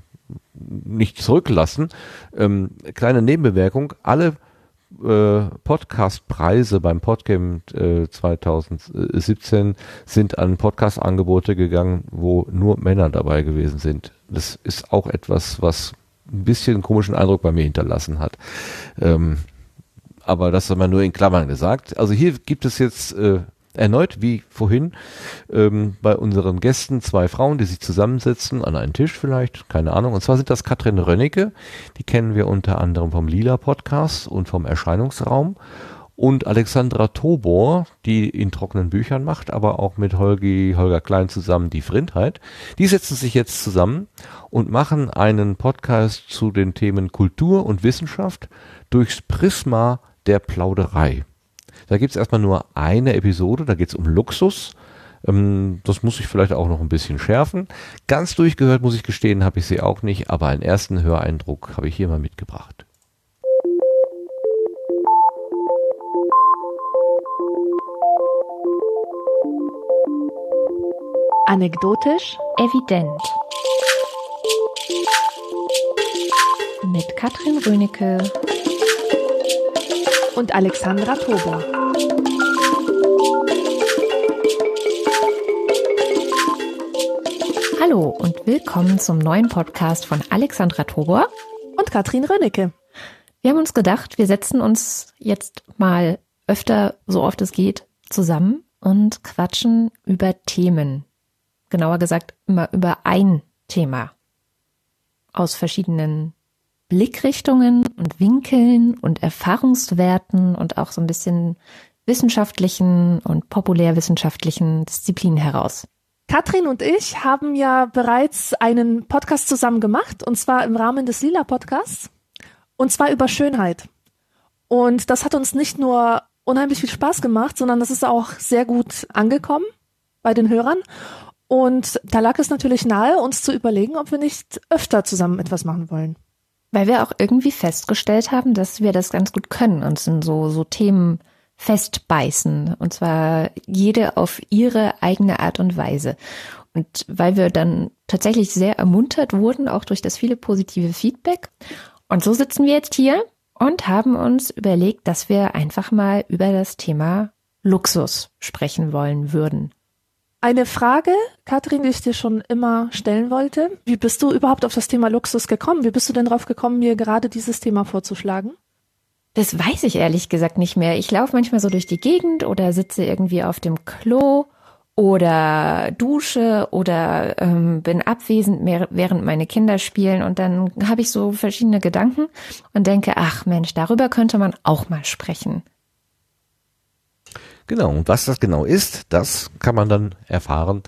nicht zurücklassen. Ähm, kleine Nebenbemerkung, alle äh, Podcast-Preise beim Podcam äh, 2017 sind an Podcast-Angebote gegangen, wo nur Männer dabei gewesen sind. Das ist auch etwas, was ein bisschen einen komischen Eindruck bei mir hinterlassen hat. Ähm, aber das haben wir nur in Klammern gesagt. Also hier gibt es jetzt äh, erneut wie vorhin ähm, bei unseren Gästen zwei Frauen, die sich zusammensetzen an einen Tisch vielleicht, keine Ahnung. Und zwar sind das Katrin Rönnecke, die kennen wir unter anderem vom Lila Podcast und vom Erscheinungsraum. Und Alexandra Tobor, die in trockenen Büchern macht, aber auch mit Holgi, Holger Klein zusammen die Frindheit. Die setzen sich jetzt zusammen und machen einen Podcast zu den Themen Kultur und Wissenschaft durchs Prisma der Plauderei. Da gibt's erstmal nur eine Episode, da geht's um Luxus. Ähm, das muss ich vielleicht auch noch ein bisschen schärfen. Ganz durchgehört, muss ich gestehen, habe ich sie auch nicht, aber einen ersten Höreindruck habe ich hier mal mitgebracht. Anekdotisch evident. Mit Katrin Rönecke und Alexandra Tobor. Hallo und willkommen zum neuen Podcast von Alexandra Tobor und Katrin Rönnecke. Wir haben uns gedacht, wir setzen uns jetzt mal öfter, so oft es geht, zusammen und quatschen über Themen. Genauer gesagt, immer über ein Thema. Aus verschiedenen Blickrichtungen und Winkeln und Erfahrungswerten und auch so ein bisschen wissenschaftlichen und populärwissenschaftlichen Disziplinen heraus. Katrin und ich haben ja bereits einen Podcast zusammen gemacht, und zwar im Rahmen des Lila Podcasts, und zwar über Schönheit. Und das hat uns nicht nur unheimlich viel Spaß gemacht, sondern das ist auch sehr gut angekommen bei den Hörern. Und da lag es natürlich nahe, uns zu überlegen, ob wir nicht öfter zusammen etwas machen wollen. Weil wir auch irgendwie festgestellt haben, dass wir das ganz gut können, uns in so, so Themen festbeißen. Und zwar jede auf ihre eigene Art und Weise. Und weil wir dann tatsächlich sehr ermuntert wurden, auch durch das viele positive Feedback. Und so sitzen wir jetzt hier und haben uns überlegt, dass wir einfach mal über das Thema Luxus sprechen wollen würden. Eine Frage, Katrin, die ich dir schon immer stellen wollte. Wie bist du überhaupt auf das Thema Luxus gekommen? Wie bist du denn drauf gekommen, mir gerade dieses Thema vorzuschlagen? Das weiß ich ehrlich gesagt nicht mehr. Ich laufe manchmal so durch die Gegend oder sitze irgendwie auf dem Klo oder dusche oder ähm, bin abwesend, während meine Kinder spielen und dann habe ich so verschiedene Gedanken und denke, ach Mensch, darüber könnte man auch mal sprechen. Genau, und was das genau ist, das kann man dann erfahren,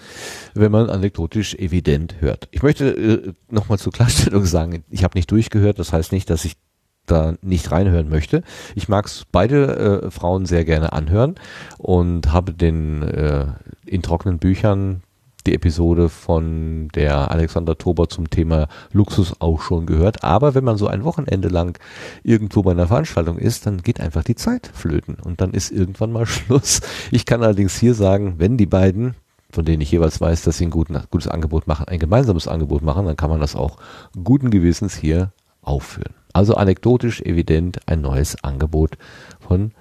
wenn man anekdotisch evident hört. Ich möchte äh, nochmal zur Klarstellung sagen, ich habe nicht durchgehört, das heißt nicht, dass ich da nicht reinhören möchte. Ich mag beide äh, Frauen sehr gerne anhören und habe den äh, in trockenen Büchern die Episode von der Alexander Tober zum Thema Luxus auch schon gehört. Aber wenn man so ein Wochenende lang irgendwo bei einer Veranstaltung ist, dann geht einfach die Zeit flöten und dann ist irgendwann mal Schluss. Ich kann allerdings hier sagen, wenn die beiden von denen ich jeweils weiß, dass sie ein gutes Angebot machen, ein gemeinsames Angebot machen, dann kann man das auch guten Gewissens hier aufführen. Also anekdotisch evident ein neues Angebot von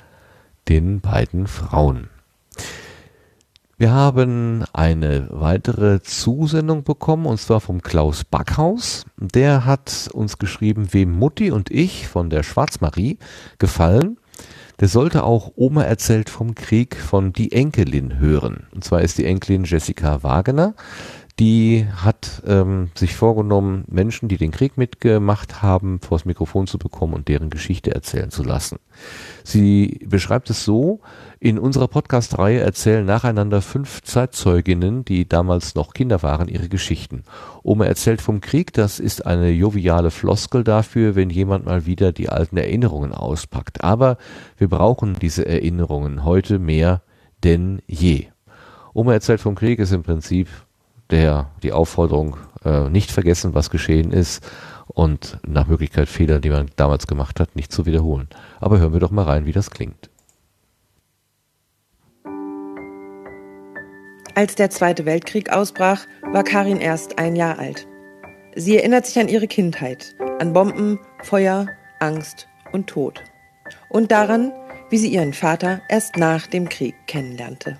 den beiden Frauen. Wir haben eine weitere Zusendung bekommen, und zwar vom Klaus Backhaus. Der hat uns geschrieben, wem Mutti und ich von der Schwarzmarie gefallen. Der sollte auch Oma erzählt vom Krieg von Die Enkelin hören. Und zwar ist die Enkelin Jessica Wagener die hat ähm, sich vorgenommen, Menschen, die den Krieg mitgemacht haben, vors Mikrofon zu bekommen und deren Geschichte erzählen zu lassen. Sie beschreibt es so, in unserer Podcast-Reihe erzählen nacheinander fünf Zeitzeuginnen, die damals noch Kinder waren, ihre Geschichten. Oma erzählt vom Krieg, das ist eine joviale Floskel dafür, wenn jemand mal wieder die alten Erinnerungen auspackt. Aber wir brauchen diese Erinnerungen heute mehr denn je. Oma erzählt vom Krieg ist im Prinzip der, die Aufforderung, äh, nicht vergessen, was geschehen ist und nach Möglichkeit Fehler, die man damals gemacht hat, nicht zu wiederholen. Aber hören wir doch mal rein, wie das klingt. Als der Zweite Weltkrieg ausbrach, war Karin erst ein Jahr alt. Sie erinnert sich an ihre Kindheit, an Bomben, Feuer, Angst und Tod. Und daran, wie sie ihren Vater erst nach dem Krieg kennenlernte.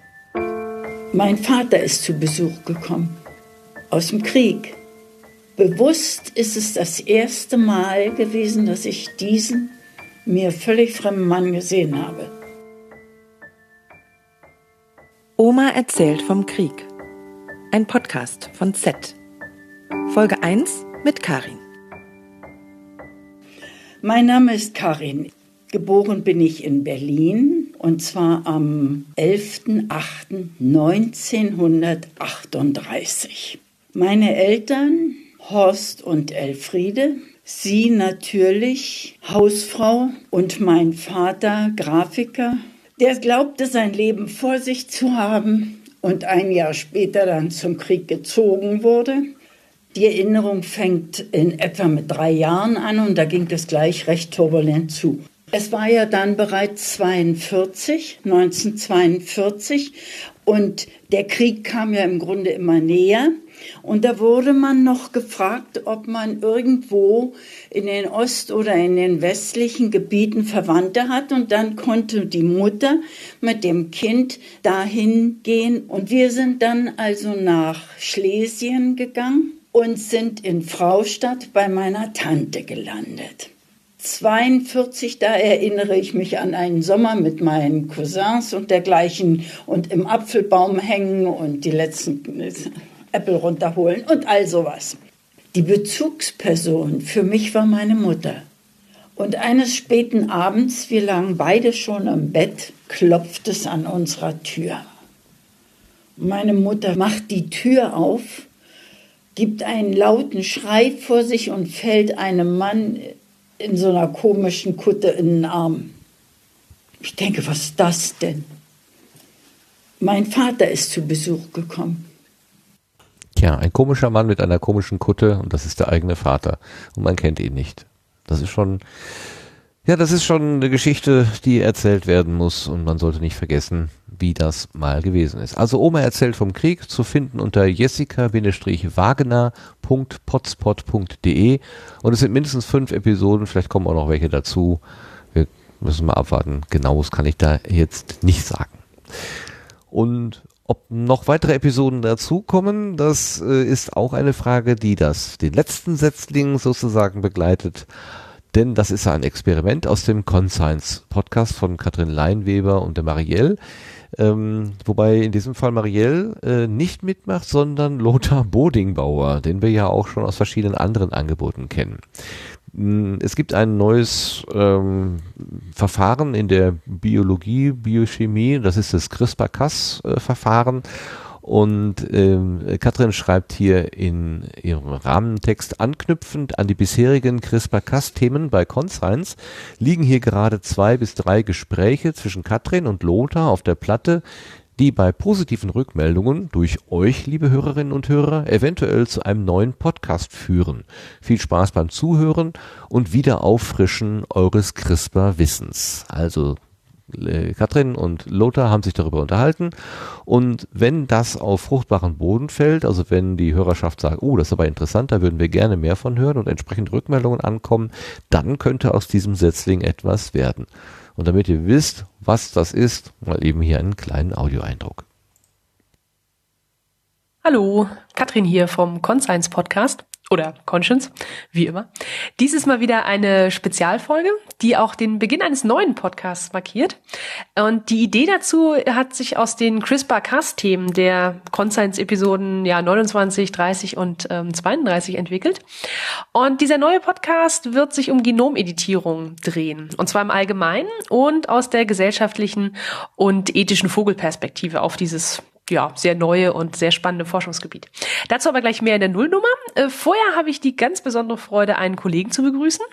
Mein Vater ist zu Besuch gekommen aus dem Krieg. Bewusst ist es das erste Mal gewesen, dass ich diesen mir völlig fremden Mann gesehen habe. Oma erzählt vom Krieg. Ein Podcast von Z. Folge 1 mit Karin. Mein Name ist Karin. Geboren bin ich in Berlin und zwar am 11.08.1938. Meine Eltern, Horst und Elfriede, Sie natürlich Hausfrau und mein Vater Grafiker, der glaubte sein Leben vor sich zu haben und ein Jahr später dann zum Krieg gezogen wurde. Die Erinnerung fängt in etwa mit drei Jahren an und da ging es gleich recht turbulent zu. Es war ja dann bereits 42, 1942 und der Krieg kam ja im Grunde immer näher. Und da wurde man noch gefragt, ob man irgendwo in den ost- oder in den westlichen Gebieten Verwandte hat. Und dann konnte die Mutter mit dem Kind dahin gehen. Und wir sind dann also nach Schlesien gegangen und sind in Fraustadt bei meiner Tante gelandet. 42, da erinnere ich mich an einen Sommer mit meinen Cousins und dergleichen und im Apfelbaum hängen und die letzten Äpfel runterholen und all sowas. Die Bezugsperson für mich war meine Mutter. Und eines späten Abends, wir lagen beide schon im Bett, klopft es an unserer Tür. Meine Mutter macht die Tür auf, gibt einen lauten Schrei vor sich und fällt einem Mann in so einer komischen Kutte in den Arm. Ich denke, was ist das denn? Mein Vater ist zu Besuch gekommen. Tja, ein komischer Mann mit einer komischen Kutte und das ist der eigene Vater. Und man kennt ihn nicht. Das ist schon, ja, das ist schon eine Geschichte, die erzählt werden muss und man sollte nicht vergessen, wie das mal gewesen ist. Also Oma erzählt vom Krieg zu finden unter jessica-wagener.potspot.de und es sind mindestens fünf Episoden, vielleicht kommen auch noch welche dazu. Wir müssen mal abwarten. Genaues kann ich da jetzt nicht sagen. Und ob noch weitere Episoden dazukommen, das äh, ist auch eine Frage, die das den letzten Setzling sozusagen begleitet. Denn das ist ein Experiment aus dem Conscience Podcast von Katrin Leinweber und der Marielle. Ähm, wobei in diesem Fall Marielle äh, nicht mitmacht, sondern Lothar Bodingbauer, den wir ja auch schon aus verschiedenen anderen Angeboten kennen. Mm, es gibt ein neues ähm, Verfahren in der Biologie, Biochemie, das ist das CRISPR-Cas-Verfahren. Und ähm, Katrin schreibt hier in ihrem Rahmentext anknüpfend an die bisherigen CRISPR-Cas-Themen bei Conscience liegen hier gerade zwei bis drei Gespräche zwischen Katrin und Lothar auf der Platte, die bei positiven Rückmeldungen durch euch, liebe Hörerinnen und Hörer, eventuell zu einem neuen Podcast führen. Viel Spaß beim Zuhören und wieder auffrischen eures CRISPR-Wissens. Also äh, Katrin und Lothar haben sich darüber unterhalten. Und wenn das auf fruchtbaren Boden fällt, also wenn die Hörerschaft sagt, oh, das ist aber interessant, da würden wir gerne mehr von hören und entsprechend Rückmeldungen ankommen, dann könnte aus diesem Setzling etwas werden. Und damit ihr wisst, was das ist, mal eben hier einen kleinen Audioeindruck. Hallo, Katrin hier vom Conscience Podcast oder Conscience, wie immer. Dieses Mal wieder eine Spezialfolge, die auch den Beginn eines neuen Podcasts markiert. Und die Idee dazu hat sich aus den CRISPR-Cas-Themen der Conscience-Episoden ja 29, 30 und ähm, 32 entwickelt. Und dieser neue Podcast wird sich um Genomeditierung drehen. Und zwar im Allgemeinen und aus der gesellschaftlichen und ethischen Vogelperspektive auf dieses ja, sehr neue und sehr spannende Forschungsgebiet. Dazu aber gleich mehr in der Nullnummer. Äh, vorher habe ich die ganz besondere Freude, einen Kollegen zu begrüßen.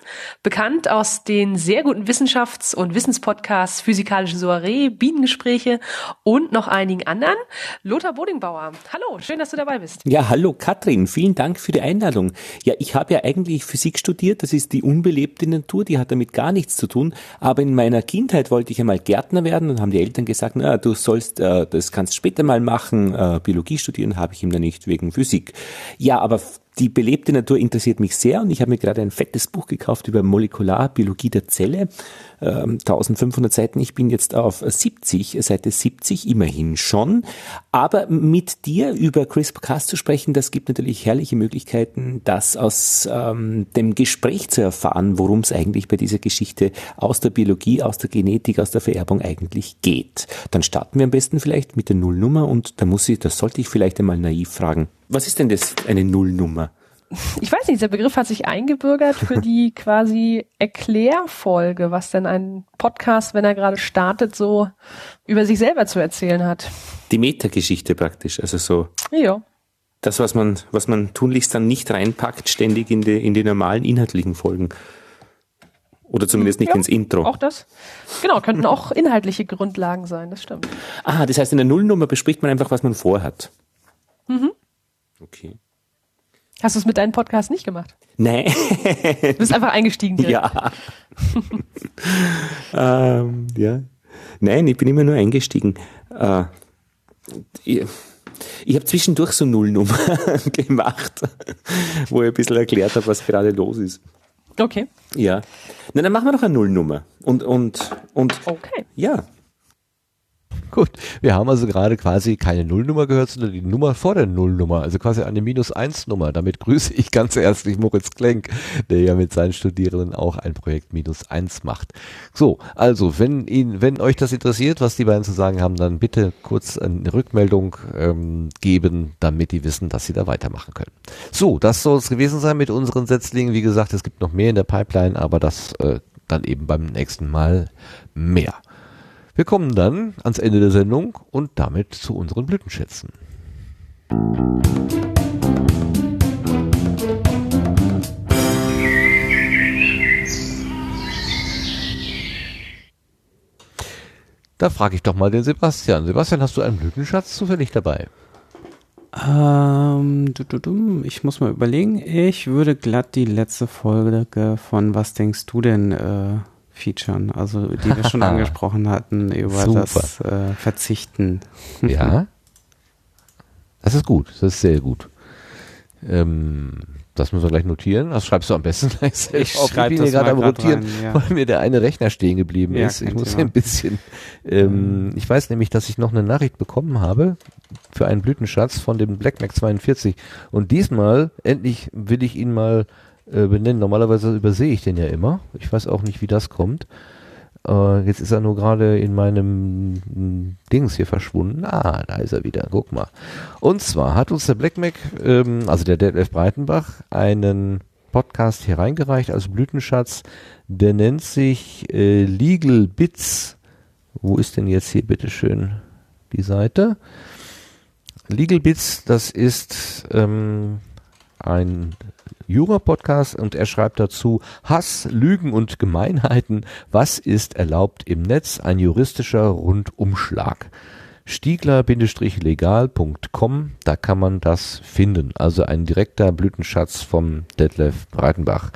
Bekannt aus den sehr guten Wissenschafts- und Wissenspodcasts Physikalische Soiree, Bienengespräche und noch einigen anderen. Lothar Bodingbauer. Hallo, schön, dass du dabei bist. Ja, hallo Katrin, vielen Dank für die Einladung. Ja, ich habe ja eigentlich Physik studiert, das ist die unbelebte Natur, die hat damit gar nichts zu tun, aber in meiner Kindheit wollte ich einmal Gärtner werden und haben die Eltern gesagt, na, du sollst, äh, das kannst später mal machen, äh, Biologie studieren, habe ich ihm dann nicht wegen Physik. Ja, aber die belebte Natur interessiert mich sehr und ich habe mir gerade ein fettes Buch gekauft über Molekularbiologie der Zelle. 1500 ähm, Seiten, ich bin jetzt auf 70, Seite 70 immerhin schon. Aber mit dir über CRISPR-Cas zu sprechen, das gibt natürlich herrliche Möglichkeiten, das aus ähm, dem Gespräch zu erfahren, worum es eigentlich bei dieser Geschichte aus der Biologie, aus der Genetik, aus der Vererbung eigentlich geht. Dann starten wir am besten vielleicht mit der Nullnummer und da muss ich, das sollte ich vielleicht einmal naiv fragen. Was ist denn das eine Nullnummer? Ich weiß nicht, der Begriff hat sich eingebürgert für die quasi Erklärfolge, was denn ein Podcast, wenn er gerade startet, so über sich selber zu erzählen hat. Die Metageschichte praktisch, also so. Ja. das, was man, was man tunlichst dann nicht reinpackt, ständig in die, in die normalen inhaltlichen Folgen. Oder zumindest nicht Ja, ins Intro. Auch das. Genau, könnten auch inhaltliche Grundlagen sein, das stimmt. Ah, das heißt, in der Nullnummer bespricht man einfach, was man vorhat. Mhm. Okay. Hast du es mit deinem Podcast nicht gemacht? Nein. Du bist einfach eingestiegen direkt. Ja. ähm, ja. Nein, ich bin immer nur eingestiegen. Äh, ich ich habe zwischendurch so Nullnummer gemacht, wo ich ein bisschen erklärt habe, was gerade los ist. Okay. Ja. Na, dann machen wir doch eine Nullnummer. Und, und, und. Okay. Ja. Gut, wir haben also gerade quasi keine Nullnummer gehört, sondern die Nummer vor der Nullnummer, also quasi eine Minus-Eins-Nummer. Damit grüße ich ganz herzlich Moritz Klenk, der ja mit seinen Studierenden auch ein Projekt Minus Eins macht. So, also wenn Ihnen, wenn euch das interessiert, was die beiden zu sagen haben, dann bitte kurz eine Rückmeldung ähm, geben, damit die wissen, dass sie da weitermachen können. So, das soll es gewesen sein mit unseren Setzlingen. Wie gesagt, es gibt noch mehr in der Pipeline, aber das äh, dann eben beim nächsten Mal mehr. Wir kommen dann ans Ende der Sendung und damit zu unseren Blütenschätzen. Da frage ich doch mal den Sebastian. Sebastian, hast du einen Blütenschatz zufällig dabei? Ähm, du, du, du, ich muss mal überlegen. Ich würde glatt die letzte Folge von Was denkst du denn äh, featuren? Also die wir schon angesprochen hatten über Super. das äh, Verzichten. Ja. Das ist gut, das ist sehr gut. Ähm, das müssen wir gleich notieren. Das schreibst du am besten gleich selber Ich bin hier das gerade am Rotieren, rein, ja. weil mir der eine Rechner stehen geblieben Ja, ist. Ich muss hier ein bisschen, ähm, ich weiß nämlich, dass ich noch eine Nachricht bekommen habe für einen Blütenschatz von dem Black Mac 42. Und diesmal, endlich will ich ihn mal äh, benennen. Normalerweise übersehe ich den ja immer. Ich weiß auch nicht, wie das kommt. Äh, jetzt ist er nur gerade in meinem mm, Dings hier verschwunden. Ah, da ist er wieder. Guck mal. Und zwar hat uns der Black Mac, ähm, also der Detlef Breitenbach, einen Podcast hier reingereicht als Blütenschatz. Der nennt sich äh, Legal Bits. Wo ist denn jetzt hier bitteschön die Seite? Legal Bits, das ist ähm, ein Jura-Podcast und er schreibt dazu Hass, Lügen und Gemeinheiten. Was ist erlaubt im Netz? Ein juristischer Rundumschlag. Stiegler-legal.com, da kann man das finden. Also ein direkter Blütenschatz vom Detlef Breitenbach.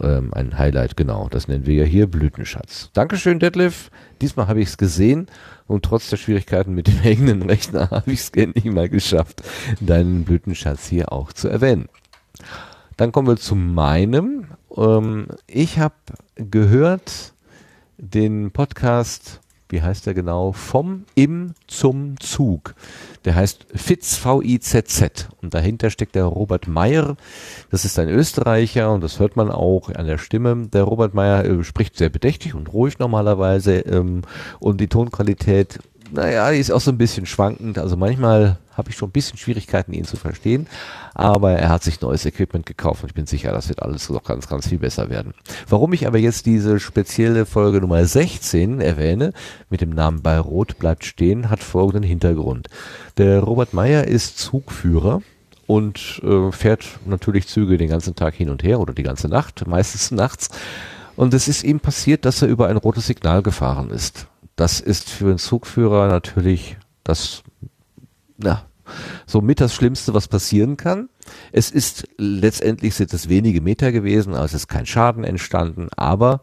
Ähm, ein Highlight, genau. Das nennen wir ja hier Blütenschatz. Dankeschön, Detlef. Diesmal habe ich es gesehen und trotz der Schwierigkeiten mit dem hängenden Rechner habe ich es endlich mal geschafft, deinen Blütenschatz hier auch zu erwähnen. Dann kommen wir zu meinem. Ähm, ich habe gehört den Podcast, wie heißt der genau? Vom Im zum Zug. Der heißt FITZ, V-I-Z-Z. Und dahinter steckt der Robert Meyer. Das ist ein Österreicher und das hört man auch an der Stimme. Der Robert Meyer äh, spricht sehr bedächtig und ruhig normalerweise. Ähm, und die Tonqualität, naja, die ist auch so ein bisschen schwankend. Also manchmal habe ich schon ein bisschen Schwierigkeiten, ihn zu verstehen. Aber er hat sich neues Equipment gekauft und ich bin sicher, das wird alles noch ganz, ganz viel besser werden. Warum ich aber jetzt diese spezielle Folge Nummer 16 erwähne, mit dem Namen Bei Rot bleibt stehen, hat folgenden Hintergrund. Der Robert Meyer ist Zugführer und äh, fährt natürlich Züge den ganzen Tag hin und her oder die ganze Nacht, meistens nachts. Und es ist ihm passiert, dass er über ein rotes Signal gefahren ist. Das ist für einen Zugführer natürlich das, na, somit das Schlimmste, was passieren kann. Es ist letztendlich sind es wenige Meter gewesen, also es ist kein Schaden entstanden, aber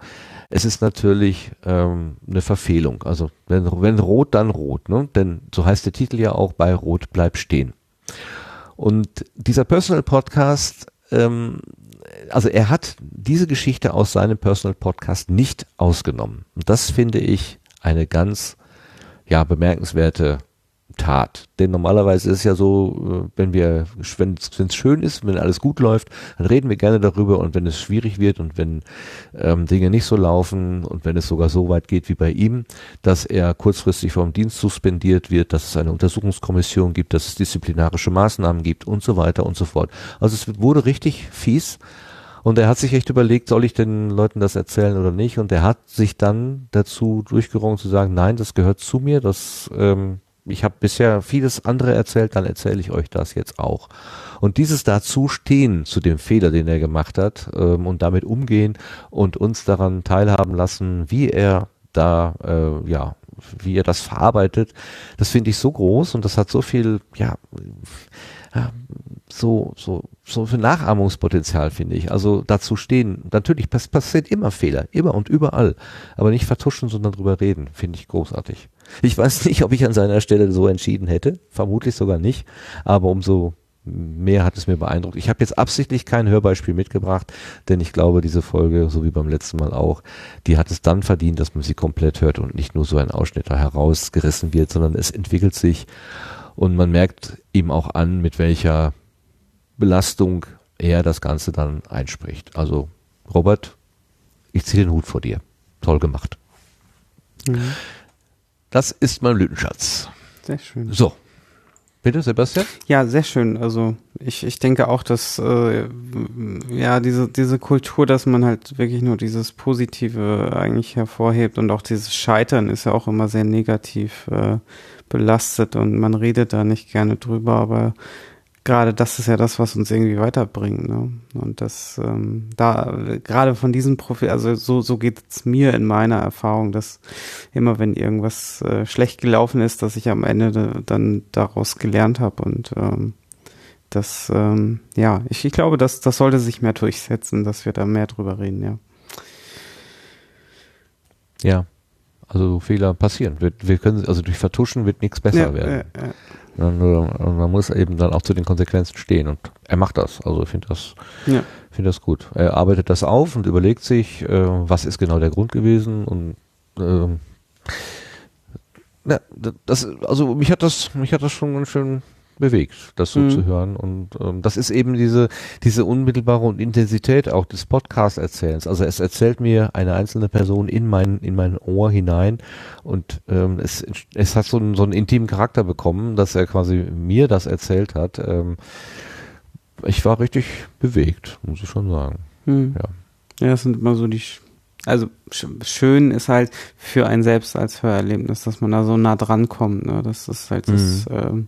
es ist natürlich ähm, eine Verfehlung. Also wenn, wenn rot, dann rot, ne? Denn so heißt der Titel ja auch bei Rot bleib stehen. Und dieser Personal Podcast, ähm, also er hat diese Geschichte aus seinem Personal Podcast nicht ausgenommen. Und das finde ich eine ganz ja bemerkenswerte Tat. Denn normalerweise ist es ja so, äh, wenn wir, wenn es schön ist, wenn alles gut läuft, dann reden wir gerne darüber und wenn es schwierig wird und wenn ähm, Dinge nicht so laufen und wenn es sogar so weit geht wie bei ihm, dass er kurzfristig vom Dienst suspendiert wird, dass es eine Untersuchungskommission gibt, dass es disziplinarische Maßnahmen gibt und so weiter und so fort. Also es wurde richtig fies. Und er hat sich echt überlegt, soll ich den Leuten das erzählen oder nicht? Und er hat sich dann dazu durchgerungen zu sagen, nein, das gehört zu mir, das ähm, ich habe bisher vieles andere erzählt, dann erzähle ich euch das jetzt auch. Und dieses Dazustehen zu dem Fehler, den er gemacht hat, ähm, und damit umgehen und uns daran teilhaben lassen, wie er da, äh, ja, wie er das verarbeitet, das finde ich so groß und das hat so viel, ja, ja, so, so, so viel Nachahmungspotenzial, finde ich. Also dazu stehen, natürlich pass passiert immer Fehler, immer und überall, aber nicht vertuschen, sondern drüber reden, finde ich großartig. Ich weiß nicht, ob ich an seiner Stelle so entschieden hätte, vermutlich sogar nicht, aber umso mehr hat es mir beeindruckt. Ich habe jetzt absichtlich kein Hörbeispiel mitgebracht, denn ich glaube, diese Folge, so wie beim letzten Mal auch, die hat es dann verdient, dass man sie komplett hört und nicht nur so ein Ausschnitt da herausgerissen wird, sondern es entwickelt sich und man merkt ihm auch an, mit welcher Belastung er das Ganze dann einspricht. Also, Robert, ich ziehe den Hut vor dir. Toll gemacht. Mhm. Das ist mein Blütenschatz. Sehr schön. So. Bitte, Sebastian? Ja, sehr schön. Also ich, ich denke auch, dass äh, ja diese diese Kultur, dass man halt wirklich nur dieses Positive eigentlich hervorhebt und auch dieses Scheitern ist ja auch immer sehr negativ äh, belastet und man redet da nicht gerne drüber, aber gerade das ist ja das, was uns irgendwie weiterbringt. Ne? Und das ähm, da gerade von diesem Profil, also so so geht es mir in meiner Erfahrung, dass immer wenn irgendwas äh, schlecht gelaufen ist, dass ich am Ende dann daraus gelernt habe und ähm, das ähm, ja, ich, ich glaube, dass das sollte sich mehr durchsetzen, dass wir da mehr drüber reden, ja. Ja, also Fehler passieren. Wir, wir können, also durch Vertuschen wird nichts besser Ja, werden. ja, ja. Und, äh, man muss eben dann auch zu den Konsequenzen stehen. Und er macht das. Also ich finde das, Ja. finde das gut. Er arbeitet das auf und überlegt sich, äh, was ist genau der Grund gewesen und ähm, ja, das, also mich hat das, mich hat das schon ganz schön bewegt, das so Mhm. zu hören. Und ähm, das ist eben diese, diese unmittelbare und Intensität auch des Podcast-Erzählens. Also es erzählt mir eine einzelne Person in mein, in mein Ohr hinein und ähm, es, es hat so einen, so einen intimen Charakter bekommen, dass er quasi mir das erzählt hat. Ähm, ich war richtig bewegt, muss ich schon sagen. Hm. Ja. Ja, das sind immer so die, also sch schön ist halt für einen selbst als Hörerlebnis, dass man da so nah dran kommt. Ne? Das ist halt das, ähm,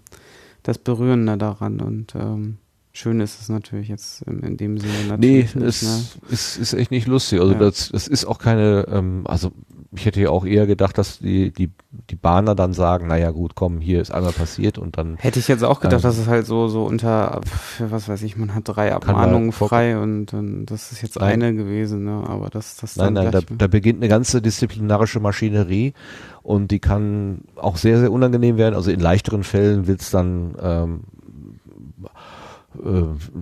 das Berührende daran und ähm, schön ist es natürlich jetzt in, in dem Sinne Nee, natürlich nicht, es ne? ist, ist echt nicht lustig. Also Ja. das, das ist auch keine, ähm, also ich hätte ja auch eher gedacht, dass die, die, die Bahner dann sagen, naja gut, komm, hier ist einmal passiert und dann Hätte ich jetzt auch gedacht, ähm, dass es halt so, so unter, was weiß ich, man hat drei Abmahnungen frei und, und das ist jetzt Nein. eine gewesen, ne? aber das, das Nein, dann nein, da, da beginnt eine ganze disziplinarische Maschinerie und die kann auch sehr, sehr unangenehm werden. Also in leichteren Fällen wird's dann, ähm, äh,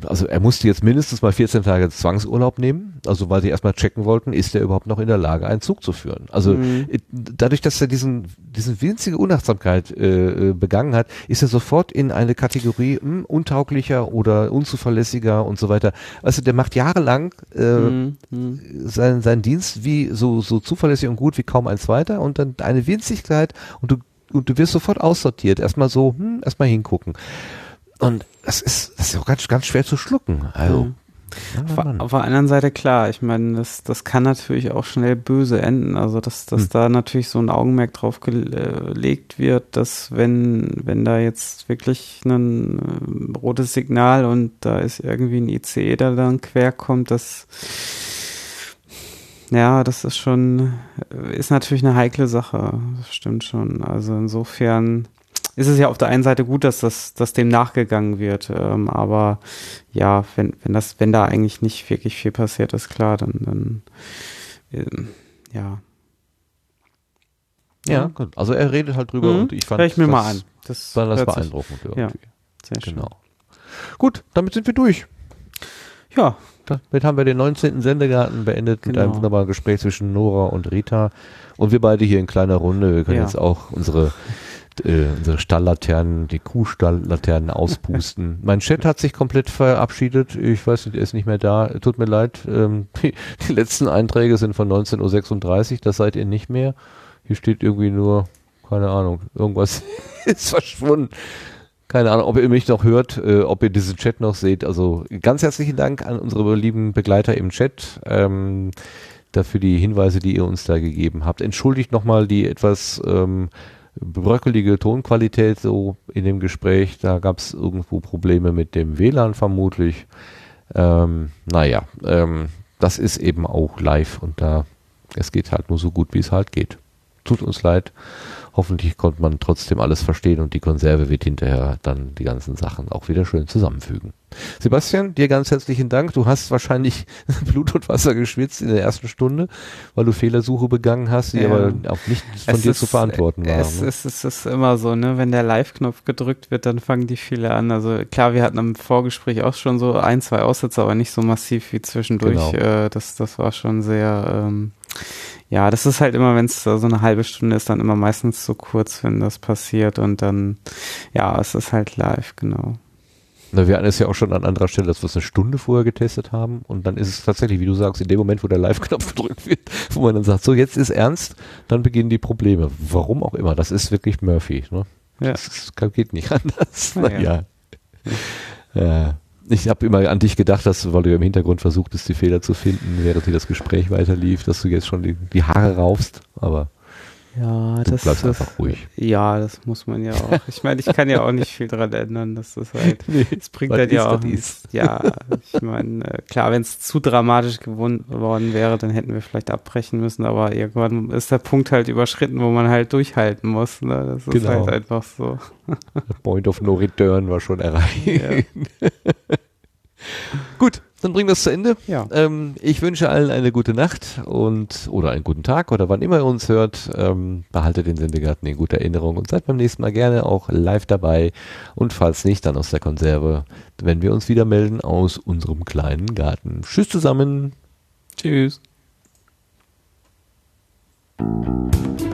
also er musste jetzt mindestens mal 14 Tage Zwangsurlaub nehmen, also weil sie erstmal checken wollten, ist er überhaupt noch in der Lage, einen Zug zu führen. Also Mhm. äh, dadurch, dass er diesen, diesen winzige Unachtsamkeit äh, äh, begangen hat, ist er sofort in eine Kategorie hm, untauglicher oder unzuverlässiger und so weiter. Also der macht jahrelang äh, Mhm, mhm. seinen, seinen Dienst wie so, so zuverlässig und gut wie kaum ein zweiter und dann eine Winzigkeit und du, und du wirst sofort aussortiert. Erstmal so, hm, erstmal hingucken. Und das ist, das ist auch ganz, ganz schwer zu schlucken. Also, Mhm. Auf, auf der anderen Seite klar, ich meine, das, das kann natürlich auch schnell böse enden. Also dass, dass Hm. da natürlich so ein Augenmerk drauf gelegt wird, dass wenn, wenn da jetzt wirklich ein äh, rotes Signal und da ist irgendwie ein ICE, der dann quer kommt, das ja, das ist schon, äh, ist natürlich eine heikle Sache. Das stimmt schon. Also insofern ist es ja auf der einen Seite gut, dass das, dass dem nachgegangen wird. Ähm, aber ja, wenn, wenn das, wenn da eigentlich nicht wirklich viel passiert ist, klar, dann, dann ähm, ja. Ja, gut. Also er redet halt drüber Mhm. und ich fand Hör ich mir das, mal an. Das war das beeindruckend irgendwie. Ja, sehr schön. Genau. Gut, damit sind wir durch. Ja. Damit haben wir den 19. Sendegarten beendet mit Genau. einem wunderbaren Gespräch zwischen Nora und Rita. Und wir beide hier in kleiner Runde. Wir können Ja. jetzt auch unsere, äh, unsere Stalllaternen, die Kuhstalllaternen auspusten. mein Chat hat sich komplett verabschiedet. Ich weiß nicht, er ist nicht mehr da. Tut mir leid. Ähm, die, die letzten Einträge sind von 19.36 Uhr. Das seid ihr nicht mehr. Hier steht irgendwie nur, keine Ahnung, irgendwas ist verschwunden. Keine Ahnung, ob ihr mich noch hört, äh, ob ihr diesen Chat noch seht. Also ganz herzlichen Dank an unsere lieben Begleiter im Chat ähm, dafür die Hinweise, die ihr uns da gegeben habt. Entschuldigt nochmal die etwas ähm, bröckelige Tonqualität so in dem Gespräch. Da gab es irgendwo Probleme mit dem WLAN vermutlich. Ähm, naja, ähm, das ist eben auch live und da es geht halt nur so gut, wie es halt geht. Tut uns leid. Hoffentlich konnte man trotzdem alles verstehen und die Konserve wird hinterher dann die ganzen Sachen auch wieder schön zusammenfügen. Sebastian, dir ganz herzlichen Dank. Du hast wahrscheinlich Blut und Wasser geschwitzt in der ersten Stunde, weil du Fehlersuche begangen hast, die Ja. aber auch nicht von Es dir ist- zu verantworten waren. Es, ne? es, es ist immer so, ne? Wenn der Live-Knopf gedrückt wird, dann fangen die viele an. Also klar, wir hatten im Vorgespräch auch schon so ein, zwei Aussätze, aber nicht so massiv wie zwischendurch. Genau. Äh, das, das war schon sehr, ähm, ja, das ist halt immer, wenn es so eine halbe Stunde ist, dann immer meistens so kurz, wenn das passiert und dann, ja, es ist halt live, genau. Na, wir hatten es ja auch schon an anderer Stelle, dass wir es eine Stunde vorher getestet haben und dann ist es tatsächlich, wie du sagst, in dem Moment, wo der Live-Knopf gedrückt wird, wo man dann sagt, so jetzt ist ernst, dann beginnen die Probleme. Warum auch immer, das ist wirklich Murphy. Ne? Ja. Das ist, geht nicht anders. Na Naja. Ja. Ich habe immer an dich gedacht, dass weil du im Hintergrund versuchtest, die Fehler zu finden, während hier das Gespräch weiterlief, dass du jetzt schon die, die Haare raufst, aber Ja, das, das einfach ruhig. Ja, das muss man ja auch. Ich meine, ich kann ja auch nicht viel dran ändern. Das ist halt, Nee, das bringt halt ja ist, auch nichts. ist. Ja, ich meine, äh, klar, wenn es zu dramatisch geworden wäre, dann hätten wir vielleicht abbrechen müssen, aber irgendwann ist der Punkt halt überschritten, wo man halt durchhalten muss. Ne? Das ist Genau. halt einfach so. Point of No Return war schon erreicht. Gut, dann bringen wir es zu Ende. Ja. Ähm, ich wünsche allen eine gute Nacht und oder einen guten Tag oder wann immer ihr uns hört. Ähm, behaltet den Sendegarten in guter Erinnerung und seid beim nächsten Mal gerne auch live dabei. Und falls nicht, dann aus der Konserve, wenn wir uns wieder melden aus unserem kleinen Garten. Tschüss zusammen. Tschüss. Thank